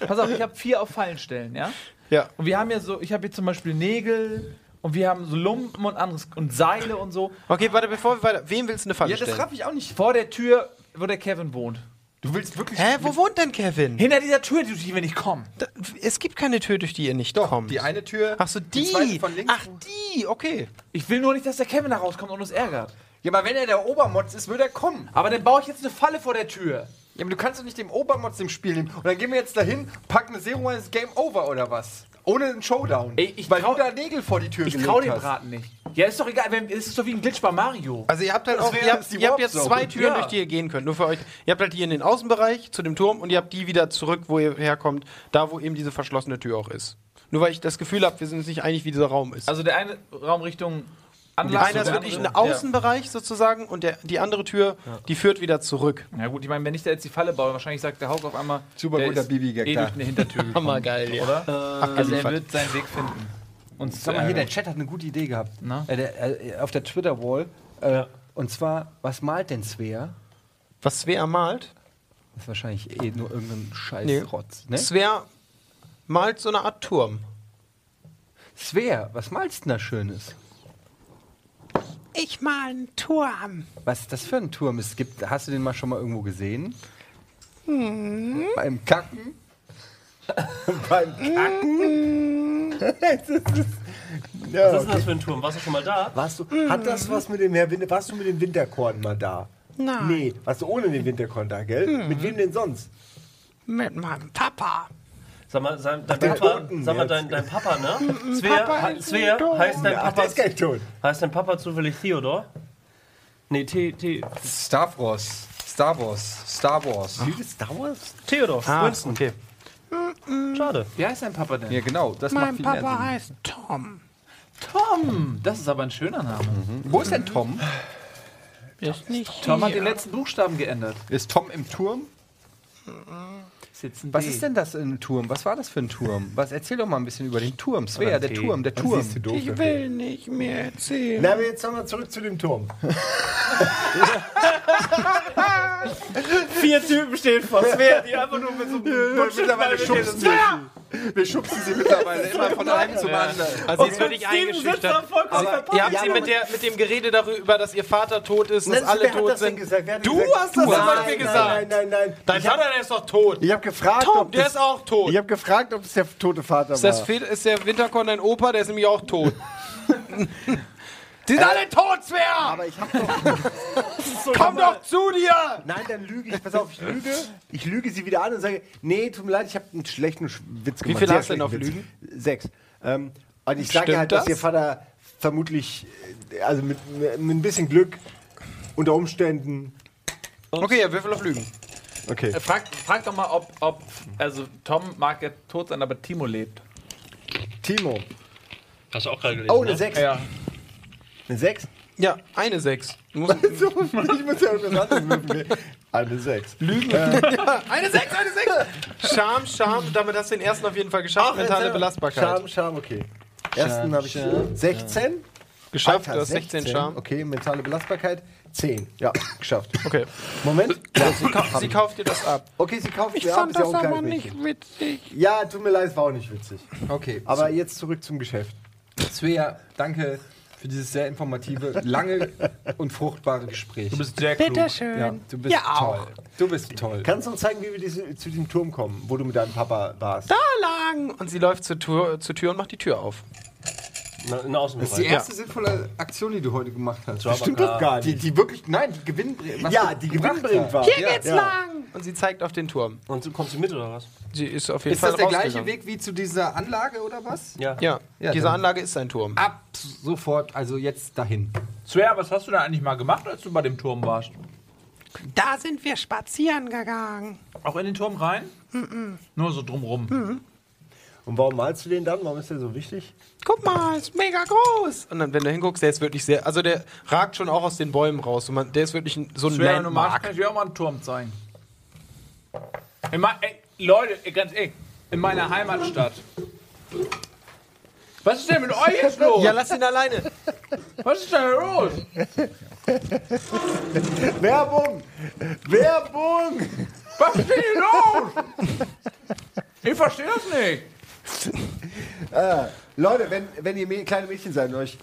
Pass auf, ich habe vier auf Fallenstellen, ja? Ja. Und wir haben ja so, ich habe hier zum Beispiel Nägel und wir haben so Lumpen und anderes und Seile und so. Okay, warte, bevor wir weiter. Wem willst du eine Falle Ja, das stellen? raff ich auch nicht. Vor der Tür, wo der Kevin wohnt. Du willst wirklich. Hä, wo wohnt denn Kevin? Hinter dieser Tür, durch die wir nicht kommen. Da, es gibt keine Tür, durch die ihr nicht kommt. Die eine Tür. Ach so, die. zweite von links. Ach, die, okay. Ich will nur nicht, dass der Kevin da rauskommt und uns ärgert. Ja, aber wenn er der Obermotz ist, wird er kommen. Aber dann baue ich jetzt eine Falle vor der Tür. Ja, aber du kannst doch nicht dem Obermotz im Spiel nehmen. Und dann gehen wir jetzt dahin, packen eine Zero und ist Game Over oder was? Ohne einen Showdown. Ey, ich Weil trau- du da Nägel vor die Tür Ich gelegt trau dem hast. Braten nicht. Ja, ist doch egal, wenn, es ist doch wie ein Glitch bei Mario. Also ihr habt halt auch, ihr habt, die ihr habt jetzt zwei. Türen, Ja. durch die ihr gehen könnt. Nur für euch. Ihr habt halt hier in den Außenbereich zu dem Turm und ihr habt die wieder zurück, wo ihr herkommt, da wo eben diese verschlossene Tür auch ist. Nur weil ich das Gefühl habe, wir sind uns nicht einig, wie dieser Raum ist. Also der eine Raum Richtung Anlage. Einer ist wirklich ein Außenbereich sozusagen und der, die andere Tür, die führt wieder zurück. Ja. ja gut, ich meine, wenn ich da jetzt die Falle baue, wahrscheinlich sagt der Hauk auf einmal, Super der guter ist Bibi-Gag eh da. durch eine Hintertür *laughs* gekommen, Hammergeil, ja. oder? also er wird seinen Weg finden. Und Sag mal hier, der Chat hat eine gute Idee gehabt. Na? Äh, der, äh, auf der Twitter-Wall. Äh, und zwar, was malt denn Svea? Was Svea malt? Das ist wahrscheinlich eh nur irgendein scheiß Nee. Ne? Svea malt so eine Art Turm. Svea, was malst du denn da Schönes? Ich mal einen Turm. Was ist das für ein Turm? Es gibt, hast du den mal schon mal irgendwo gesehen? Beim Kacken? *laughs* Beim Kacken? *laughs* ja, Was ist denn okay. das für ein Turm? Warst du schon mal da? Warst du, hat das was mit dem Herr Winter, warst du mit den Winterkorn mal da? Nein. Nee, warst du ohne den Winterkorn da, gell? Mit wem denn sonst? Mit meinem Papa. Sag mal, sein, dein Der Papa, sag mal dein, dein Papa, ne? *laughs* He- Svea heißt dein Ach, Papa, der ist heißt dein Papa zufällig Theodor? Nee, T, T, Star Wars. Star Wars. Star Wars. Star Wars? Theodor. Ah, Winston. okay. Schade. Wie heißt dein Papa denn? Ja, genau. Das macht viel mehr Sinn. heißt Tom. Tom! Das ist aber ein schöner Name. Wo ist denn Tom? Ist nicht Tom hat den letzten Buchstaben geändert. Ist Tom im Turm? Ist jetzt ein Was D. ist denn das im Turm? Was war das für ein Turm? Was, erzähl doch mal ein bisschen über den Turm. Svea, der. Turm, der Turm. Ich will nicht mehr erzählen. Na, aber jetzt nochmal zurück zu dem Turm. Vier Typen stehen vor Svea, die einfach nur mit so einem mittlerweile schubsen wir schubsen sie mittlerweile immer von einem zum anderen. Also sie ist wirklich eingeschüchtert. Aber ihr habt Ja, sie mit, der, mit dem Gerede darüber, dass ihr Vater tot ist, dass alle tot sind. Du hast das zum nein, Beispiel nein, gesagt. Nein, nein, nein. Dein Vater, der ist doch tot. Ich habe gefragt, Tom, ob der das, ist auch tot. Ich habe gefragt, ob es der tote Vater Ist, war. das, Fe- ist der Winterkorn dein Opa? Der ist nämlich auch tot. *laughs* Die sind alle tot, Svea! aber ich habe doch. *laughs* Komm doch zu dir! Nein, dann lüge ich. Pass auf, ich lüge. Ich lüge sie wieder an und sage: Nee, tut mir leid, ich habe einen schlechten Sch- Witz gemacht. viel Sehr hast du denn auf Witz. Sechs. Ähm, und ich sage halt, dass das? ihr Vater vermutlich, äh, also mit, mit ein bisschen Glück, unter Umständen. Okay, ja, Würfel auf Lügen. Okay. Äh, Frag, frag doch mal, ob, ob. Also, Tom mag ja tot sein, aber Timo lebt. Timo. Hast du auch gerade gelesen, Oh, eine ne? Sechs. Ja. Eine Sechs? Ja, eine Sechs. Du musst, *laughs* ich muss ja irgendwas anderes würfeln. *laughs* Eine Sechs. Lügen. *laughs* eine Sechs, eine Sechs! Scham, Scham. Damit hast du den ersten auf jeden Fall geschafft. Mentale Belastbarkeit. Scham, Scham, okay. Ersten habe ich 16. Geschafft, Alter, du hast 16 Scham. Okay, mentale Belastbarkeit 10. Ja, geschafft. Okay. Moment. Sie, kau sie kauft dir das ab. Okay, sie kauft mir ab, ist ja auch kein Mädchen. witzig. Ja, tut mir leid, es war auch nicht witzig. Okay, Aber jetzt zurück zum Geschäft. Svea, danke für dieses sehr informative, lange und fruchtbare Gespräch. Du bist sehr klug. ja, du bist Ja, auch. toll. Du bist toll. Kannst du uns zeigen, wie wir diese, zu diesem Turm kommen, wo du mit deinem Papa warst? Da lang! Und sie läuft zur Tür, zur Tür und macht die Tür auf. Na, In Das ist die Außenbereich. erste sinnvolle Aktion, die du heute gemacht hast. Das Stimmt doch gar Die, nicht. die wirklich, nein, die gewinnbringend. ja, die gewinnbringend war. Hier ja, geht's ja. lang! Und sie zeigt auf den Turm. Und du kommst du mit oder was? Sie ist auf jeden Ist Fall das der gleiche. Weg wie zu dieser Anlage oder was? Ja. Ja, Ja, diese Anlage ist ein Turm. Ab sofort, also jetzt dahin. Swear, was hast du da eigentlich mal gemacht, als du bei dem Turm warst? Da sind wir spazieren gegangen. Auch in den Turm rein? Nur so drumrum. Und warum malst du den dann? Warum ist der so wichtig? Guck mal, ist mega groß. Und dann, wenn du hinguckst, der ist wirklich sehr, also der ragt schon auch aus den Bäumen raus. Und man, der ist wirklich ein, so ein du magst, kann Landmark. ich dir auch mal einen Turm zeigen. In ey, Leute, ey, ganz ehrlich, in meiner Heimatstadt. Was ist denn mit euch jetzt *laughs* los? Ja, lass ihn alleine. Was ist denn los? *laughs* Werbung! Werbung! Was ist denn hier los? Ich verstehe das nicht. *laughs* Leute, wenn, wenn ihr kleine Mädchen seid und euch,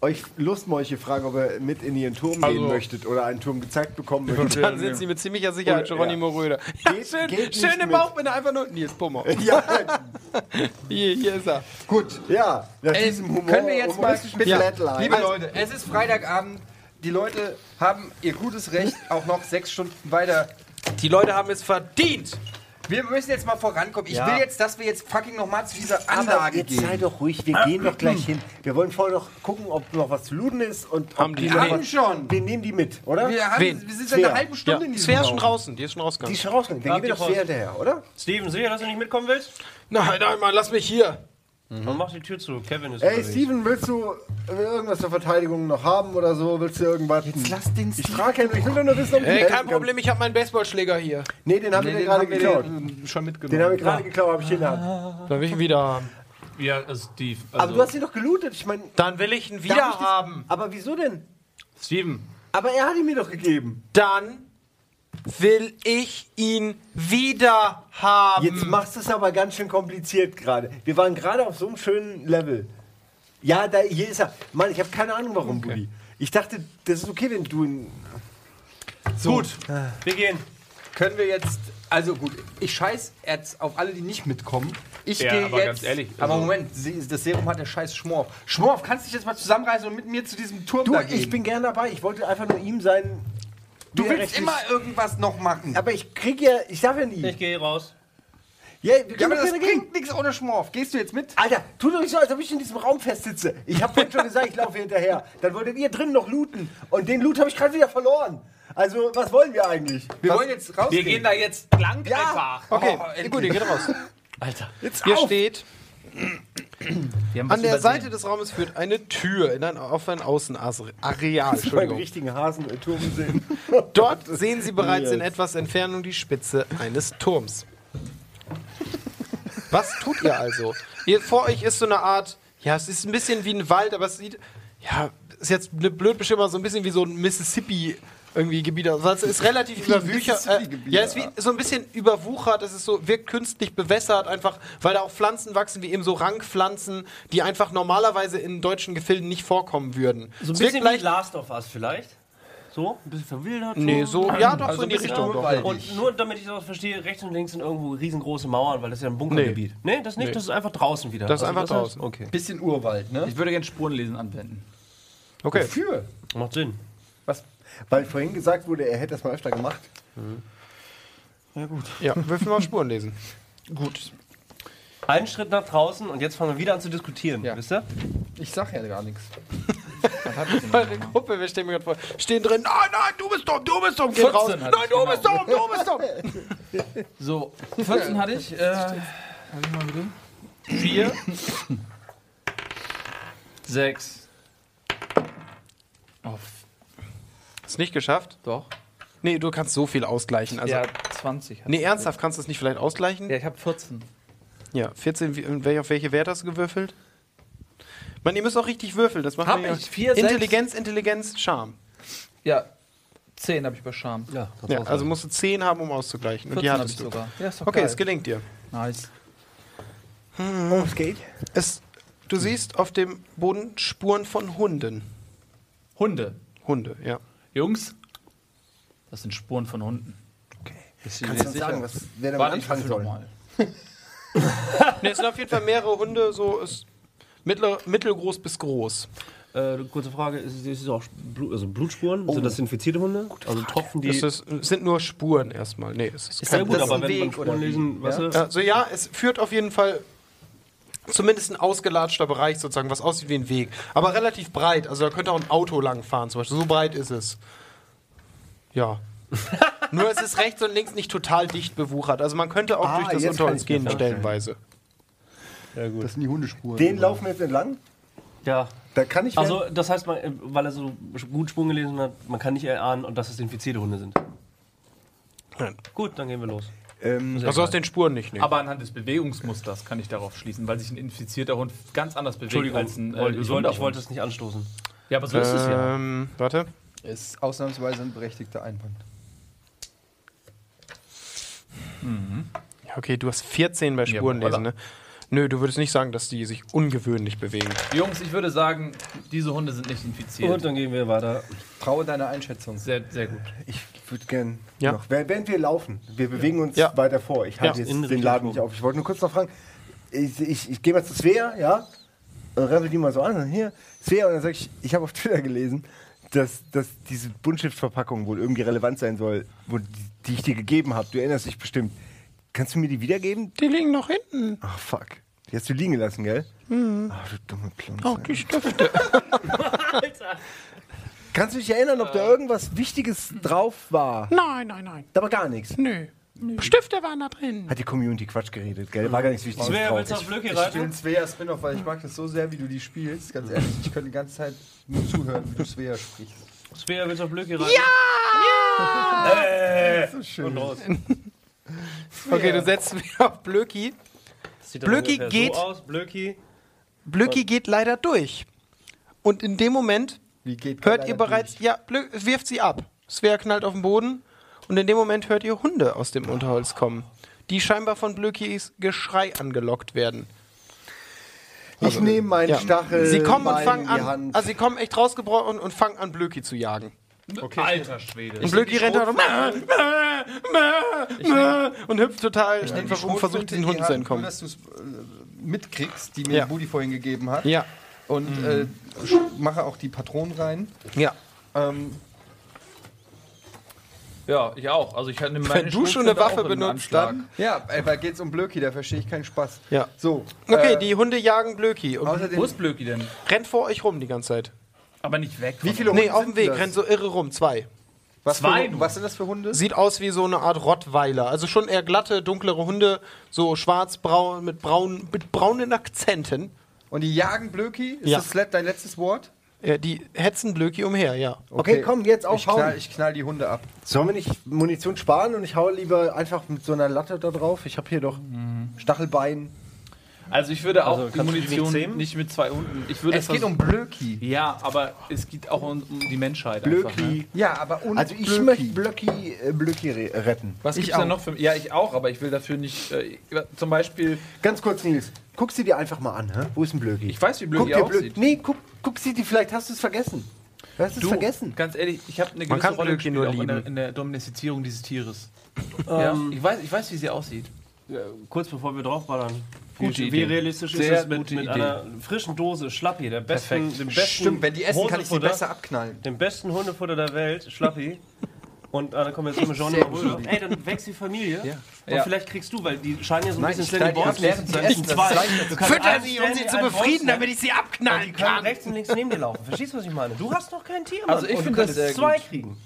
euch Lustmolche fragen, ob ihr mit in ihren Turm Also- gehen möchtet oder einen Turm gezeigt bekommen möchtet. Dann sind sie mit ziemlicher Sicherheit Geronimo Röder. Ja, Geht- schön, geht schöne mit. Bauchbinde, einfach nur Nils Pummer. *laughs* ja, *laughs* Hier, hier ist er. gut. Ja, nach Ey, diesem Humor, können wir jetzt mal bitte, Flatline. liebe Leute, es ist Freitagabend. Die Leute haben ihr gutes Recht, auch noch sechs Stunden weiter. Die Leute haben es verdient. Wir müssen jetzt mal vorankommen. Ich Ja. will jetzt, dass wir jetzt fucking noch mal zu dieser Aber Anlage jetzt gehen. sei doch ruhig, wir gehen doch gleich hin. Wir wollen vorher noch gucken, ob noch was zu looten ist und ob Haben die- noch haben was- schon. Wir nehmen die mit, oder? Wir, haben, Wen? wir sind seit einer halben Stunde in diesem Svea ist schon draußen, die ist schon Die rausgegangen. ist schon rausgegangen. Dann gehen wir doch? Svea hinterher, oder? Steven, sicher, dass du nicht mitkommen willst? Nein, nein, Mann, lass mich hier. Dann mach die Tür zu. Kevin ist Ey, unterwegs. Steven, willst du irgendwas zur Verteidigung noch haben oder so? Willst du irgendwas? Jetzt lass den Ich frage ja nur, ich will doch nur wissen, ob ich Ey, kein kann. Problem, ich habe meinen Baseballschläger hier. Nee, den haben wir Nee, dir den gerade haben wir geklaut. dir, äh, schon mitgenommen. Den habe ich gerade geklaut, habe ich hier in der Hand. Dann will ich ihn wieder haben. Ja, Steve. Aber Also, du hast ihn doch gelootet. Ich meine, Dann will ich ihn wieder haben. Aber wieso denn? Steven. Aber er hat ihn mir doch gegeben. Dann will ich ihn wieder haben. Jetzt machst du es aber ganz schön kompliziert gerade. Wir waren gerade auf so einem schönen Level. Ja, da, hier ist er. Mann, ich habe keine Ahnung, warum, Buddy. Ich dachte, das ist okay, wenn du ihn. Gut, Wir gehen. können wir jetzt. Also gut, ich scheiß jetzt auf alle, die nicht mitkommen. Ich Ja, gehe aber jetzt. ganz ehrlich, aber also- Moment, das Serum hat der scheiß Schmorf. Schmorf, kannst du dich jetzt mal zusammenreißen und mit mir zu diesem Turm Du, da gehen? ich bin gern dabei. Ich wollte einfach nur ihm sein. Du willst immer irgendwas noch machen. Aber ich krieg ja. Ich darf ja nie. Ich gehe raus. Ja, wir Ja, können aber doch das gerne bringt nichts ohne Schmorf. Gehst du jetzt mit? Alter, tu doch nicht so, als ob ich in diesem Raum festsitze. Ich habe vorhin schon gesagt, ich laufe hinterher. Dann wolltet ihr drin noch looten. Und den Loot habe ich gerade wieder verloren. Also, was wollen wir eigentlich? Wir was? wollen jetzt rausgehen. Wir gehen da jetzt lang einfach. Okay, Oh, gut, ihr geht raus. Alter. Jetzt Hier auf. steht, an der übersehen. Seite des Raumes führt eine Tür in ein, auf ein Außenareal. Entschuldigung. richtigen Hasenturm sehen. *laughs* Dort sehen Sie bereits in etwas Entfernung die Spitze eines Turms. Was tut ihr also? Ihr, vor euch ist so eine Art, ja, es ist ein bisschen wie ein Wald, aber es sieht, ja, ist jetzt eine blöd bestimmt, so ein bisschen wie so ein Mississippi irgendwie Gebiet. Also es ist relativ *laughs* überwuchert. Äh, Mississippi-Gebiet, ja, es ist wie, so ein bisschen überwuchert. Es ist so, wirkt künstlich bewässert, einfach, weil da auch Pflanzen wachsen, wie eben so Rankpflanzen, die einfach normalerweise in deutschen Gefilden nicht vorkommen würden. So ein Es bisschen wie Last of Us vielleicht. So, ein bisschen verwildert. Nee, so, ja, doch, Also so in die Richtung. urwaldig. Und nur damit ich das verstehe, rechts und links sind irgendwo riesengroße Mauern, weil das ist ja ein Bunkergebiet. Nee, das nicht, Nee. das ist einfach draußen wieder. Das ist einfach heißt- draußen. Okay. Bisschen Urwald, ne? Ich würde gerne Spurenlesen anwenden. Okay. Für. Macht Sinn. Was? Weil vorhin gesagt wurde, er hätte das mal öfter gemacht. Ja, würfel mal Spuren lesen. Gut. Einen Schritt nach draußen und jetzt fangen wir wieder an zu diskutieren. Ja. Wisst ihr? Ich sag ja gar nichts. *laughs* Bei der Gruppe, wir stehen mir gerade vor, stehen drin, nein, nein, du bist dumm, du bist dumm, geh 14 raus. hatte Nein, ich, du genau. bist dumm, du bist dumm. *laughs* So, 14 hatte ich. Äh, hab ich mal bitte? 4. 6. Oh, Hast nicht geschafft? doch. Nee, du kannst so viel ausgleichen. Also, ja, 20. hatte nee, ernsthaft, kannst du es nicht vielleicht ausgleichen? Ja, ich habe 14. Ja, 14, wie- auf welche Werte hast du gewürfelt? Man, ihr müsst auch richtig würfeln, das macht Hab man ich. Vier, sechs. Intelligenz, Intelligenz, Charme. Ja, 10 habe ich bei Charme. Ja, Ja, also musst du 10 haben, um auszugleichen. Und 14 die habe hattest ich du. sogar. Ja, ist doch Okay, geil. es gelingt dir. Nice. Oh, es geht. Es, du siehst auf dem Boden Spuren von Hunden. Hunde. Hunde, ja. Jungs, das sind Spuren von Hunden. Okay. Kannst du uns sagen, was, wer damit Warte, anfangen soll? mal. *laughs* Ne, es sind auf jeden Fall mehrere Hunde, so ist mittler, mittelgroß bis groß. Äh, kurze Frage, ist, ist es auch Blut, also Blutspuren? Sind das infizierte Hunde? Also Tropfen, die... Es sind nur Spuren erstmal. Nee, es ist ist ja kein gut, das ist aber ein wenn Weg, oder Spuren lesen, weißt du, Also ja, es führt auf jeden Fall zumindest ein ausgelatschter Bereich sozusagen, was aussieht wie ein Weg. Aber relativ breit. Also da könnte auch ein Auto lang fahren zum Beispiel. So breit ist es. Ja. *laughs* Nur es ist rechts und links nicht total dicht bewuchert. Also man könnte auch Ah, durch das unter uns gehen stellenweise. ja gut. Das sind die Hundespuren. Den laufen wir jetzt entlang. Ja, Da kann ich. also das heißt, man, äh, weil er so gut Spuren gelesen hat, man kann nicht erahnen, und dass es infizierte Hunde sind. Nein. Gut, dann gehen wir los. Ähm, Also aus den Spuren nicht nehmen. Aber anhand des Bewegungsmusters kann ich darauf schließen, weil sich ein infizierter Hund ganz anders bewegt Entschuldigung, als ein äh, wollte- ich, wollte, ich wollte es nicht anstoßen. Ja, aber so ist es ja. Ähm, warte. Ist ausnahmsweise ein berechtigter Einwand. Ja, okay, du hast 14 bei Spurenlesen, ne? Nö, du würdest nicht sagen, dass die sich ungewöhnlich bewegen. Jungs, ich würde sagen, diese Hunde sind nicht infiziert. Und dann gehen wir weiter. Traue deiner Einschätzung. Sehr, sehr gut. Ich würde gern Ja. noch, während wir laufen, wir bewegen uns Ja. weiter vor. Ich halte Ja. jetzt In den Laden nicht auf. Ich wollte nur kurz noch fragen, ich, ich, ich gehe mal zu Svea, ja, und rempel die mal so an, und hier, Svea, und dann sage ich, ich habe auf Twitter gelesen, dass, dass diese Buntstiftverpackung wohl irgendwie relevant sein soll, wo, die, die ich dir gegeben habe. Du erinnerst dich bestimmt. Kannst du mir die wiedergeben? Die liegen noch hinten. Ach, fuck. Die hast du liegen gelassen, gell? Mhm. Ach, du dumme Klunze. Auch die Stifte. *laughs* Kannst du dich erinnern, ob da irgendwas Wichtiges drauf war? nein, nein, nein. Da war gar nichts. Nö. Stifte waren da drin. Hat die Community Quatsch geredet, gell? War gar nichts Wichtiges Wer drauf. willst du auf Blöcke Ich spiele reiten? einen Svea Spin-off, weil ich mag das so sehr, wie du die spielst. Ganz ehrlich, ich könnte die ganze Zeit nur zuhören, wie du Svea sprichst. Svea, willst du auf Blöcke reiten? Ja! So schön. *laughs* Okay, du setzt wieder auf Blöki. Ungefähr geht- So aus. Blöcki. Blöki geht leider durch. Und in dem Moment Wie geht hört ihr bereits, durch? ja, Blö wirft sie ab. Svea knallt auf den Boden und in dem Moment hört ihr Hunde aus dem Unterholz kommen, die scheinbar von Blökis Geschrei angelockt werden. Ich nehme meinen Ja. Stachel. sie kommen und fangen an, also sie kommen echt rausgebrochen und fangen an, Blöki zu jagen. Alter Schwede. Und Blöki rennt halt und, und hüpft total Ich einfach rum, versucht diesen die Hunden zu entkommen. Nur, dass du es äh, mitkriegst, die mir Ja. Budi vorhin gegeben hat. Ja, Und äh, sch- mache auch die Patronen rein. ja. Ähm, Ja, ich auch. Also ich hatte meine Wenn du schon eine Waffe benutzt, dann- ja, ey, weil geht's um Blöki, da verstehe ich keinen Spaß. Ja. So. Okay, äh, die Hunde jagen Blöki und Außerdem, Wo ist Blöki denn? rennt vor euch rum die ganze Zeit. Aber nicht weg. wie viele Nee, Hunde auf dem Weg, das? rennt so irre rum, zwei. was, Zwei für, was sind das für Hunde? Sieht aus wie so eine Art Rottweiler. Also schon eher glatte, dunklere Hunde, so schwarz-braun, mit, braun, mit braunen Akzenten. Und die jagen Blöki? Ist Ja. das dein letztes Wort? Ja, die hetzen Blöki umher, ja. Okay, komm, jetzt Ich aufhauen. knall, ich knall die Hunde ab. Sollen wir nicht Munition sparen und ich hau lieber einfach mit so einer Latte da drauf? Ich habe hier doch Stachelbein. Also ich würde auch Also, die nicht Munition zähmen? nicht mit zwei Hunden. Ich würde Es geht um Blöki. Ja, aber es geht auch um, um die Menschheit. Einfach, ne? Blöki. Ja, aber und Also ich Blöki. möchte Blöki, äh, Blöki re retten. Was Ich gibt's denn auch. noch für. Ja, ich auch, aber ich will dafür nicht. Äh, zum Beispiel. Ganz kurz, Nils. Guck sie dir einfach mal an. Hä? Wo ist ein Blöki? Ich weiß, wie guck Blöki dir aussieht. Nee, guck, guck sie dir. Vielleicht hast du es vergessen. Du hast es Du, vergessen. ganz ehrlich, ich habe eine Man gewisse kann Rolle gespielt, nur auch in der, lieben. in der Domestizierung dieses Tieres. ja, ich, weiß, ich weiß, wie sie aussieht. Ja, kurz bevor wir draufballern. Gute wie, Idee. realistisch Sehr ist es mit, gute mit Idee. einer frischen Dose Schlappi, der besten, dem besten Stimmt, wenn die essen, kann ich sie besser abknallen. Dem besten Hundefutter der Welt, Schlappi. *laughs* Und äh, dann kommen wir jetzt mit Johnny Sehr Röder. gut. Ey, dann wächst die Familie. Und Ja. vielleicht kriegst du, weil die scheinen ja so ein Nein, bisschen ich knall Stanley die ab, Balls während die zu sein. essen, das. Du kannst Fütter einen sie, um sie Stanley, zu einen befrieden, Boss damit ich sie Und abknallen die können kann. rechts und links neben dir laufen. Verstehst du, was ich meine? Du hast doch kein Tier, Mann. Also ich Und du finde das könntest sehr zwei gut. kriegen.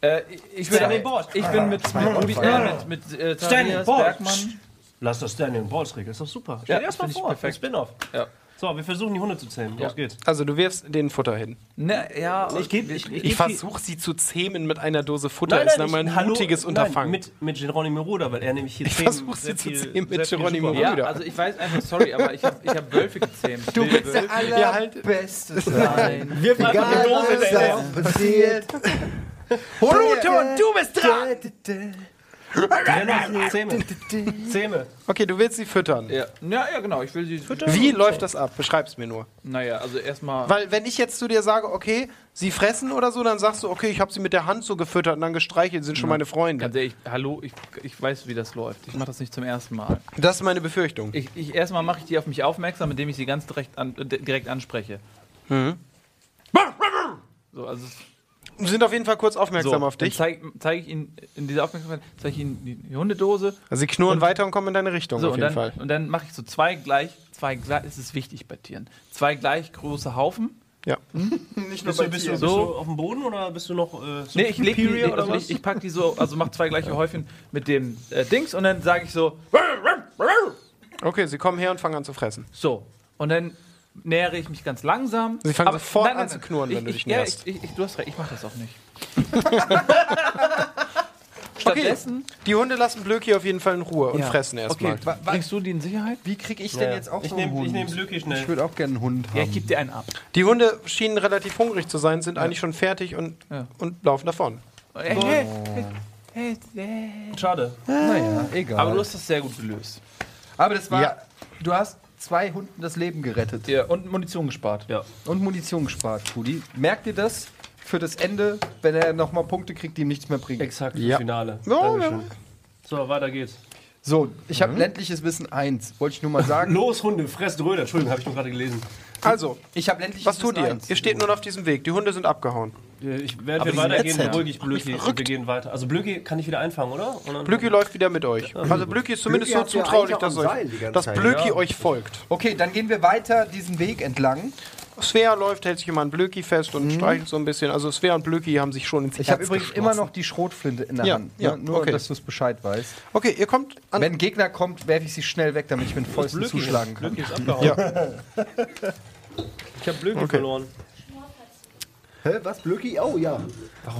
Äh, ich, ich, würde, Stanley Balls. ich bin mit, mit, äh, mit, mit äh, Stanley. Bergmann. Lass das Stanley und Balls regeln. Ist doch super. Stell Ja, dir erst mal finde ich vor. perfekt. Ein Spin-off. Ja. So, wir versuchen die Hunde zu zähmen. Los geht's. Also du wirfst den Futter hin. Ne, ja, Ich gebe ich, Ich versuche sie zu zähmen mit einer Dose Futter. ist dann mal ein ich- hallo, mutiges nein, Unterfangen. Mit, mit Geronimo Ruder, weil er nämlich hier Ich zähmen- versuch sie zu zähmen mit Geronimo super- ja, also ich weiß einfach, sorry, aber ich habe ich hab Wölfe gezähmt. Du bist der. Ja, halt. allerbeste Nein. Wirf einfach die Dose. Holothon, du bist dran! Zähme. Zähme. Okay, du willst sie füttern. Ja. ja, ja, genau. Ich will sie füttern. Wie läuft das ab? Beschreib's mir nur. Naja, also erstmal. Weil wenn ich jetzt zu dir sage, okay, sie fressen oder so, dann sagst du, okay, ich habe sie mit der Hand so gefüttert und dann gestreichelt, sind schon meine Freunde. Ganz ehrlich, hallo, ich, ich weiß, wie das läuft. Ich mache das nicht zum ersten Mal. Das ist meine Befürchtung. Ich, ich, erstmal mache ich die auf mich aufmerksam, indem ich sie ganz direkt, an, direkt anspreche. So, also es- sind auf jeden Fall kurz so, aufmerksam auf dann dich. zeige zeig ich Ihnen in dieser Aufmerksamkeit zeige ich Ihnen die, Hundedose. Also sie knurren weiter und kommen in deine Richtung So, auf und jeden dann, Fall. und dann mache ich so zwei gleich, zwei gleich, es ist wichtig bei Tieren, zwei gleich große Haufen. Ja. Nicht nur Bist du, bei bist, du, Tieren. bist So. du auf dem Boden oder bist du noch äh, Nee, ich leg die, Superior ich, also ich, ich pack die so, also mach zwei gleiche Häufchen mit dem äh, Dings und dann sage ich so, Okay, sie kommen her und fangen an zu fressen. so. Und dann nähere ich mich ganz langsam. Sie fangen sofort an zu knurren, ich, wenn du ich, dich ja, näherst. ich, ich, du hast recht, ich mach das auch nicht. *laughs* Stattdessen. Die Hunde lassen Blöki auf jeden Fall in Ruhe und Ja. fressen erstmal. wa- Bringst du die in Sicherheit? wie kriege ich Ja, denn ja. jetzt auch Ich so nehm- einen Hund? ich nehm Blöcki schnell. Ich würde auch gerne einen Hund haben. Ja, ich geb dir einen ab. Die Hunde schienen relativ hungrig zu sein, sind eigentlich schon fertig und, Ja. und laufen davon. Hey, hey, hey, hey. Schade. naja, egal. Aber du hast das sehr gut gelöst. Aber das war, Ja. du hast zwei Hunden das Leben gerettet. Ja, und Munition gespart. Ja. Und Munition gespart, Pudi. Merkt ihr das für das Ende, wenn er nochmal Punkte kriegt, die ihm nichts mehr bringen? Exakt, Ja. Finale. Ja, Dankeschön. So, weiter geht's. So, ich habe ländliches Wissen 1. Wollte ich nur mal sagen. *laughs* Los, Hunde, fresst Röder. Entschuldigung, habe ich nur gerade gelesen. Also, Ich habe ländliches was tut ihr? 1. Ihr steht nun auf diesem Weg. Die Hunde sind abgehauen. Ich, Aber wir weitergehen, beruhige ich Blöki und wir gehen weiter. Also Blöki kann ich wieder einfangen, oder? Blöki läuft wieder mit euch. Also Blöki ist zumindest so ja zutraulich, dass, euch, dass. Blöki Ja. euch folgt. Okay, dann gehen wir weiter diesen Weg entlang. Svea läuft, hält sich immer an Blöki fest und streichelt so ein bisschen. Also Svea und Blöki haben sich schon ins Ich habe übrigens immer noch die Schrotflinte in der Ja, Hand. ja, ne? Nur, okay. dass du es Bescheid weißt. Okay, ihr kommt an. Wenn ein Gegner kommt, werfe ich sie schnell weg, damit ich mit Fäusten zuschlagen kann. Blöki ist abgehauen. *laughs* Ich habe Blöki verloren. Hä, was? Blöcki? Oh ja.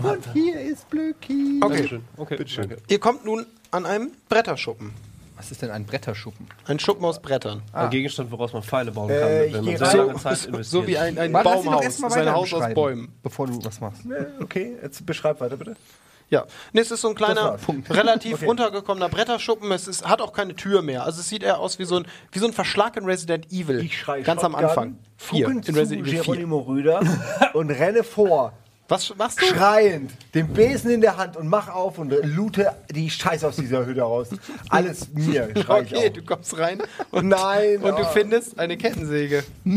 Und hier ist Blöki. Okay, Dankeschön. Okay, danke. ihr kommt nun an einem Bretterschuppen. Was ist denn ein Bretterschuppen? Ein Schuppen aus Brettern. Ein Gegenstand, woraus man Pfeile bauen kann, Äh, wenn man So, lange Zeit so, investiert. so wie ein, ein Baumhaus. ist ein Haus aus Bäumen. Bevor du was machst. Okay, jetzt beschreib weiter bitte. Ja. Nee, es ist so ein kleiner, *laughs* relativ runtergekommener Bretterschuppen. Es ist, hat auch keine Tür mehr. Also es sieht eher aus wie so ein, wie so ein Verschlag in Resident Evil. Ich schrei Ganz am Shotgun, Anfang. Vier. In Resident Evil 4. Geronimo Rüder und renne vor. Was machst du? Schreiend, den Besen in der Hand und mach auf und loote die Scheiße aus dieser Hütte raus. Alles mir, schrei ich Okay, auf. du kommst rein *laughs* und, Nein, und du oh. findest eine Kettensäge. *laughs*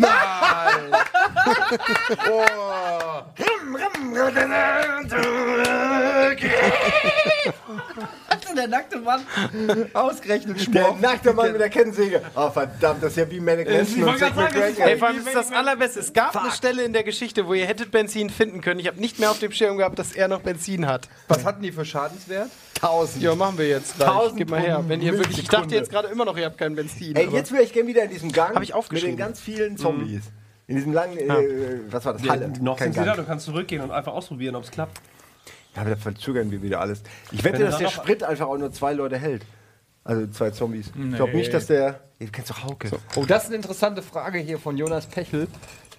Der nackte Mann. Ausgerechnet Der Schmorf. nackte Mann mit der Kettensäge. Oh verdammt, das ist ja wie Manic Manson und Zack McCracken. Ey, vor allem ist das allerbeste. Es gab eine Stelle in der Geschichte, wo ihr hättet Benzin finden können. Ich habe nicht mehr auf dem Schirm gehabt, dass er noch Benzin hat. Was hatten die für Schadenswert? Tausend. Ja, machen wir jetzt gleich. Tausend Gib mal her. Wenn ihr wirklich, ich dachte jetzt gerade immer noch, ihr habt kein Benzin. Ey, jetzt wäre ich gerne wieder in diesem Gang Hab ich mit aufgeschrieben. den ganz vielen Zombies. In diesem langen, äh, was war das? Halle. Noch Kein sind sie da, Gang. du kannst zurückgehen und einfach ausprobieren, ob es klappt. Ja, aber da verzögern wir wieder alles. Ich wette, dass da der Sprit einfach auch nur zwei Leute hält. Also zwei Zombies. Ich glaube nicht, dass der. Ihr kennst doch Hauke. Oh, das ist eine interessante Frage hier von Jonas Pechel.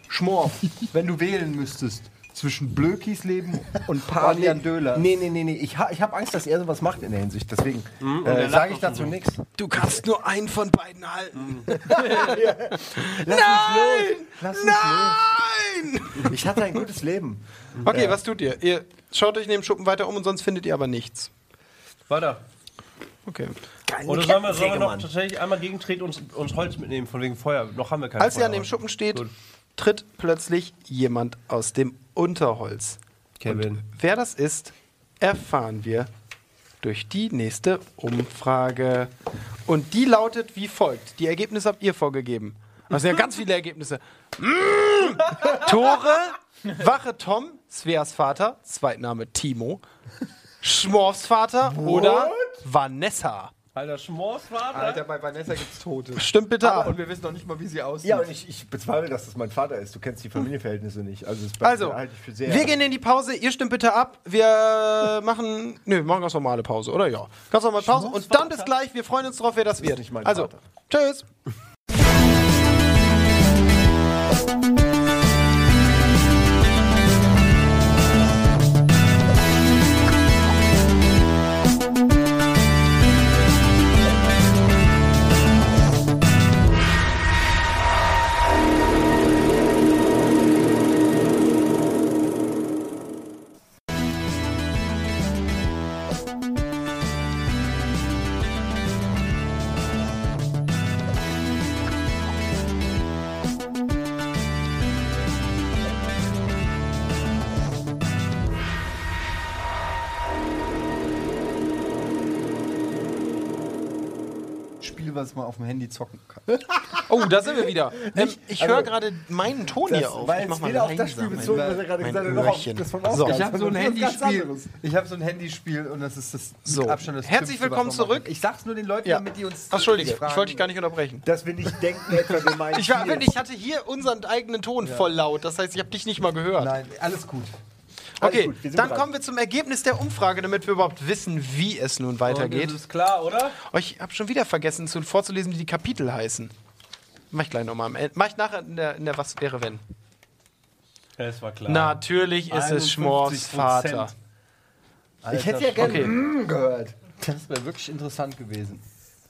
Schmorf, *laughs* wenn du wählen müsstest zwischen Blökis Leben *laughs* und Palian Döler. Nee, nee, nee, nee. Ich, ha, ich habe Angst, dass er sowas macht in der Hinsicht. Deswegen und äh, sage ich dazu nichts. Du kannst nur einen von beiden halten. *laughs* *laughs* Lass mich los! Lass mich Nein! los! Ich hatte ein gutes Leben. Okay, was tut ihr? Ihr schaut euch in dem Schuppen weiter um und sonst findet ihr aber nichts. Weiter. Okay. Oder sollen wir, sollen wir noch tatsächlich einmal gegentreten und uns, uns Holz mitnehmen, von wegen Feuer? Noch haben wir kein Als Feuer. ihr an dem Schuppen steht, Gut. tritt plötzlich jemand aus dem Unterholz. Kevin. Wer das ist, erfahren wir durch die nächste Umfrage. Und die lautet wie folgt. Die Ergebnisse habt ihr vorgegeben. Das sind ja ganz viele Ergebnisse. Mm! *laughs* Tore, Wache Tom, Sveas Vater, Zweitname Timo, Schmorfs Vater oder Vanessa. Alter, Schmorsvater. Alter, bei Vanessa gibt's Tote. Stimmt bitte ab. Und wir wissen noch nicht mal, wie sie aussieht. Ja, und ich, ich bezweifle, dass das mein Vater ist. Du kennst die Familienverhältnisse nicht. Also, das Also, halte ich für sehr. wir gehen in die Pause. Ihr stimmt bitte ab. Wir *laughs* machen, nö, wir machen ganz normale Pause, oder? Ja. Ganz normale Pause. Und dann bis gleich. Wir freuen uns drauf, wer das wird. nicht mein also, Vater. tschüss. *laughs* Man auf dem Handy zocken kann. *laughs* Oh, da sind wir wieder. Ähm, ich also, höre gerade meinen Ton das hier auf. war Ich mach mal weder auf das Spiel bezogen, was er gerade gesagt hat, noch auf das von So. Ich habe so ein Handyspiel. Ich habe so ein Handyspiel und das ist das So. Abstand das Herzlich willkommen zurück. Ich sag's nur den Leuten, Ja. damit die uns. Ach, Entschuldige, fragen. ich wollte dich gar nicht unterbrechen. Dass wir nicht denken, etwa wir meinen. Ich, war, ich hatte hier unseren eigenen Ton voll laut. Das heißt, ich habe dich nicht mal gehört. Nein, alles gut. Okay, gut, dann bereit. kommen wir zum Ergebnis der Umfrage, damit wir überhaupt wissen, wie es nun weitergeht. Das ist klar, oder? Oh, ich habe schon wieder vergessen zu, vorzulesen, wie die Kapitel heißen. Mach ich gleich nochmal am Ende. Mach ich nachher in der, in der Was wäre wenn. Es war klar. Natürlich ist es Schmors 51%. Vater. Ich hätte ja gerne Okay. mm gehört. Das wäre wirklich interessant gewesen.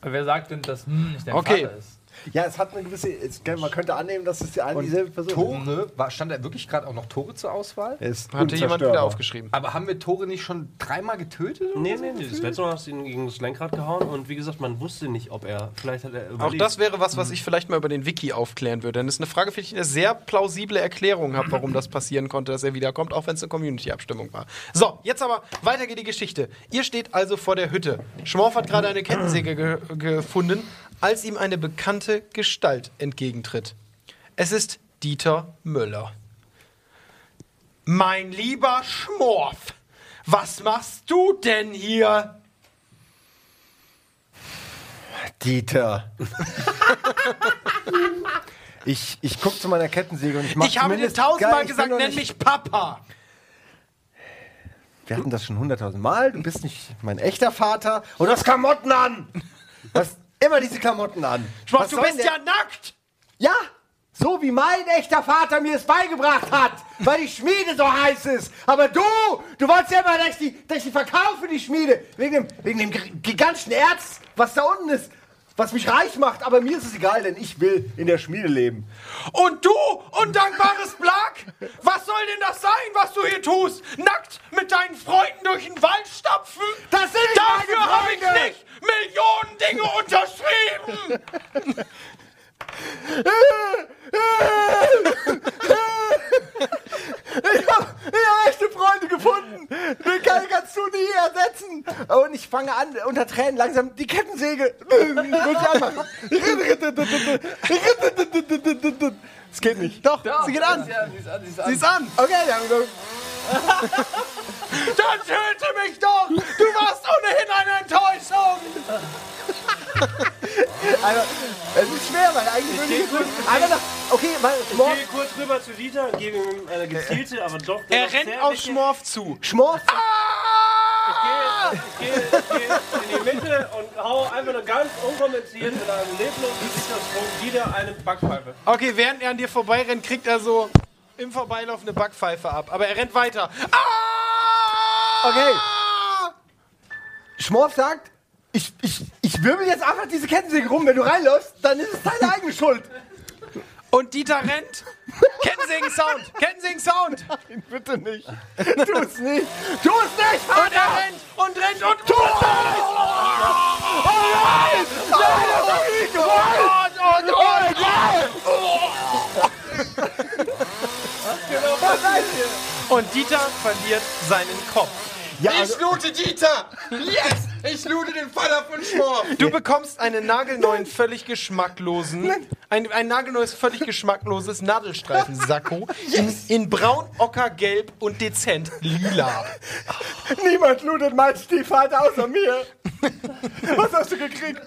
Aber wer sagt denn, dass hm, nicht dein Okay. Vater ist? Ja, es hat eine gewisse. Es, man könnte annehmen, dass es die eine dieselbe Person Tore, war, stand da wirklich gerade auch noch Tore zur Auswahl? ist. Hatte jemand wieder aufgeschrieben. Aber haben wir Tore nicht schon dreimal getötet? oder Nee, nee, nee. Das letzte Mal hast du ihn gegen das Lenkrad gehauen und wie gesagt, man wusste nicht, ob er. Vielleicht hat er Auch überlebt. das wäre was, was ich vielleicht mal über den Wiki aufklären würde. Denn das ist eine Frage, für die ich eine sehr plausible Erklärung habe, warum das passieren konnte, dass er wiederkommt, auch wenn es eine Community-Abstimmung war. So, jetzt aber weiter geht die Geschichte. Ihr steht also vor der Hütte. Schmorf hat gerade eine Kettensäge ge gefunden, als ihm eine bekannte Gestalt entgegentritt. Es ist Dieter Müller. Mein lieber Schmorf, was machst du denn hier? Dieter. *laughs* ich ich gucke zu meiner Kettensäge und ich mache Ich habe dir tausendmal gesagt, nenn mich Papa. Wir hatten das schon hunderttausend Mal. Du bist nicht mein echter Vater. Und du hast Klamotten an. Du hast immer diese Klamotten an. Was du bist denn ja nackt. Ja, so wie mein echter Vater mir es beigebracht hat, weil die Schmiede so heiß ist. Aber du, du wolltest ja immer, dass ich die, dass ich die verkaufe, die Schmiede. Wegen dem, wegen dem gi- gigantischen Erz, was da unten ist, was mich reich macht. Aber mir ist es egal, denn ich will in der Schmiede leben. Und du, undankbares Blag? Was soll denn das sein, was du hier tust? Nackt mit deinen Freunden durch den Wald stapfen? Das sind Dafür habe ich nicht Millionen Dinge unterschrieben! *laughs* Ich habe hab echte Freunde gefunden. Den kann, kannst du nie ersetzen. Und ich fange an, unter Tränen langsam die Kettensäge. Anmachen. Es geht nicht. Doch, sie geht an. Ja, sie ist an, sie ist an. Sie ist an. Okay, dann *laughs* Dann töte mich doch! Du warst ohnehin eine Enttäuschung! Also, es ist schwer, weil eigentlich ich einfach nach, okay, weil Ich Schmorf, gehe kurz rüber zu Dieter, gebe ihm eine gezielte, aber doch. Er rennt sehr auf Schmorf zu. Schmorf, Ich gehe, ich, gehe, ich gehe in die Mitte und hau einfach nur ganz unkommentiert mit einem leblosen Gesichtsausdruck Dieter eine Backpfeife. Okay, während er an dir vorbeirennt, kriegt er so im Vorbeilauf eine Backpfeife ab. Aber er rennt weiter. Ah! Okay. Schmorf sagt, ich, ich, ich wirbel jetzt einfach diese Kettensäge rum. Wenn du reinläufst, dann ist es deine eigene Schuld. Und Dieter rennt. Kettensägen-Sound! Kettensägen-Sound! Bitte nicht. Tu es nicht. Tu es nicht, Und Vater. er rennt und rennt und tut es! Oh nein! Nein, das hab ich nicht gewollt! Und Dieter verliert seinen Kopf. Ja, also, loote Dieter! Yes! Ich loote den Vater von Schmorf! Du bekommst einen nagelneuen, völlig geschmacklosen, ein, ein nagelneues, völlig geschmackloses Nadelstreifen-Sakko in, in braun, ocker, gelb und dezent lila. niemand lootet meinen Stiefvater außer mir. Was hast du gekriegt?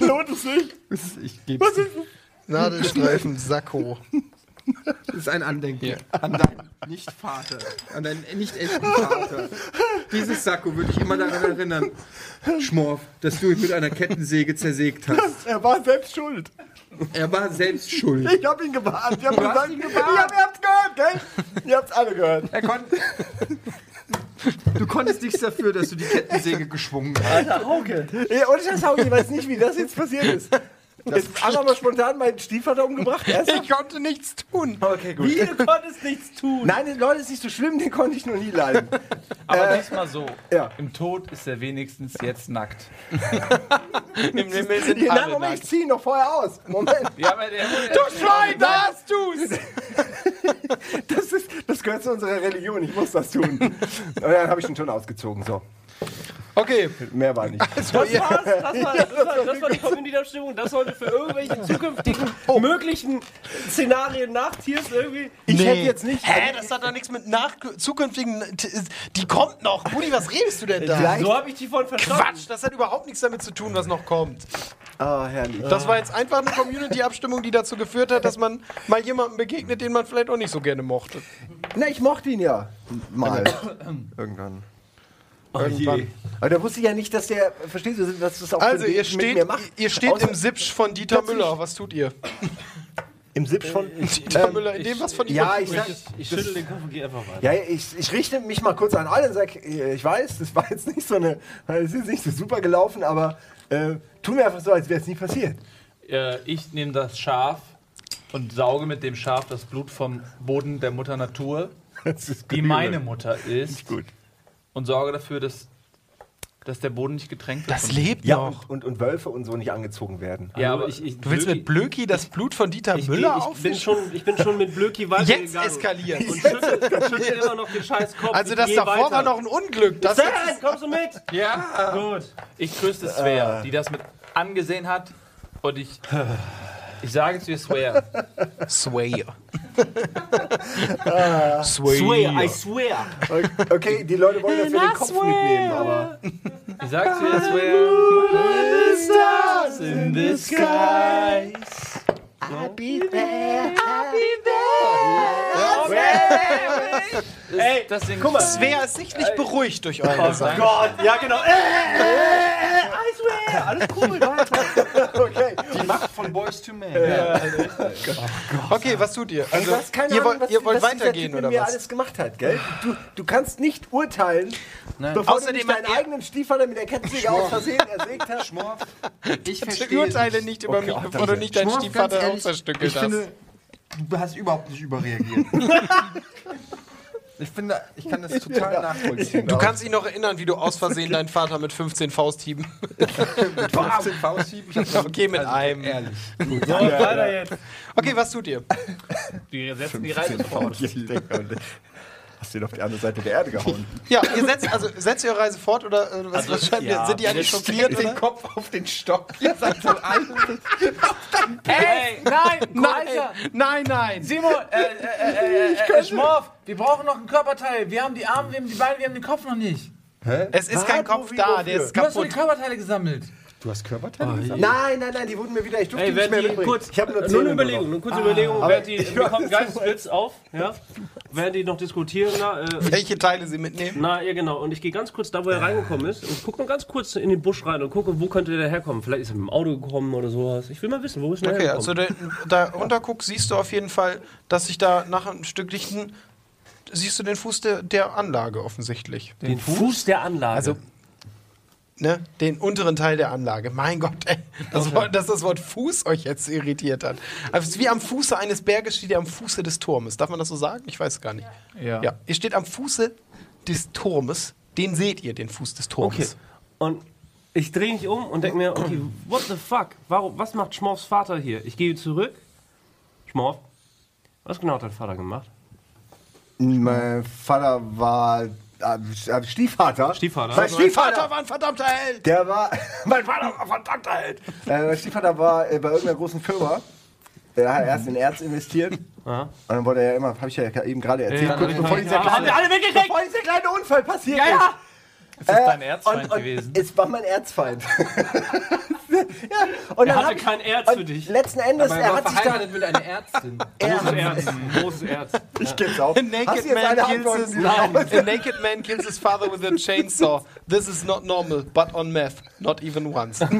Lohnt es nicht? Ich gebe Was ist Nadelstreifen-Sakko. Das ist ein Andenken an deinen Nicht-Vater, an deinen nicht echten Vater. Dieses Sakko würde ich immer daran erinnern, Schmorf, dass du ihn mit einer Kettensäge zersägt hast. Er war selbst schuld. Er war selbst schuld. Ich hab ihn gewarnt. Ich hab Du gesagt, ihn ich gewarnt. hab, ihr habt's gehört, gell? Ihr habt's alle gehört. Er kon du konntest nichts dafür, dass du die Kettensäge geschwungen hast. Ja, und ich Hauke, ich weiß nicht, wie das jetzt passiert ist. Jetzt einfach mal spontan meinen Stiefvater umgebracht. Ich konnte nichts tun. Okay, gut. Wie, du konntest nichts tun. Nein, Leute, ist nicht so schlimm, den konnte ich noch nie leiden. *laughs* Aber Äh, diesmal so. ja. Im Tod ist er wenigstens jetzt nackt. *laughs* Im Himmel sind Nein, alle Moment, ich nackt. zieh ihn noch vorher aus. Moment. *laughs* Ja, aber der, Du Schwein, da hast du's! Das, ist, das gehört zu unserer Religion, ich muss das tun. Und dann habe ich ihn schon ausgezogen, so. Okay, Mehr war nicht. Das war's. Das war, *laughs* das war, das war die Community-Abstimmung. Das sollte für irgendwelche *laughs* zukünftigen möglichen Szenarien nach Tiers irgendwie. Ich hätte jetzt nicht. Hä, das hat doch nichts mit nach zukünftigen. Die kommt noch. Budi, was redest du denn da? Vielleicht- So habe ich die von verstanden. Quatsch, das hat überhaupt nichts damit zu tun, was noch kommt. Ah, herrlich. Das war jetzt einfach eine Community-Abstimmung, die dazu geführt hat, dass man mal jemandem begegnet, den man vielleicht auch nicht so gerne mochte. Na, ich mochte ihn ja. Mal. Irgendwann. Irgendwann. Aber da wusste ich ja nicht, dass der, verstehst du, dass das auch Also, ihr mit steht, mir macht. ihr steht Außer- im Sipsch von Dieter Müller. Was tut ihr? Im Sipsch von. Dieter Müller, in dem, was von ihm Ja, ich sag, ist. Ich schüttel den Kopf und gehe einfach weiter. ja, ich, ich richte mich mal kurz an alle und sage, ich weiß, das war jetzt nicht so eine, das ist nicht so super gelaufen, aber äh, tu mir einfach so, als wäre es nie passiert. Äh, ich nehme das Schaf und sauge mit dem Schaf das Blut vom Boden der Mutter Natur, ist die meine Mutter ist, Gut. Und sorge dafür, dass, dass der Boden nicht getränkt wird. Das lebt Ja, noch. und, und, Wölfe und so nicht angezogen werden. Ja, aber ich, ich, Du willst mit Blöki das Blut von Dieter ich, Müller ich, bin aufwischen? schon, ich bin schon mit Blöki weitergegangen. Jetzt eskaliert. Und schüttel, schüttel immer noch den scheiß Kopf. Also Ich das davor weiter. war noch ein Unglück. Das jetzt kommst du mit? Ja, Gut. ich tröste Svea, die das mit angesehen hat, und ich, ich sage zu ihr Swear. Sway. Swear, I swear. Okay, die Leute wollen, dass wir den Kopf mitnehmen, aber. Ich sage zu ihr Swear. Stars in the sky. Ey, das Ding guck mal. Svea ist sich nicht beruhigt durch eure Gesang. Gott, ja genau. Äh, äh, I swear. Alles cool, *laughs* Okay. Die Macht von Boys to Men. Okay, was tut ihr? Also, du hast keine ihr, Ahnung, wollt, was, ihr wollt was weitergehen oder was? alles gemacht hat, gell? Du, du kannst nicht urteilen, bevor Außerdem du deinen eigenen Stiefvater mit der Kettensäge aus Versehen ersägt hast. Schmorf, ich Ich verstehe urteile nicht über mich, Okay, bevor du nicht deinen Stiefvater ehrlich, aufzerstückelt ich hast. finde, du hast überhaupt nicht überreagiert. *laughs* ich finde, ich kann das total nachvollziehen. Du kannst dich noch erinnern, wie du aus Versehen deinen Vater mit 15 Fausthieben. *laughs* mit 15 Fausthieb, ich hab Okay, mit einem. ehrlich. So, weiter jetzt. Okay, was tut ihr? Die setzen die Reise fort. *laughs* Hast den auf die andere Seite der Erde gehauen. *laughs* Ja, ihr setzt, also setzt ihr eure Reise fort oder äh, was, was schreibt ihr? Sind die eigentlich schockiert? den? Kopf auf den Stock. Ihr seid so alt. Ey, nein, Nein, nein, nein. Simon, äh, äh, äh, *laughs* äh, äh, Schmorf, wir brauchen noch ein Körperteil. Wir haben die Arme, wir haben die Beine, wir haben den Kopf noch nicht. Es ist kein Kopf da, der ist Du hast doch die kaputt. Körperteile gesammelt. Du hast Körperteile gesagt? Nein, nein, nein, die wurden mir wieder. Ich durfte Ey, die nicht mehr die, mitbringen. kurz, ich habe nur nur eine nur Überlegung, noch. eine kurze Überlegung, während die, ich mir *laughs* kommt du Geistesblitz auf, ja, während die noch diskutieren, na, äh, Welche Teile sie mitnehmen? na, ja genau, und ich gehe ganz kurz da, wo er reingekommen ist, und gucke mal ganz kurz in den Busch rein und gucke, wo könnte der herkommen. Vielleicht ist er mit dem Auto gekommen oder sowas. Ich will mal wissen, wo ist der Okay, hergekommen? also da, da runter guckst, siehst du auf jeden Fall, dass sich da nach ein Stück lichten, siehst du den Fuß der, der Anlage offensichtlich. den Fuß? der Anlage. Also, ne, den unteren Teil der Anlage. Mein Gott, ey, das Wort, dass das Wort Fuß euch jetzt irritiert hat. Also, es ist wie am Fuße eines Berges steht ihr am Fuße des Turmes. Darf man das so sagen? Ich weiß es gar nicht. Ja. Ja, ihr steht am Fuße des Turmes. Den seht ihr, den Fuß des Turmes. Okay. Und ich drehe mich um und denke mir, okay, what the fuck? Warum, was macht Schmorfs Vater hier? Ich gehe zurück. Schmorf, was genau hat dein Vater gemacht? Mein Vater war Stiefvater. Stiefvater? Mein Stiefvater. Vater war ein verdammter Held. Der war. *laughs* mein Vater war ein verdammter Held. Äh, mein Stiefvater war äh, bei irgendeiner großen Firma. Der hat erst in Erz investiert. Aha. Und dann wurde er immer, habe ich ja eben gerade erzählt, Ja, kurz ja, bevor ja, dieser ja. kleine, Haben wir alle weggekriegt? bevor dieser kleine Unfall passiert Ja, ist. ja. Ist das dein Äh, Erzfeind und, und gewesen? Es war mein Erzfeind. *laughs* ja, und Er dann hatte hab kein Erz für dich. Letzten Endes, Aber er er hat sich verheiratet mit einer Ärztin. Großes Erz. Großes Erz. Ich geb's auf. A naked man kills his A naked man kills his father with a chainsaw. This is not normal, but on meth, not even once. *laughs*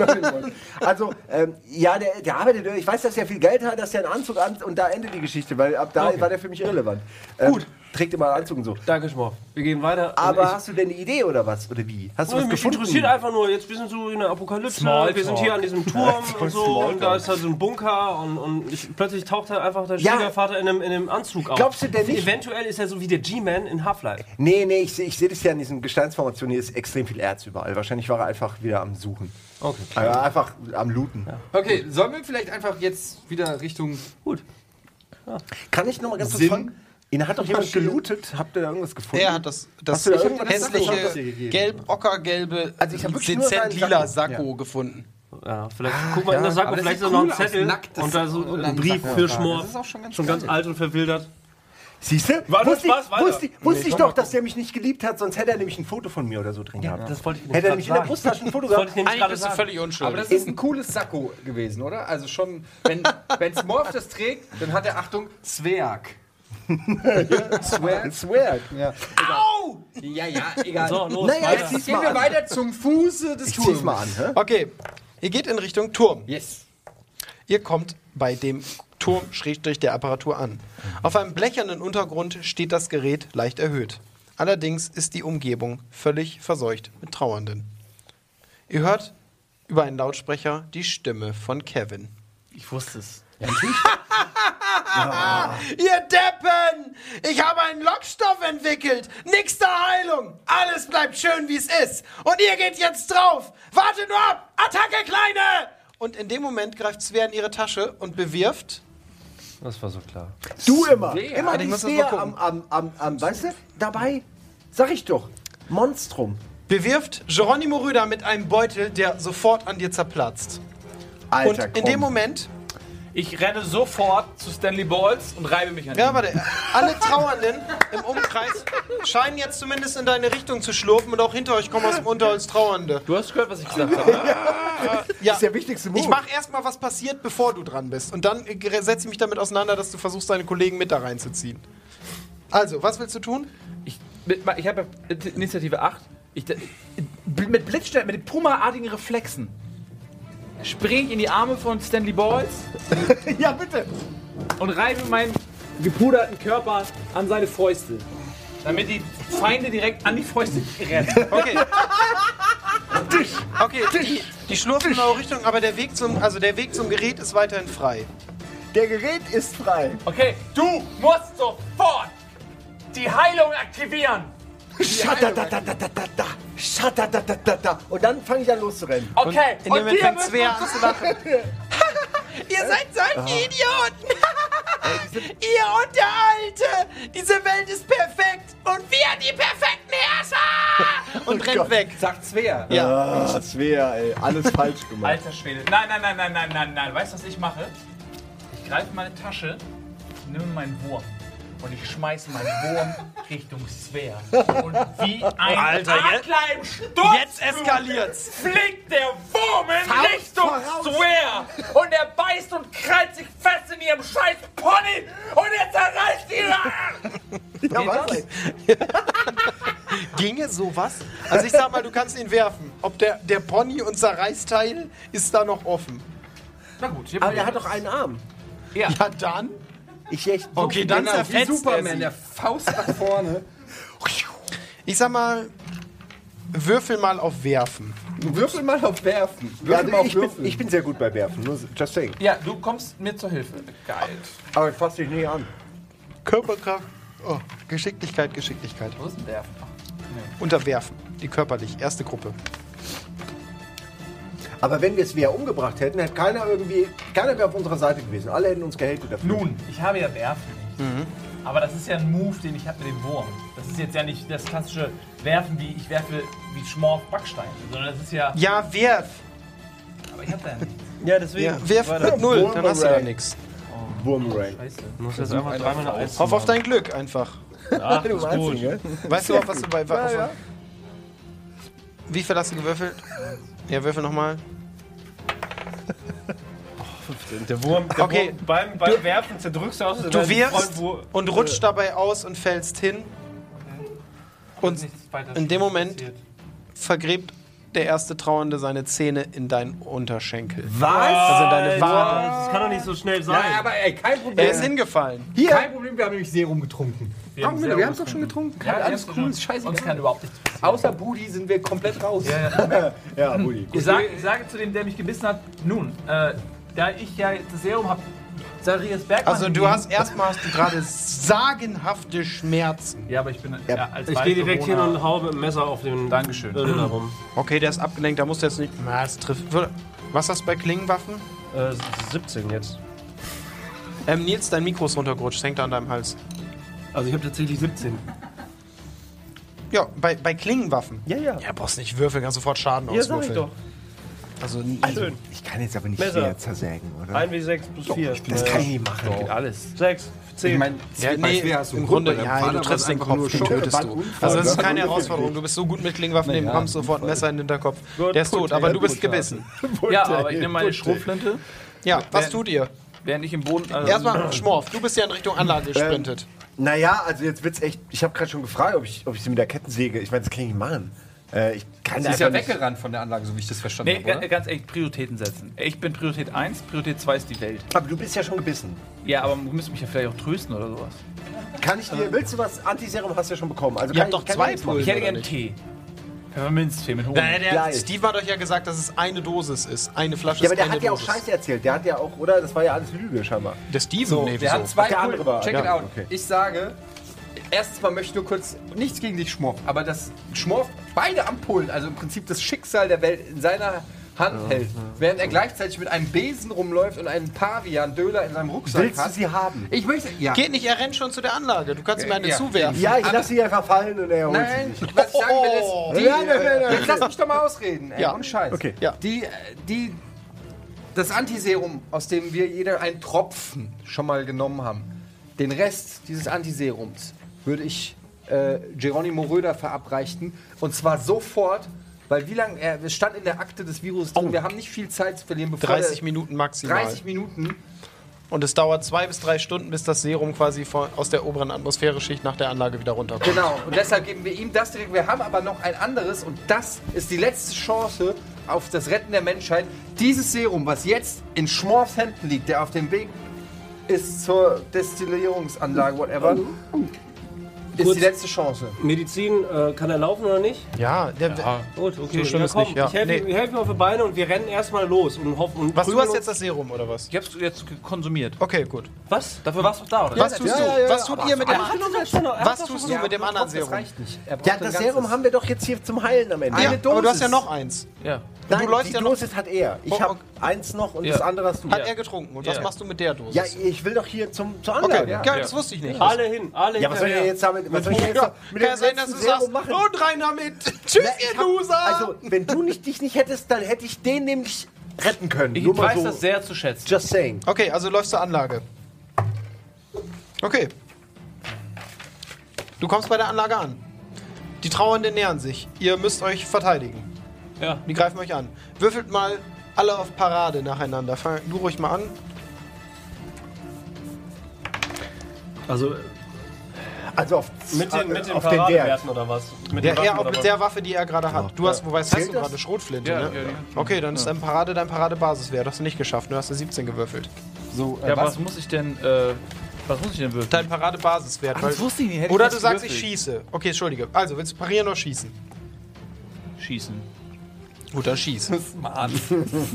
Also, ähm, ja, der, der arbeitet, ich weiß, dass er viel Geld hat, dass er einen Anzug an und da endet die Geschichte, weil ab da war der für mich irrelevant. Ähm, Gut. Trägt immer einen Anzug und so. Danke, Schmorf. Wir gehen weiter. Aber hast du denn eine Idee oder was? Oder wie? Hast du Oh, was mich gefunden? interessiert einfach nur, jetzt wir sind so in der Apokalypse, Smalltalk. wir sind hier an diesem *laughs* Turm und so und da ist halt so ein Bunker und, und ich, plötzlich taucht halt einfach der Ja. Schwiegervater in einem, in einem Anzug auf. Glaubst du denn nicht- Eventuell ist er so wie der G-Man in Half-Life. Nee, nee, ich, ich sehe das ja in diesen Gesteinsformationen, hier ist extrem viel Erz überall. Wahrscheinlich war er einfach wieder am Suchen. Okay. Also einfach am Looten. Okay, sollen wir vielleicht einfach jetzt wieder Richtung. Gut. Kann ich noch mal ganz kurz fragen? Ihn hat doch jemand gelootet. Habt ihr da irgendwas gefunden? Der hat das, das da das hässliche gelb-ockergelbe, Also ich dezent lila Sakko. Gefunden. Ja, vielleicht guck mal in das Sakko, das vielleicht ist da noch ein cool Zettel und da so ein Brief für. Schmor. Das ist auch schon ganz Schon ganz alt und verwildert. Siehst du? War Wusste ich, Spaß, wusste, ich- wusste ich doch, dass der mich nicht geliebt hat, sonst hätte er nämlich ein Foto von mir oder so drin gehabt. Das wollte ich Hätte er nämlich in der Brusttasche ein *laughs* Foto Das wollte ich gehabt. nämlich Eigentlich bist du sagen. völlig unschuldig. Aber das ist ein cooles Sakko gewesen, oder? Also schon, wenn, wenn Smurf das trägt, dann hat er, Achtung, Zwerg. Zwerg? *laughs* Swear. Ja. Au! Ja, ja, egal. So, los, Naja, weiter. jetzt zieh's Gehen wir an. weiter zum Fuße des Ich zieh's Turms. mal an. Hä? okay, ihr geht in Richtung Turm. Yes. Ihr kommt bei dem Turm schrägstrich der Apparatur an. Auf einem blechernen Untergrund steht das Gerät leicht erhöht. Allerdings ist die Umgebung völlig verseucht mit Trauernden. Ihr hört über einen Lautsprecher die Stimme von Kevin. Ich wusste es. *laughs* *laughs* *laughs* Ihr Deppen! Ich habe einen Lockstoff entwickelt! Nix der Heilung! Alles bleibt schön, wie es ist! Und ihr geht jetzt drauf! Wartet nur ab! Attacke, Kleine! Und in dem Moment greift Svea in ihre Tasche und bewirft. Das war so klar. Du immer. Svea. Immer die Svea am, am, am, am, weißt du, dabei. Sag ich doch. Monstrum. bewirft Geronimo Rüder mit einem Beutel, der sofort an dir zerplatzt. Alter, und in komm. dem Moment, Ich renne sofort zu Stanley Balls und reibe mich an ja, ihm. warte, alle Trauernden im Umkreis scheinen jetzt zumindest in deine Richtung zu schlurfen und auch hinter euch kommen aus dem Unterholz Trauernde. Du hast gehört, was ich gesagt habe. ne? Ja, ist der wichtigste Move. ich mach erstmal, was passiert, bevor du dran bist. Und dann äh, setze ich mich damit auseinander, dass du versuchst, deine Kollegen mit da reinzuziehen. Also, was willst du tun? Ich, ich habe Initiative 8. Ich, mit Blitzstern, mit den Puma-artigen Reflexen springe ich in die Arme von Stanley Balls *laughs* ja, bitte. und reibe meinen gepuderten Körper an seine Fäuste. Damit die Feinde direkt an die Fäuste rennen. Okay. *laughs* Okay, die, die schlurfen in eure Richtung, aber der Weg, zum, also der Weg zum Gerät ist weiterhin frei. Der Gerät ist frei. Okay, du musst sofort die Heilung aktivieren. Schadadadadadada. Schadadadadada. Und dann fange ich an loszurennen. Okay, In dem Moment fängt Svea an zu lachen. *laughs* Ihr seid solche Idioten! *laughs* *laughs* Ihr und der Alte! Diese Welt ist perfekt! Und wir die perfekten Herrscher! Und rennt Gott. weg. Sagt Svea. Ja. Ah, Svea, ey. Alles falsch gemacht. Alter Schwede. Nein, nein, nein, nein, nein, nein, nein. Weißt du, was ich mache? Ich greife in meine Tasche, nehme meinen Wurm und ich schmeiße meinen Wurm Richtung Svea. Und wie ein Alter, jetzt- Adler im Sturz Jetzt eskaliert's! fliegt der Wurm in Richtung Svea. Und er beißt und krallt sich fest in ihrem scheiß Pony und er zerreißt ihn. Ja, was? Ginge sowas? Also ich sag mal, du kannst ihn werfen. Ob der, der Pony und Zerreißteil ist da noch offen. Na gut, hier Aber er hat doch einen Arm. Ja, dann. Ich echt. Okay, dann Genau, wie zerfetzt er Superman, sie. der Faust nach vorne. Ich sag mal, würfel mal auf Werfen. Würfel mal auf Werfen. Ja, Würfel mal also auf ich, bin, ich bin sehr gut bei Werfen. Nur, just saying. Ja, du kommst mir zur Hilfe. Geil. Aber ich fass dich nicht an. Körperkraft. Oh, Geschicklichkeit, Geschicklichkeit. Wo ist denn der? Unterwerfen. Die körperlich. Erste Gruppe. Aber wenn wir Svea umgebracht hätten, hätte keiner irgendwie. Keiner wäre auf unserer Seite gewesen. Alle hätten uns gehatet dafür. Nun, ich habe ja Werfen nicht. Aber das ist ja ein Move, den ich habe mit dem Wurm. Das ist jetzt ja nicht das klassische Werfen, wie ich werfe wie Schmorf Backstein, sondern das ist ja. Ja, werf. Aber ich habe da ja nichts. *laughs* Ja, deswegen. Ja, werf mit null, dann hast du da nichts. Wurmrang. Scheiße. Du musst jetzt einfach dreimal eine Eins Hoff auf dein Glück einfach. Ach, *laughs* Du meinst gut. ihn, gell? Weißt du auch, was du bei. Ja, ja. Wie viel hast du gewürfelt? Ja, würfel nochmal. *laughs* Der Wurm, der Okay. Wurm beim, beim Werfen zerdrückst du aus. Du wirfst und rutschst dabei aus und fällst hin. Und in dem Moment passiert. vergräbt der erste Trauernde seine Zähne in deinen Unterschenkel. Was? Also in deine Wade. Das kann doch nicht so schnell sein. Ja, aber ey, kein Problem. Er ist hingefallen. Hier. Kein Problem, wir haben nämlich Serum getrunken. Wir haben wir haben es doch schon getrunken. Ja, alles wir cool, ist schon- Uns kann überhaupt nichts passieren. Außer Budi sind wir komplett raus. Ja, Rudi. *laughs* Ich sage, ich sage zu dem, der mich gebissen hat, nun, äh, da ich ja jetzt das Serum habe, Sarias Bergmann. Also du hast erstmal hast du gerade sagenhafte Schmerzen. Ja, aber ich bin ja, als Ich gehe direkt hin und hau mit dem Messer auf den Dankeschön. Öl darum. *clears throat* Okay, der ist abgelenkt, da musst du jetzt nicht. Na, es trifft. Was hast du bei Klingenwaffen? Äh, 17 jetzt. Ähm, Nils, dein Mikro ist runtergerutscht, hängt da an deinem Hals. Also ich habe tatsächlich 17. Ja, bei, bei Klingenwaffen. Ja, ja. Ja, brauchst nicht würfeln, kannst sofort Schaden Ja, sag ich auswürfeln. doch. Also, Schön. Ich kann jetzt aber nicht Messer. hier zersägen, oder? 1w6 plus 4. Das kann ich nicht machen. Geht alles. 6, 10. Ich meine, ja, nee, Speer hast du im Grunde, ja, deinem du Vater triffst den Kopf, den tötest du. Also das ist keine Herausforderung. Du bist so gut mit Klingenwaffen, dem ja, kommst sofort ein Messer in den Hinterkopf. Der ist tot, aber ja, du bist gebissen. *laughs* Ja, aber ich nehme meine Schrotflinte, Ja, was tut ihr? während ich im Boden. Also Erstmal, Schmorf, du bist ja in Richtung Anlage gesprintet. Naja, also jetzt wird's echt. Ich habe gerade schon gefragt, ob ich, ob ich sie mit der Kettensäge. Ich meine, das kann ich nicht machen. Äh, ich kann Sie ist ja nicht- weggerannt von der Anlage, so wie ich das verstanden Nee, habe. ga- oder? ganz ehrlich, Prioritäten setzen. Ich bin Priorität 1, Priorität 2 ist die Welt. Aber du bist ja schon gebissen. Ja, aber du müsst mich ja vielleicht auch trösten oder sowas. Kann ich dir. Willst du was? Antiserum hast du ja schon bekommen. Also Ihr kann habt ich- doch kann zwei machen. Ich hätte oder gerne nicht? Tee. Pfefferminztee mit Honig. Nein, der. Steve hat euch ja gesagt, dass es eine Dosis ist. Eine Flasche Ja, aber ist der eine hat ja auch Dosis. Scheiße erzählt. Der hat ja auch, oder? Das war ja alles Lüge scheinbar. Der Steven, nee, Wir haben wieso? zwei Der andere Pullen. war- Check ja, it out. okay. Ich sage, erstens mal möchte ich nur kurz, nichts gegen dich, Schmorf, aber dass Schmorf beide Ampullen, also im Prinzip das Schicksal der Welt in seiner Hand hält, während er gleichzeitig mit einem Besen rumläuft und einen Pavian Döler in seinem Rucksack Willst du hat. sie haben? Ich möchte, ja. Geht nicht, er rennt schon zu der Anlage. Du kannst ihm eine Ja. zuwerfen. Ja, ich lasse sie einfach fallen und er holt Nein, sie sich. was ich sagen will ist, die, Nein, nein, nein, nein. jetzt lass mich doch mal ausreden, ey, Ja. ohne Scheiß. Okay. Ja. Die, äh, die, das Antiserum, aus dem wir jeder einen Tropfen schon mal genommen haben, den Rest dieses Antiserums würde ich äh, Geronimo Röder verabreichen und zwar sofort, weil wie lange, er es stand in der Akte des Virus drin, wir haben nicht viel Zeit zu verlieren, bevor 30 der- Minuten maximal. 30 Minuten. Und es dauert zwei bis drei Stunden, bis das Serum quasi von, aus der oberen Atmosphäreschicht nach der Anlage wieder runterkommt. Genau, und deshalb geben wir ihm das direkt. Wir haben aber noch ein anderes und das ist die letzte Chance auf das Retten der Menschheit. Dieses Serum, was jetzt in Schmorfs Händen liegt, der auf dem Weg ist zur Destillierungsanlage, whatever, ist Kurz- die letzte Chance. Medizin, äh, kann er laufen oder nicht? Ja, der, der, Gut, okay. So schlimm ja, ist komm, nicht, ja. Ich helfe Nee. helfe ihm auf die Beine und wir rennen erstmal los und hoffen. Und was, du hast uns- jetzt das Serum oder was? Ich hab's jetzt konsumiert. Okay, gut. Was? Dafür warst du da, oder? Was tust ja, du? ja, ja, was tut ihr mit dem Was Was tust du mit dem anderen Das Serum? reicht nicht. Ja, das. Serum haben wir doch jetzt hier zum Heilen am Ende. Ja, Eine aber du hast ja noch eins. Ja. Nein, du läufst die ja noch- Dosis hat er. Ich Oh, habe okay. eins noch und Ja. das andere hast du. Hat er getrunken. Und was Ja. machst du mit der Dosis? Ja, ich will doch hier zum, zur Anlage. okay, Ja, ja, das wusste ich nicht. Alle hin, alle was soll ich denn jetzt damit was soll ich jetzt Ja, mit kann dem ja sein, dass letzten du sagst, machen? und rein damit. *laughs* Tschüss, Na, ihr Loser. Also, wenn du nicht, dich nicht hättest, dann hätte ich den nämlich retten können. Ich Nur weiß so. das sehr zu schätzen. Just saying. Okay, also läufst zur Anlage. Okay. Du kommst bei der Anlage an. Die Trauernden nähern sich. Ihr müsst euch verteidigen. Ja. Die greifen euch an. Würfelt mal alle auf Parade nacheinander. Fang du ruhig mal an. Also Also auf, mit den, mit den auf den Wert. Paradewerten oder was? Mit Ja, den Waffen auch oder mit was? der Waffe, die er gerade hat. Du hast, wobei hast Zählt du das? gerade Schrotflinte, Ja, ne? ja, die- Okay, dann ist dein Parade dein Paradebasiswert. Hast du nicht geschafft. Du hast eine 17 gewürfelt. So, äh, Ja, was? was muss ich denn, äh, was muss ich denn würfeln? Dein Paradebasiswert. Weil- das wusste ich nicht, Oder du sagst, ich schieße. Okay, entschuldige. Also, willst du parieren oder schießen? Schießen. Gut, dann schieß. Mann.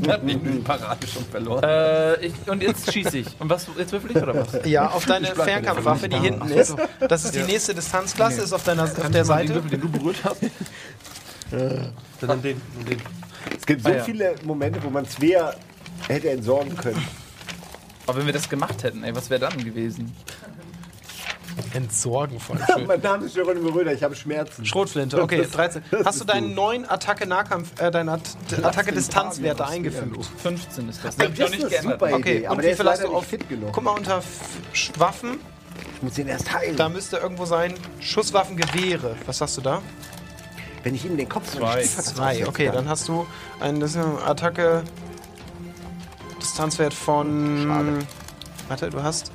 hat nicht nur die Parade schon verloren. Äh, ich, und jetzt schieße ich. Und was, jetzt würfel ich oder was? Ja, auf deine Fernkampfwaffe, die hinten ist. Das ist die nächste Distanzklasse, ist auf deiner auf der Seite. den du berührt hast? Dann den, und den. Es gibt so Ah, ja. viele Momente, wo man Svea hätte entsorgen können. Aber wenn wir das gemacht hätten, ey, was wäre dann gewesen? Entsorgen voll *laughs* mein Name ist Geronimo Röder, ich habe Schmerzen. Schrotflinte, okay, 13. Hast du deinen neuen Attacke-Nahkampf, äh, deinen At Attacke-Distanzwerte eingefügt? 15 ist das. Hab ich das noch super Okay, Idee, aber und der wie viel hast du nicht auf fit genug. Guck mal unter Waffen, Ich muss ihn erst heilen. da müsste irgendwo sein Schusswaffengewehre. Was hast du da? Wenn ich ihm den Kopf Zwei. Zwei, okay, dann hast du einen das eine Attacke Distanzwert von Warte, du hast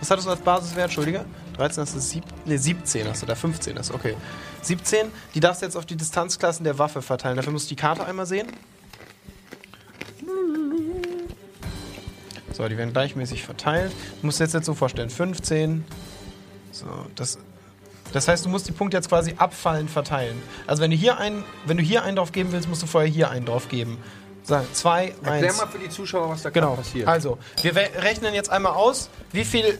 Was hattest du als Basiswert, Entschuldige? 13 hast du sieb, nee, 17 hast du da, 15 ist okay. 17, die darfst du jetzt auf die Distanzklassen der Waffe verteilen. Dafür musst du die Karte einmal sehen. So, die werden gleichmäßig verteilt. Du musst dir jetzt, jetzt so vorstellen, 15. So, das das heißt, du musst die Punkte jetzt quasi abfallend verteilen. Also wenn du hier einen, wenn du hier einen drauf geben willst, musst du vorher hier einen drauf geben. Sag, zwei, Erklär eins. mal für die Zuschauer, was da Genau. passiert. Also, wir rechnen jetzt einmal aus, wie viele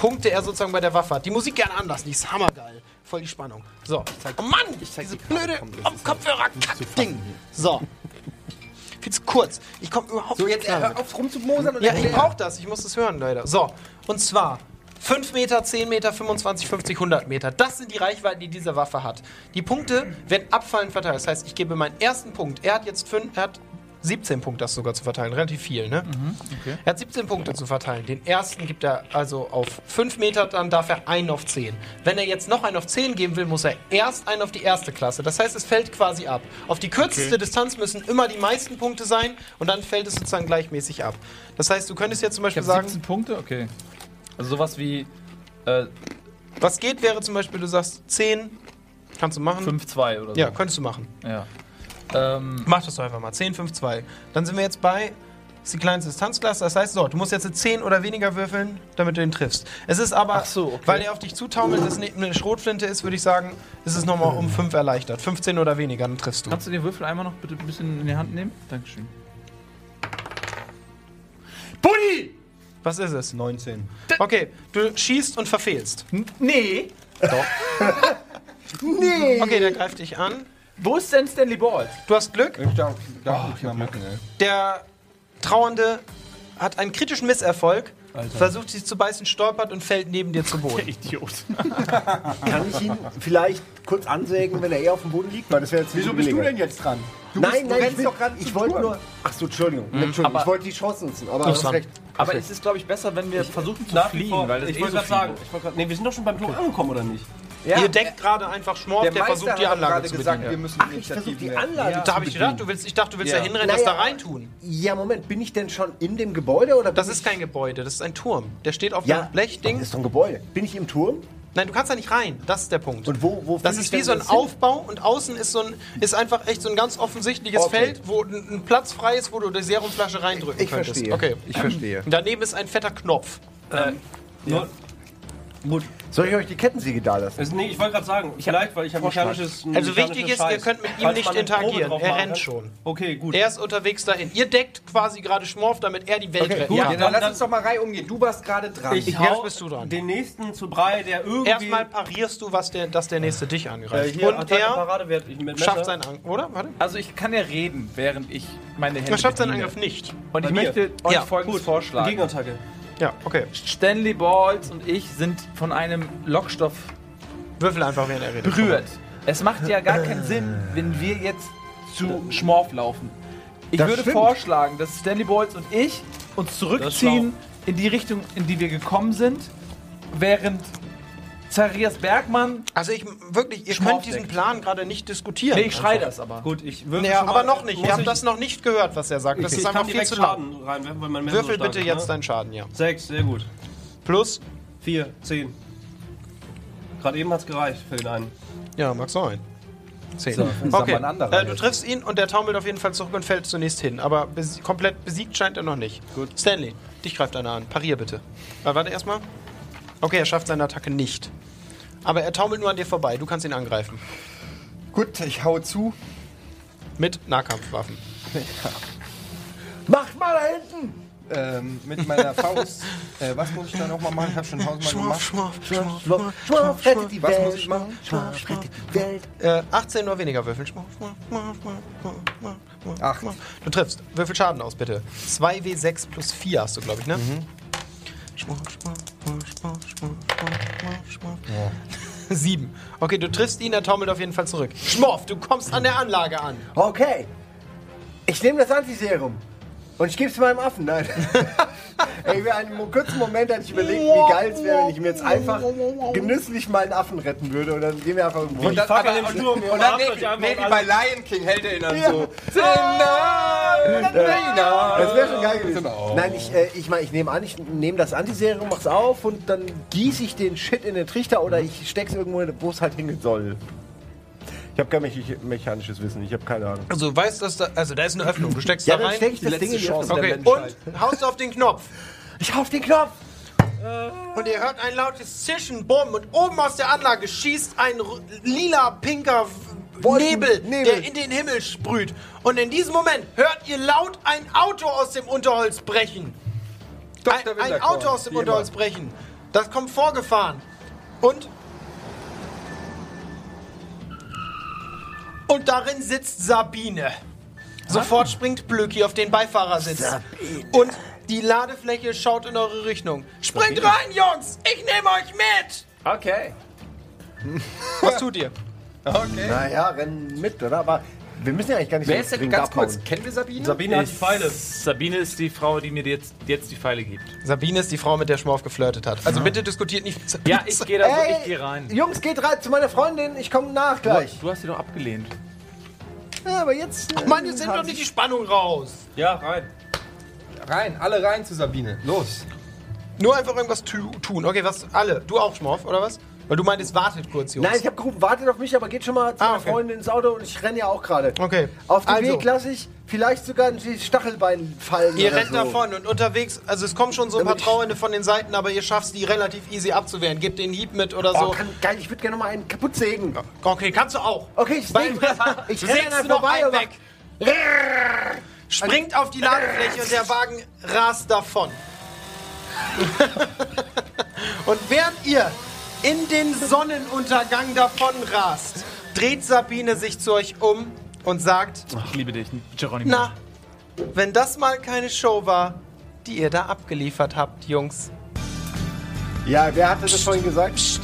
Punkte er sozusagen bei der Waffe hat. Die Musik gerne anlassen, die ist hammergeil. Voll die Spannung. So. Oh Mann, diese blöde Kopfhörer-Kack-Ding. So. Viel zu kurz. Ich komme überhaupt so, nicht jetzt klar hör auf rumzumosern und Ja, ich brauche das. Ich muss das hören, leider. So. Und zwar 5 Meter, 10 Meter, 25, 50, 100 Meter. Das sind die Reichweiten, die diese Waffe hat. Die Punkte werden abfallend verteilt. Das heißt, ich gebe meinen ersten Punkt. Er hat jetzt fünf, er hat 17 Punkte das sogar zu verteilen. Relativ viel, ne? Er hat 17 Punkte zu verteilen. Den ersten gibt er also auf 5 Meter, dann darf er einen auf 10. Wenn er jetzt noch einen auf 10 geben will, muss er erst einen auf die erste Klasse. Das heißt, es fällt quasi ab. Auf die kürzeste Distanz müssen immer die meisten Punkte sein und dann fällt es sozusagen gleichmäßig ab. Das heißt, du könntest jetzt zum Ich Beispiel habe sagen, 17 Punkte? Okay. Also sowas wie äh, was geht, wäre zum Beispiel, du sagst 10, kannst du machen. 5-2 oder so. Ja, könntest du machen. ja. Ähm, Mach das doch einfach mal. 10, 5, 2. Dann sind wir jetzt bei. Das ist die kleinste Distanzklasse. Das heißt, so, du musst jetzt eine 10 oder weniger würfeln, damit du ihn triffst. Es ist aber, Ach so, okay. weil er auf dich zutaumelt, dass es eine Schrotflinte ist, würde ich sagen, ist es nochmal um 5 erleichtert. 15 oder weniger, dann triffst du. kannst du den Würfel einmal noch bitte ein bisschen in die Hand nehmen? Dankeschön. Buddy! Was ist es? 19. Okay, du schießt und verfehlst. Nee. *laughs* Nee! Okay, der greift dich an. Wo ist denn Stanley Balls? Du hast Glück. Ich darf, darf ich mal machen, ey. Der Trauernde hat einen kritischen Misserfolg, versucht sich zu beißen, stolpert und fällt neben dir zu Boden. Idiot. *laughs* Kann ich ihn vielleicht kurz ansägen, wenn er eher auf dem Boden liegt? Weil das wäre jetzt Wieso bist du denn jetzt dran? Du nein, bist, du nein, ich, rennst will, doch gerade ich wollte nur. Ach so, Entschuldigung. Entschuldigung. Aber- ich wollte die Chance nutzen, aber hast recht. Aber es ist, glaube ich, besser, wenn wir versuchen zu fliehen, vor- weil das ich eh wollte so gerade sagen, ich wollte grad, nee, wir sind doch schon beim Punkt angekommen, oder nicht? Ihr deckt gerade einfach Schmorf, der, der versucht die Anlage gerade zu gesagt, bedienen. wir müssen Ach, ich versuche die. Anlage Da habe ich gedacht, du willst, ich dachte, du willst ja, Ja. hinrennen, das da Naja. reintun. Ja, Moment, bin ich denn schon in dem Gebäude oder Das ist kein Gebäude, das ist ein Turm. Der steht auf ja, einem Blechding. Das ist doch ein Gebäude. Bin ich im Turm? Nein, du kannst da nicht rein. Das ist der Punkt. Und wo- wo das ist ich wie so ein? Aufbau und außen ist so ein ist einfach echt so ein ganz offensichtliches Okay. Feld, wo ein, ein Platz frei ist, wo du die Serumflasche reindrücken Ich könntest. verstehe. Okay. Ich verstehe. Daneben ist ein fetter Knopf. Nur, gut. Soll ich euch die Kettensäge da lassen? Also, nee, ich wollte gerade sagen, vielleicht, weil ich habe mechanisches. ein Also wichtig ist, Scheiß. ihr könnt mit ihm Falls nicht interagieren. Er rennt kann. schon. Okay, gut. Er ist unterwegs dahin. Ihr deckt quasi gerade Schmorf, damit er die Welt Okay, rettet. gut. Ja. Ja, dann dann- lass uns doch mal Reihe umgehen. Du warst gerade dran. ich Jetzt hau bist du dran. den nächsten zu Brei, der irgendwie. Erstmal parierst du, was der, dass der nächste dich äh, angreift. hier und er schafft seinen Angriff, oder? Warte. Also ich kann ja reden, während ich meine Hände Er schafft seinen. Angriff nicht. Und ich möchte euch folgendes vorschlagen. Gegerattacke. Ja, okay. Stanley Balls und ich sind von einem Lockstoff Würfel einfach, während er redet. berührt. Es macht ja gar keinen Sinn, wenn wir jetzt zu Schmorf laufen. Ich Das würde stimmt. vorschlagen, dass Stanley Balls und ich uns zurückziehen in die Richtung, in die wir gekommen sind, während Zacharias Bergmann. Also ich wirklich, ihr könnt diesen. Plan gerade nicht diskutieren. Nee, ich schrei Einfach. das aber. Gut, ich würfel Ja, schon aber mal- noch nicht. habt ich- das noch nicht gehört, was er sagt. Das ich ist kann einfach viel zu lang. Schaden reinwerfen, weil mein Messer Würfel so bitte ist, jetzt ne? deinen Schaden, ja. Sechs, sehr gut. Plus? Vier, zehn. Gerade eben hat's gereicht für den einen. Ja, mag sein. Zehn. So, okay. aber ein anderer äh, du triffst ihn und der taumelt auf jeden Fall zurück und fällt zunächst hin. Aber bes komplett besiegt scheint er noch nicht. Gut. Stanley, dich greift einer an. Parier bitte. Äh, warte erstmal. Okay, er schafft seine Attacke nicht. Aber er taumelt nur an dir vorbei. Du kannst ihn angreifen. Gut, ich hau zu. Mit Nahkampfwaffen. Macht mal da hinten! Ähm, mit meiner Faust. äh, was muss ich da nochmal machen? Ich hab schon tausendmal gemacht. schmorf, Schmorf, Schmorf, rettet die Was Welt. muss ich machen? Schmorf, rettet die Welt. Äh, 18 oder weniger würfeln. Schmorf, schmorf, schmorf, schmorf, schmorf, schmorf, schmorf, schmorf. Du triffst. Würfel Schaden aus, bitte. 2W6 plus 4 hast du, glaube ich, ne? Schmorf, *laughs* Sieben. Okay, du triffst ihn, er taumelt auf jeden Fall zurück. Schmorf, du kommst an der Anlage an. Okay. Ich nehme das Antiserum. Und ich gebe es meinem Affen. Nein. *laughs* Ey, für einen kurzen Moment hatte ich überlegt, wie geil es wäre, wenn ich mir jetzt einfach genüsslich meinen Affen retten würde. Und dann gehen wir einfach irgendwo. Und dann, aber, und, Sturm, ihr und dann nee, wie alle- bei Lion King hält er ihn dann Ja. so. Das wäre schon geil gewesen. Genau. Nein, ich, äh, ich meine, ich nehme an, ich nehme das Antiserum, mach's auf und dann gieße ich den Shit in den Trichter oder ich steck's irgendwo, hin, wo es halt hingehen soll. Ich habe kein mecha- mechanisches Wissen, ich habe keine Ahnung. Also, weißt du, dass da, also da ist eine Öffnung. Du steckst Ja, da rein. stecke ich das Ding in die Chance. Öffnung. Okay, der und haust auf den Knopf. Ich hau auf den Knopf! Und ihr hört ein lautes Zischen, Bumm, und oben aus der Anlage schießt ein lila, pinker Nebel, Nebel. der in den Himmel sprüht. Und in diesem Moment hört ihr laut ein Auto aus dem Unterholz brechen. Dr. Ein, ein Auto aus dem wie immer. Unterholz brechen. Das kommt vorgefahren. Und. Und darin sitzt Sabine. Sofort springt Blöki auf den Beifahrersitz. Und Die Ladefläche schaut in eure Richtung. Springt rein, Jungs! Ich nehme euch mit! Okay. Was tut ihr? *laughs* Naja, rennen mit, oder? Aber wir müssen ja eigentlich gar nicht Wer so ist denn dringend ganz kurz? abhauen. Kennen wir Sabine? Sabine hat die Pfeile. Sabine ist die Frau, die mir jetzt, jetzt die Pfeile gibt. Sabine ist die Frau, mit der Schmorf geflirtet hat. Also bitte diskutiert nicht. Ja, ich gehe da so, ich gehe rein. Jungs, geht rein zu meiner Freundin. Ich komme nach gleich. Du hast sie doch abgelehnt. Ja, aber jetzt. Ach Mann, jetzt sind doch nicht die Spannung raus. Ja, rein. Rein, alle rein zu Sabine. Los. Nur einfach irgendwas tu tun. Okay, was? Alle. Du auch, Schmorf, oder was? Weil du meintest, wartet kurz, Jungs. Nein, ich habe gerufen, wartet auf mich, aber geht schon mal zu Ah, meiner okay. Freundin ins Auto und ich renne ja auch gerade. Okay. Auf dem Also. Weg lasse ich vielleicht sogar die Stachelbein fallen. Ihr rennt so. davon und unterwegs, also es kommen schon so ein paar Damit Trauernde von den Seiten, aber ihr schafft es, die relativ easy abzuwehren. Gebt den Hieb mit oder Oh, so. kann, geil, ich würde gerne noch mal einen kaputt sägen. Okay, kannst du auch. Okay, ich säge. *laughs* Ich renne dann noch vorbei einen und weg. Springt auf die Ladefläche und der Wagen rast davon. *laughs* und während ihr in den Sonnenuntergang davon rast, dreht Sabine sich zu euch um und sagt, Ich liebe dich, Geronimo. na, wenn das mal keine Show war, die ihr da abgeliefert habt, Jungs. Ja, wer hatte das vorhin gesagt? Psst.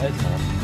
Alter.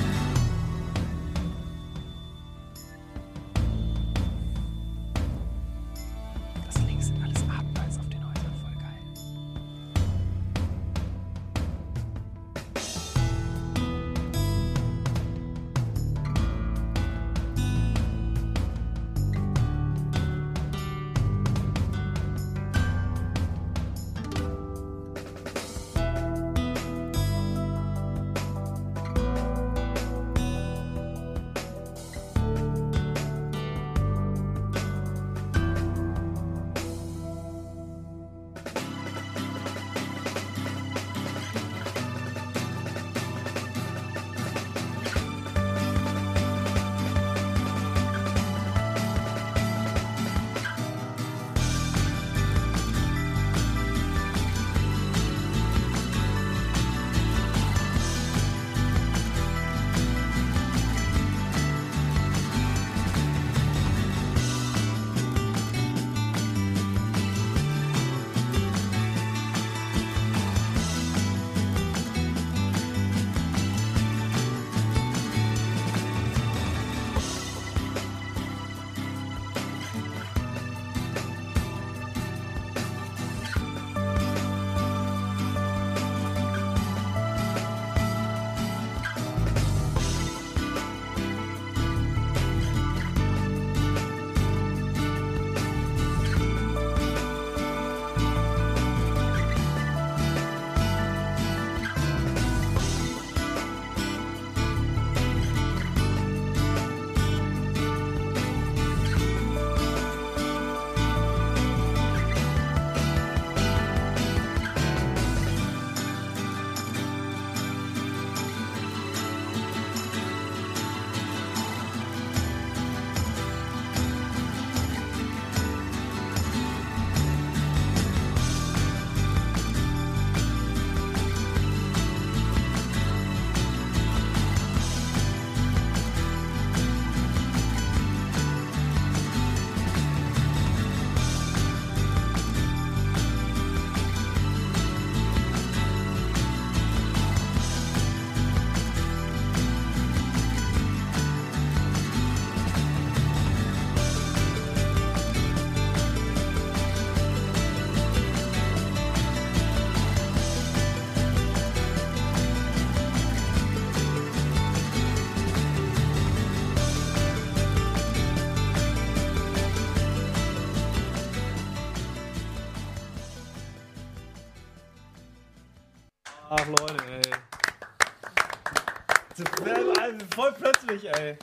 Plötzlich, ey.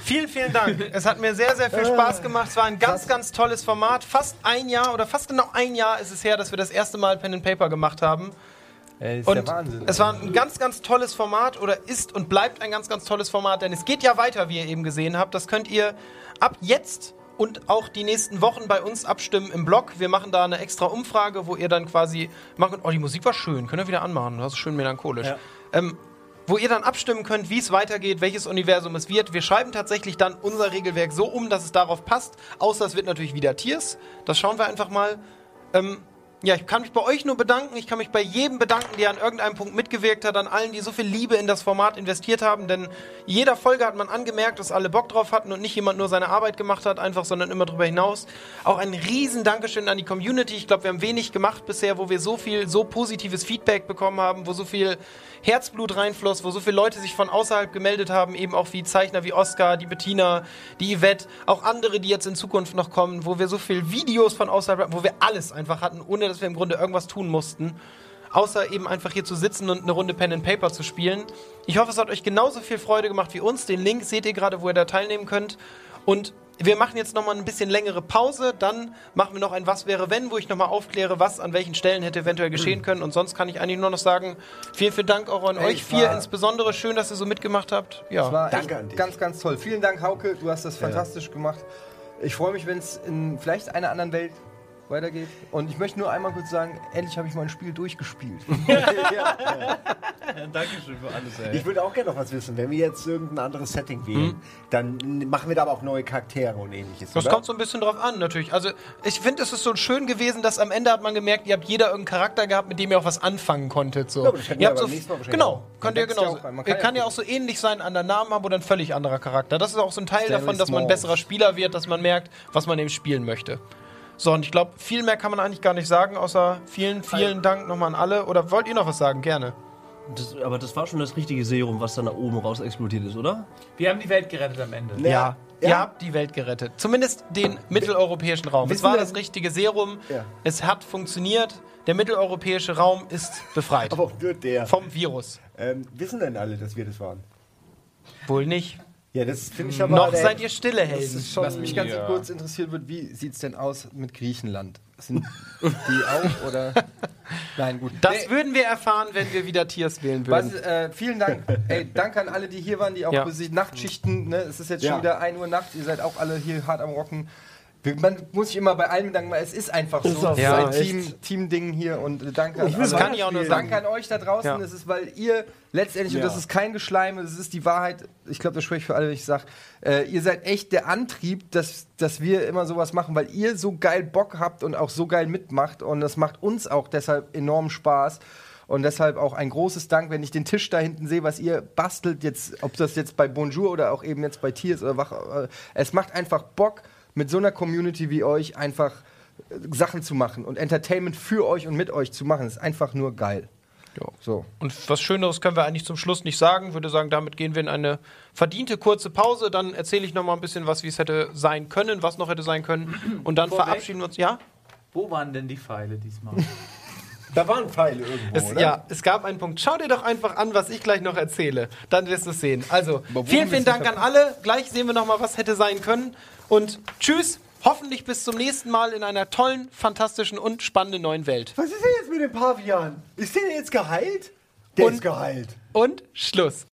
Vielen, vielen Dank. Es hat mir sehr, sehr viel Spaß gemacht. Es war ein ganz, ganz tolles Format. Fast ein Jahr oder fast genau ein Jahr ist es her, dass wir das erste Mal Pen and Paper gemacht haben. Ey, ist Und der Wahnsinn. es war ein ganz, ganz tolles Format oder ist und bleibt ein ganz, ganz tolles Format, denn es geht ja weiter, wie ihr eben gesehen habt. Das könnt ihr ab jetzt und auch die nächsten Wochen bei uns abstimmen im Blog. Wir machen da eine extra Umfrage, wo ihr dann quasi machen könnt, oh, die Musik war schön, könnt ihr wieder anmachen, das ist schön melancholisch. Ja. Ähm, wo ihr dann abstimmen könnt, wie es weitergeht, welches Universum es wird. Wir schreiben tatsächlich dann unser Regelwerk so um, dass es darauf passt. Außer es wird natürlich wieder Tiers. Das schauen wir einfach mal. Ähm, ja, ich kann mich bei euch nur bedanken. Ich kann mich bei jedem bedanken, der an irgendeinem Punkt mitgewirkt hat, an allen, die so viel Liebe in das Format investiert haben. Denn jeder Folge hat man angemerkt, dass alle Bock drauf hatten und nicht jemand nur seine Arbeit gemacht hat, einfach, sondern immer darüber hinaus. Auch ein riesen Dankeschön an die Community. Ich glaube, wir haben wenig gemacht bisher, wo wir so viel, so positives Feedback bekommen haben, wo so viel Herzblut reinfloss, wo so viele Leute sich von außerhalb gemeldet haben, eben auch wie Zeichner wie Oscar, die Bettina, die Yvette, auch andere, die jetzt in Zukunft noch kommen, wo wir so viele Videos von außerhalb, wo wir alles einfach hatten, ohne dass wir im Grunde irgendwas tun mussten. Außer eben einfach hier zu sitzen und eine Runde Pen and Paper zu spielen. Ich hoffe, es hat euch genauso viel Freude gemacht wie uns. Den Link seht ihr gerade, wo ihr da teilnehmen könnt. Und wir machen jetzt nochmal ein bisschen längere Pause. Dann machen wir noch ein Was wäre wenn, wo ich nochmal aufkläre, was an welchen Stellen hätte eventuell geschehen können. Und sonst kann ich eigentlich nur noch sagen, vielen, vielen Dank auch an Ey, euch vier insbesondere. Schön, dass ihr so mitgemacht habt. Ja. war Danke an dich. ganz, ganz toll. Vielen Dank, Hauke. Du hast das fantastisch gemacht. Ich freue mich, wenn es in vielleicht einer anderen Welt weitergeht. Und ich möchte nur einmal kurz sagen, endlich habe ich mein Spiel durchgespielt. *laughs* Dankeschön für alles, ey. Ich würde auch gerne noch was wissen. Wenn wir jetzt irgendein anderes Setting wählen, dann machen wir da aber auch neue Charaktere und ähnliches. Das oder? kommt so ein bisschen drauf an, natürlich. Also, ich finde, es ist so schön gewesen, dass am Ende hat man gemerkt, ihr habt jeder irgendeinen Charakter gehabt, mit dem ihr auch was anfangen konntet. So. Ja, aber das ihr habt so nächsten Mal wahrscheinlich genau, könnt ihr ja Ihr kann kann ja ja auch so ähnlich sein an der Namen haben oder ein völlig anderer Charakter. Das ist auch so ein Teil Stanley davon, dass man ein besserer Spieler wird, dass man merkt, was man eben spielen möchte. So, und ich glaube, viel mehr kann man eigentlich gar nicht sagen, außer vielen, vielen Dank nochmal an alle. Oder wollt ihr noch was sagen? Gerne. Das, aber das war schon das richtige Serum, was dann da oben raus explodiert ist, oder? Wir haben die Welt gerettet am Ende. Ja. Ja. Ihr habt die Welt gerettet. Zumindest den mitteleuropäischen Raum. Es war das richtige Serum. Ja. Es hat funktioniert. Der mitteleuropäische Raum ist befreit. *laughs* Aber auch nur der. Vom Virus. Ähm, wissen denn alle, dass wir das waren? Wohl nicht. Ja, das finde ich aber. Noch der- seid ihr stille Helden. schon Was mich ganz Ja. kurz interessiert wird, wie sieht es denn aus mit Griechenland? Sind *laughs* die auch oder? Nein, gut. Das Nee, würden wir erfahren, wenn wir wieder Tiers wählen was, würden. äh, vielen Dank. Ey, danke an alle, die hier waren, die auch Ja. Nachtschichten. Ne? Es ist jetzt Ja. schon wieder 1 Uhr Nacht. Ihr seid auch alle hier hart am Rocken. Man muss sich immer bei allen bedanken, weil es ist einfach so. Ist auch Es ist so, ein echt. Team, Team-Ding hier und äh, danke an Ich will alle. Das kann ich auch nur sagen. Danke an euch da draußen. Ja. Das ist, weil ihr letztendlich, und Ja. das ist kein Geschleime, das ist die Wahrheit. Ich glaube, das spreche ich für alle, wenn ich sage, äh, ihr seid echt der Antrieb, dass, dass wir immer sowas machen, weil ihr so geil Bock habt und auch so geil mitmacht. Und das macht uns auch deshalb enorm Spaß. Und deshalb auch ein großes Dank, wenn ich den Tisch da hinten sehe, was ihr bastelt, jetzt, ob das jetzt bei Bonjour oder auch eben jetzt bei Tiers oder wach. Äh, es macht einfach Bock, mit so einer Community wie euch einfach äh, Sachen zu machen und Entertainment für euch und mit euch zu machen. Das ist einfach nur geil. So. Und was Schöneres können wir eigentlich zum Schluss nicht sagen. Würde sagen, damit gehen wir in eine verdiente kurze Pause. Dann erzähle ich noch mal ein bisschen was, wie es hätte sein können, was noch hätte sein können. Und dann Vorweg. verabschieden wir uns. Ja? Wo waren denn die Pfeile diesmal? *laughs* Da waren Pfeile irgendwo, Es, oder? ja, es gab einen Punkt. Schau dir doch einfach an, was ich gleich noch erzähle. Dann wirst du es sehen. Also, vielen, vielen Dank an alle. Gleich sehen wir noch mal, was hätte sein können. Und tschüss. Hoffentlich bis zum nächsten Mal in einer tollen, fantastischen und spannenden neuen Welt. Was ist denn jetzt mit dem Pavian? Ist der jetzt geheilt? Der Und- ist geheilt. Und Schluss.